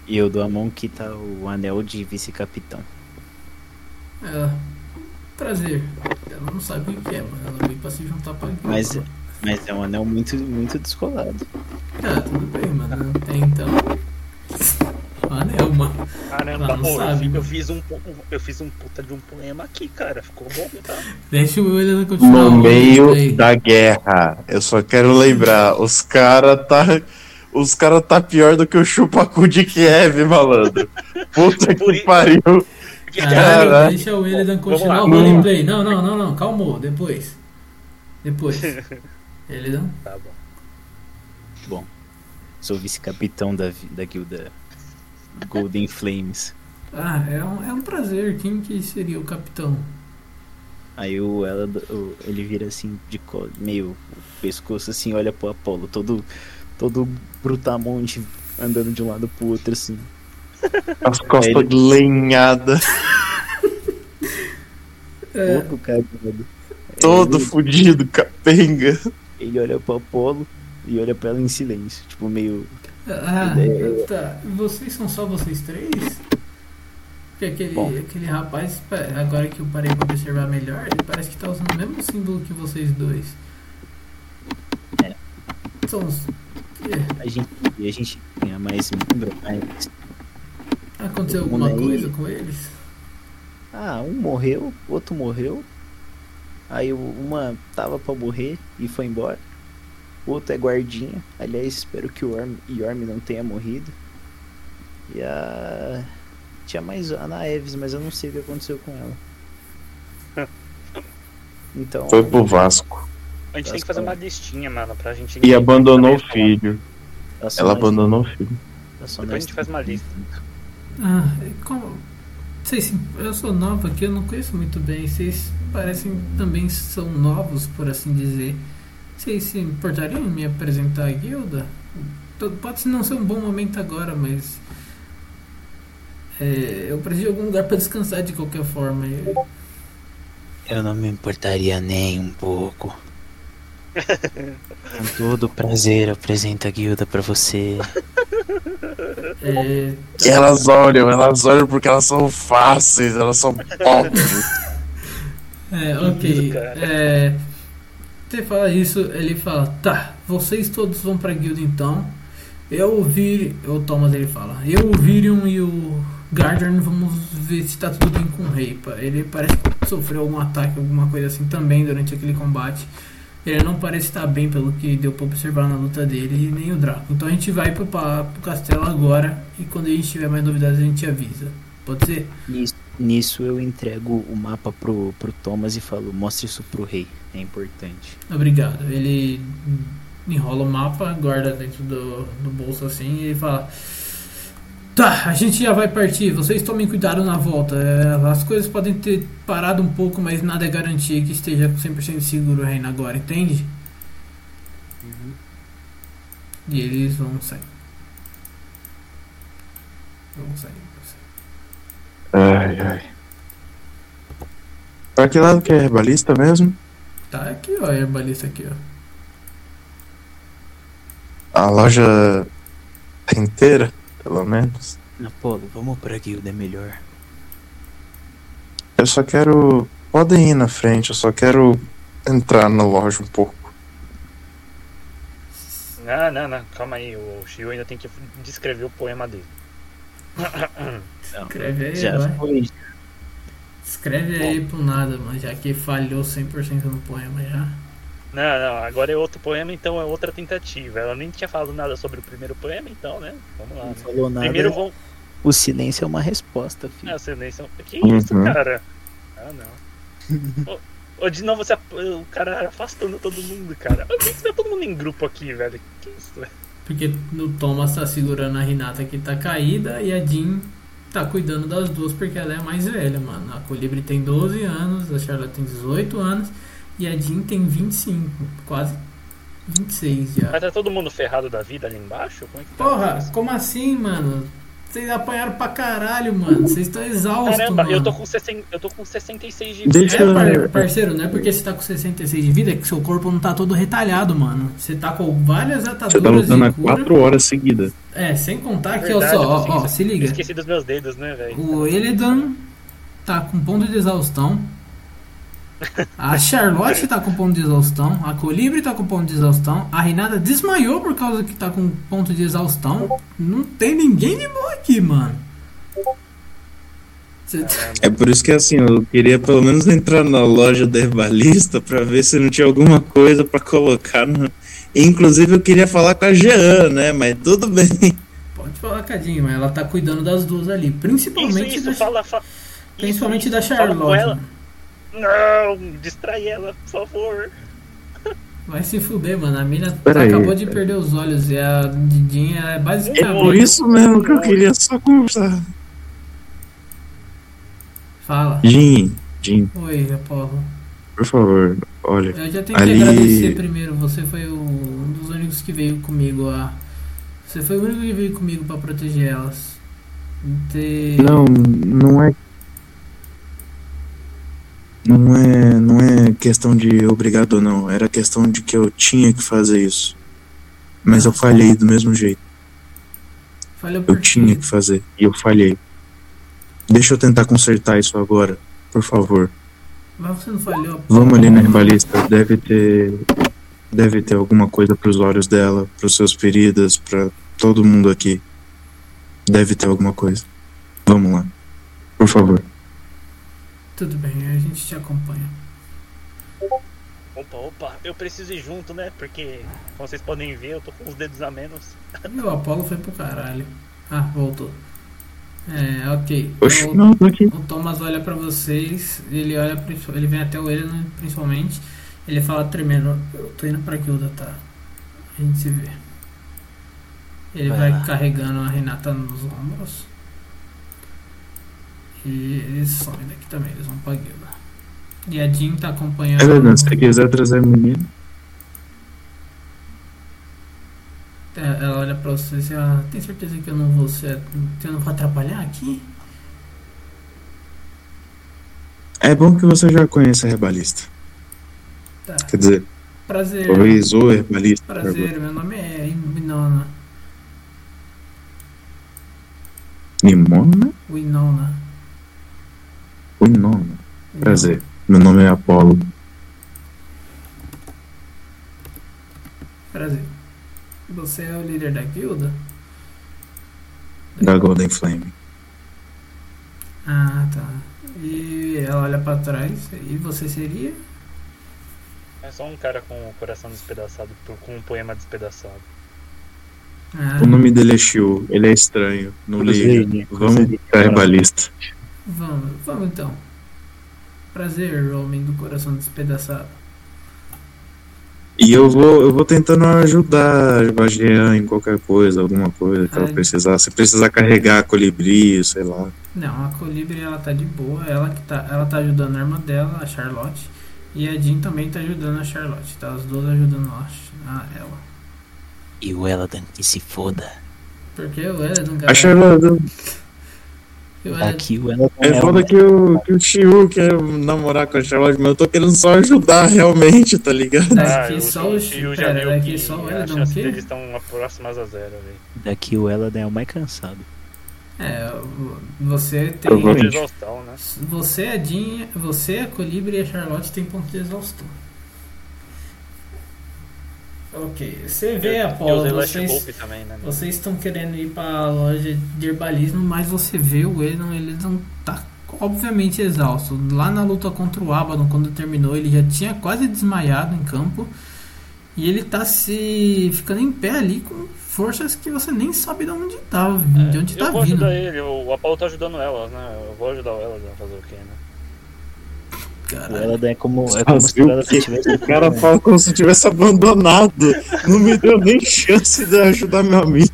E eu dou a mão que tá o anel de vice-capitão. Ela. Prazer. Ela não sabe o que é, mas ela veio pra se juntar pra. Mas, mas é um anel muito, muito descolado. Ah, tudo bem, mano. Tem então. Anel, mano. Caramba, não pô, eu sabe, eu, fiz um, eu fiz um puta de um poema aqui, cara. Ficou bom, tá? Deixa o William continuar. No meio da guerra. Eu só quero lembrar, os cara tá. Os cara tá pior do que o chupacu de Kiev, malandro. Puta Por que isso- pariu. Caralho, Caraca. deixa o Vamos continuar o roleplay. Não, não, não, não. Calmou. Depois. Depois. Elidan. Tá bom. Sou vice-capitão da, da guilda Golden Flames. Ah, é um, é um prazer. Quem que seria o capitão? Aí o, ela, ele vira assim, de meio o pescoço assim, olha pro Apolo, todo, todo brutamonte, andando de um lado pro outro assim. As costas Ele- lenhadas, É, Todo cagado. todo ele, fudido, capenga. ele olha pro Apolo e olha pra ela em silêncio, tipo meio. Ah, tá. Vocês são só vocês três? Porque aquele, Bom. aquele rapaz, pa- agora que eu parei pra observar melhor, ele parece que tá usando o mesmo símbolo que vocês dois. É. São os. é, A gente, a gente tinha mais membro, mas. Aconteceu alguma aí- coisa com eles? Ah, um morreu, outro morreu. Aí uma tava pra morrer e foi embora. O outro é guardinha. Aliás, espero que o Yorm, Yorm não tenha morrido. E a. Tinha mais a Ana Eves, mas eu não sei o que aconteceu com ela. Então. Foi pro Vasco. A gente tem que fazer uma listinha, mano, pra gente. E abandonou o filho. tá Ela abandonou o filho. tá Depois a gente faz uma lista. Ah, é como. Vocês, se- eu sou nova aqui, eu não conheço muito bem. Vocês parecem também são novos, por assim dizer. Vocês se importariam em me apresentar à guilda? Pode não ser um bom momento agora, mas. é, eu preciso de algum lugar para descansar de qualquer forma. Eu- Eu não me importaria nem um pouco. Com todo prazer, eu apresento a guilda pra você. é, E elas olham, elas olham porque elas são fáceis, elas são pobres. É, ok. É, você fala isso, ele fala, tá, vocês todos vão pra guilda então. Eu, o Vir, o Thomas ele fala, eu, o Virion e o Gardner vamos ver se tá tudo bem com o rei. Ele parece que sofreu algum ataque, alguma coisa assim também durante aquele combate. Ele não parece estar bem pelo que deu pra observar na luta dele e nem o Draco. Então a gente vai pro, pa- pro castelo agora e quando a gente tiver mais novidades a gente avisa. Pode ser? Nisso, nisso eu entrego o mapa pro, pro Thomas e falo, mostre isso pro rei. É importante. Obrigado. Ele enrola o mapa, guarda dentro do, do bolso assim e ele fala: Tá, a gente já vai partir. Vocês tomem cuidado na volta. É, as coisas podem ter parado um pouco, mas nada é garantia que esteja 100% seguro o reino agora, entende? E eles vão sair. Vão sair. Ai, ai. Pra que lado que é herbalista mesmo? Tá aqui, ó, a herbalista aqui, ó. A loja inteira, pelo menos. Apolo, vamos pra guilda, é melhor. Eu só quero. Podem ir na frente, eu só quero entrar na loja um pouco. Não, não, não, calma aí. O Shio ainda tem que descrever o poema dele. Escreve aí, Já vai. foi. Escreve aí pro nada, mano, já que falhou 100% no poema já. Não, não, agora é outro poema, então é outra tentativa. Ela nem tinha falado nada sobre o primeiro poema, então, né? Vamos lá. Não né? falou nada. Primeiro vão. O silêncio é uma resposta, filho. Ah, silêncio. Que Uhum. isso, cara? Ah, não. Ô, de novo, você, o cara afastando todo mundo, cara. Por que que tá todo mundo em grupo aqui, velho? Que isso, velho? Porque o Thomas tá segurando a Renata que tá caída e a Jean tá cuidando das duas porque ela é mais velha, mano. A Colibri tem 12 anos, a Charlotte tem 18 anos e a Jean tem 25, quase 26 já. Mas tá todo mundo ferrado da vida ali embaixo? Como é que tá Porra, como assim, mano? Vocês apanharam pra caralho, mano. Vocês estão exaustos, Caramba, mano. eu tô, com 60, eu tô com 66 de Deixa É, parceiro, não é porque você tá com 66 de vida é que seu corpo não tá todo retalhado, mano. Você tá com várias Você tá ataduras lutando há cura. 4 horas seguidas. É, sem contar que, Verdade, ó, eu só, ó, ó, se eu liga. Esqueci dos meus dedos, né, velho? O Eledan tá com ponto de exaustão. A Charlotte tá com ponto de exaustão. A Colibri tá com ponto de exaustão. A Renata desmaiou por causa que tá com ponto de exaustão. Não tem ninguém de boa aqui, mano. Cê- É por isso que assim, eu queria pelo menos entrar na loja da herbalista pra ver se não tinha alguma coisa pra colocar no. Inclusive eu queria falar com a Jean, né? Mas tudo bem. Pode falar, Cadinho, mas ela tá cuidando das duas ali. Isso, Principalmente, isso, da, fala. fa- principalmente isso, da isso, fala com Charlotte. ela. Não, distrai ela, por favor. Vai se fuder, mano. A mina Pera aí. acabou de perder os olhos e a Didinha é É basicamente. por isso mesmo que eu queria só conversar. Fala. Jim, Jim, Oi, Apolo. por favor, olha. Eu já tenho Ali- que agradecer primeiro. Você foi o- um dos únicos que veio comigo a. Você foi o único que veio comigo pra proteger elas. Te- Não, não é. Não é, não é questão de obrigado ou não. Era questão de que eu tinha que fazer isso. Mas eu falhei do mesmo jeito. Eu tinha que fazer. E eu falhei. Deixa eu tentar consertar isso agora. Por favor. Mas você não falhou. Vamos ali na ribalista. Deve ter. Deve ter alguma coisa pros olhos dela, pros seus feridas, pra todo mundo aqui. Deve ter alguma coisa. Vamos lá. Por favor. Tudo bem, a gente te acompanha. Opa, opa, eu preciso ir junto, né? Porque, como vocês podem ver, eu tô com os dedos a menos. E o Apolo foi pro caralho. Ah, voltou. É, ok. Oxe, O- não, tô aqui. O Thomas olha pra vocês, ele olha, ele vem até o Elian principalmente. Ele fala tremendo, eu tô indo pra guilda, tá? A gente se vê. Ele Vai vai carregando a Renata nos ombros. E eles somem daqui também, eles vão pra guilda. E a Jean tá acompanhando. Helena, se você quiser trazer o menino. É, Ela olha pra você e diz, ah, tem certeza que eu não vou ser, eu não vou atrapalhar aqui? É bom que você já conhece a herbalista. Tá. Quer dizer, Prazer. talvez o herbalista. Prazer, meu nome é Winona. Nimona? Winona. Winona. Prazer. Meu nome é Apolo. Prazer. Você é o líder da guilda? Da Golden Flame. Ah, tá. E ela olha pra trás. E você seria? É só um cara com o coração despedaçado, com um poema despedaçado. Ah, O nome dele é Shiu. Ele é estranho. Não liga. Vamos pra herbalista. Vamos, vamos então. Prazer, homem do coração despedaçado. E eu vou, eu vou tentando ajudar a Jean em qualquer coisa, alguma coisa que ela precisar. Se precisar carregar colibri, sei lá. Não, a Colibri ela tá de boa, ela que tá, ela tá ajudando a irmã dela, a Charlotte, e a Jean também tá ajudando a Charlotte, tá? As duas ajudando a, a ela. E o Eladan que se foda. Porque o Eledon, A Charlotte, Aqui o Eladan é é foda que o, que o Shiu quer namorar com a Charlotte, mas eu tô querendo só ajudar realmente, tá ligado? Daqui eu- só o eu já viu daqui que só o deles estão próximas a zero. Daqui o Eladan é o mais cansado. É, você tem. De exaustão, né? Você, a Jean, você, a Colibri e a Charlotte tem ponto de exaustão. Ok, você vê, Eu Apolo, Last vocês, também, né? vocês estão querendo ir pra loja de herbalismo, mas você vê o Edon, ele não tá obviamente exausto. Lá na luta contra o Abaddon, quando terminou, ele já tinha quase desmaiado em campo. E ele tá se ficando em pé ali com forças que você nem sabe de onde tá, de onde eu tá vou vindo. ajudar ele, o Apolo tá ajudando elas, né? Eu vou ajudar elas a fazer o quê, né? O Caralho. Eladan é como, é como se o o. O cara fala como se tivesse abandonado. Não me deu nem chance de ajudar meu amigo.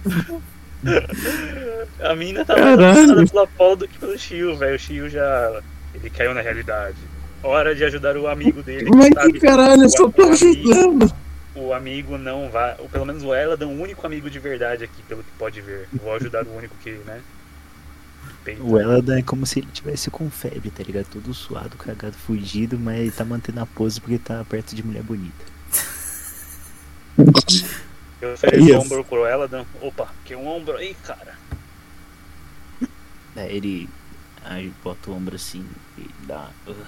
A mina tá Caralho. mais apaixonada pelo Apolo do que pelo Shio, velho. O Shio já. Ele caiu na realidade. Hora de ajudar o amigo dele. Mas sabe? que caralho, eu só O tô amigo- ajudando. O amigo não vai. Ou pelo menos o Eladan, o único amigo de verdade aqui, pelo que pode ver. Vou ajudar o único que, né? Peita. O Eladan é como se ele tivesse com febre, tá ligado? Todo suado, cagado, fugido, mas tá mantendo a pose porque tá perto de mulher bonita. Eu ofereço o ó. ombro pro Eladan. Opa, que um ombro aí, cara. Aí ele aí bota o ombro assim e dá, uh,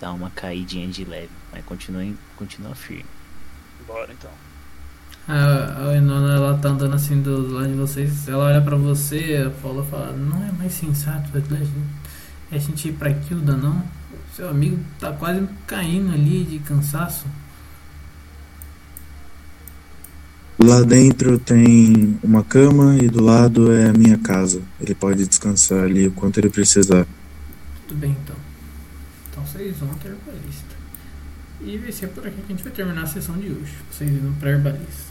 dá uma caidinha de leve, mas continua, em- continua firme. Bora então. A, a Enona, ela tá andando assim do lado de vocês, ela olha pra você, a Paula fala, não é mais sensato a gente, a gente ir pra Kilda, não? Seu amigo tá quase caindo ali de cansaço. Lá dentro tem uma cama e do lado é a minha casa. Ele pode descansar ali o quanto ele precisar. Tudo bem então. Então vocês vão ter herbalista. E vai ser por aqui que a gente vai terminar a sessão de hoje. Vocês indo pra herbalista.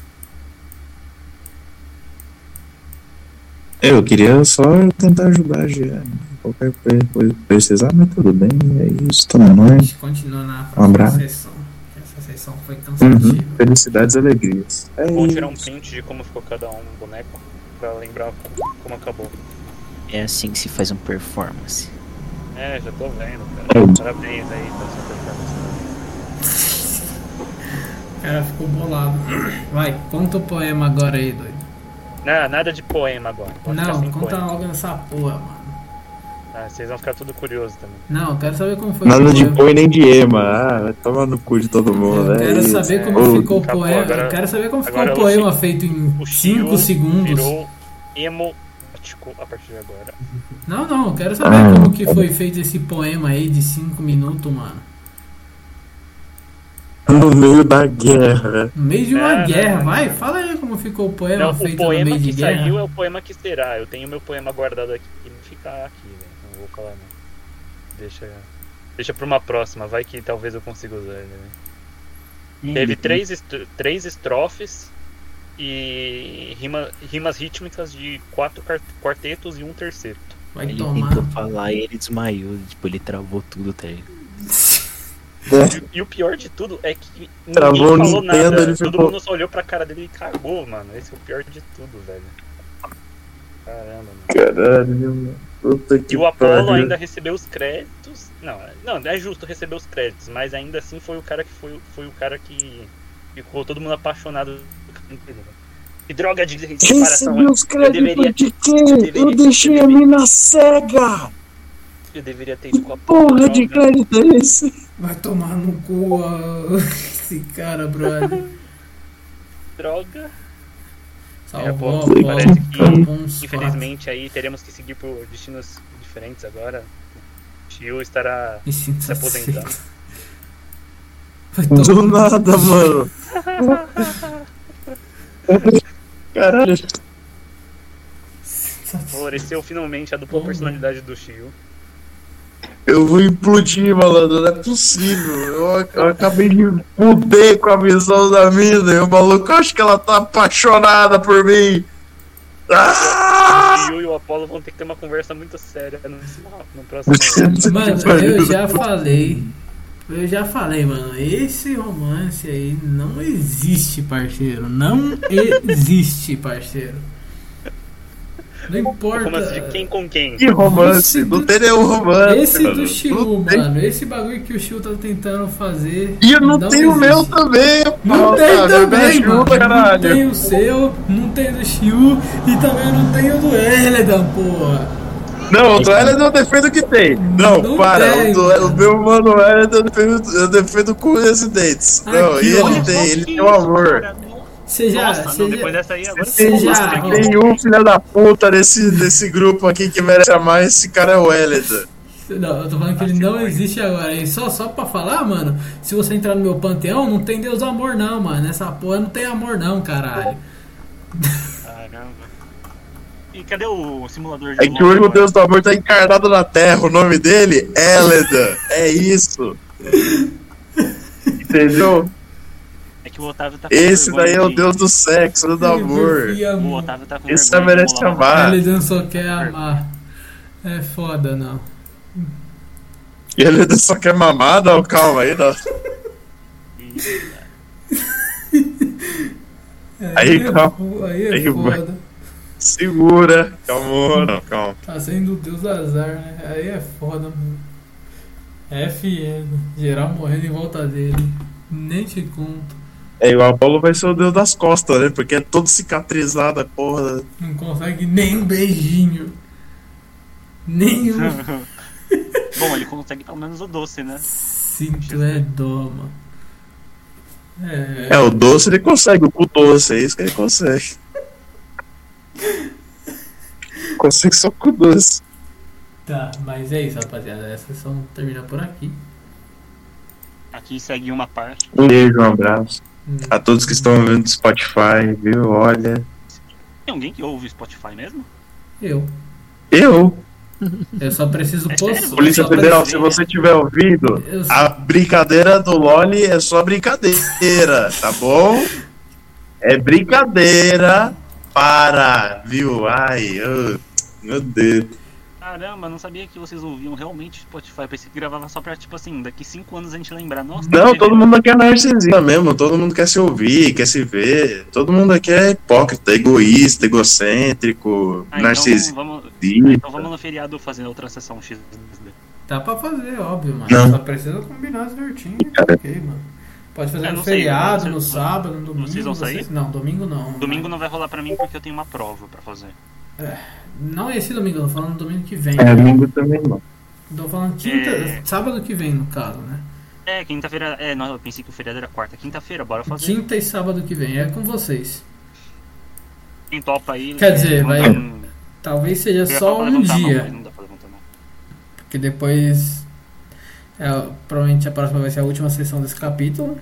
Eu queria só tentar ajudar a Jean em qualquer coisa precisar, mas tudo bem, é isso, tamo A nós. gente continua na Um próxima abraço. sessão. Essa sessão foi cansativa. Uhum. Felicidades e alegrias. É Vou tirar um print de como ficou cada um boneco pra lembrar como, acabou. É assim que se faz um performance. É, já tô vendo, É cara. isso. Parabéns aí pela sua performance. O cara ficou bolado. Vai, conta o poema agora aí, doido. Não, nada de poema agora. Vou Não, conta poema. logo nessa porra, mano. Ah, vocês vão ficar tudo curiosos também. Não, eu quero saber como foi Nada de poema. nem de ema. Ah, vai tomar no cu de todo mundo. Eu é quero isso. saber como ficou o poema. agora- eu quero saber como ficou o poema feito em O 5 Shio segundos. virou emotico a partir de agora. Não, não, eu quero saber Ah. como que foi feito esse poema aí de 5 minutos, mano. No meio da guerra. No meio de uma Não, não, guerra, não, vai, fala aí como ficou o poema Não, feito o no poema meio que de guerra. saiu é o poema que será. Eu tenho meu poema guardado aqui e não fica aqui, velho. Não vou falar não. Deixa. Deixa pra uma próxima, vai que talvez eu consiga usar ele. Né? Teve três, est- três estrofes e rima, rimas rítmicas de quatro quar- quartetos e um terceiro. Vai Ele tomar. tentou falar e ele desmaiou. Tipo, ele travou tudo, tá ligado? E, e o pior de tudo é que ninguém Travou falou Nintendo, nada. Todo ficou- mundo só olhou pra cara dele e cagou, mano. Esse é o pior de tudo, velho. Caramba, mano. Caralho, mano. Puta que E o Apollo pariu. ainda recebeu os créditos. Não, não, é justo receber os créditos, mas ainda assim foi o cara que foi, foi o cara que ficou todo mundo apaixonado. Que droga de separação. Recebi os Eu deveria- créditos de eu quê? deveria- Eu deixei eu a mina cega! Eu deveria ter ido com a porra de crédito é esse? Vai tomar no cu ó, esse cara, brother. droga. Salvou a pô, parece que, Infelizmente aí teremos que seguir por destinos diferentes agora. O Tio estará sinto se aposentando. Vai tomar Do no nada, mano. Caralho. Floresceu finalmente a dupla personalidade do Shio. Eu vou implodir, malandro. Não é possível. Eu, eu acabei de fuder com a visão da mina. E o maluco, eu acho que ela tá apaixonada por mim. Ah! O Shio e o Apollo vão ter que ter uma conversa muito séria no, no próximo. Mano, eu já falei. Eu já falei, mano. Esse romance aí não existe, parceiro. Não existe, parceiro. Não importa. Romance de quem com quem? Que romance. Esse Não do- tem nenhum romance. Esse mano. do Shiu, Não mano. Esse bagulho que o Shiu tá tentando fazer. E eu não, tenho o meu também, Não pô, tem cara. também, mano. Não tem o seu, não tem do Shiu e também não tem o do Eledan, porra. Não, o do Ellen eu defendo que tem. Não, Não para. tem, o, do, o meu mano Ellen eu defendo, eu defendo com unhas e dentes. Não, Aqui, e ele tem, ele tem o amor. Você já. Nossa, você não, já- depois dessa aí agora Você já- Tem um filho da puta desse, desse grupo aqui que merece amar, esse cara é o Ellison. Não, eu tô falando que ele não existe agora. E só, só pra falar, mano, se você entrar no meu panteão, não tem Deus amor não, mano. Essa porra não tem amor não, caralho. Caramba. E cadê o simulador de É que o único Deus do amor tá encarnado na Terra, o nome dele, Eleda. É isso. Entendeu? É que o Otávio tá com Esse daí é o de- Deus do sexo, do amor. O. Otávio tá com Esse vergonha merece amar. Ele não só quer amar. É foda, não. E ele só quer mamar, não, calma aí, não. Aí, é, calma. fo- aí é Aí vai. foda. Segura, calma, não, calma. Tá sendo o Deus do azar, né? Aí é foda, mano. FN. Geral morrendo em volta dele. Nem te conto. É, e o Apolo vai ser o Deus das costas, né? Porque é todo cicatrizado, a porra. Não consegue nem um beijinho. Nenhum. Bom, ele consegue pelo menos o doce, né? Sinto é dó, mano. É. É, o doce ele consegue, o cu doce, é isso que ele consegue. consegue só com o doce. Tá, mas é isso, rapaziada. Essa sessão termina por aqui. Aqui segue uma parte. Um beijo, um abraço. Hum. A todos que estão ouvindo do Spotify, viu? Olha. Tem alguém que ouve Spotify mesmo? Eu. Eu, Eu só preciso É postar. Polícia Federal, preciso- se você tiver ouvido, Eu só- a brincadeira do Loli é só brincadeira, tá bom? É brincadeira para, viu? Ai, eu- meu Deus. Caramba, não sabia que vocês ouviam realmente Spotify. Pensei que gravava só pra, tipo assim, daqui 5 anos a gente lembrar. Nossa, Não, todo mundo aqui é narcisista mesmo, todo mundo quer se ouvir, quer se ver, todo mundo aqui é hipócrita, egoísta, egocêntrico, Ah, então narcisista. vamos, então vamos no feriado fazer outra sessão X. Dá pra fazer, óbvio, mano. Não. Só precisa combinar certinho. Tá ok, mano. Pode fazer É, no sei, feriado, vocês- no sábado, no domingo. vocês vão sair? Não, domingo não. Domingo não vai rolar pra mim porque eu tenho uma prova pra fazer. Não esse domingo, eu tô falando domingo que vem. É, domingo também não. Tô falando quinta, É. sábado que vem, no caso, né? É, quinta-feira. É, não, eu pensei que o feriado era quarta. Quinta-feira, bora fazer. Quinta e sábado que vem, é com vocês. Quem topa aí. Quer dizer, levanta vai- um- Talvez seja só um mão, dia. não dá pra levantar a mão. Porque depois. é, provavelmente a próxima vai ser a última sessão desse capítulo.